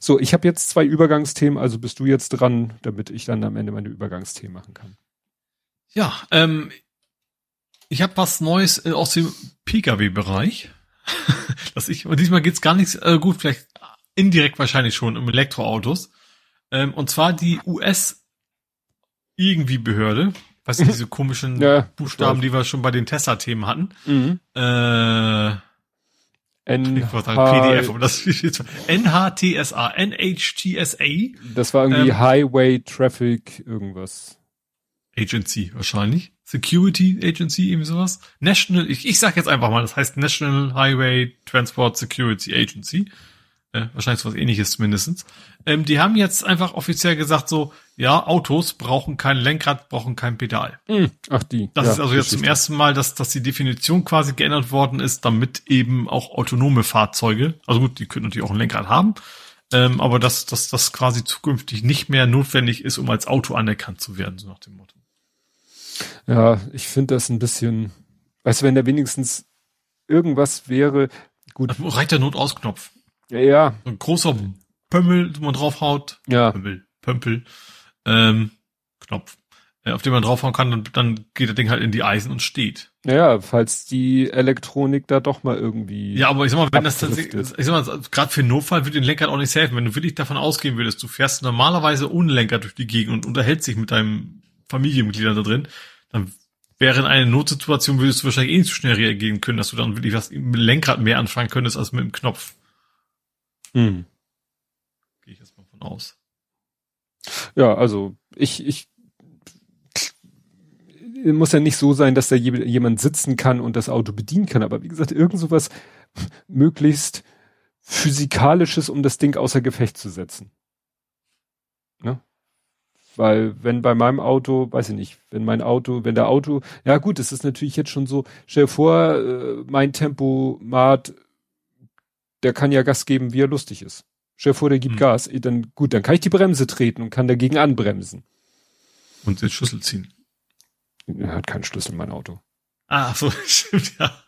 So, ich habe jetzt zwei Übergangsthemen, also bist du jetzt dran, damit ich dann am Ende meine Übergangsthemen machen kann. Ja, ähm, ich habe was Neues äh, aus dem Pkw-Bereich. dass ich, und diesmal geht's gar nicht äh, gut, vielleicht indirekt wahrscheinlich schon um Elektroautos. Ähm, und zwar die US irgendwie Behörde, was diese komischen ja, Buchstaben, die wir schon bei den Tesla-Themen hatten. Mhm. Äh, N ich sagen PDF, aber das NHTSA, NHTSA. Das war irgendwie ähm, Highway Traffic irgendwas. Agency wahrscheinlich. Security Agency, irgendwie sowas. National, ich, ich sag jetzt einfach mal, das heißt National Highway Transport Security Agency. Äh, wahrscheinlich so was ähnliches zumindestens. Ähm, die haben jetzt einfach offiziell gesagt so, ja, Autos brauchen kein Lenkrad, brauchen kein Pedal. Hm, ach die. Das ja, ist also jetzt zum ersten Mal, dass, dass die Definition quasi geändert worden ist, damit eben auch autonome Fahrzeuge, also gut, die können natürlich auch ein Lenkrad haben, ähm, aber dass, dass das quasi zukünftig nicht mehr notwendig ist, um als Auto anerkannt zu werden, so nach dem Motto. Ja, ich finde das ein bisschen, weißt du, wenn da wenigstens irgendwas wäre, gut. Reicht der Notausknopf. Ja, ja. So ein großer Pömmel, wo man draufhaut. Ja. Pömmel, Pömpel, ähm, Knopf, äh, auf den man draufhauen kann, dann, dann geht das Ding halt in die Eisen und steht. Ja, falls die Elektronik da doch mal irgendwie. Ja, aber ich sag mal, wenn das tatsächlich, ich sag mal, gerade für den Notfall wird den Lenkrad auch nicht helfen. Wenn du wirklich davon ausgehen würdest, du fährst normalerweise ohne Lenkrad durch die Gegend und unterhältst dich mit deinem Familienmitglied da drin, dann wäre in einer Notsituation würdest du wahrscheinlich eh nicht so schnell reagieren können, dass du dann wirklich was mit dem Lenkrad mehr anfangen könntest als mit dem Knopf. Hm. Gehe ich jetzt mal von aus. Ja, also ich, ich muss ja nicht so sein, dass da jemand sitzen kann und das Auto bedienen kann, aber wie gesagt, irgend sowas möglichst physikalisches, um das Ding außer Gefecht zu setzen. Ne? Weil wenn bei meinem Auto, weiß ich nicht, wenn mein Auto, wenn der Auto, ja gut, es ist natürlich jetzt schon so, stell dir vor, äh, mein Tempomat, der kann ja Gas geben, wie er lustig ist. Stell dir vor, der gibt hm. Gas, dann gut, dann kann ich die Bremse treten und kann dagegen anbremsen. Und den Schlüssel ziehen. Er hat keinen Schlüssel, mein Auto. Ah, so, stimmt, ja.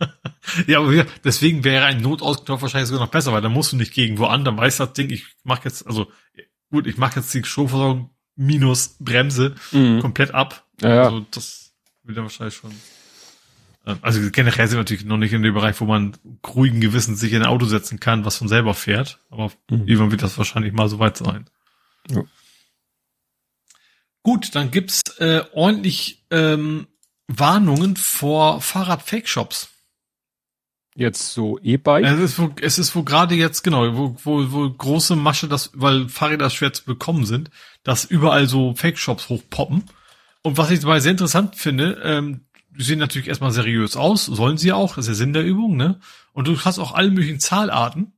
Ja, aber deswegen wäre ein Notausknopf wahrscheinlich sogar noch besser, weil da musst du nicht gegen wo an, dann weiß das Ding, ich mach jetzt, also, gut, ich mache jetzt die Stromversorgung minus Bremse mhm. komplett ab. Ja, ja. Also, das will ja wahrscheinlich schon. Ähm, also generell sind wir natürlich noch nicht in dem Bereich, wo man ruhigen Gewissens sich in ein Auto setzen kann, was von selber fährt. Aber mhm. irgendwann wird das wahrscheinlich mal so weit sein. Ja. Gut, dann gibt's äh, ordentlich ähm, Warnungen vor Fahrrad-Fake-Shops. Jetzt so E-Bike? Es ist wo, es ist wo gerade jetzt, genau, wo, wo, wo große Masche, das, weil Fahrräder schwer zu bekommen sind, dass überall so Fake-Shops hochpoppen. Und was ich dabei sehr interessant finde, ähm, sehen natürlich erstmal seriös aus, sollen sie auch, das ist der Sinn der Übung, ne? Und du hast auch alle möglichen Zahlarten.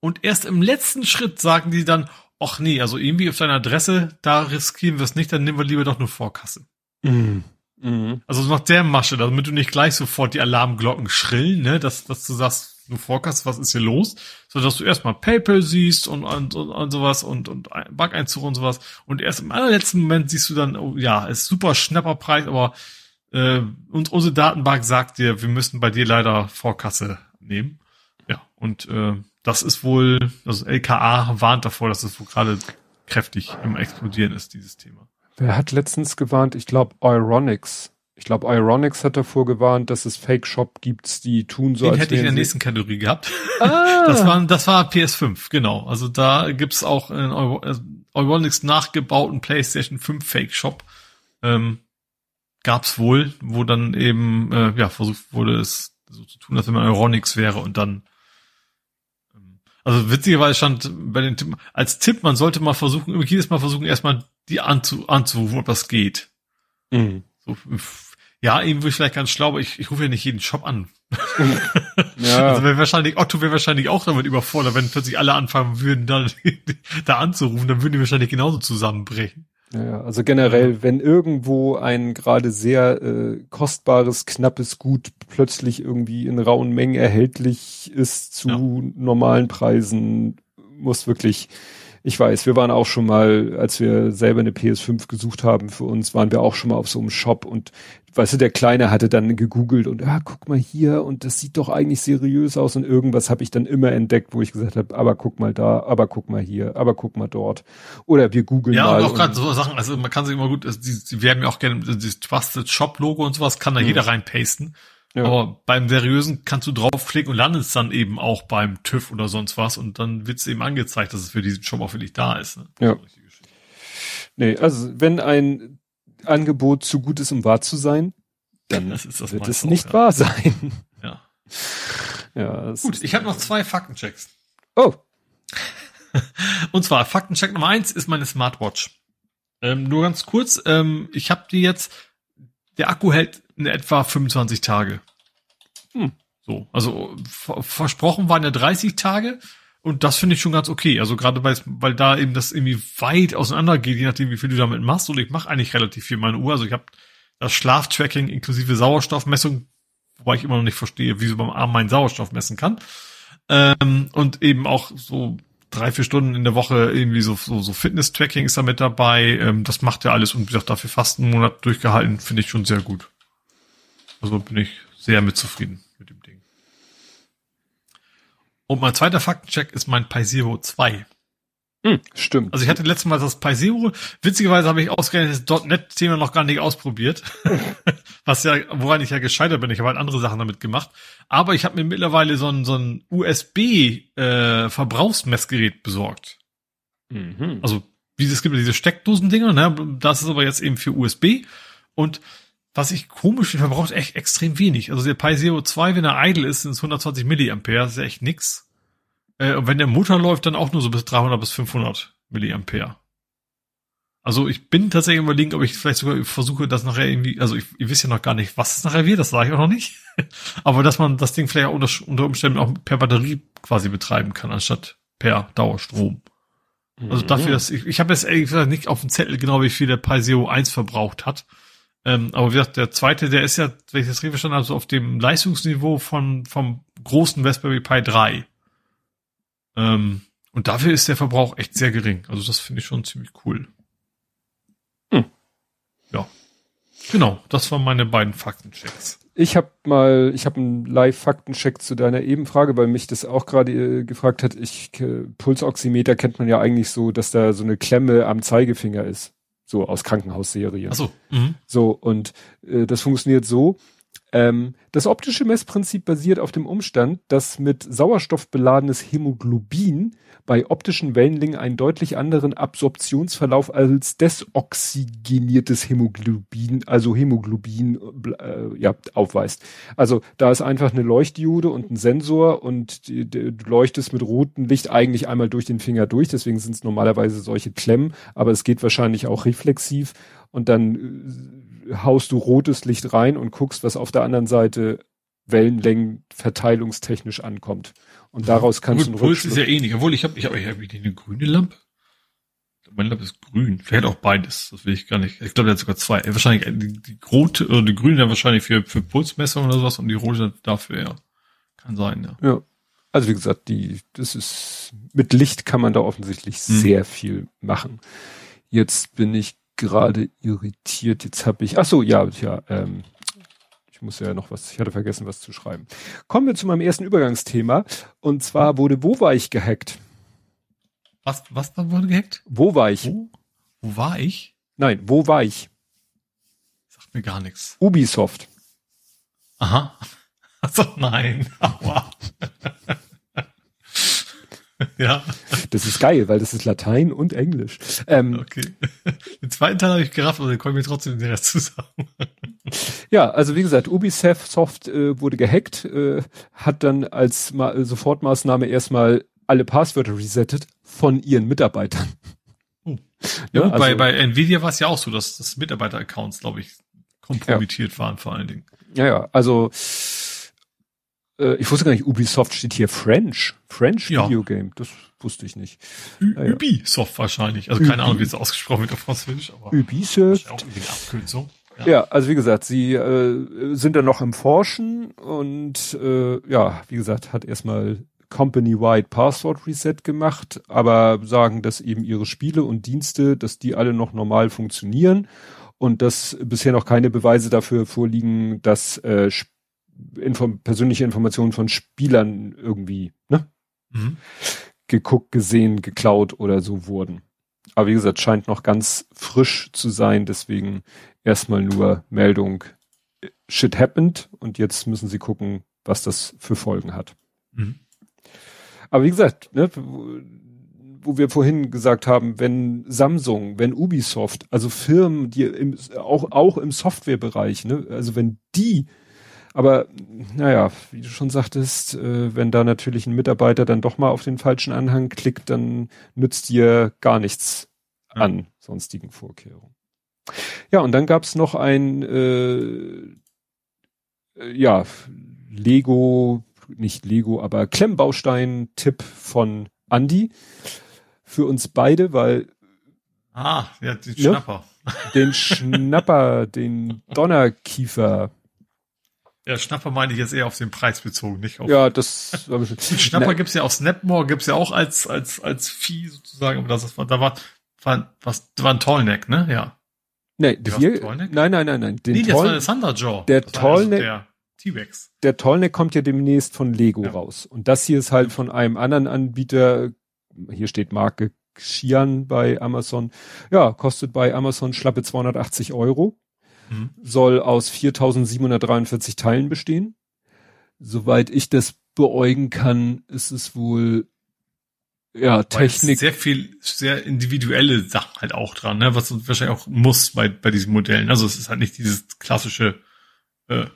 Und erst im letzten Schritt sagen die dann, ach nee, also irgendwie auf deiner Adresse, da riskieren wir es nicht, dann nehmen wir lieber doch nur Vorkasse. Mhm. Mhm. Also nach der Masche, damit du nicht gleich sofort die Alarmglocken schrillen, ne, dass, dass du sagst, du Vorkasse, was ist hier los, sondern dass du erstmal PayPal siehst und, und, und, und sowas und, und Bankeinzug und sowas und erst im allerletzten Moment siehst du dann, oh, ja, ist super schnapper Preis, aber äh, und unsere Datenbank sagt dir, wir müssen bei dir leider Vorkasse nehmen. Ja, und äh, das ist wohl, also LKA warnt davor, dass es wohl gerade kräftig im Explodieren ist, dieses Thema. Wer hat letztens gewarnt? Ich glaube Ironics. Ich glaube Ironics hat davor gewarnt, dass es Fake Shop gibt, die tun so. Den hätte ich in der nächsten Kategorie gehabt. Ah. Das war, das war PS5, genau. Also da gibt's auch in äh, Ironics nachgebauten PlayStation 5 Fake Shop. Ähm, gab's wohl, wo dann eben äh, ja versucht wurde, es so zu tun, als wenn man Ironics wäre und dann also witzigerweise stand bei den Tipp, als Tipp, man sollte mal versuchen, jedes Mal versuchen, erstmal die anzu, anzurufen, ob das geht. Mhm. So, ja, eben würde ich vielleicht ganz schlau, aber ich, ich rufe ja nicht jeden Shop an. ja. Also wäre wahrscheinlich, Otto wäre wahrscheinlich auch damit überfordert, wenn plötzlich alle anfangen würden, da, da anzurufen, dann würden die wahrscheinlich genauso zusammenbrechen. Ja, also generell, wenn irgendwo ein gerade sehr äh, kostbares, knappes Gut plötzlich irgendwie in rauen Mengen erhältlich ist zu ja. normalen Preisen, muss wirklich ich weiß, wir waren auch schon mal, als wir selber eine PS5 gesucht haben für uns, waren wir auch schon mal auf so einem Shop und weißt du, der Kleine hatte dann gegoogelt und ah, guck mal hier und das sieht doch eigentlich seriös aus und irgendwas habe ich dann immer entdeckt, wo ich gesagt habe, aber guck mal da, aber guck mal hier, aber guck mal dort. Oder wir googeln ja, mal. Ja, auch gerade so Sachen, also man kann sich immer gut, also die, die werden mir auch gerne, dieses Trusted Shop Logo und sowas kann da mhm. jeder reinpasten. Ja. Aber beim seriösen kannst du draufklicken und landest dann eben auch beim TÜV oder sonst was und dann wird's eben angezeigt, dass es für diesen Shop auch wirklich da ist. Ne? Ja. Nee, also wenn ein Angebot zu gut ist, um wahr zu sein, dann das das wird es nicht auch, wahr sein. Ja. ja gut, ich habe noch zwei Faktenchecks. Oh. und zwar Faktencheck Nummer eins ist meine Smartwatch. Ähm, nur ganz kurz, ähm, ich habe die jetzt, der Akku hält in etwa 25 Tage. Hm. So, also versprochen waren ja 30 Tage und das finde ich schon ganz okay. Also gerade weil, weil da eben das irgendwie weit auseinander geht, je nachdem wie viel du damit machst. Und ich mache eigentlich relativ viel meine Uhr. Also ich habe das Schlaftracking inklusive Sauerstoffmessung, wobei ich immer noch nicht verstehe, wie sie beim Arm meinen Sauerstoff messen kann. Ähm, und eben auch so drei, vier Stunden in der Woche irgendwie so, so, so Fitness-Tracking ist da mit dabei. Ähm, das macht er alles und wie gesagt, dafür fast einen Monat durchgehalten, finde ich schon sehr gut. Also bin ich sehr mit zufrieden mit dem Ding. Und mein zweiter Faktencheck ist mein Pi Zero 2. Hm, stimmt. Also ich hatte letztes Mal das Pi Zero. Witzigerweise habe ich ausgerechnet das .NET-Thema noch gar nicht ausprobiert. Was ja, woran ich ja gescheitert bin. Ich habe halt andere Sachen damit gemacht. Aber ich habe mir mittlerweile so ein, so ein USB-Verbrauchsmessgerät äh, besorgt. Mhm. Also, wie es gibt diese Steckdosen-Dinger, ne? Das ist aber jetzt eben für USB. Und was ich komisch finde, verbraucht echt extrem wenig. Also der Pi Zero 2, wenn er idle ist, sind es 120 Milliampere. Das ist ja echt nix. Äh, und wenn der Motor läuft, dann auch nur so bis 300 bis 500 Milliampere. Also ich bin tatsächlich überlegen, ob ich vielleicht sogar versuche, das nachher irgendwie, also ich, ihr wisst ja noch gar nicht, was es nachher wird, das sage ich auch noch nicht. Aber dass man das Ding vielleicht auch unter, unter Umständen auch per Batterie quasi betreiben kann, anstatt per Dauerstrom. Also mhm. dafür, dass ich, ich habe jetzt ehrlich gesagt nicht auf dem Zettel genau, wie viel der Pi Zero 1 verbraucht hat. Ähm, aber wie gesagt, der zweite, der ist ja, wenn ich das richtig verstanden habe, so auf dem Leistungsniveau von, vom großen Raspberry Pi 3. Ähm, und dafür ist der Verbrauch echt sehr gering. Also das finde ich schon ziemlich cool. Hm. Ja. Genau, das waren meine beiden Faktenchecks. Ich habe mal, ich habe einen Live-Faktencheck zu deiner Ebenfrage, weil mich das auch gerade äh, gefragt hat. Ich äh, Pulsoximeter kennt man ja eigentlich so, dass da so eine Klemme am Zeigefinger ist, so aus Krankenhausserien. Ach so. Mhm. So und äh, das funktioniert so. Ähm, das optische Messprinzip basiert auf dem Umstand, dass mit Sauerstoff beladenes Hämoglobin bei optischen Wellenlängen einen deutlich anderen Absorptionsverlauf als desoxygeniertes Hämoglobin, also Hämoglobin, äh, ja, aufweist. Also da ist einfach eine Leuchtdiode und ein Sensor und die, die, du leuchtest mit rotem Licht eigentlich einmal durch den Finger durch, deswegen sind es normalerweise solche Klemmen, aber es geht wahrscheinlich auch reflexiv und dann äh, haust du rotes Licht rein und guckst, was auf der anderen Seite Wellenlängen verteilungstechnisch ankommt. Und daraus kannst Gut, du Puls ist ja ähnlich, eh obwohl ich habe ich habe ich hab eine grüne Lampe. Meine Lampe ist grün. Vielleicht auch beides. Das will ich gar nicht. Ich glaube, der hat sogar zwei. Wahrscheinlich die, die rote oder die grüne dann wahrscheinlich für für Pulsmessung oder sowas und die rote dafür ja. Kann sein, ja. Ja. Also wie gesagt, die das ist mit Licht kann man da offensichtlich hm. sehr viel machen. Jetzt bin ich gerade irritiert. Jetzt habe ich, ach so, ja, ja, ähm, ich muss ja noch was, ich hatte vergessen, was zu schreiben. Kommen wir zu meinem ersten Übergangsthema. Und zwar wurde Wo war ich gehackt? Was, was wurde gehackt? Wo war ich? Wo, wo war ich? Nein, wo war ich? Sagt mir gar nichts. Ubisoft. Aha. Also nein. Aua. ja. Das ist geil, weil das ist Latein und Englisch. Ähm, okay. Den zweiten Teil habe ich gerafft, aber den konnte ich mir trotzdem den Rest zusammen. ja, also wie gesagt, Ubisoft Soft, äh, wurde gehackt, äh, hat dann als Ma Sofortmaßnahme erstmal alle Passwörter resettet von ihren Mitarbeitern. Oh. Ja, ja also, bei, bei Nvidia war es ja auch so, dass das Mitarbeiter-Accounts, glaube ich, kompromittiert ja. waren vor allen Dingen. Ja, ja, also äh, ich wusste gar nicht, Ubisoft steht hier French. French ja. Video Game. Das wusste ich nicht. Ü ja, Ubisoft wahrscheinlich. Also keine Ubi. Ahnung, wie es ausgesprochen wird auf Französisch, aber. Ubisoft. Auch irgendwie Abkürzung. Ja. ja, also wie gesagt, sie äh, sind da noch im Forschen und äh, ja, wie gesagt, hat erstmal Company-wide Password Reset gemacht, aber sagen, dass eben ihre Spiele und Dienste, dass die alle noch normal funktionieren und dass bisher noch keine Beweise dafür vorliegen, dass äh, Inform persönliche Informationen von Spielern irgendwie ne? Mhm. geguckt, gesehen, geklaut oder so wurden. Aber wie gesagt, scheint noch ganz frisch zu sein, deswegen erstmal nur Meldung, shit happened und jetzt müssen sie gucken, was das für Folgen hat. Mhm. Aber wie gesagt, ne, wo wir vorhin gesagt haben, wenn Samsung, wenn Ubisoft, also Firmen, die im, auch, auch im Softwarebereich, ne, also wenn die aber naja, wie du schon sagtest, äh, wenn da natürlich ein Mitarbeiter dann doch mal auf den falschen Anhang klickt, dann nützt dir gar nichts ja. an sonstigen Vorkehrungen. Ja, und dann gab's noch ein äh, ja, Lego, nicht Lego, aber Klemmbaustein-Tipp von Andy für uns beide, weil Ah, ja, den Schnapper. Den Schnapper, den Donnerkiefer Ja, Schnapper meine ich jetzt eher auf den Preis bezogen, nicht auf. Ja, das war bestimmt. Schnapper Na, gibt's ja auch Snapmore, gibt's ja auch als, als, als Vieh sozusagen, aber das war, da war, war, was, war ein Tallneck, ne? Ja. Nee, hier, nein, nein, nein, nein. Den nee, das war der Thunderjaw. Der Tallneck, also T-Rex. Der Tallneck kommt ja demnächst von Lego ja. raus. Und das hier ist halt von einem anderen Anbieter, hier steht Marke Xian bei Amazon. Ja, kostet bei Amazon schlappe 280 Euro. Mhm. Soll aus 4743 Teilen bestehen. Soweit ich das beäugen kann, ist es wohl ja, Weil Technik. Sehr viel, sehr individuelle Sachen halt auch dran, ne? was wahrscheinlich auch muss bei, bei diesen Modellen. Also es ist halt nicht dieses klassische, äh,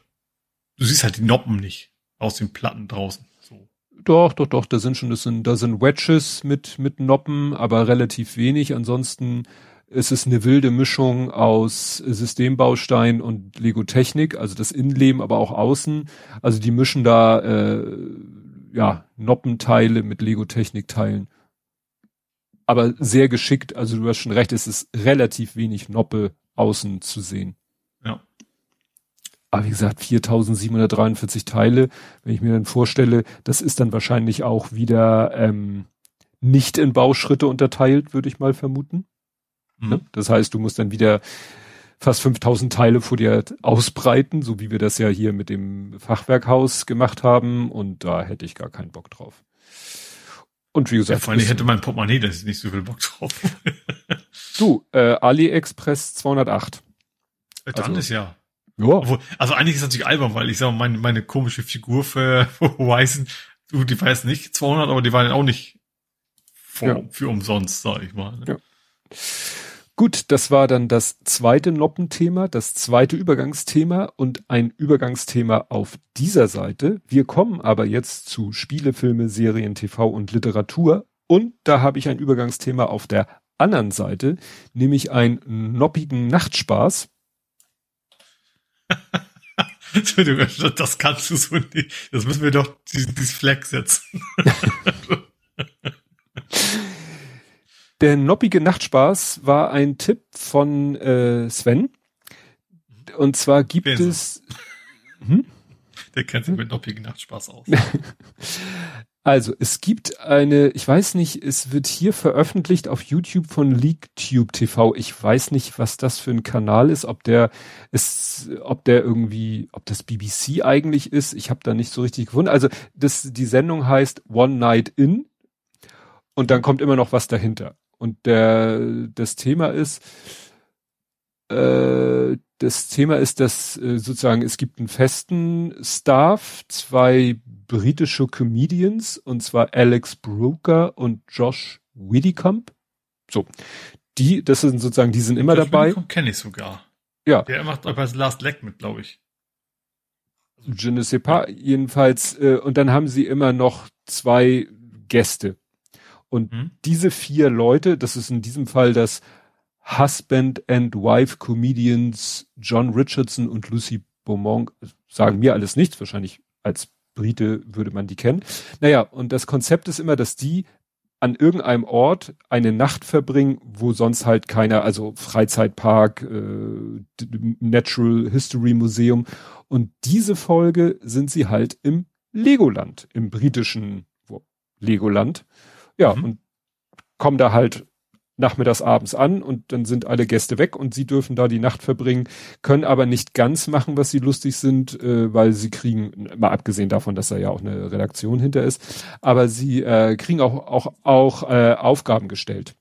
du siehst halt die Noppen nicht aus den Platten draußen. So. Doch, doch, doch, da sind schon, das sind, da sind Wedges mit, mit Noppen, aber relativ wenig. Ansonsten ist es eine wilde Mischung aus Systembaustein und Lego Technik, also das Innenleben, aber auch außen. Also die mischen da, äh, ja, Noppenteile mit Lego-Technik-Teilen. Aber sehr geschickt, also du hast schon recht, es ist relativ wenig Noppe außen zu sehen. Ja. Aber wie gesagt, 4743 Teile, wenn ich mir dann vorstelle, das ist dann wahrscheinlich auch wieder ähm, nicht in Bauschritte unterteilt, würde ich mal vermuten. Mhm. Ne? Das heißt, du musst dann wieder fast 5000 Teile vor dir ausbreiten, so wie wir das ja hier mit dem Fachwerkhaus gemacht haben. Und da hätte ich gar keinen Bock drauf. Und wie gesagt. Ja, vor allem hätte mein Portemonnaie, das ist nicht so viel Bock drauf. du, äh, AliExpress 208. Äh, dann also, ist ja. Ja. Obwohl, also eigentlich ist das natürlich albern, weil ich sage, meine, meine komische Figur für Horizon, du, die war jetzt nicht 200, aber die waren auch nicht für, ja. für umsonst, sag ich mal. Ne? Ja. Gut, das war dann das zweite Noppenthema, das zweite Übergangsthema und ein Übergangsthema auf dieser Seite. Wir kommen aber jetzt zu Spiele, Filme, Serien, TV und Literatur und da habe ich ein Übergangsthema auf der anderen Seite, nämlich einen noppigen Nachtspaß. Entschuldigung, das kannst du so nicht. Das müssen wir doch dieses Flag setzen. Der noppige Nachtspaß war ein Tipp von äh, Sven. Und zwar gibt Wer es. Hm? Der kennt sich mit noppigen Nachtspaß aus. Also, es gibt eine, ich weiß nicht, es wird hier veröffentlicht auf YouTube von LeakTube TV. Ich weiß nicht, was das für ein Kanal ist, ob der ist, ob der irgendwie, ob das BBC eigentlich ist. Ich habe da nicht so richtig gefunden. Also, das, die Sendung heißt One Night In und dann kommt immer noch was dahinter. Und der, das Thema ist, äh, das Thema ist, dass äh, sozusagen es gibt einen festen Staff, zwei britische Comedians, und zwar Alex Brooker und Josh Widdicombe. So. Die, das sind sozusagen, die sind immer Josh dabei. kenne ich sogar. Ja. Der macht auch bei Last Leg mit, glaube ich. Also, Je ne sais pas. Jedenfalls, äh, und dann haben sie immer noch zwei Gäste. Und hm? diese vier Leute, das ist in diesem Fall das Husband and Wife Comedians John Richardson und Lucy Beaumont, sagen mir alles nichts, wahrscheinlich als Brite würde man die kennen. Naja, und das Konzept ist immer, dass die an irgendeinem Ort eine Nacht verbringen, wo sonst halt keiner, also Freizeitpark, äh, Natural History Museum. Und diese Folge sind sie halt im Legoland, im britischen Legoland. Ja, mhm. und kommen da halt nachmittags abends an und dann sind alle Gäste weg und sie dürfen da die Nacht verbringen, können aber nicht ganz machen, was sie lustig sind, äh, weil sie kriegen, mal abgesehen davon, dass da ja auch eine Redaktion hinter ist, aber sie äh, kriegen auch auch auch äh, Aufgaben gestellt.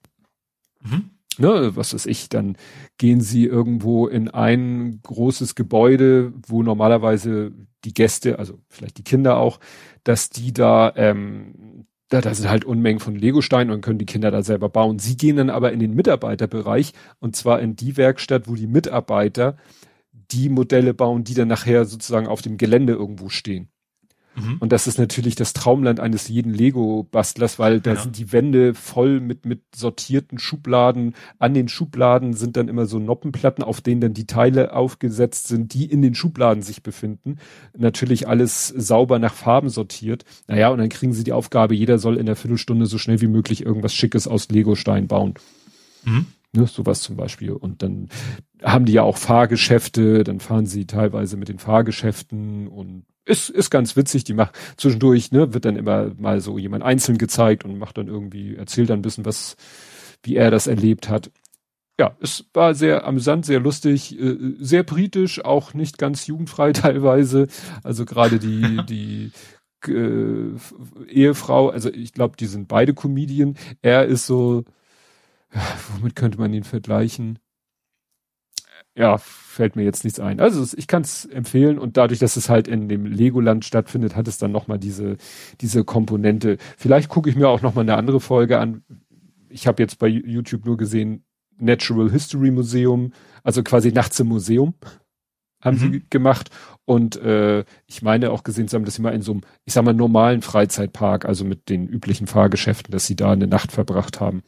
Mhm. Ne, was weiß ich, dann gehen sie irgendwo in ein großes Gebäude, wo normalerweise die Gäste, also vielleicht die Kinder auch, dass die da ähm, da, da sind halt Unmengen von Legosteinen und können die Kinder da selber bauen. Sie gehen dann aber in den Mitarbeiterbereich und zwar in die Werkstatt, wo die Mitarbeiter die Modelle bauen, die dann nachher sozusagen auf dem Gelände irgendwo stehen. Mhm. Und das ist natürlich das Traumland eines jeden Lego-Bastlers, weil da ja. sind die Wände voll mit, mit sortierten Schubladen. An den Schubladen sind dann immer so Noppenplatten, auf denen dann die Teile aufgesetzt sind, die in den Schubladen sich befinden. Natürlich alles sauber nach Farben sortiert. Naja, und dann kriegen sie die Aufgabe, jeder soll in der Viertelstunde so schnell wie möglich irgendwas Schickes aus Legostein bauen. Mhm. Ne, sowas zum Beispiel. Und dann haben die ja auch Fahrgeschäfte, dann fahren sie teilweise mit den Fahrgeschäften und ist, ist ganz witzig. Die macht zwischendurch, ne, wird dann immer mal so jemand einzeln gezeigt und macht dann irgendwie, erzählt dann ein bisschen was, wie er das erlebt hat. Ja, es war sehr amüsant, sehr lustig, äh, sehr britisch, auch nicht ganz jugendfrei teilweise. Also gerade die, die äh, Ehefrau, also ich glaube, die sind beide Comedian. Er ist so, womit könnte man ihn vergleichen? Ja, fällt mir jetzt nichts ein. Also ich kann es empfehlen und dadurch, dass es halt in dem Legoland stattfindet, hat es dann nochmal diese, diese Komponente. Vielleicht gucke ich mir auch nochmal eine andere Folge an. Ich habe jetzt bei YouTube nur gesehen, Natural History Museum, also quasi nachts im Museum haben mhm. sie gemacht. Und äh, ich meine auch gesehen zu haben, dass sie mal in so einem, ich sag mal, normalen Freizeitpark, also mit den üblichen Fahrgeschäften, dass sie da eine Nacht verbracht haben.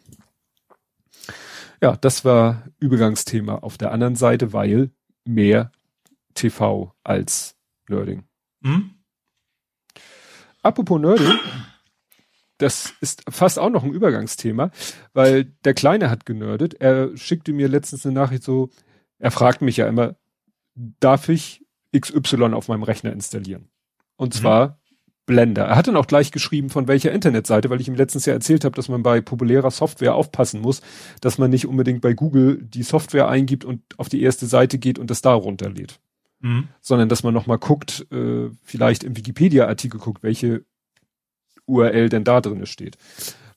Ja, das war Übergangsthema auf der anderen Seite, weil mehr TV als Nerding. Hm? Apropos Nerding, das ist fast auch noch ein Übergangsthema, weil der Kleine hat genördet. Er schickte mir letztens eine Nachricht so, er fragt mich ja immer, darf ich XY auf meinem Rechner installieren? Und mhm. zwar Blender. Er hat dann auch gleich geschrieben, von welcher Internetseite, weil ich ihm letztens ja erzählt habe, dass man bei populärer Software aufpassen muss, dass man nicht unbedingt bei Google die Software eingibt und auf die erste Seite geht und das da runterlädt. Mhm. Sondern dass man nochmal guckt, äh, vielleicht im Wikipedia-Artikel guckt, welche URL denn da drin steht.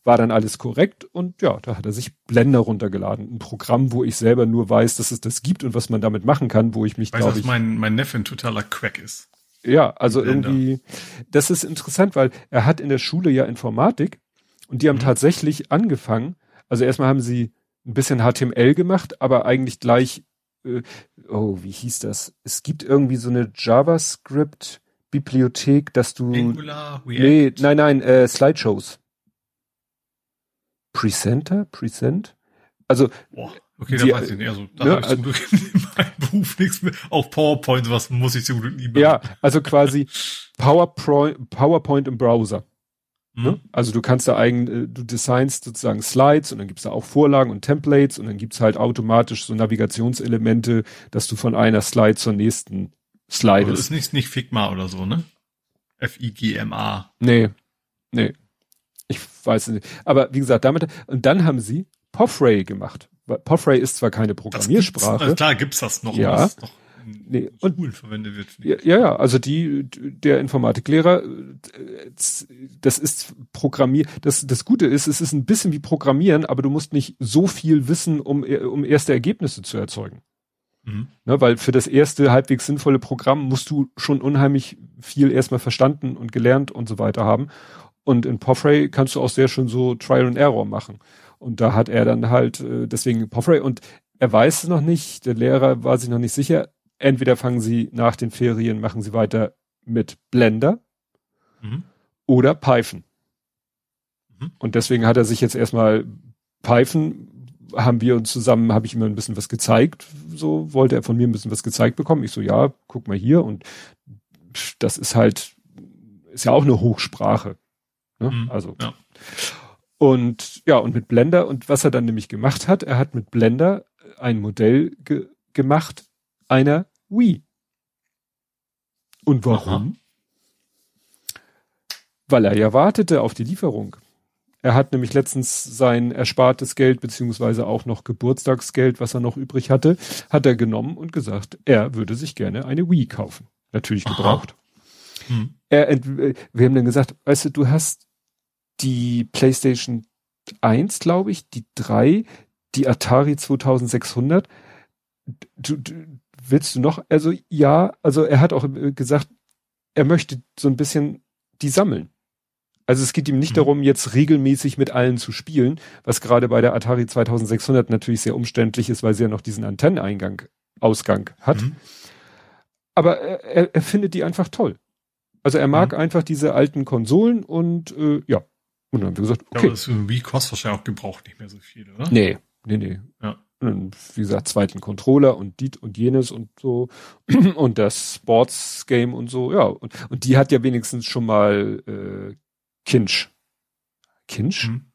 War dann alles korrekt und ja, da hat er sich Blender runtergeladen. Ein Programm, wo ich selber nur weiß, dass es das gibt und was man damit machen kann, wo ich mich, glaube ich. mein, mein Neffe ein totaler Quack ist. Ja, also irgendwie, das ist interessant, weil er hat in der Schule ja Informatik und die haben mhm. tatsächlich angefangen, also erstmal haben sie ein bisschen HTML gemacht, aber eigentlich gleich, äh, oh, wie hieß das? Es gibt irgendwie so eine JavaScript-Bibliothek, dass du. Angular, React. Nee, nein, nein, äh, Slideshows. Presenter? Present? Also, Boah. Okay, da weiß ich nicht. Also, da ne, habe Beruf nichts mehr. Auch PowerPoint, was muss ich zum Glück nie machen. Ja, also quasi PowerPoint, PowerPoint im Browser. Mhm. Ne? Also du kannst da eigen, äh, du designst sozusagen Slides und dann gibt's da auch Vorlagen und Templates und dann gibt's halt automatisch so Navigationselemente, dass du von einer Slide zur nächsten slidest. Aber das ist nicht, nicht Figma oder so, ne? F-I-G-M-A. Nee. Nee. Ich weiß nicht. Aber wie gesagt, damit, und dann haben sie Poffray gemacht. Poffray ist zwar keine Programmiersprache. Gibt's, also klar gibt's das noch, ja. was noch nee, und, Schulen verwendet wird. Ja, ja, ja, also die, der Informatiklehrer, das ist Programmier, das, das Gute ist, es ist ein bisschen wie Programmieren, aber du musst nicht so viel wissen, um, um erste Ergebnisse zu erzeugen. Mhm. Ne, weil für das erste halbwegs sinnvolle Programm musst du schon unheimlich viel erstmal verstanden und gelernt und so weiter haben. Und in Poffray kannst du auch sehr schön so Trial and Error machen. Und da hat er dann halt, äh, deswegen Poffray und er weiß es noch nicht, der Lehrer war sich noch nicht sicher. Entweder fangen sie nach den Ferien, machen sie weiter mit Blender mhm. oder Python. Mhm. Und deswegen hat er sich jetzt erstmal Python haben wir uns zusammen, habe ich ihm ein bisschen was gezeigt, so wollte er von mir ein bisschen was gezeigt bekommen. Ich so, ja, guck mal hier und das ist halt, ist ja auch eine Hochsprache. Ne? Mhm, also. Ja. Und ja, und mit Blender, und was er dann nämlich gemacht hat, er hat mit Blender ein Modell ge gemacht einer Wii. Und warum? Aha. Weil er ja wartete auf die Lieferung. Er hat nämlich letztens sein erspartes Geld beziehungsweise auch noch Geburtstagsgeld, was er noch übrig hatte, hat er genommen und gesagt, er würde sich gerne eine Wii kaufen. Natürlich gebraucht. Hm. Er, wir haben dann gesagt, weißt du, du hast die PlayStation 1, glaube ich, die 3, die Atari 2600. Du, du, willst du noch? Also ja, also er hat auch äh, gesagt, er möchte so ein bisschen die sammeln. Also es geht ihm nicht mhm. darum, jetzt regelmäßig mit allen zu spielen, was gerade bei der Atari 2600 natürlich sehr umständlich ist, weil sie ja noch diesen Antenneingang, Ausgang hat. Mhm. Aber er, er, findet die einfach toll. Also er mag mhm. einfach diese alten Konsolen und äh, ja, und dann haben wir gesagt, okay. Ja, aber das Wii kostet wahrscheinlich auch gebraucht nicht mehr so viel, oder? Nee, nee, nee. Ja. Und wie gesagt, zweiten Controller und die und jenes und so. und das Sports Game und so, ja. Und, und die hat ja wenigstens schon mal äh, Kinch. Kinch? Hm.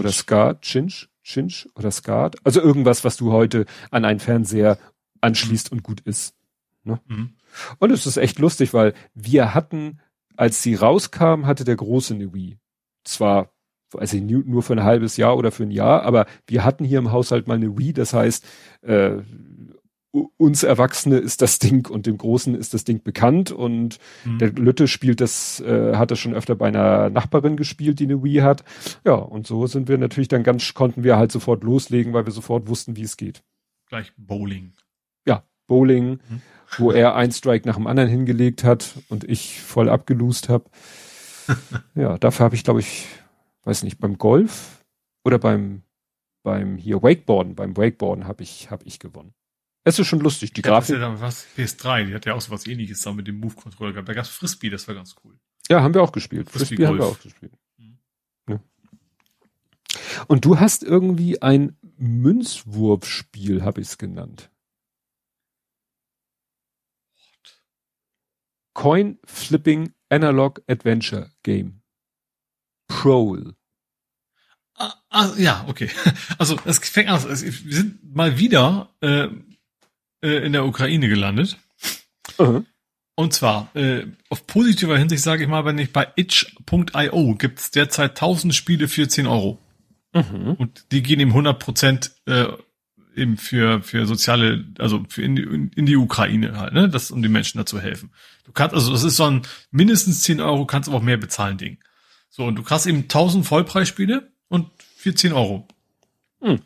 Oder Ska, Chinch, Cinch oder Skat. Also irgendwas, was du heute an einen Fernseher anschließt und gut ist. Ne? Mhm. Und es ist echt lustig, weil wir hatten, als sie rauskam, hatte der große eine Wii. Zwar, also nur für ein halbes Jahr oder für ein Jahr, aber wir hatten hier im Haushalt mal eine Wii, das heißt, äh, uns Erwachsene ist das Ding und dem Großen ist das Ding bekannt und mhm. der Lütte spielt das, äh, hat das schon öfter bei einer Nachbarin gespielt, die eine Wii hat. Ja, und so sind wir natürlich dann ganz, konnten wir halt sofort loslegen, weil wir sofort wussten, wie es geht. Gleich Bowling. Ja, Bowling, mhm. wo er ein Strike nach dem anderen hingelegt hat und ich voll abgelust habe. ja, dafür habe ich, glaube ich, weiß nicht, beim Golf oder beim beim hier Wakeboarden, beim Wakeboarden habe ich habe ich gewonnen. Es ist schon lustig, die Grafik. Ja was, PS3, die hat ja auch so was ähnliches da mit dem Move-Controller gehabt. Da gab es Frisbee, das war ganz cool. Ja, haben wir auch gespielt. Frisbee, Frisbee haben wir auch gespielt. Mhm. Ja. Und du hast irgendwie ein Münzwurfspiel, habe ich es genannt. Coin Flipping Analog Adventure Game. Prowl. Ah, ah, ja, okay. Also es fängt an, wir sind mal wieder äh, äh, in der Ukraine gelandet. Uh Und zwar, äh, auf positiver Hinsicht sage ich mal, wenn ich bei itch.io gibt's derzeit 1000 Spiele für 10 Euro. Mhm. Und die gehen eben 100 Prozent äh, eben für, für soziale, also für in die, in die Ukraine halt, ne? Das, um den Menschen dazu helfen. Du kannst, also das ist so ein mindestens 10 Euro, kannst aber auch mehr bezahlen Ding. So, und du kriegst eben 1000 Vollpreisspiele und für 10 Euro. Mhm.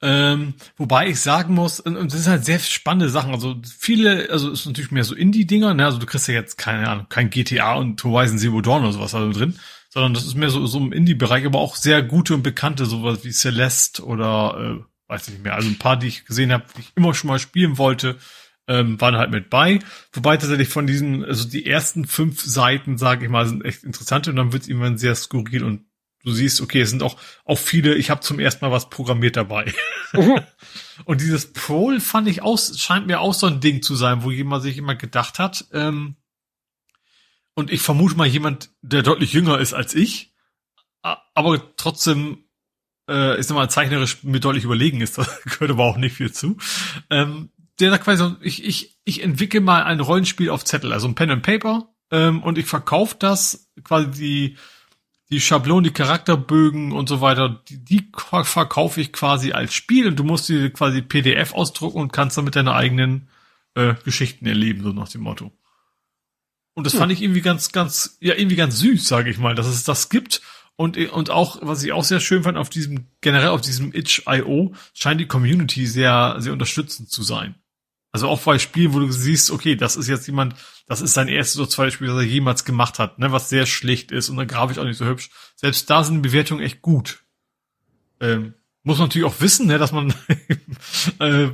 Ähm, wobei ich sagen muss, und das sind halt sehr spannende Sachen. Also viele, also es ist natürlich mehr so Indie-Dinger, ne? Also du kriegst ja jetzt keine Ahnung, kein GTA und Horizon Zero Dawn oder sowas also drin, sondern das ist mehr so, so im Indie-Bereich, aber auch sehr gute und bekannte, sowas wie Celeste oder äh, weiß ich nicht mehr. Also ein paar, die ich gesehen habe, die ich immer schon mal spielen wollte, ähm, waren halt mit bei. Wobei tatsächlich von diesen, also die ersten fünf Seiten, sage ich mal, sind echt interessant und dann wird es irgendwann sehr skurril und du siehst, okay, es sind auch, auch viele, ich habe zum ersten Mal was programmiert dabei. Mhm. und dieses Prol fand ich aus, scheint mir auch so ein Ding zu sein, wo jemand sich immer gedacht hat, ähm, und ich vermute mal jemand, der deutlich jünger ist als ich, aber trotzdem, äh, ist mal zeichnerisch mir deutlich überlegen ist, da gehört aber auch nicht viel zu. Ähm, der da quasi, ich, ich, ich entwickle mal ein Rollenspiel auf Zettel, also ein Pen and Paper, ähm, und ich verkaufe das quasi die, die Schablonen, die Charakterbögen und so weiter, die, die verkaufe ich quasi als Spiel und du musst die quasi PDF ausdrucken und kannst damit deine eigenen äh, Geschichten erleben, so nach dem Motto. Und das hm. fand ich irgendwie ganz, ganz, ja, irgendwie ganz süß, sage ich mal, dass es das gibt. Und, und auch, was ich auch sehr schön fand, auf diesem, generell auf diesem Itch.io scheint die Community sehr, sehr unterstützend zu sein. Also auch bei Spielen, wo du siehst, okay, das ist jetzt jemand, das ist sein erstes oder zweites Spiel, das er jemals gemacht hat, ne, was sehr schlicht ist und dann grafisch auch nicht so hübsch. Selbst da sind die Bewertungen echt gut. Ähm, muss man natürlich auch wissen, ne, dass man, äh,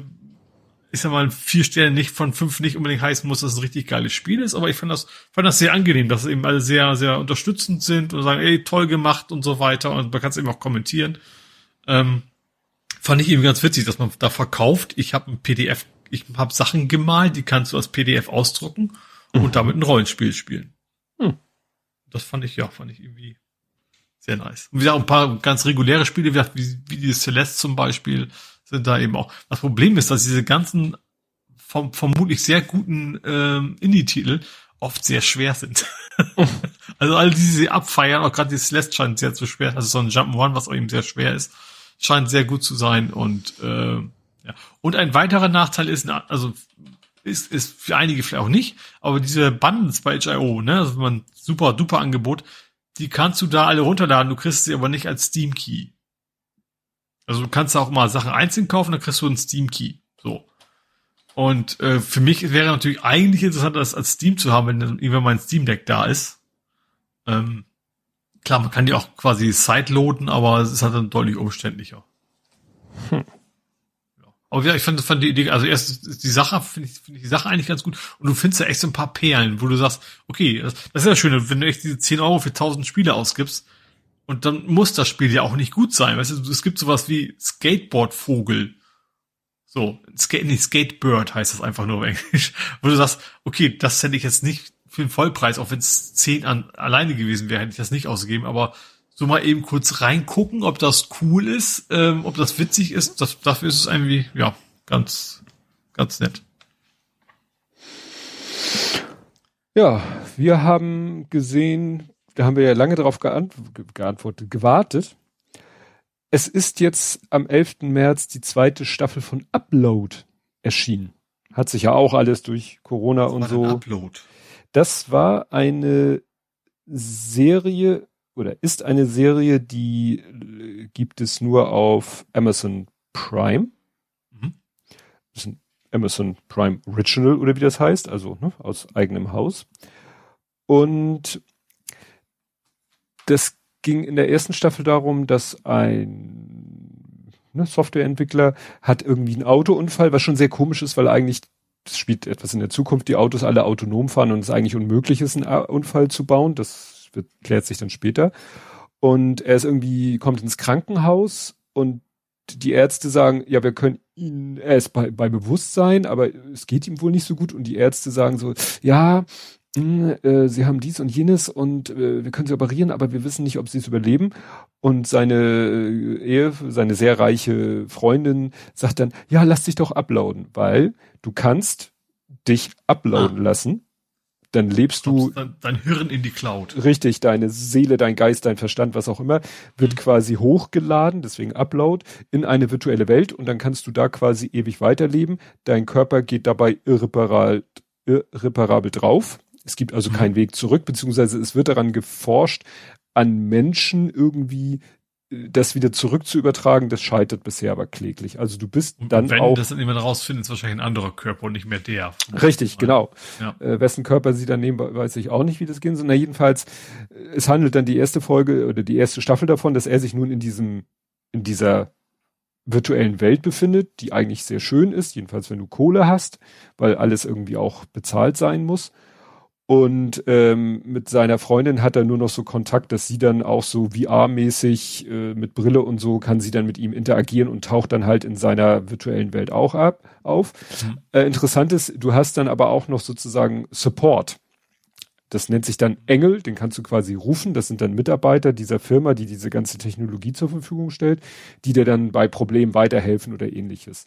ich sag mal, vier Sterne nicht von fünf nicht unbedingt heißen muss, dass es ein richtig geiles Spiel ist, aber ich fand das, fand das sehr angenehm, dass eben alle sehr, sehr unterstützend sind und sagen, ey, toll gemacht und so weiter und man kann es eben auch kommentieren. Ähm, fand ich eben ganz witzig, dass man da verkauft, ich habe ein PDF ich habe Sachen gemalt, die kannst du als PDF ausdrucken mhm. und damit ein Rollenspiel spielen. Mhm. Das fand ich, ja, fand ich irgendwie sehr nice. Und wie gesagt, ein paar ganz reguläre Spiele, wie, wie die Celeste zum Beispiel, sind da eben auch. Das Problem ist, dass diese ganzen vom, vermutlich sehr guten ähm, Indie-Titel oft sehr schwer sind. also all diese sie abfeiern, auch gerade die Celeste scheint sehr zu schwer, also so ein Jump'n'Run, was auch eben sehr schwer ist, scheint sehr gut zu sein und äh, ja. Und ein weiterer Nachteil ist, also ist, ist für einige vielleicht auch nicht, aber diese Bundles bei HIO, ne, also man super duper Angebot, die kannst du da alle runterladen, du kriegst sie aber nicht als Steam Key. Also du kannst auch mal Sachen einzeln kaufen, dann kriegst du einen Steam Key. So. Und äh, für mich wäre natürlich eigentlich interessant, das als Steam zu haben, wenn irgendwann mein Steam Deck da ist. Ähm, klar, man kann die auch quasi sideloaden, aber es ist halt dann deutlich umständlicher. Hm. Aber ja, ich fand, fand die Idee, also erst die Sache, finde ich, finde ich die Sache eigentlich ganz gut. Und du findest ja echt so ein paar Perlen, wo du sagst, okay, das, das ist ja schön, wenn du echt diese 10 Euro für 1000 Spiele ausgibst, und dann muss das Spiel ja auch nicht gut sein. Weißt du, es gibt sowas wie Skateboardvogel. So, Skate, nee, Skatebird heißt das einfach nur auf Englisch. Wo du sagst, okay, das hätte ich jetzt nicht für den Vollpreis, auch wenn es 10 an, alleine gewesen wäre, hätte ich das nicht ausgegeben, aber so mal eben kurz reingucken, ob das cool ist, ähm, ob das witzig ist. Das, dafür ist es irgendwie, ja, ganz, ganz nett. Ja, wir haben gesehen, da haben wir ja lange darauf geant geantwortet, gewartet. Es ist jetzt am 11. März die zweite Staffel von Upload erschienen. Hat sich ja auch alles durch Corona und so. Upload? Das war eine Serie oder ist eine Serie, die äh, gibt es nur auf Amazon Prime. Mhm. Das ist ein Amazon Prime Original oder wie das heißt, also ne, aus eigenem Haus. Und das ging in der ersten Staffel darum, dass ein ne, Softwareentwickler hat irgendwie einen Autounfall, was schon sehr komisch ist, weil eigentlich das spielt etwas in der Zukunft, die Autos alle autonom fahren und es eigentlich unmöglich ist, einen Unfall zu bauen. Das wird, klärt sich dann später. Und er ist irgendwie, kommt ins Krankenhaus und die Ärzte sagen, ja, wir können ihn, er ist bei, bei Bewusstsein, aber es geht ihm wohl nicht so gut und die Ärzte sagen so, ja, mh, äh, sie haben dies und jenes und äh, wir können sie operieren, aber wir wissen nicht, ob sie es überleben. Und seine äh, Ehe, seine sehr reiche Freundin sagt dann, ja, lass dich doch uploaden, weil du kannst dich uploaden ah. lassen dann lebst du. Dein, dein, Hirn in die Cloud. Richtig, deine Seele, dein Geist, dein Verstand, was auch immer, wird mhm. quasi hochgeladen, deswegen Upload, in eine virtuelle Welt und dann kannst du da quasi ewig weiterleben. Dein Körper geht dabei irreparabel, irreparabel drauf. Es gibt also mhm. keinen Weg zurück, beziehungsweise es wird daran geforscht, an Menschen irgendwie das wieder zurück zu übertragen, das scheitert bisher aber kläglich. Also du bist und dann wenn auch. Wenn das dann jemand rausfindet, ist wahrscheinlich ein anderer Körper und nicht mehr der. Richtig, genau. Ja. Äh, wessen Körper sie dann nehmen, weiß ich auch nicht, wie das gehen soll. Na, jedenfalls, äh, es handelt dann die erste Folge oder die erste Staffel davon, dass er sich nun in diesem, in dieser virtuellen Welt befindet, die eigentlich sehr schön ist, jedenfalls wenn du Kohle hast, weil alles irgendwie auch bezahlt sein muss. Und ähm, mit seiner Freundin hat er nur noch so Kontakt, dass sie dann auch so VR-mäßig äh, mit Brille und so kann sie dann mit ihm interagieren und taucht dann halt in seiner virtuellen Welt auch ab auf. Mhm. Äh, interessant ist, du hast dann aber auch noch sozusagen Support. Das nennt sich dann Engel, den kannst du quasi rufen. Das sind dann Mitarbeiter dieser Firma, die diese ganze Technologie zur Verfügung stellt, die dir dann bei Problemen weiterhelfen oder ähnliches.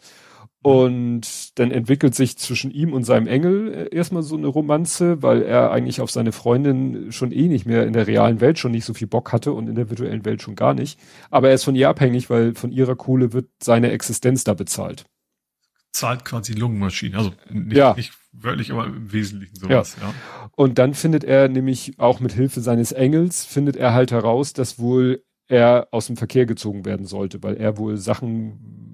Und dann entwickelt sich zwischen ihm und seinem Engel äh, erstmal so eine Romanze, weil er eigentlich auf seine Freundin schon eh nicht mehr in der realen Welt schon nicht so viel Bock hatte und in der virtuellen Welt schon gar nicht. Aber er ist von ihr abhängig, weil von ihrer Kohle wird seine Existenz da bezahlt. Zahlt quasi Lungenmaschine, also nicht, ja. nicht wörtlich, aber im Wesentlichen sowas, ja. ja. Und dann findet er nämlich auch mit Hilfe seines Engels, findet er halt heraus, dass wohl er aus dem Verkehr gezogen werden sollte, weil er wohl Sachen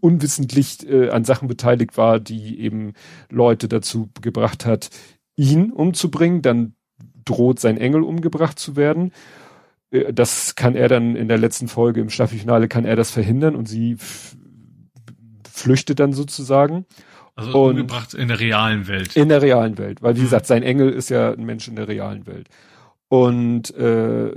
unwissentlich äh, an Sachen beteiligt war, die eben Leute dazu gebracht hat, ihn umzubringen. Dann droht sein Engel umgebracht zu werden. Äh, das kann er dann in der letzten Folge im Staffelfinale kann er das verhindern und sie flüchtet dann sozusagen. Also und umgebracht in der realen Welt. In der realen Welt, weil wie mhm. gesagt, sein Engel ist ja ein Mensch in der realen Welt. Und äh,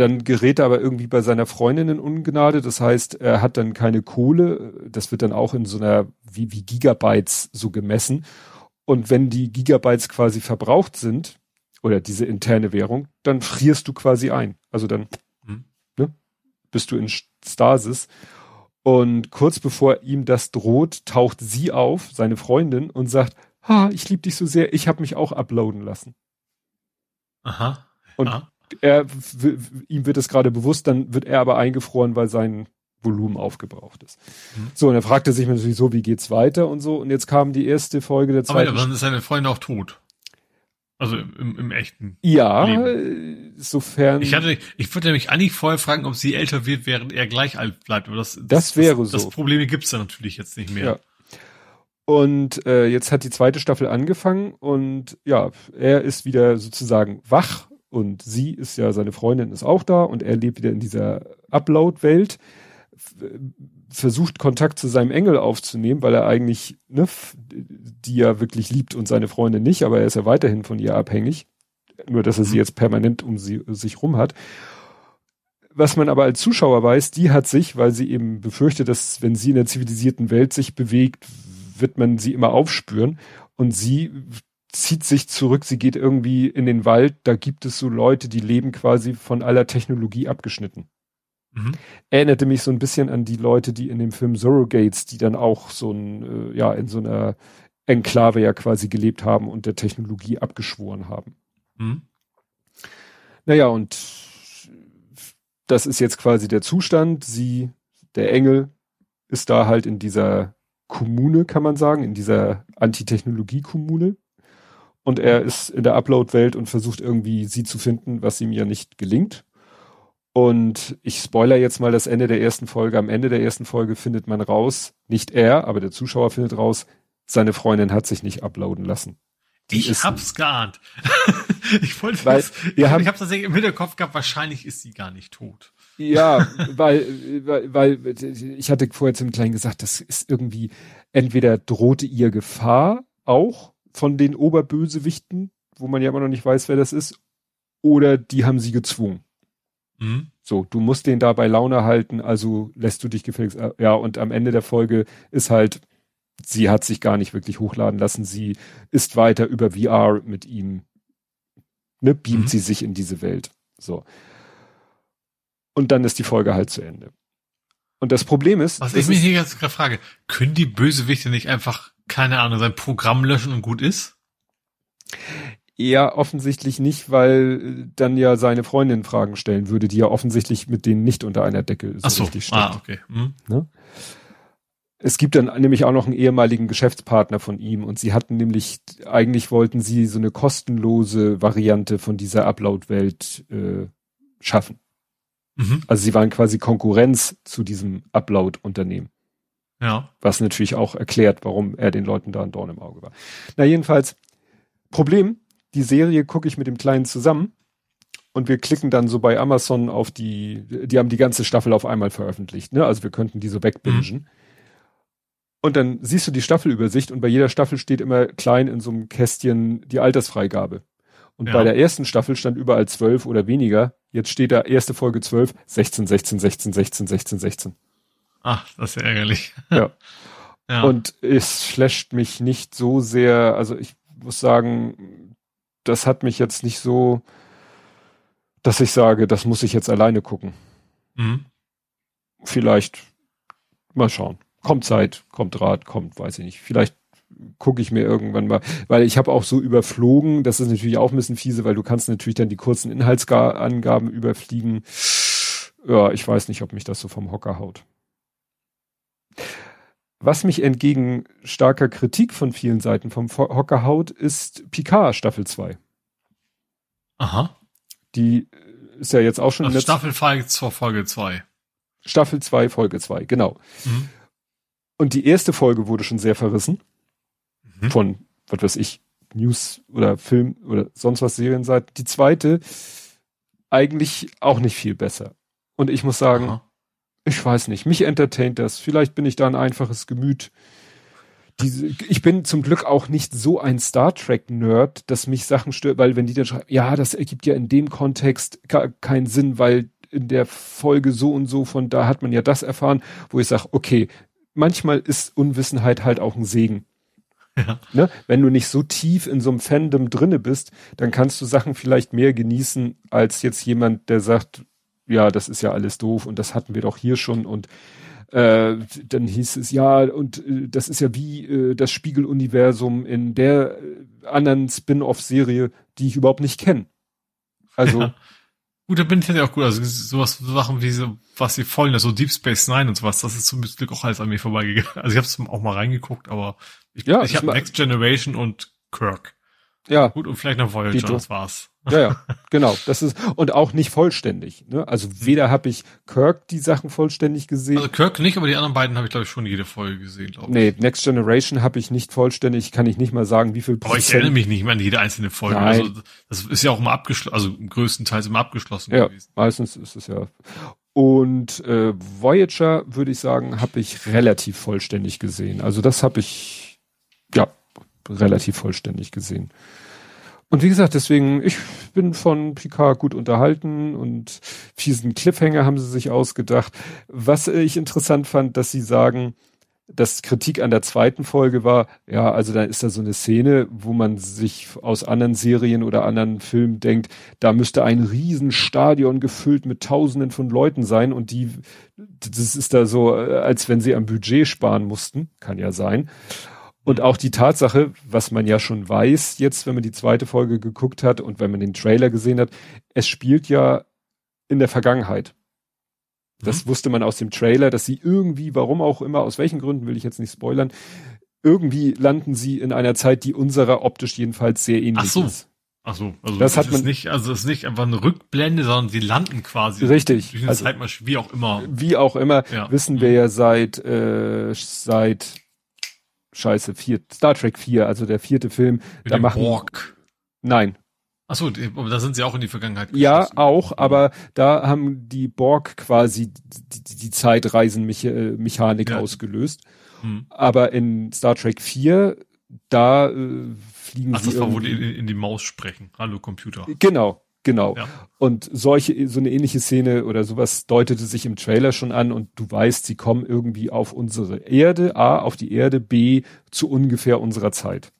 dann gerät er aber irgendwie bei seiner Freundin in Ungnade. Das heißt, er hat dann keine Kohle. Das wird dann auch in so einer, wie, wie Gigabytes so gemessen. Und wenn die Gigabytes quasi verbraucht sind, oder diese interne Währung, dann frierst du quasi ein. Also dann hm. ne, bist du in Stasis. Und kurz bevor ihm das droht, taucht sie auf, seine Freundin, und sagt, ha, ich liebe dich so sehr, ich habe mich auch uploaden lassen. Aha. Und Aha er, ihm wird es gerade bewusst, dann wird er aber eingefroren, weil sein Volumen aufgebraucht ist. Mhm. So, und er fragte sich natürlich so, wie geht's weiter und so. Und jetzt kam die erste Folge der zweiten. Aber dann ist seine Freundin auch tot. Also im, im echten. Ja, Leben. sofern. Ich hatte, ich würde mich eigentlich vorher fragen, ob sie älter wird, während er gleich alt bleibt. Aber das, das, das wäre das, so. Das Problem gibt's da natürlich jetzt nicht mehr. Ja. Und äh, jetzt hat die zweite Staffel angefangen und ja, er ist wieder sozusagen wach und sie ist ja, seine Freundin ist auch da und er lebt wieder in dieser Upload-Welt, versucht Kontakt zu seinem Engel aufzunehmen, weil er eigentlich, ne, die ja wirklich liebt und seine Freundin nicht, aber er ist ja weiterhin von ihr abhängig. Nur, dass er sie mhm. jetzt permanent um sie, sich rum hat. Was man aber als Zuschauer weiß, die hat sich, weil sie eben befürchtet, dass wenn sie in der zivilisierten Welt sich bewegt, wird man sie immer aufspüren. Und sie zieht sich zurück, sie geht irgendwie in den Wald, da gibt es so Leute, die leben quasi von aller Technologie abgeschnitten. Mhm. Erinnerte mich so ein bisschen an die Leute, die in dem Film Surrogates, die dann auch so ein, äh, ja, in so einer Enklave ja quasi gelebt haben und der Technologie abgeschworen haben. Mhm. Naja, und das ist jetzt quasi der Zustand. Sie, der Engel, ist da halt in dieser Kommune, kann man sagen, in dieser Antitechnologie-Kommune. Und er ist in der Upload-Welt und versucht irgendwie sie zu finden, was ihm ja nicht gelingt. Und ich spoiler jetzt mal das Ende der ersten Folge. Am Ende der ersten Folge findet man raus, nicht er, aber der Zuschauer findet raus, seine Freundin hat sich nicht uploaden lassen. Die ich hab's geahnt. ich wollte weil, das, wir haben, ich hab's tatsächlich im Hinterkopf gehabt, wahrscheinlich ist sie gar nicht tot. Ja, weil, weil, weil ich hatte vorher zum Kleinen gesagt, das ist irgendwie, entweder drohte ihr Gefahr auch von den Oberbösewichten, wo man ja immer noch nicht weiß, wer das ist, oder die haben sie gezwungen. Mhm. So, du musst den da bei Laune halten, also lässt du dich gefälligst, äh, ja, und am Ende der Folge ist halt, sie hat sich gar nicht wirklich hochladen lassen, sie ist weiter über VR mit ihm, ne, beamt mhm. sie sich in diese Welt. So. Und dann ist die Folge halt zu Ende. Und das Problem ist. Was ich mich hier jetzt gerade frage, können die Bösewichte nicht einfach, keine Ahnung, sein Programm löschen und gut ist? eher offensichtlich nicht, weil äh, dann ja seine Freundin Fragen stellen würde, die ja offensichtlich mit denen nicht unter einer Decke so, Ach so. richtig steht. Ah, okay. Hm. Ne? Es gibt dann nämlich auch noch einen ehemaligen Geschäftspartner von ihm und sie hatten nämlich, eigentlich wollten sie so eine kostenlose Variante von dieser Upload-Welt äh, schaffen. Mhm. Also sie waren quasi Konkurrenz zu diesem Upload-Unternehmen. Ja. Was natürlich auch erklärt, warum er den Leuten da ein Dorn im Auge war. Na jedenfalls, Problem, die Serie gucke ich mit dem Kleinen zusammen und wir klicken dann so bei Amazon auf die, die haben die ganze Staffel auf einmal veröffentlicht, ne? Also wir könnten die so wegbingen. Mhm. Und dann siehst du die Staffelübersicht und bei jeder Staffel steht immer klein in so einem Kästchen die Altersfreigabe. Und ja. bei der ersten Staffel stand überall zwölf oder weniger. Jetzt steht da erste Folge zwölf, 16, 16, 16, 16, 16, 16. Ach, das ist ja ärgerlich. Ja. ja. Und es flasht mich nicht so sehr, also ich muss sagen, das hat mich jetzt nicht so, dass ich sage, das muss ich jetzt alleine gucken. Mhm. Vielleicht mal schauen. Kommt Zeit, kommt Rat, kommt, weiß ich nicht. Vielleicht gucke ich mir irgendwann mal, weil ich habe auch so überflogen, das ist natürlich auch ein bisschen fiese, weil du kannst natürlich dann die kurzen Inhaltsangaben überfliegen. Ja, ich weiß nicht, ob mich das so vom Hocker haut. Was mich entgegen starker Kritik von vielen Seiten vom Hocker haut, ist Picard Staffel 2. Aha. Die äh, ist ja jetzt auch schon. Also Staffel 2 zur Folge 2. Staffel 2, Folge 2, genau. Mhm. Und die erste Folge wurde schon sehr verrissen. Mhm. Von, was weiß ich, News oder Film oder sonst was Serienseite. Die zweite eigentlich auch nicht viel besser. Und ich muss sagen, Aha ich weiß nicht, mich entertaint das. Vielleicht bin ich da ein einfaches Gemüt. Diese, ich bin zum Glück auch nicht so ein Star Trek-Nerd, dass mich Sachen stört, weil wenn die dann schreiben, ja, das ergibt ja in dem Kontext keinen Sinn, weil in der Folge so und so von da hat man ja das erfahren, wo ich sage, okay, manchmal ist Unwissenheit halt auch ein Segen. Ja. Ne? Wenn du nicht so tief in so einem Fandom drinne bist, dann kannst du Sachen vielleicht mehr genießen als jetzt jemand, der sagt, ja, das ist ja alles doof und das hatten wir doch hier schon und äh, dann hieß es ja und äh, das ist ja wie äh, das Spiegeluniversum in der äh, anderen Spin-off-Serie, die ich überhaupt nicht kenne. Also ja. Gut, da bin ich ja auch gut. Also sowas, so Sachen wie so, was sie wollen, so Deep Space Nine und sowas, das ist zum Glück auch alles an mir vorbeigegangen. Also ich habe auch mal reingeguckt, aber ich, ja, ich habe Next Generation und Kirk. Ja. Gut, und vielleicht noch Voyager, das war's. Ja, ja, genau. Das ist und auch nicht vollständig. Ne? Also weder habe ich Kirk die Sachen vollständig gesehen. Also Kirk nicht, aber die anderen beiden habe ich glaube ich schon jede Folge gesehen. Glaube ich. Nee, Next Generation habe ich nicht vollständig. Kann ich nicht mal sagen, wie viel. Prozent. Aber ich erinnere mich nicht mehr an jede einzelne Folge. Nein. Also das ist ja auch immer abgeschlossen, also größtenteils immer abgeschlossen ja, gewesen. Meistens ist es ja. Und äh, Voyager würde ich sagen, habe ich relativ vollständig gesehen. Also das habe ich ja relativ vollständig gesehen. Und wie gesagt, deswegen, ich bin von Picard gut unterhalten und fiesen Cliffhanger haben sie sich ausgedacht. Was ich interessant fand, dass sie sagen, das Kritik an der zweiten Folge war, ja, also da ist da so eine Szene, wo man sich aus anderen Serien oder anderen Filmen denkt, da müsste ein Riesenstadion gefüllt mit Tausenden von Leuten sein und die, das ist da so, äh, als wenn sie am Budget sparen mussten, kann ja sein. Und auch die Tatsache, was man ja schon weiß, jetzt, wenn man die zweite Folge geguckt hat und wenn man den Trailer gesehen hat, es spielt ja in der Vergangenheit. Das mhm. wusste man aus dem Trailer, dass sie irgendwie, warum auch immer, aus welchen Gründen will ich jetzt nicht spoilern, irgendwie landen sie in einer Zeit, die unserer optisch jedenfalls sehr ähnlich Ach so. ist. Ach so, also das, das hat man nicht, also es ist nicht einfach eine Rückblende, sondern sie landen quasi. Richtig. Durch also, Zeitmarsch, wie auch immer. Wie auch immer, ja. wissen wir mhm. ja seit, äh, seit, scheiße, vier, Star Trek 4, also der vierte Film. Mit da machen, Borg. Nein, Ach so, da sind sie auch in die Vergangenheit. Ja, auch, aber da haben die Borg quasi die, die, Zeitreisenmechanik ja. ausgelöst. Hm. Aber in Star Trek 4, da äh, fliegen Ach, sie. das war, wo die in, in, die Maus sprechen. Hallo Computer. Genau, genau. Ja. Und solche, so eine ähnliche Szene oder sowas deutete sich im Trailer schon an und du weißt, sie kommen irgendwie auf unsere Erde, A, auf die Erde, B, zu ungefähr unserer Zeit.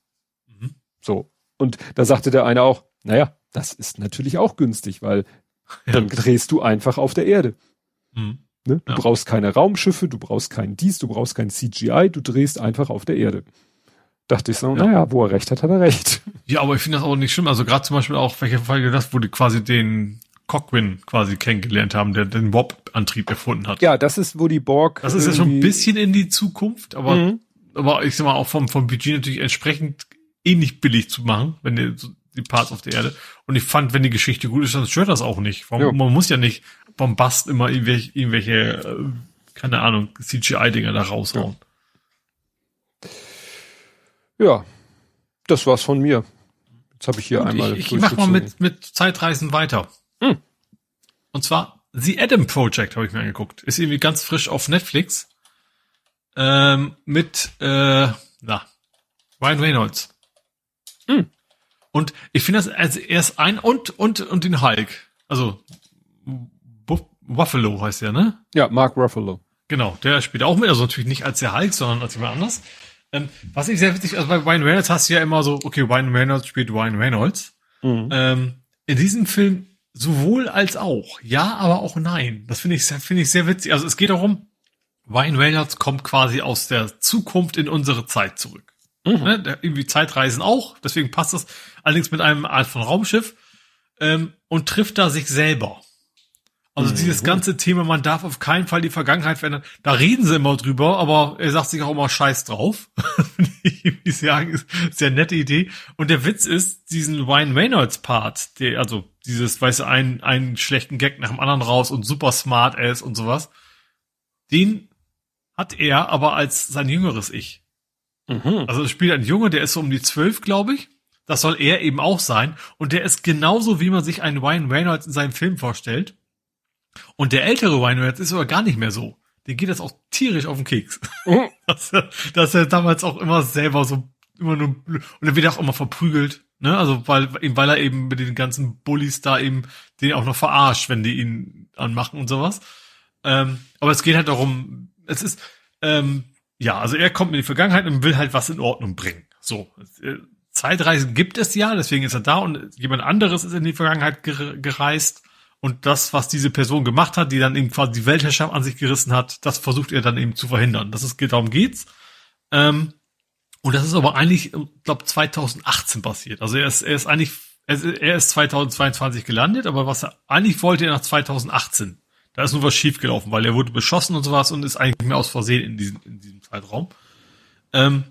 Mhm. So. Und da sagte der eine auch, naja, das ist natürlich auch günstig, weil ja. dann drehst du einfach auf der Erde. Mhm. Ne? Du ja. brauchst keine Raumschiffe, du brauchst kein dies, du brauchst kein CGI, du drehst einfach auf der Erde. Dachte ich so, ja. naja, wo er recht hat, hat er recht. Ja, aber ich finde das auch nicht schlimm. Also gerade zum Beispiel auch, welche Folge das, wo die quasi den Cochrane quasi kennengelernt haben, der den Warp-Antrieb erfunden hat. Ja, das ist, wo die Borg. Das ist ja schon ein bisschen in die Zukunft, aber, mhm. aber ich sag mal, auch vom, vom Budget natürlich entsprechend ähnlich billig zu machen, wenn ihr die Parts auf der Erde. Und ich fand, wenn die Geschichte gut ist, dann stört das auch nicht. Warum, Man muss ja nicht bombast immer irgendwelche, irgendwelche äh, keine Ahnung, CGI-Dinger da raushauen. Ja. Ja. das war's von mir. Jetzt habe ich hier Gut, einmal. Ich, ich mach mal mit, mit Zeitreisen weiter. Hm. Und zwar The Adam Project habe ich mir angeguckt. Ist irgendwie ganz frisch auf Netflix. Ähm, mit äh, na, Ryan Reynolds. Hm. Und ich finde das, also er ist ein und, und, und den Hulk. Also, Buffalo heißt der, ne? Ja, Mark Ruffalo. Genau, der spielt auch mit, also natürlich nicht als der Hulk, sondern als jemand anders. Ähm, was ich sehr witzig, also bei Ryan Reynolds hast du ja immer so, okay, Ryan Reynolds spielt Ryan Reynolds. Mhm. Ähm, in diesem Film sowohl als auch. Ja, aber auch nein. Das finde ich, finde ich sehr witzig. Also es geht darum, Ryan Reynolds kommt quasi aus der Zukunft in unsere Zeit zurück. Mhm. Ne, irgendwie Zeitreisen auch, deswegen passt das allerdings mit einem Art von Raumschiff ähm, und trifft da sich selber. Also mhm. dieses ganze Thema, man darf auf keinen Fall die Vergangenheit verändern. Da reden sie immer drüber, aber er sagt sich auch immer Scheiß drauf. ich sagen, ist sehr nette Idee. Und der Witz ist, diesen Ryan Reynolds Part, der, also dieses, weißt du, einen, einen schlechten Gag nach dem anderen raus und super smart ist und sowas, den hat er aber als sein jüngeres Ich. Mhm. Also es spielt ein Junge, der ist so um die zwölf, glaube ich. Das soll er eben auch sein. Und der ist genauso, wie man sich einen Ryan Reynolds in seinem Film vorstellt. Und der ältere Reynolds ist aber gar nicht mehr so. Den geht das auch tierisch auf den Keks. Mhm. dass, er, dass er damals auch immer selber so immer nur und er wird auch immer verprügelt, ne? Also weil weil er eben mit den ganzen Bullies da eben den auch noch verarscht, wenn die ihn anmachen und sowas. Ähm, aber es geht halt darum, es ist ähm, ja, also er kommt in die Vergangenheit und will halt was in Ordnung bringen. So. Äh, Zeitreisen gibt es ja, deswegen ist er da und jemand anderes ist in die Vergangenheit gereist und das, was diese Person gemacht hat, die dann eben quasi die Weltherrschaft an sich gerissen hat, das versucht er dann eben zu verhindern. Das ist, darum geht's. Ähm, und das ist aber eigentlich, ich glaube, 2018 passiert. Also er ist, er ist eigentlich, er ist 2022 gelandet, aber was er eigentlich wollte er nach 2018. Da ist nur was schiefgelaufen, weil er wurde beschossen und sowas und ist eigentlich mehr aus Versehen in diesem, in diesem Zeitraum. Ähm,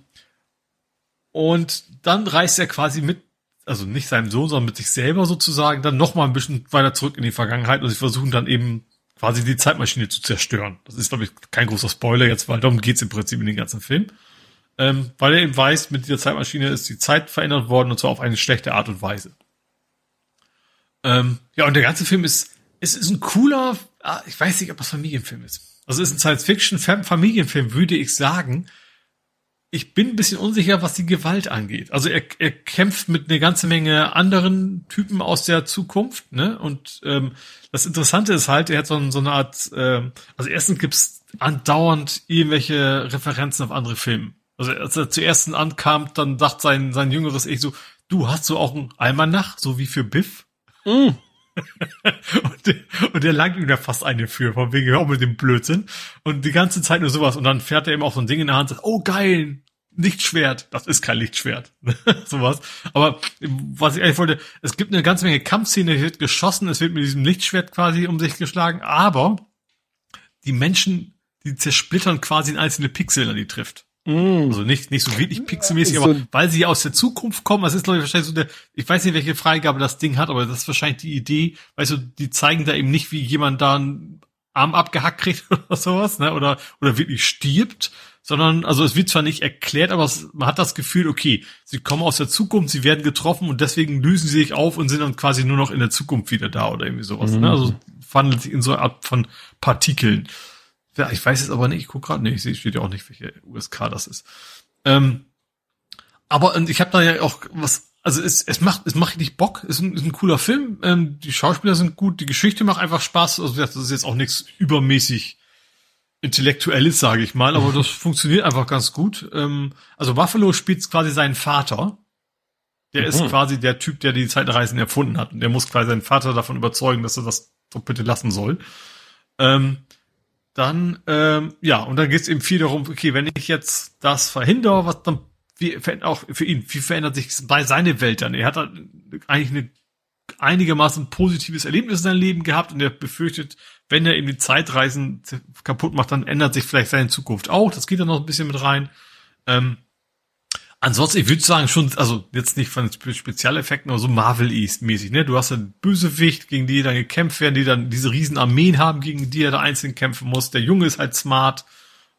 und dann reist er quasi mit, also nicht seinem Sohn, sondern mit sich selber sozusagen, dann nochmal ein bisschen weiter zurück in die Vergangenheit und sie versuchen dann eben quasi die Zeitmaschine zu zerstören. Das ist, glaube ich, kein großer Spoiler jetzt, weil darum geht's im Prinzip in den ganzen Film. Ähm, weil er eben weiß, mit dieser Zeitmaschine ist die Zeit verändert worden und zwar auf eine schlechte Art und Weise. Ähm, ja, und der ganze Film ist, es ist ein cooler, ah, ich weiß nicht, ob das Familienfilm ist. Also es ist ein Science-Fiction-Familienfilm, würde ich sagen. Ich bin ein bisschen unsicher, was die Gewalt angeht. Also er, er kämpft mit einer ganzen Menge anderen Typen aus der Zukunft, ne? Und ähm, das Interessante ist halt, er hat so, so eine Art, äh, also erstens gibt's andauernd irgendwelche Referenzen auf andere Filme. Also als er zuerst ankam, dann sagt sein, sein jüngeres Ich so, du hast so auch ein Almanach, so wie für Biff? Mm. Und, der, und der langt ihm da fast eine für, von wegen, hör mit dem Blödsinn. Und die ganze Zeit nur sowas. Und dann fährt er eben auch so ein Ding in der Hand und sagt, oh geil, Lichtschwert. Das ist kein Lichtschwert. sowas. Aber was ich eigentlich wollte, es gibt eine ganze Menge Kampfszene, es wird geschossen, es wird mit diesem Lichtschwert quasi um sich geschlagen, aber die Menschen, die zersplittern quasi in einzelne Pixel, die trifft. Mm. Also nicht, nicht so wirklich pixelmäßig, so aber weil sie aus der Zukunft kommen, das ist glaube ich wahrscheinlich so der, ich weiß nicht, welche Freigabe das Ding hat, aber das ist wahrscheinlich die Idee, weißt du, die zeigen da eben nicht, wie jemand da einen Arm abgehackt kriegt oder sowas, ne, oder, oder wirklich stirbt, sondern, also es wird zwar nicht erklärt, aber es, man hat das Gefühl, okay, sie kommen aus der Zukunft, sie werden getroffen und deswegen lösen sie sich auf und sind dann quasi nur noch in der Zukunft wieder da oder irgendwie sowas, ne? mhm. ne, also wandelt sich in so eine Art von Partikeln. Ja, ich weiß es aber nicht, ich guck gerade, nee, ich sehe, steht ja auch nicht, welche USK das ist. Ähm, aber und ich habe da ja auch was, also es, es macht, es macht nicht Bock, es ist ein, ist ein cooler Film, ähm, die Schauspieler sind gut, die Geschichte macht einfach Spaß, also das ist jetzt auch nichts übermäßig Intellektuelles, sage ich mal, aber das funktioniert einfach ganz gut. Ähm, also Buffalo spielt quasi seinen Vater. Der mhm. ist quasi der Typ, der die Zeitreisen erfunden hat. Und der muss quasi seinen Vater davon überzeugen, dass er das doch bitte lassen soll. Ähm, dann, ähm, ja, und dann geht es eben viel darum, okay, wenn ich jetzt das verhindere, was dann, wie, auch für ihn, wie verändert sich bei seine Welt dann? Er hat eigentlich eine einigermaßen positives Erlebnis in seinem Leben gehabt und er befürchtet, wenn er eben die Zeitreisen kaputt macht, dann ändert sich vielleicht seine Zukunft auch. Das geht dann noch ein bisschen mit rein. Ähm, Ansonsten, ich würde sagen, schon, also jetzt nicht von Spezialeffekten, aber so Marvel-mäßig, ne? Du hast einen Bösewicht, gegen die dann gekämpft werden, die dann diese riesen Armeen haben, gegen die er da einzeln kämpfen muss. Der Junge ist halt smart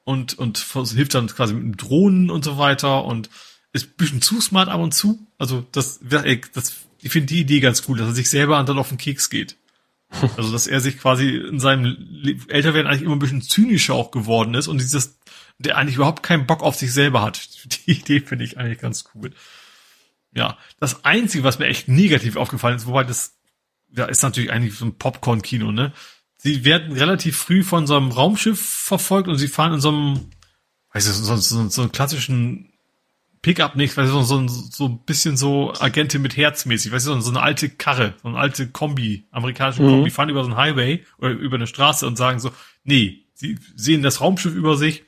und, und hilft dann quasi mit Drohnen und so weiter und ist ein bisschen zu smart ab und zu. Also das, das ich finde die Idee ganz cool, dass er sich selber dann auf den Keks geht. Also, dass er sich quasi in seinem Älterwerden eigentlich immer ein bisschen zynischer auch geworden ist und dieses der eigentlich überhaupt keinen Bock auf sich selber hat. Die Idee finde ich eigentlich ganz cool. Ja, das Einzige, was mir echt negativ aufgefallen ist, wobei das, ja, ist natürlich eigentlich so ein Popcorn-Kino, ne? Sie werden relativ früh von so einem Raumschiff verfolgt und sie fahren in so einem, weiß ich, so, so, so einen klassischen Pickup nicht, weißt du, so, so, so ein bisschen so Agentin mit Herz mäßig, weißt du, so eine alte Karre, so eine alte Kombi, amerikanische Kombi, mhm. fahren über so einen Highway oder über eine Straße und sagen so, nee, sie sehen das Raumschiff über sich,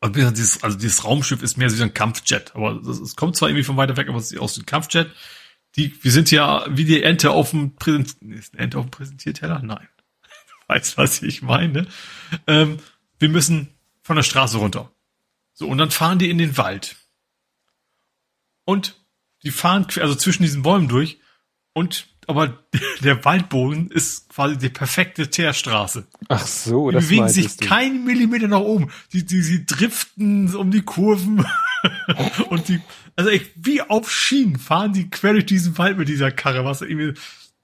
also dieses, also dieses Raumschiff ist mehr so ein Kampfjet. Aber es kommt zwar irgendwie von weiter weg, aber es ist aus dem Kampfjet. Die, wir sind ja wie die Ente auf dem Präsent, Ente auf dem Präsentierteller? Nein. Weißt, was ich meine. Ähm, wir müssen von der Straße runter. So, und dann fahren die in den Wald. Und die fahren also zwischen diesen Bäumen durch und aber der Waldboden ist quasi die perfekte Teerstraße. Ach so, die das bewegen sich du. keinen Millimeter nach oben. Die, die, sie driften um die Kurven und die, also echt, wie auf Schienen fahren die quer durch diesen Wald mit dieser Karre, was irgendwie,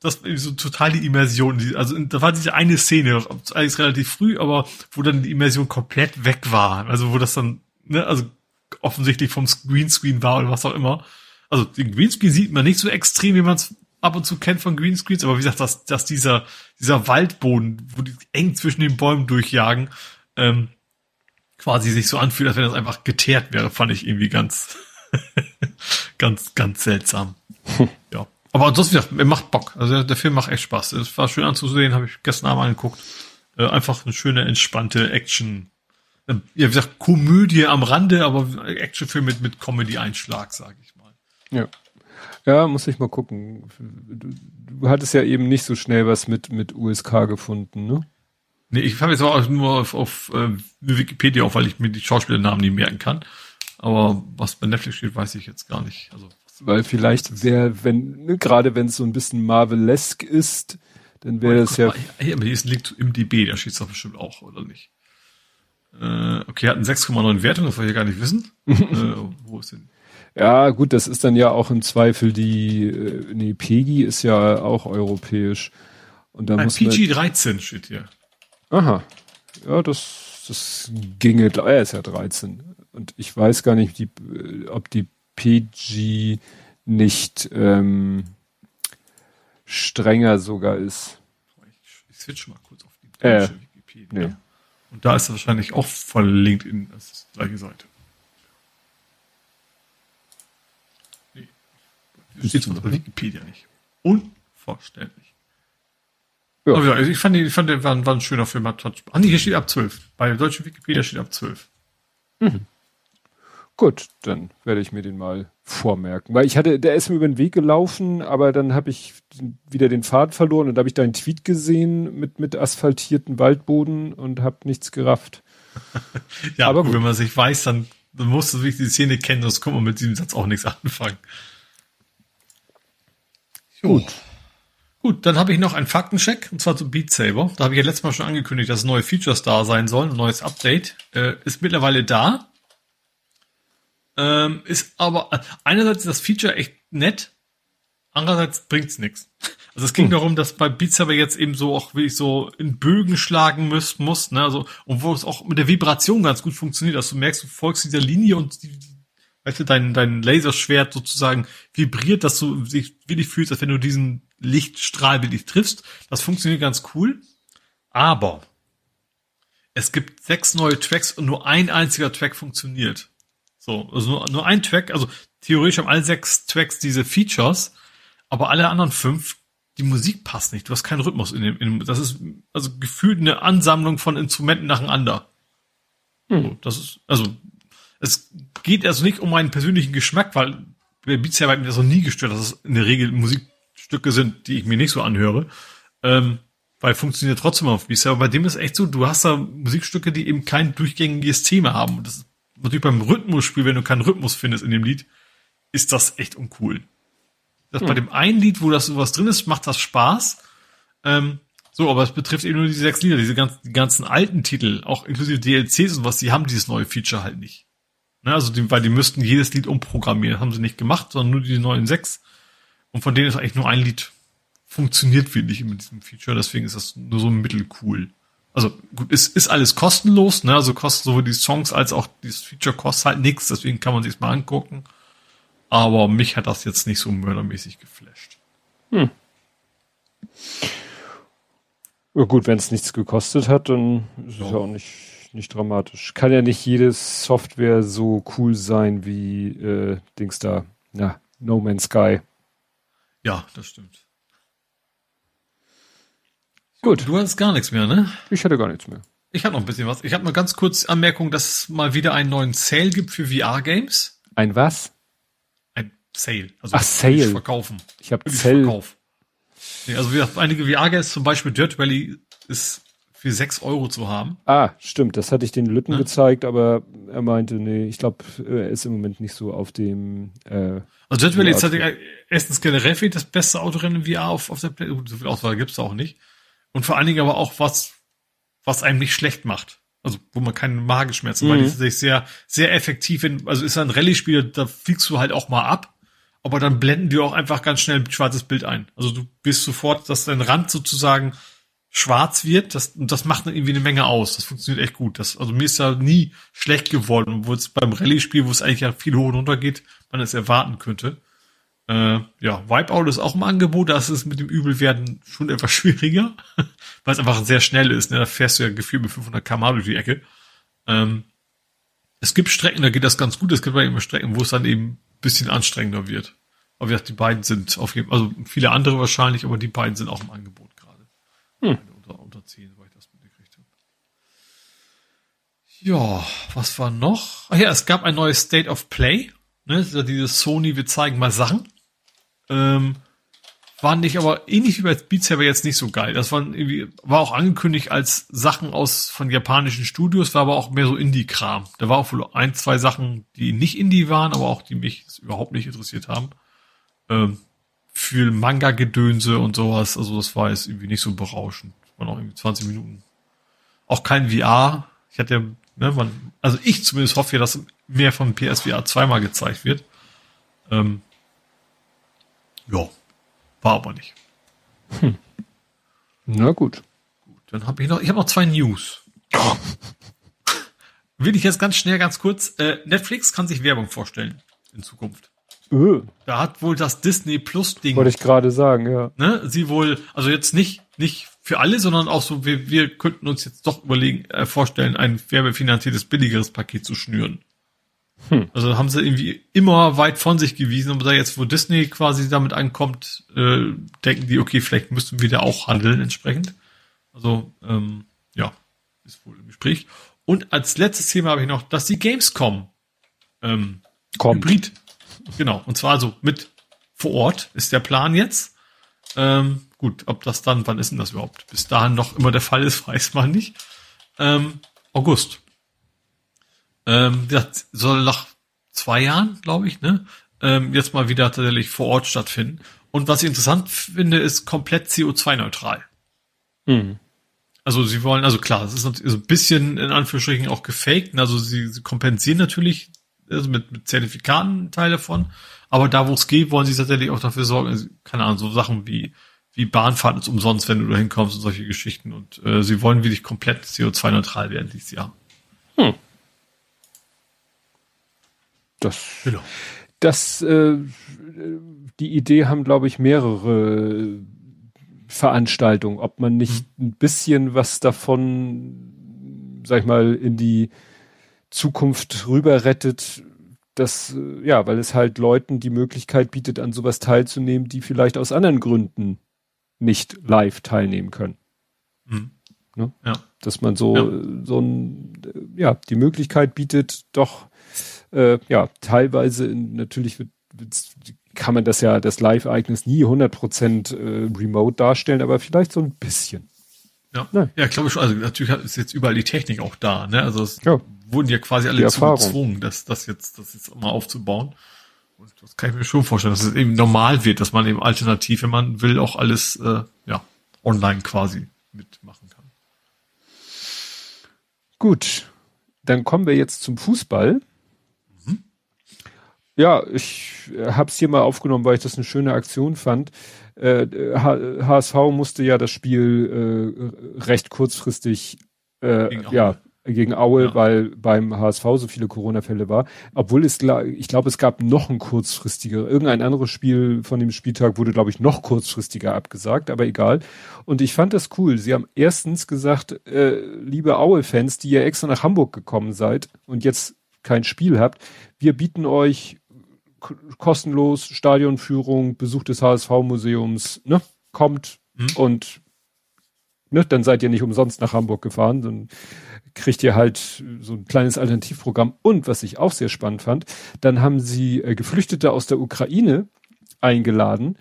das war so total die Immersion. Also da war diese eine Szene, eigentlich relativ früh, aber wo dann die Immersion komplett weg war. Also wo das dann, ne, also offensichtlich vom Greenscreen war oder was auch immer. Also den Greenscreen sieht man nicht so extrem, wie man es ab und zu kennt von Greenscreens, aber wie gesagt, dass, dass dieser, dieser Waldboden, wo die eng zwischen den Bäumen durchjagen, ähm, quasi sich so anfühlt, als wenn das einfach geteert wäre, fand ich irgendwie ganz, ganz, ganz seltsam. ja. Aber ansonsten, wie gesagt, er macht Bock. Also der, der Film macht echt Spaß. Es war schön anzusehen, habe ich gestern Abend angeguckt. Äh, einfach eine schöne, entspannte Action. Äh, ja, wie gesagt, Komödie am Rande, aber Actionfilm mit, mit Comedy-Einschlag, sage ich mal. Ja. Ja, muss ich mal gucken. Du, du hattest ja eben nicht so schnell was mit, mit USK gefunden, ne? Nee, ich habe jetzt auch nur auf, auf äh, Wikipedia auf, weil ich mir die Schauspielernamen nicht merken kann. Aber was bei Netflix steht, weiß ich jetzt gar nicht. Also weil vielleicht wäre, wenn ne, gerade wenn es so ein bisschen Marvelesk ist, dann wäre es ja. Mal, hey, aber hier ist ein Link im DB, da steht es doch bestimmt auch, oder nicht? Äh, okay, hat einen 6,9 Wertung, das wollte ich ja gar nicht wissen. äh, wo ist denn? Ja, gut, das ist dann ja auch im Zweifel die, äh, nee, PEGI ist ja auch europäisch. Und dann Ein muss PG 13 steht hier. Aha. Ja, das das ginge, er ist ja 13. Und ich weiß gar nicht, die, ob die PG nicht ähm, strenger sogar ist. Ich, ich switch mal kurz auf die deutsche äh, Wikipedia. Nee. Und da ist er wahrscheinlich auch verlinkt in das gleiche Seite. Nee. Das steht auf Wikipedia nicht. Unverständlich. Ja. Aber ja, ich fand, ich fand, der war, war ein schöner Film. Hat, hat, ah, nee, hier steht ab 12. Bei der deutschen Wikipedia steht ab 12. Mhm. Gut, dann werde ich mir den mal vormerken. Weil ich hatte, der ist mir über den Weg gelaufen, aber dann habe ich wieder den Faden verloren und da habe ich deinen Tweet gesehen mit, mit asphaltierten Waldboden und habe nichts gerafft. ja, aber gut. wenn man sich weiß, dann, dann musst du wirklich die Szene kennen, sonst kommt man mit diesem Satz auch nichts anfangen. Gut. Gut, dann habe ich noch einen Faktencheck, und zwar zu Beat Saber. Da habe ich ja letztes Mal schon angekündigt, dass neue Features da sein sollen, ein neues Update. Äh, ist mittlerweile da. Ähm, ist aber einerseits ist das Feature echt nett, andererseits bringt's nichts. Also es ging hm. darum, dass bei Beat Saber jetzt eben so auch wirklich so in Bögen schlagen muss, muss ne, also und wo es auch mit der Vibration ganz gut funktioniert, dass du merkst, du folgst dieser Linie und die, die weißt du, dein, dein Laserschwert sozusagen vibriert, dass du dich wirklich fühlst, als wenn du diesen Lichtstrahl wirklich triffst. Das funktioniert ganz cool. Aber es gibt sechs neue Tracks und nur ein einziger Track funktioniert. So, also nur, nur ein Track, also theoretisch haben alle sechs Tracks diese Features, aber alle anderen fünf, die Musik passt nicht. Du hast keinen Rhythmus in dem, in dem das ist also gefühlt eine Ansammlung von Instrumenten nacheinander. Hm. So, das ist, also, es geht also nicht um meinen persönlichen Geschmack, weil bei Beats ja mir das noch nie gestört, dass es in der Regel Musikstücke sind, die ich mir nicht so anhöre. Ähm, weil funktioniert trotzdem auf Beats, aber bei dem ist echt so, du hast da Musikstücke, die eben kein durchgängiges Thema haben. Und das ist natürlich beim Rhythmusspiel, wenn du keinen Rhythmus findest in dem Lied, ist das echt uncool. Das hm. bei dem einen Lied, wo das sowas drin ist, macht das Spaß. Ähm, so, aber es betrifft eben nur diese sechs Lieder, diese ganzen, die ganzen alten Titel, auch inklusive DLCs und was, die haben dieses neue Feature halt nicht. Ne, also, die, weil die müssten jedes Lied umprogrammieren. Das haben sie nicht gemacht, sondern nur die neuen sechs. Und von denen ist eigentlich nur ein Lied funktioniert wirklich mit diesem Feature. Deswegen ist das nur so mittelcool also gut, es ist alles kostenlos, ne? Also kosten sowohl die Songs als auch dieses Feature kostet halt nichts, deswegen kann man sich's mal angucken. Aber mich hat das jetzt nicht so mördermäßig geflasht. Hm. Ja gut, wenn es nichts gekostet hat, dann ist es ja auch nicht, nicht dramatisch. Kann ja nicht jede Software so cool sein wie äh, Dings da, ja, No Man's Sky. Ja, das stimmt. Gut. Du hast gar nichts mehr, ne? Ich hatte gar nichts mehr. Ich habe noch ein bisschen was. Ich habe mal ganz kurz Anmerkung, dass es mal wieder einen neuen Sale gibt für VR-Games. Ein was? Ein Sale. Also Ach, Sale. Verkaufen. Ich habe Sale. Verkauf. Nee, also wir einige VR-Games, zum Beispiel Dirt Valley, ist für sechs Euro zu haben. Ah, stimmt. Das hatte ich den Lütten ja. gezeigt, aber er meinte, nee, ich glaube, er ist im Moment nicht so auf dem. Äh, also Dirt Valley ist halt erstens generell das beste Autorennen VR auf, auf der Play. So viel Auswahl gibt's da auch nicht. Und vor allen Dingen aber auch was, was einem nicht schlecht macht. Also, wo man keine Magenschmerzen, mhm. weil die ist sehr, sehr effektiv. In, also ist ein Rallye-Spiel, da fliegst du halt auch mal ab. Aber dann blenden die auch einfach ganz schnell ein schwarzes Bild ein. Also du bist sofort, dass dein Rand sozusagen schwarz wird, das, und das macht dann irgendwie eine Menge aus. Das funktioniert echt gut. Das, also mir ist da nie schlecht geworden, obwohl es beim Rallye-Spiel, wo es eigentlich ja viel hoch und runter geht, man es erwarten könnte. Äh, ja, Wipeout ist auch im Angebot, das ist mit dem Übelwerden schon etwas schwieriger, weil es einfach sehr schnell ist. Ne? Da fährst du ja gefühlt mit 500 km durch die Ecke. Ähm, es gibt Strecken, da geht das ganz gut. Es gibt aber immer Strecken, wo es dann eben ein bisschen anstrengender wird. Aber gesagt, die beiden sind auf jeden Fall, also viele andere wahrscheinlich, aber die beiden sind auch im Angebot. Hm. Unter, unter 10, weil ich das mitgekriegt habe. Ja, was war noch? Ach ja, es gab ein neues State of Play. Ne, ja dieses Sony, wir zeigen mal Sachen. Ähm, waren nicht aber ähnlich wie bei Beat Saber jetzt nicht so geil. Das waren irgendwie, war auch angekündigt als Sachen aus von japanischen Studios, war aber auch mehr so Indie-Kram. Da war auch wohl ein, zwei Sachen, die nicht Indie waren, aber auch die mich überhaupt nicht interessiert haben. Ähm, viel Manga-Gedönse und sowas. Also das war jetzt irgendwie nicht so berauschend. War noch irgendwie 20 Minuten. Auch kein VR. Ich hatte ja, ne, man, also ich zumindest hoffe ja, dass mehr von PSVR zweimal gezeigt wird. Ähm, ja, war aber nicht. Hm. Na gut. Gut, dann habe ich noch, ich habe noch zwei News. will ich jetzt ganz schnell, ganz kurz. Äh, Netflix kann sich Werbung vorstellen in Zukunft. Öh. Da hat wohl das Disney Plus Ding. Wollte ich gerade sagen, ja. Ne, sie wohl, also jetzt nicht, nicht für alle, sondern auch so, wir, wir könnten uns jetzt doch überlegen, äh, vorstellen, ein werbefinanziertes, billigeres Paket zu schnüren. Hm. Also haben sie irgendwie immer weit von sich gewiesen, aber da jetzt, wo Disney quasi damit ankommt, äh, denken die, okay, vielleicht müssten wir da auch handeln entsprechend. Also, ähm, ja, ist wohl im Gespräch. Und als letztes Thema habe ich noch, dass die Gamescom ähm, Kommt. Hybrid Genau, und zwar so mit vor Ort ist der Plan jetzt. Ähm, gut, ob das dann, wann ist denn das überhaupt? Bis dahin noch immer der Fall ist, weiß man nicht. Ähm, August. Ähm, das soll nach zwei Jahren, glaube ich, ne? Ähm, jetzt mal wieder tatsächlich vor Ort stattfinden. Und was ich interessant finde, ist komplett CO2-neutral. Mhm. Also sie wollen, also klar, es ist so ein bisschen in Anführungsstrichen auch gefaked. Also sie, sie kompensieren natürlich also mit, mit Zertifikaten Teil davon. Aber da, wo es geht, wollen sie tatsächlich auch dafür sorgen, also, keine Ahnung, so Sachen wie, wie Bahnfahrten ist umsonst, wenn du da hinkommst und solche Geschichten. Und äh, sie wollen wirklich komplett CO2-neutral werden dieses Jahr. Hm. Das, genau. das, äh, die Idee haben, glaube ich, mehrere Veranstaltungen, ob man nicht hm. ein bisschen was davon, sag ich mal, in die Zukunft rüber rettet, das, äh, ja, weil es halt Leuten die Möglichkeit bietet, an sowas teilzunehmen, die vielleicht aus anderen Gründen nicht live teilnehmen können. Mhm. Ne? Ja. Dass man so, ja. so ein, äh, ja, die Möglichkeit bietet, doch, äh, ja, teilweise in, natürlich wird, kann man das ja, das Live-Ereignis nie 100% äh, remote darstellen, aber vielleicht so ein bisschen. Ja, Nein. ja, glaube ich schon. Also natürlich ist jetzt überall die Technik auch da. Ne? Also es ja. Wurden ja quasi alle zu gezwungen, das, das jetzt, das jetzt mal aufzubauen. Und das kann ich mir schon vorstellen, dass es eben normal wird, dass man eben alternativ, wenn man will, auch alles äh, ja online quasi mitmachen kann. Gut, dann kommen wir jetzt zum Fußball. Mhm. Ja, ich habe es hier mal aufgenommen, weil ich das eine schöne Aktion fand äh, HSV musste ja das Spiel äh, recht kurzfristig äh, ja gegen Aue, ja. weil beim HSV so viele Corona-Fälle war. Obwohl es, ich glaube, es gab noch ein kurzfristiger, irgendein anderes Spiel von dem Spieltag wurde, glaube ich, noch kurzfristiger abgesagt, aber egal. Und ich fand das cool. Sie haben erstens gesagt, äh, liebe Aue-Fans, die ihr extra nach Hamburg gekommen seid und jetzt kein Spiel habt, wir bieten euch kostenlos Stadionführung, Besuch des HSV-Museums, ne, kommt mhm. und ne, dann seid ihr nicht umsonst nach Hamburg gefahren, dann kriegt ihr halt so ein kleines Alternativprogramm. Und was ich auch sehr spannend fand, dann haben sie äh, Geflüchtete aus der Ukraine eingeladen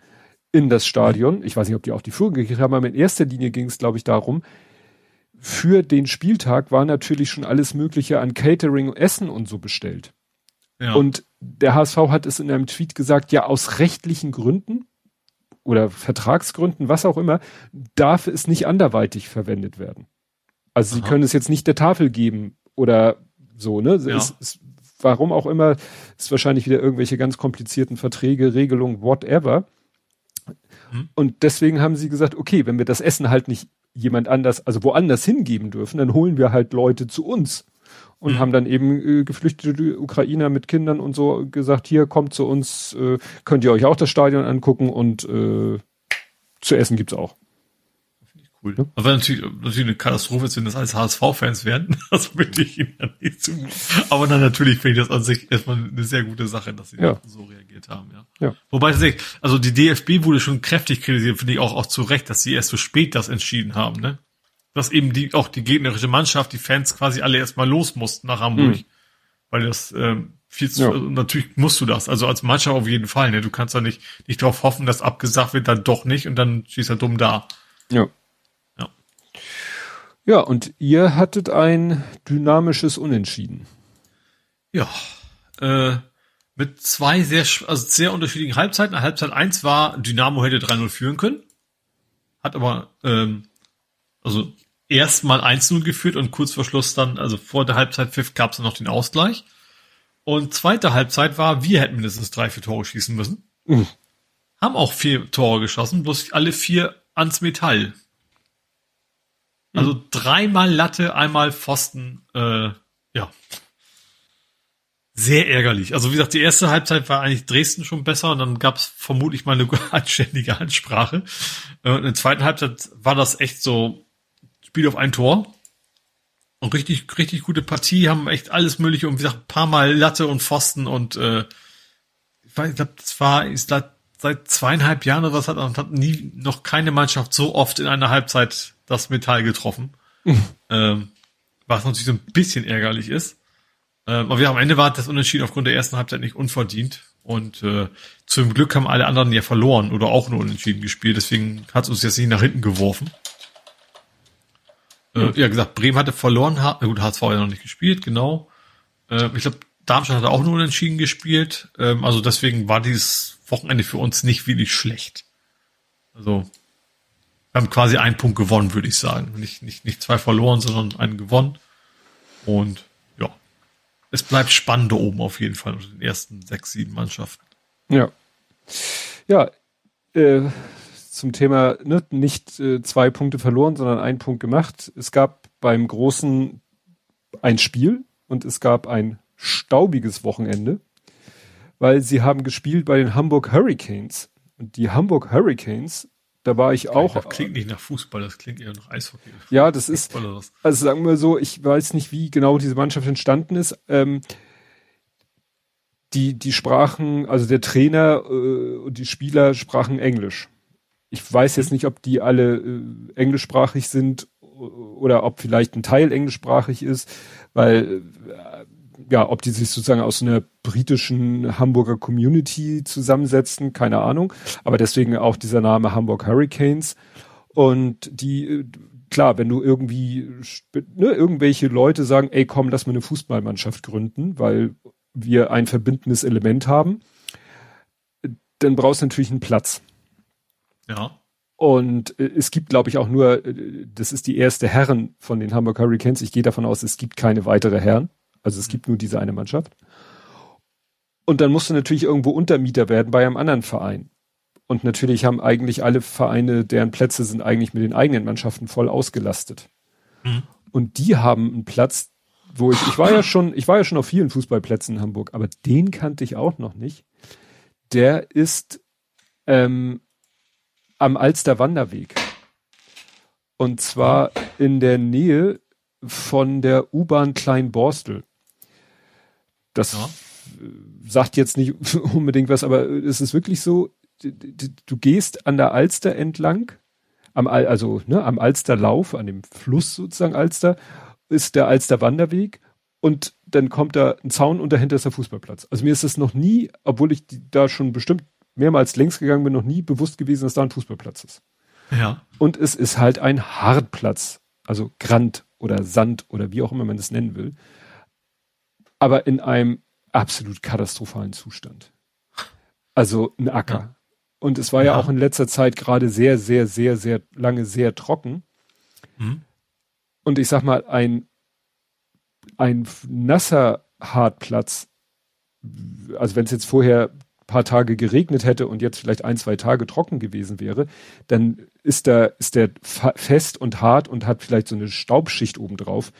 in das Stadion. Ich weiß nicht, ob die auch die Führung gekriegt haben, aber in erster Linie ging es, glaube ich, darum, für den Spieltag war natürlich schon alles Mögliche an Catering, Essen und so bestellt. Ja. Und der HSV hat es in einem Tweet gesagt, ja, aus rechtlichen Gründen oder Vertragsgründen, was auch immer, darf es nicht anderweitig verwendet werden. Also Aha. sie können es jetzt nicht der Tafel geben oder so, ne? Ja. Es, es, warum auch immer, ist wahrscheinlich wieder irgendwelche ganz komplizierten Verträge, Regelungen, whatever. Hm. Und deswegen haben sie gesagt, okay, wenn wir das Essen halt nicht jemand anders, also woanders hingeben dürfen, dann holen wir halt Leute zu uns und mhm. haben dann eben äh, geflüchtete Ukrainer mit Kindern und so gesagt, hier kommt zu uns, äh, könnt ihr euch auch das Stadion angucken und äh, zu essen gibt's auch. Cool. Ja? Aber natürlich, natürlich eine Katastrophe ist, wenn das alles HSV-Fans werden. Das bitte ich ihnen ja nicht zu. Aber dann natürlich finde ich das an sich erstmal eine sehr gute Sache, dass sie ja. so reagiert haben, ja. ja. Wobei tatsächlich, also die DFB wurde schon kräftig kritisiert, finde ich auch, auch zu Recht, dass sie erst so spät das entschieden haben, ne? dass eben die auch die gegnerische Mannschaft, die Fans quasi alle erstmal los mussten nach Hamburg. Mhm. Weil das ähm, viel zu, ja. also natürlich musst du das. Also als Mannschaft auf jeden Fall. Ne? Du kannst da nicht, nicht darauf hoffen, dass abgesagt wird, dann doch nicht und dann schießt er dumm da. Ja. Ja, und ihr hattet ein dynamisches Unentschieden. Ja. Äh, mit zwei sehr, also sehr unterschiedlichen Halbzeiten. Halbzeit eins war, Dynamo hätte 3-0 führen können. Hat aber, ähm, also erstmal 1-0 geführt und kurz vor Schluss dann, also vor der Halbzeit Pfiff gab es noch den Ausgleich. Und zweite Halbzeit war, wir hätten mindestens drei, vier Tore schießen müssen. Mhm. Haben auch vier Tore geschossen, bloß alle vier ans Metall. Also mhm. dreimal Latte, einmal Pfosten, äh, ja, sehr ärgerlich. Also wie gesagt, die erste Halbzeit war eigentlich Dresden schon besser und dann gab es vermutlich mal eine anständige Ansprache. Und äh, in der zweiten Halbzeit war das echt so Spiel auf ein Tor. Und richtig, richtig gute Partie, haben echt alles mögliche und wie gesagt, ein paar Mal Latte und Pfosten und äh, ich glaube, das war ist seit zweieinhalb Jahren oder was hat, hat nie noch keine Mannschaft so oft in einer Halbzeit das Metall getroffen. ähm, was natürlich so ein bisschen ärgerlich ist. Ähm, aber ja, am Ende war das Unentschieden aufgrund der ersten Halbzeit nicht unverdient. Und äh, zum Glück haben alle anderen ja verloren oder auch nur unentschieden gespielt. Deswegen hat es uns jetzt nicht nach hinten geworfen. Äh, ja, gesagt, Bremen hatte verloren. Ha gut, HSV ja noch nicht gespielt, genau. Äh, ich glaube, Darmstadt hat auch nur unentschieden gespielt. Ähm, also deswegen war dieses Wochenende für uns nicht wirklich schlecht. Also wir haben quasi einen Punkt gewonnen, würde ich sagen. Nicht, nicht, nicht zwei verloren, sondern einen gewonnen. Und es bleibt spannend da oben auf jeden Fall unter den ersten sechs, sieben Mannschaften. Ja. Ja, äh, zum Thema ne, nicht äh, zwei Punkte verloren, sondern ein Punkt gemacht. Es gab beim Großen ein Spiel und es gab ein staubiges Wochenende, weil sie haben gespielt bei den Hamburg Hurricanes. Und die Hamburg Hurricanes da war ich auch. Das klingt nicht nach Fußball, das klingt eher nach Eishockey. Ja, das ist, also sagen wir so, ich weiß nicht, wie genau diese Mannschaft entstanden ist. Ähm, die, die sprachen, also der Trainer äh, und die Spieler sprachen Englisch. Ich weiß jetzt mhm. nicht, ob die alle äh, englischsprachig sind oder ob vielleicht ein Teil englischsprachig ist, weil äh, ja, ob die sich sozusagen aus einer britischen Hamburger Community zusammensetzen, keine Ahnung. Aber deswegen auch dieser Name Hamburg Hurricanes. Und die, klar, wenn du irgendwie, ne, irgendwelche Leute sagen, ey, komm, lass mal eine Fußballmannschaft gründen, weil wir ein verbindendes Element haben, dann brauchst du natürlich einen Platz. Ja. Und äh, es gibt, glaube ich, auch nur, äh, das ist die erste Herren von den Hamburg Hurricanes. Ich gehe davon aus, es gibt keine weitere Herren. Also es gibt nur diese eine Mannschaft. Und dann musst du natürlich irgendwo Untermieter werden bei einem anderen Verein. Und natürlich haben eigentlich alle Vereine, deren Plätze sind eigentlich mit den eigenen Mannschaften voll ausgelastet. Mhm. Und die haben einen Platz, wo ich, ich war ja schon, ich war ja schon auf vielen Fußballplätzen in Hamburg, aber den kannte ich auch noch nicht. Der ist ähm, am Alster Wanderweg. Und zwar in der Nähe von der U-Bahn Kleinborstel. Das ja. sagt jetzt nicht unbedingt was, aber es ist wirklich so, du gehst an der Alster entlang, am, also ne, am Alsterlauf, an dem Fluss sozusagen Alster, ist der Alster Wanderweg und dann kommt da ein Zaun und dahinter ist der Fußballplatz. Also mir ist es noch nie, obwohl ich da schon bestimmt mehrmals längs gegangen bin, noch nie bewusst gewesen, dass da ein Fußballplatz ist. Ja. Und es ist halt ein Hartplatz, also Grand oder Sand oder wie auch immer man das nennen will aber in einem absolut katastrophalen Zustand. Also ein Acker. Ja. Und es war ja. ja. auch in letzter Zeit gerade sehr, sehr, sehr, sehr lange sehr trocken. Mhm. Und ich sag mal, ein, ein nasser Hartplatz, also wenn es jetzt vorher paar Tage geregnet hätte und jetzt vielleicht ein, zwei Tage trocken gewesen wäre, dann ist da, ist der fest und hart und hat vielleicht so eine Staubschicht oben drauf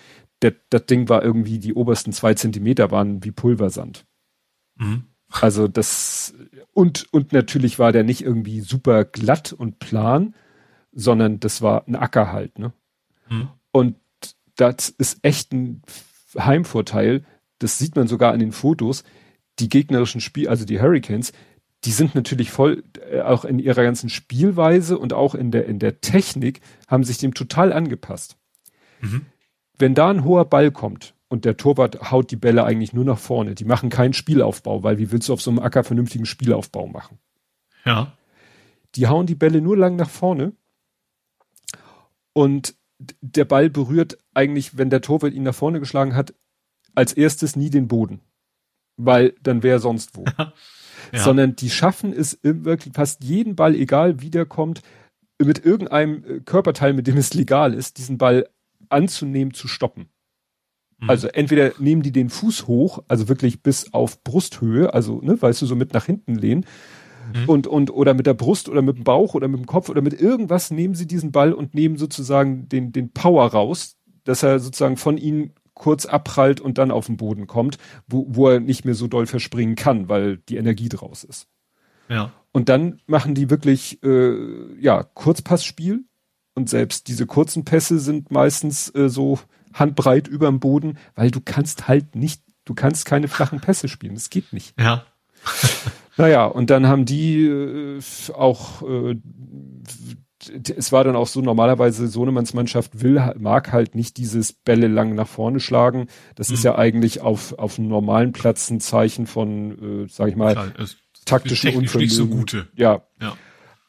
der, das Ding war irgendwie, die obersten zwei Zentimeter waren wie Pulversand. Mhm. Also das, und, und natürlich war der nicht irgendwie super glatt und plan, sondern das war ein Acker halt, ne? Mhm. Und das ist echt ein Heimvorteil. Das sieht man sogar an den Fotos. Die gegnerischen Spiel, also die Hurricanes, die sind natürlich voll, äh, auch in ihrer ganzen Spielweise und auch in der, in der Technik, haben sich dem total angepasst. Mhm wenn da ein hoher Ball kommt und der Torwart haut die Bälle eigentlich nur nach vorne, die machen keinen Spielaufbau, weil wie willst du auf so einem Acker vernünftigen Spielaufbau machen? Ja. Die hauen die Bälle nur lang nach vorne und der Ball berührt eigentlich, wenn der Torwart ihn nach vorne geschlagen hat, als erstes nie den Boden, weil dann wäre sonst wo. ja. Sondern die schaffen es wirklich fast jeden Ball, egal wie der kommt, mit irgendeinem äh, Körperteil, mit dem es legal ist, diesen Ball anzunehmen zu stoppen. Mhm. Also entweder nehmen die den Fuß hoch, also wirklich bis auf Brusthöhe, also ne, weißt du, so mit nach hinten lehnen mhm. und und oder mit der Brust oder mit dem Bauch oder mit dem Kopf oder mit irgendwas nehmen sie diesen Ball und nehmen sozusagen den den Power raus, dass er sozusagen von ihnen kurz abprallt und dann auf den Boden kommt, wo, wo er nicht mehr so doll verspringen kann, weil die Energie draus ist. Ja. Und dann machen die wirklich äh, ja Kurzpassspiel und selbst diese kurzen Pässe sind meistens äh, so handbreit überm Boden, weil du kannst halt nicht, du kannst keine flachen Pässe spielen, das geht nicht. Ja. naja, und dann haben die äh, auch äh, es war dann auch so, normalerweise Sohnemanns Mannschaft will, mag halt nicht dieses Bälle lang nach vorne schlagen. Das mhm. ist ja eigentlich auf, auf einem normalen Platz ein Zeichen von, äh, sag ich mal, Klar, taktischen Unvermögen. Nicht so gute. Ja. ja.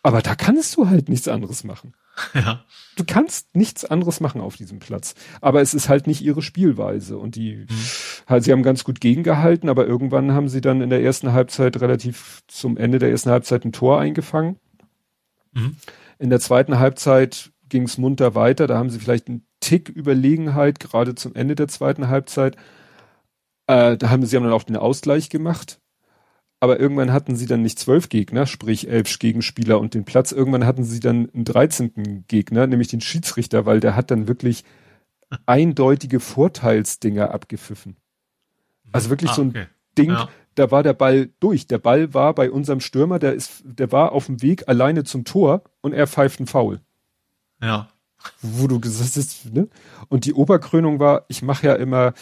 Aber da kannst du halt nichts anderes machen. Ja. Du kannst nichts anderes machen auf diesem Platz. Aber es ist halt nicht ihre Spielweise. Und die, mhm. halt, sie haben ganz gut gegengehalten, aber irgendwann haben sie dann in der ersten Halbzeit relativ zum Ende der ersten Halbzeit ein Tor eingefangen. Mhm. In der zweiten Halbzeit ging es munter weiter. Da haben sie vielleicht einen Tick Überlegenheit, gerade zum Ende der zweiten Halbzeit. Äh, da haben sie haben dann auch den Ausgleich gemacht. Aber irgendwann hatten sie dann nicht zwölf Gegner, sprich elf Gegenspieler und den Platz. Irgendwann hatten sie dann einen dreizehnten Gegner, nämlich den Schiedsrichter, weil der hat dann wirklich eindeutige Vorteilsdinger abgepfiffen. Also wirklich ah, so ein okay. Ding, ja da war der Ball durch. Der Ball war bei unserem Stürmer, der ist, der war auf dem Weg alleine zum Tor und er pfeift einen Foul. Ja. Wo du gesagt hast, ne? Und die Oberkrönung war, ich mache ja immer,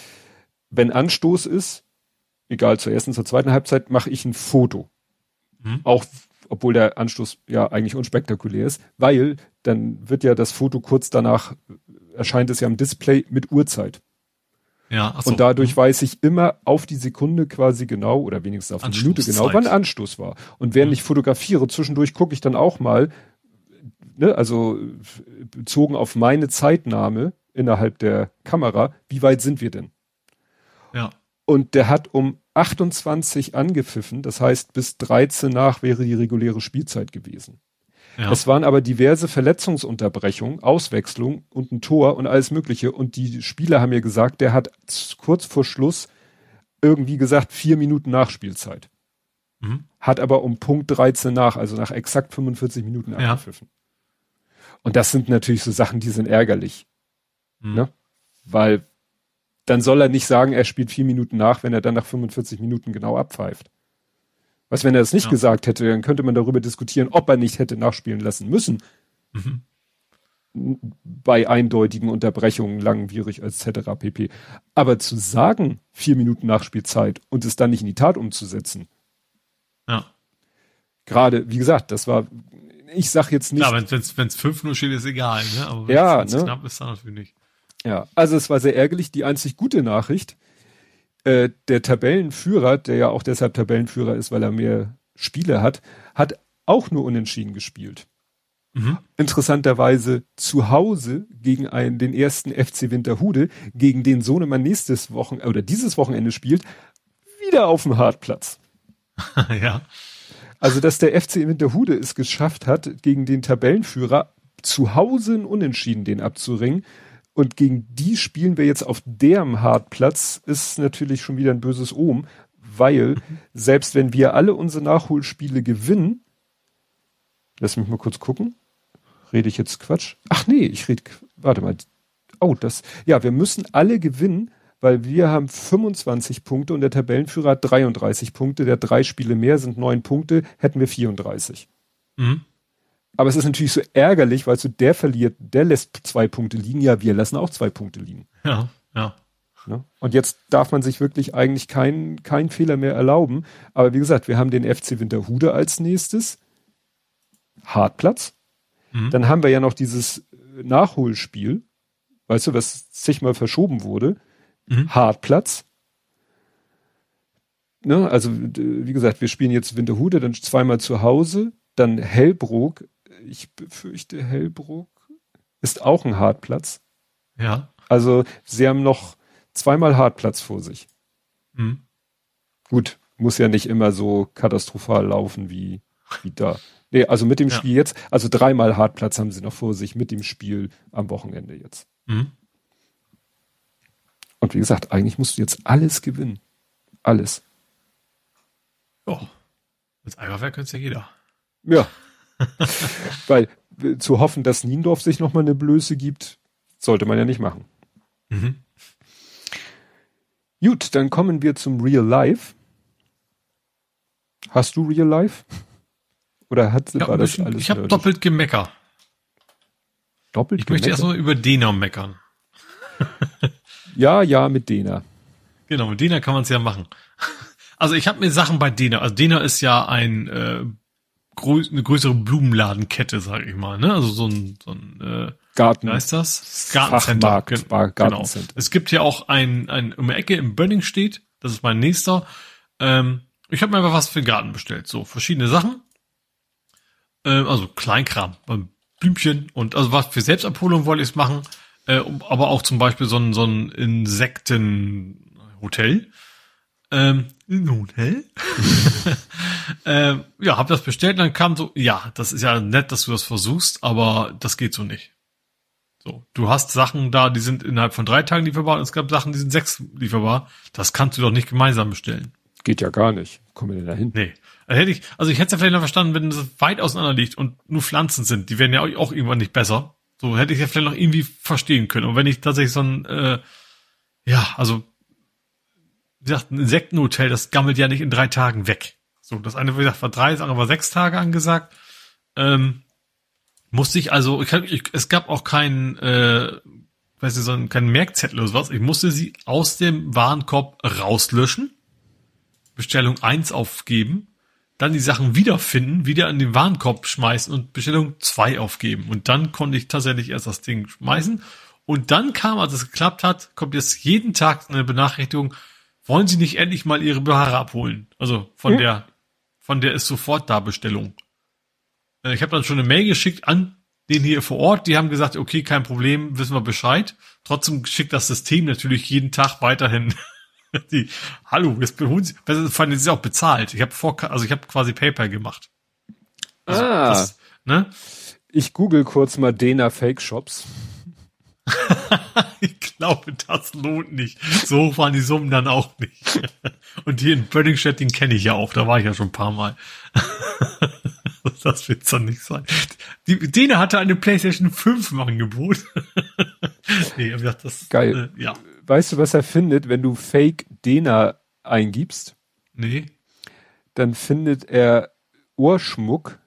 wenn Anstoß ist, egal zur ersten, zur zweiten Halbzeit, mache ich ein Foto. Mhm. Auch obwohl der Anstoß ja eigentlich unspektakulär ist, weil dann wird ja das Foto kurz danach erscheint es ja im Display mit Uhrzeit. Ja, so. Und dadurch mhm. weiß ich immer auf die Sekunde quasi genau oder wenigstens auf die Minute genau, wann Anstoß war. Und während mhm. ich fotografiere, zwischendurch gucke ich dann auch mal, ne, also bezogen auf meine Zeitnahme innerhalb der Kamera, wie weit sind wir denn? Ja. Und der hat um 28 angepfiffen, das heißt bis 13 nach wäre die reguläre Spielzeit gewesen. Ja. Es waren aber diverse Verletzungsunterbrechungen, Auswechslung und ein Tor und alles Mögliche. Und die Spieler haben mir gesagt, der hat kurz vor Schluss irgendwie gesagt, vier Minuten Nachspielzeit. Mhm. Hat aber um Punkt 13 nach, also nach exakt 45 Minuten ja. abgepfiffen. Und das sind natürlich so Sachen, die sind ärgerlich. Mhm. Ne? Weil dann soll er nicht sagen, er spielt vier Minuten nach, wenn er dann nach 45 Minuten genau abpfeift. Was, wenn er das nicht ja. gesagt hätte, dann könnte man darüber diskutieren, ob er nicht hätte nachspielen lassen müssen. Mhm. Bei eindeutigen Unterbrechungen, langwierig etc. pp. Aber zu sagen, vier Minuten Nachspielzeit und es dann nicht in die Tat umzusetzen. Ja. Gerade, wie gesagt, das war, ich sag jetzt nicht. Ja, wenn es wenn es 5-0 steht, ist egal, ne? Aber wenn ja, es ne? knapp ist, dann natürlich nicht. Ja, also es war sehr ärgerlich. Die einzig gute Nachricht, äh, der Tabellenführer, der ja auch deshalb Tabellenführer ist, weil er mehr Spiele hat, hat auch nur unentschieden gespielt. Mhm. Interessanterweise zu Hause gegen einen, den ersten FC Winterhude, gegen den Sohnemann nächstes Wochenende oder dieses Wochenende spielt, wieder auf dem Hartplatz. ja. Also, dass der FC Winterhude es geschafft hat, gegen den Tabellenführer zu Hause Unentschieden den abzuringen, und gegen die spielen wir jetzt auf deren Hartplatz, ist natürlich schon wieder ein böses Ohm, weil selbst wenn wir alle unsere Nachholspiele gewinnen, lass mich mal kurz gucken, rede ich jetzt Quatsch? Ach nee, ich rede, warte mal, oh, das, ja, wir müssen alle gewinnen, weil wir haben 25 Punkte und der Tabellenführer hat 33 Punkte, der drei Spiele mehr sind neun Punkte, hätten wir 34. Mhm. Aber es ist natürlich so ärgerlich, weil so der verliert, der lässt zwei Punkte liegen. Ja, wir lassen auch zwei Punkte liegen. Ja, ja. Ne? Und jetzt darf man sich wirklich eigentlich keinen keinen Fehler mehr erlauben. Aber wie gesagt, wir haben den FC Winterhude als nächstes. Hartplatz. Mhm. Dann haben wir ja noch dieses Nachholspiel. Weißt du, was zigmal verschoben wurde. Mhm. Hartplatz. Ne? Also, wie gesagt, wir spielen jetzt Winterhude, dann zweimal zu Hause, dann Hellbrook ich befürchte, Hellbruck ist auch ein Hartplatz. Ja. Also sie haben noch zweimal Hartplatz vor sich. Mhm. Gut, muss ja nicht immer so katastrophal laufen wie, wie da. Nee, also mit dem ja. Spiel jetzt, also dreimal Hartplatz haben sie noch vor sich mit dem Spiel am Wochenende jetzt. Mhm. Und wie gesagt, eigentlich musst du jetzt alles gewinnen. Alles. Ja. Als Eierwerk könnte es ja jeder. Ja. Weil äh, zu hoffen, dass Niendorf sich nochmal eine Blöße gibt, sollte man ja nicht machen. Mhm. Gut, dann kommen wir zum Real Life. Hast du Real Life? Oder hat ja, war das alles? Ich habe doppelt gemecker. Doppelt Ich möchte erstmal über Dena meckern. ja, ja, mit Dena. Genau, mit Dena kann man es ja machen. Also ich habe mir Sachen bei Dena. Also Dena ist ja ein äh, grö eine größere Blumenladenkette, sag ich mal. Ne? Also so ein, so ein äh, Garten. Wie heißt das? Gartencenter. Fachmarkt, genau. Es gibt hier auch ein, ein um die Ecke im Bönning steht. Das ist mein nächster. Ähm, ich habe mir einfach was für den Garten bestellt. So verschiedene Sachen. Ähm, also Kleinkram, Blümchen und also was für Selbstabholung wollte ich es machen. Äh, aber auch zum Beispiel so ein, so ein Insektenhotel. Ähm, ein Hotel? ähm, ja, hab das bestellt, dann kam so, ja, das ist ja nett, dass du das versuchst, aber das geht so nicht. So, du hast Sachen da, die sind innerhalb von drei Tagen lieferbar und es gab Sachen, die sind sechs lieferbar. Das kannst du doch nicht gemeinsam bestellen. Geht ja gar nicht. Kommen wir denn da hin? Nee. Also hätte ich, also ich hätte es ja vielleicht noch verstanden, wenn es weit auseinander liegt und nur Pflanzen sind, die werden ja auch irgendwann nicht besser. So hätte ich ja vielleicht noch irgendwie verstehen können. Und wenn ich tatsächlich so ein, äh, ja, also wie gesagt, ein Insektenhotel, das gammelt ja nicht in drei Tagen weg. So, das eine, wie gesagt, war drei, das andere war sechs Tage angesagt. Ähm, musste ich also, ich, ich, es gab auch keinen, äh, weiß nicht, so einen, keinen Merkzettel oder sowas. Ich musste sie aus dem Warenkorb rauslöschen, Bestellung eins aufgeben, dann die Sachen wiederfinden, wieder in den Warenkorb schmeißen und Bestellung zwei aufgeben. Und dann konnte ich tatsächlich erst das Ding schmeißen. Und dann kam, als es geklappt hat, kommt jetzt jeden Tag eine Benachrichtigung, wollen Sie nicht endlich mal Ihre Behaare abholen? Also von hm? der, von der ist sofort da Bestellung. Äh, ich habe dann schon eine Mail geschickt an den hier vor Ort. Die haben gesagt, okay, kein Problem, wissen wir Bescheid. Trotzdem schickt das System natürlich jeden Tag weiterhin die, hallo, jetzt beholen Sie, vor allem, ist auch bezahlt. Ich habe vor, also ich habe quasi PayPal gemacht. Also, ah. Das, ne? Ich google kurz mal Dena Fake Shops. ich glaube, das lohnt nicht. So hoch waren die Summen dann auch nicht. Und hier in Böllingstedt, den kenne ich ja auch, da war ich ja schon ein paar Mal. das wird's doch nicht sein. Die, Dena hatte eine PlayStation 5 im Angebot. nee, dachte, das, Geil. Äh, ja. Weißt du, was er findet, wenn du Fake Dena eingibst? Nee. Dann findet er Ohrschmuck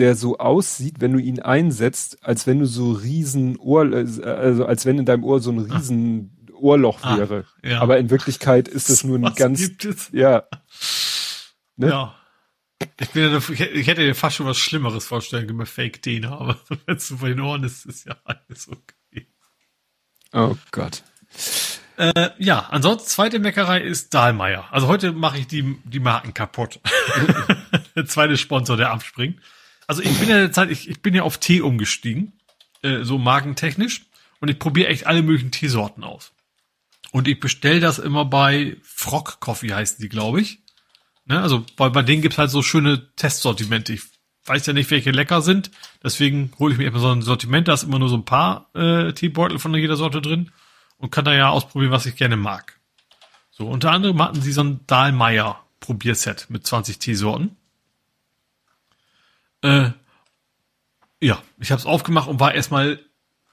der so aussieht, wenn du ihn einsetzt, als wenn du so riesen Ohr, also als wenn in deinem Ohr so ein ah. riesen ah. Ohrloch wäre. Ah, ja. Aber in Wirklichkeit ist es nur ein Was ganz, gibt es? ja. Ne? Ja. Ich bin ich hätte dir fast schon was Schlimmeres vorstellen können bei Fake Dena, aber wenn es bei den Ohren ist, ist ja alles okay. Oh Gott. Äh, ja, ansonsten zweite Meckerei ist Dahlmeier. Also heute mache ich die, die Marken kaputt. Der zweite Sponsor, der abspringt. Also ich bin ja der Zeit, ich, ich bin ja auf Tee umgestiegen, äh, so magentechnisch, und ich probiere echt alle möglichen Teesorten aus. Und ich bestell das immer bei Frog Coffee heißen die, glaube ich. Ne? Also weil bei denen gibt's halt so schöne Testsortimente. Ich weiß ja nicht, welche lecker sind, deswegen hole ich mir immer so ein Sortiment, da ist immer nur so ein paar äh, Teebeutel von jeder Sorte drin und kann da ja ausprobieren, was ich gerne mag. So, unter anderem hatten sie so ein Dahlmeier Probierset mit 20 Teesorten. Äh, ja, ich habe es aufgemacht und war erstmal,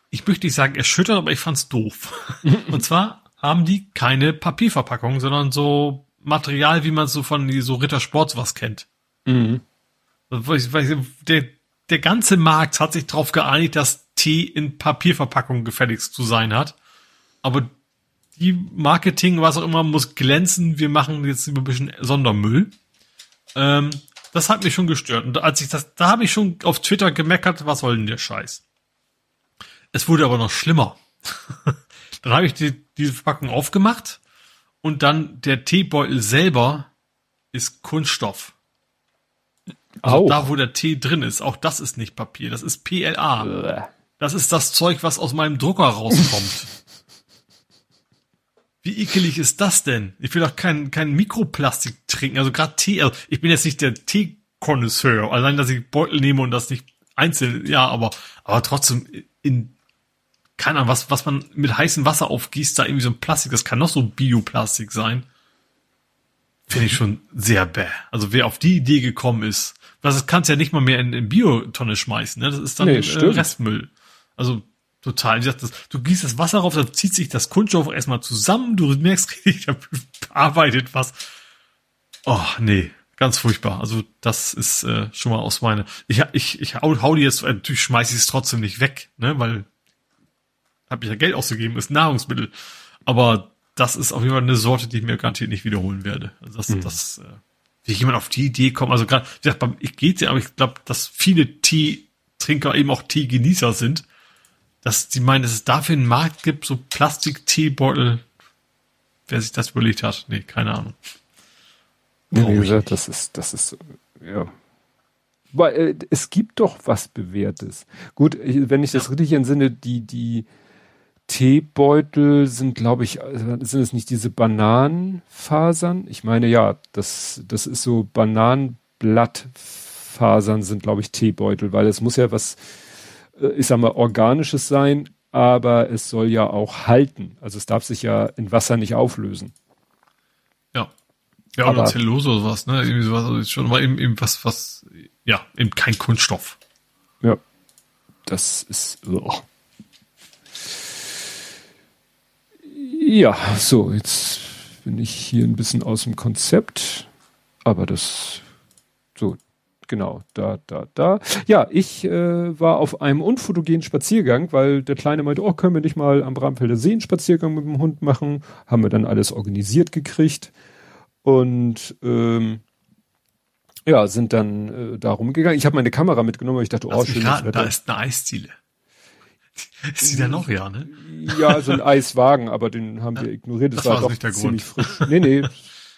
ich möchte nicht sagen erschüttert, aber ich fand's doof. und zwar haben die keine Papierverpackung, sondern so Material, wie man so von so Rittersports was kennt. Mhm. Der, der ganze Markt hat sich darauf geeinigt, dass Tee in Papierverpackung gefälligst zu sein hat. Aber die Marketing, was auch immer, muss glänzen. Wir machen jetzt ein bisschen Sondermüll. Ähm, das hat mich schon gestört. Und als ich das, da habe ich schon auf Twitter gemeckert, was soll denn der Scheiß? Es wurde aber noch schlimmer. dann habe ich die, diese Verpackung aufgemacht und dann der Teebeutel selber ist Kunststoff. Also auch. da, wo der Tee drin ist, auch das ist nicht Papier, das ist PLA. Das ist das Zeug, was aus meinem Drucker rauskommt. Wie ekelig ist das denn? Ich will doch kein, kein Mikroplastik trinken. Also gerade Tee, also ich bin jetzt nicht der Tee-Konnoisseur. Allein, dass ich Beutel nehme und das nicht einzeln, ja, aber, aber trotzdem in, keine Ahnung, was, was man mit heißem Wasser aufgießt, da irgendwie so ein Plastik, das kann noch so Bioplastik sein. Finde ich schon sehr bäh. Also wer auf die Idee gekommen ist, das kannst ja nicht mal mehr in, in Biotonne schmeißen, ne? Das ist dann nee, äh, Restmüll. Also Total. Das, du gießt das Wasser rauf, dann zieht sich das Kunststoff erstmal zusammen, du merkst richtig, da arbeitet was. Oh, nee, ganz furchtbar. Also das ist äh, schon mal aus meiner. Ich, ich, ich hau, hau die jetzt, natürlich schmeiße ich es trotzdem nicht weg, ne, weil habe ich ja Geld ausgegeben, ist Nahrungsmittel. Aber das ist auf jeden Fall eine Sorte, die ich mir garantiert nicht wiederholen werde. Also das, mhm. das, äh, wie jemand auf die Idee kommt, also gerade, wie gesagt, beim, ich geht's ja, aber ich glaube, dass viele Tee-Trinker eben auch Tee-Genießer sind, dass die meinen, dass es dafür einen Markt gibt, so Plastik-Teebeutel. Wer sich das überlegt hat, nee, keine Ahnung. Ja, wie gesagt, das ist, das ist, ja. Weil, äh, es gibt doch was Bewährtes. Gut, wenn ich das richtig entsinne, die, die, Teebeutel sind, glaube ich, sind es nicht diese Bananenfasern? Ich meine, ja, das, das ist so Bananenblattfasern sind, glaube ich, Teebeutel, weil es muss ja was, ich sag mal, organisches sein, aber es soll ja auch halten. Also es darf sich ja in Wasser nicht auflösen. Ja. Ja, oder aber, Zellulose oder was, ne? Irgendwie sowas, also schon mal eben, eben was, was, ja, eben kein Kunststoff. Ja. Das ist, oh. Ja, so, jetzt bin ich hier ein bisschen aus dem Konzept, aber das, so, genau, da, da, da. Ja, ich äh, war auf einem unfotogenen Spaziergang, weil der Kleine meinte, oh, können wir nicht mal am Bramfelder See einen Spaziergang mit dem Hund machen? Haben wir dann alles organisiert gekriegt und ähm, ja, sind dann äh, da rumgegangen. Ich habe meine Kamera mitgenommen, weil ich dachte, oh, schön. Da ist eine Eisziele. Ist die da noch, ja, ne? Ja, so ein Eiswagen, aber den haben wir ignoriert. Das, das war, war doch ziemlich frisch. Nee, nee.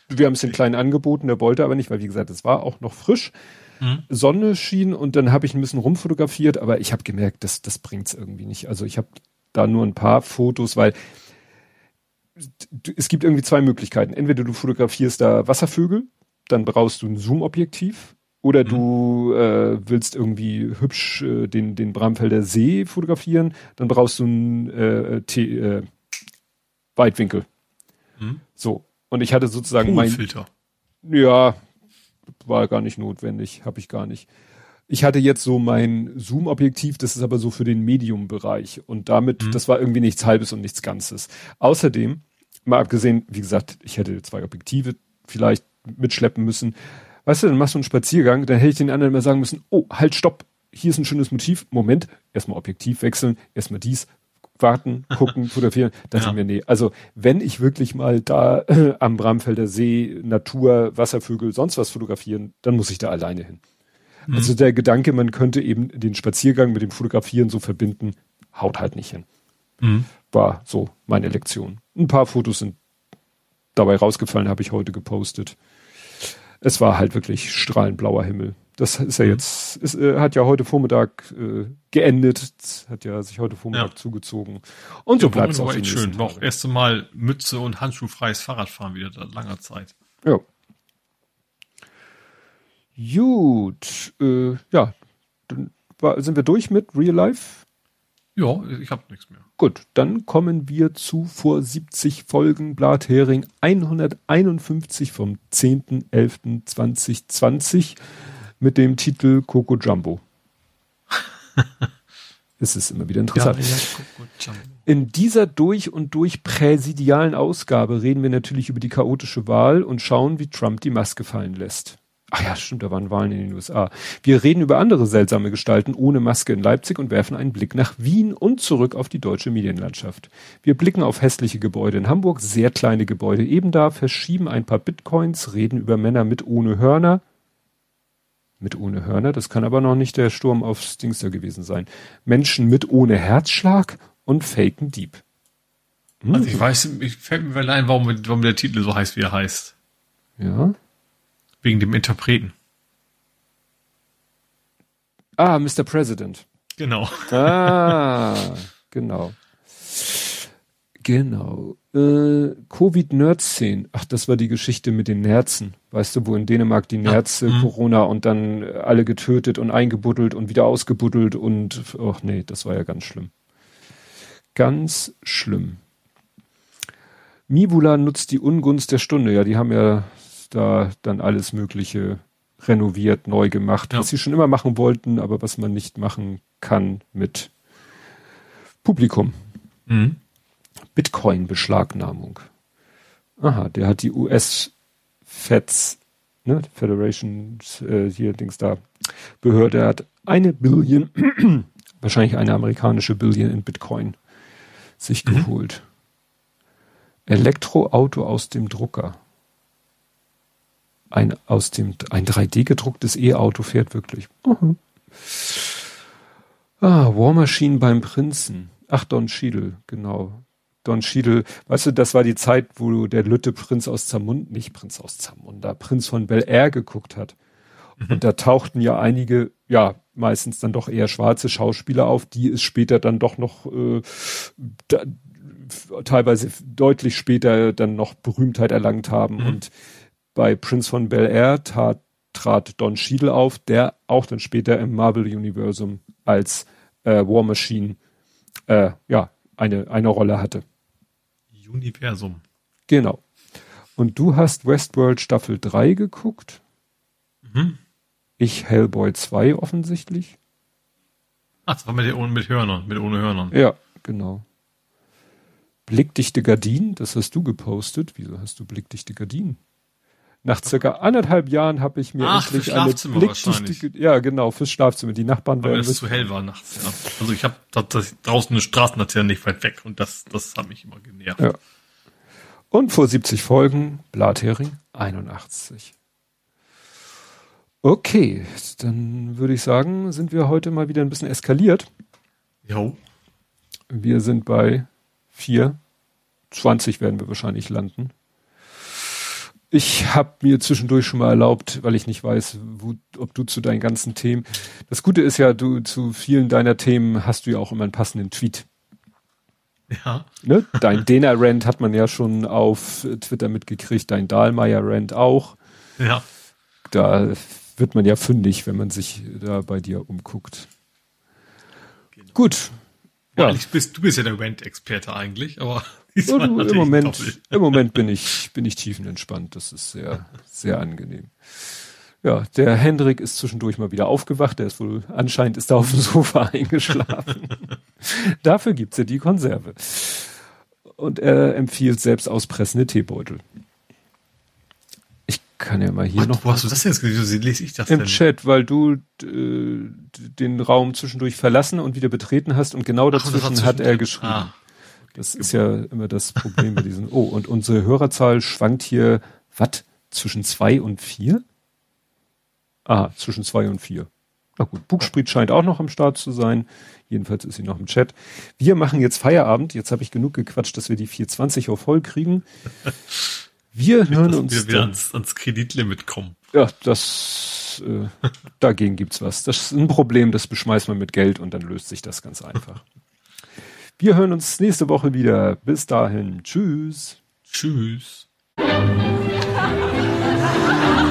Wir haben es den Kleinen angeboten, der wollte aber nicht, weil wie gesagt, es war auch noch frisch. Mhm. Sonne schien und dann habe ich ein bisschen rumfotografiert, aber ich habe gemerkt, das, das bringt's irgendwie nicht. Also ich habe da nur ein paar Fotos, weil es gibt irgendwie zwei Möglichkeiten. Entweder du fotografierst da Wasservögel, dann brauchst du ein Zoom-Objektiv oder mhm. du äh, willst irgendwie hübsch äh, den, den Bramfelder See fotografieren, dann brauchst du einen äh, T, äh, Weitwinkel. Mhm. So. Und ich hatte sozusagen mein Filter. Ja, war gar nicht notwendig, habe ich gar nicht. Ich hatte jetzt so mein Zoom-Objektiv, das ist aber so für den Medium-Bereich. Und damit, mhm. das war irgendwie nichts Halbes und nichts Ganzes. Außerdem, mal abgesehen, wie gesagt, ich hätte zwei Objektive vielleicht mitschleppen müssen. Weißt du, dann machst du einen Spaziergang, dann hätte ich den anderen mal sagen müssen, oh, halt, stopp, hier ist ein schönes Motiv, Moment, erstmal Objektiv wechseln, erstmal dies, warten, gucken, fotografieren. Dann ja. sind wir, nee. Also, wenn ich wirklich mal da äh, am Bramfelder See, Natur, Wasservögel, sonst was fotografieren, dann muss ich da alleine hin. Mhm. Also der Gedanke, man könnte eben den Spaziergang mit dem Fotografieren so verbinden, haut halt nicht hin. Mhm. War so meine Lektion. Ein paar Fotos sind dabei rausgefallen, habe ich heute gepostet es war halt wirklich strahlend blauer Himmel. Das ist ja mhm. jetzt, ist, äh, hat ja heute Vormittag äh, geendet, hat ja sich heute Vormittag ja. zugezogen. Und so bleibt es auch echt schön. Noch erste Mal Mütze und handschuhfreies Fahrradfahren wieder seit langer Zeit. Ja. Gut, äh, ja, dann war, sind wir durch mit Real Life? Ja, ich habe nichts mehr. Gut, dann kommen wir zu vor 70 Folgen Blathering 151 vom 10.11.2020 mit dem Titel Coco Jumbo. es ist immer wieder interessant. Ja, ja, In dieser durch und durch präsidialen Ausgabe reden wir natürlich über die chaotische Wahl und schauen, wie Trump die Maske fallen lässt. Ach ja, stimmt, da waren Wahlen in den USA. Wir reden über andere seltsame Gestalten ohne Maske in Leipzig und werfen einen Blick nach Wien und zurück auf die deutsche Medienlandschaft. Wir blicken auf hässliche Gebäude in Hamburg, sehr kleine Gebäude eben da, verschieben ein paar Bitcoins, reden über Männer mit ohne Hörner. Mit ohne Hörner, das kann aber noch nicht der Sturm aufs Dingster gewesen sein. Menschen mit ohne Herzschlag und faken Dieb. Hm. Also ich weiß, ich fällt mir ein, warum, warum der Titel so heißt, wie er heißt. Ja. Wegen dem Interpreten. Ah, Mr. President. Genau. Ah, genau. Genau. Äh, Covid-Nerd-Szene. Ach, das war die Geschichte mit den Nerzen. Weißt du, wo in Dänemark die Nerze, ja. mhm. Corona und dann alle getötet und eingebuddelt und wieder ausgebuddelt und, ach nee, das war ja ganz schlimm. Ganz schlimm. Mivula nutzt die Ungunst der Stunde. Ja, die haben ja da dann alles Mögliche renoviert, neu gemacht, ja. was sie schon immer machen wollten, aber was man nicht machen kann mit Publikum. Mhm. Bitcoin-Beschlagnahmung. Aha, der hat die US-Feds, ne, Federation, äh, hier Dings da, Behörde hat eine Billion, wahrscheinlich eine amerikanische Billion in Bitcoin sich mhm. geholt. Elektroauto aus dem Drucker. Ein aus dem ein 3D gedrucktes E-Auto fährt wirklich. Mhm. Ah, War Machine beim Prinzen. Ach, Don Schiedel, genau. Don Schiedel, weißt du, das war die Zeit, wo der Lütte Prinz aus Zamund, nicht Prinz aus Zamunda, Prinz von Bel Air geguckt hat. Mhm. Und da tauchten ja einige, ja, meistens dann doch eher schwarze Schauspieler auf, die es später dann doch noch äh, da, teilweise deutlich später dann noch Berühmtheit erlangt haben. Mhm. Und bei Prince von Bel Air tat, trat Don Cheadle auf, der auch dann später im Marvel-Universum als äh, War Machine äh, ja, eine, eine Rolle hatte. Universum. Genau. Und du hast Westworld Staffel 3 geguckt. Mhm. Ich Hellboy 2 offensichtlich. Ach, das war mit, mit Hörnern, mit ohne Hörnern. Ja, genau. Blickdichte Gardinen, das hast du gepostet. Wieso hast du blickdichte Gardinen? Nach circa anderthalb Jahren habe ich mir Ach, endlich eine blickdichte, ja genau, fürs Schlafzimmer. Die Nachbarn werden. Weil es zu hell war nachts, ja. Also ich habe draußen eine Straßenlaterne nicht weit weg und das, das hat mich immer genervt. Ja. Und vor 70 Folgen Blathering 81. Okay, dann würde ich sagen, sind wir heute mal wieder ein bisschen eskaliert. Jo. Wir sind bei 4. 20 werden wir wahrscheinlich landen. Ich habe mir zwischendurch schon mal erlaubt, weil ich nicht weiß, wo, ob du zu deinen ganzen Themen. Das Gute ist ja, du zu vielen deiner Themen hast du ja auch immer einen passenden Tweet. Ja. Ne? Dein Dena-Rant hat man ja schon auf Twitter mitgekriegt, dein Dahlmeier-Rant auch. Ja. Da wird man ja fündig, wenn man sich da bei dir umguckt. Genau. Gut. Ja. Bist, du bist ja der Rant-Experte eigentlich, aber du, im Moment, im Moment bin ich, bin ich tiefenentspannt. Das ist sehr, sehr angenehm. Ja, der Hendrik ist zwischendurch mal wieder aufgewacht. Der ist wohl, anscheinend ist er auf dem Sofa eingeschlafen. Dafür gibt's ja die Konserve. Und er empfiehlt selbst auspressende Teebeutel. Ich kann ja mal hier Ach, noch. Wo hast du das jetzt Wieso lese ich das Im denn? Chat, weil du äh, den Raum zwischendurch verlassen und wieder betreten hast und genau dazwischen Ach, hat er geschrieben. Ah. Das ist ja immer das Problem bei diesen. Oh, und unsere Hörerzahl schwankt hier, was? Zwischen zwei und vier? Ah, zwischen zwei und vier. Na gut, Bugspriet scheint auch noch am Start zu sein. Jedenfalls ist sie noch im Chat. Wir machen jetzt Feierabend. Jetzt habe ich genug gequatscht, dass wir die 420 auf voll kriegen. Wir Nicht, hören uns. Wir wieder ans, ans, Kreditlimit kommen. Ja, das äh, dagegen gibt's was. Das ist ein Problem, das beschmeißt man mit Geld und dann löst sich das ganz einfach. Wir hören uns nächste Woche wieder. Bis dahin. Tschüss. Tschüss.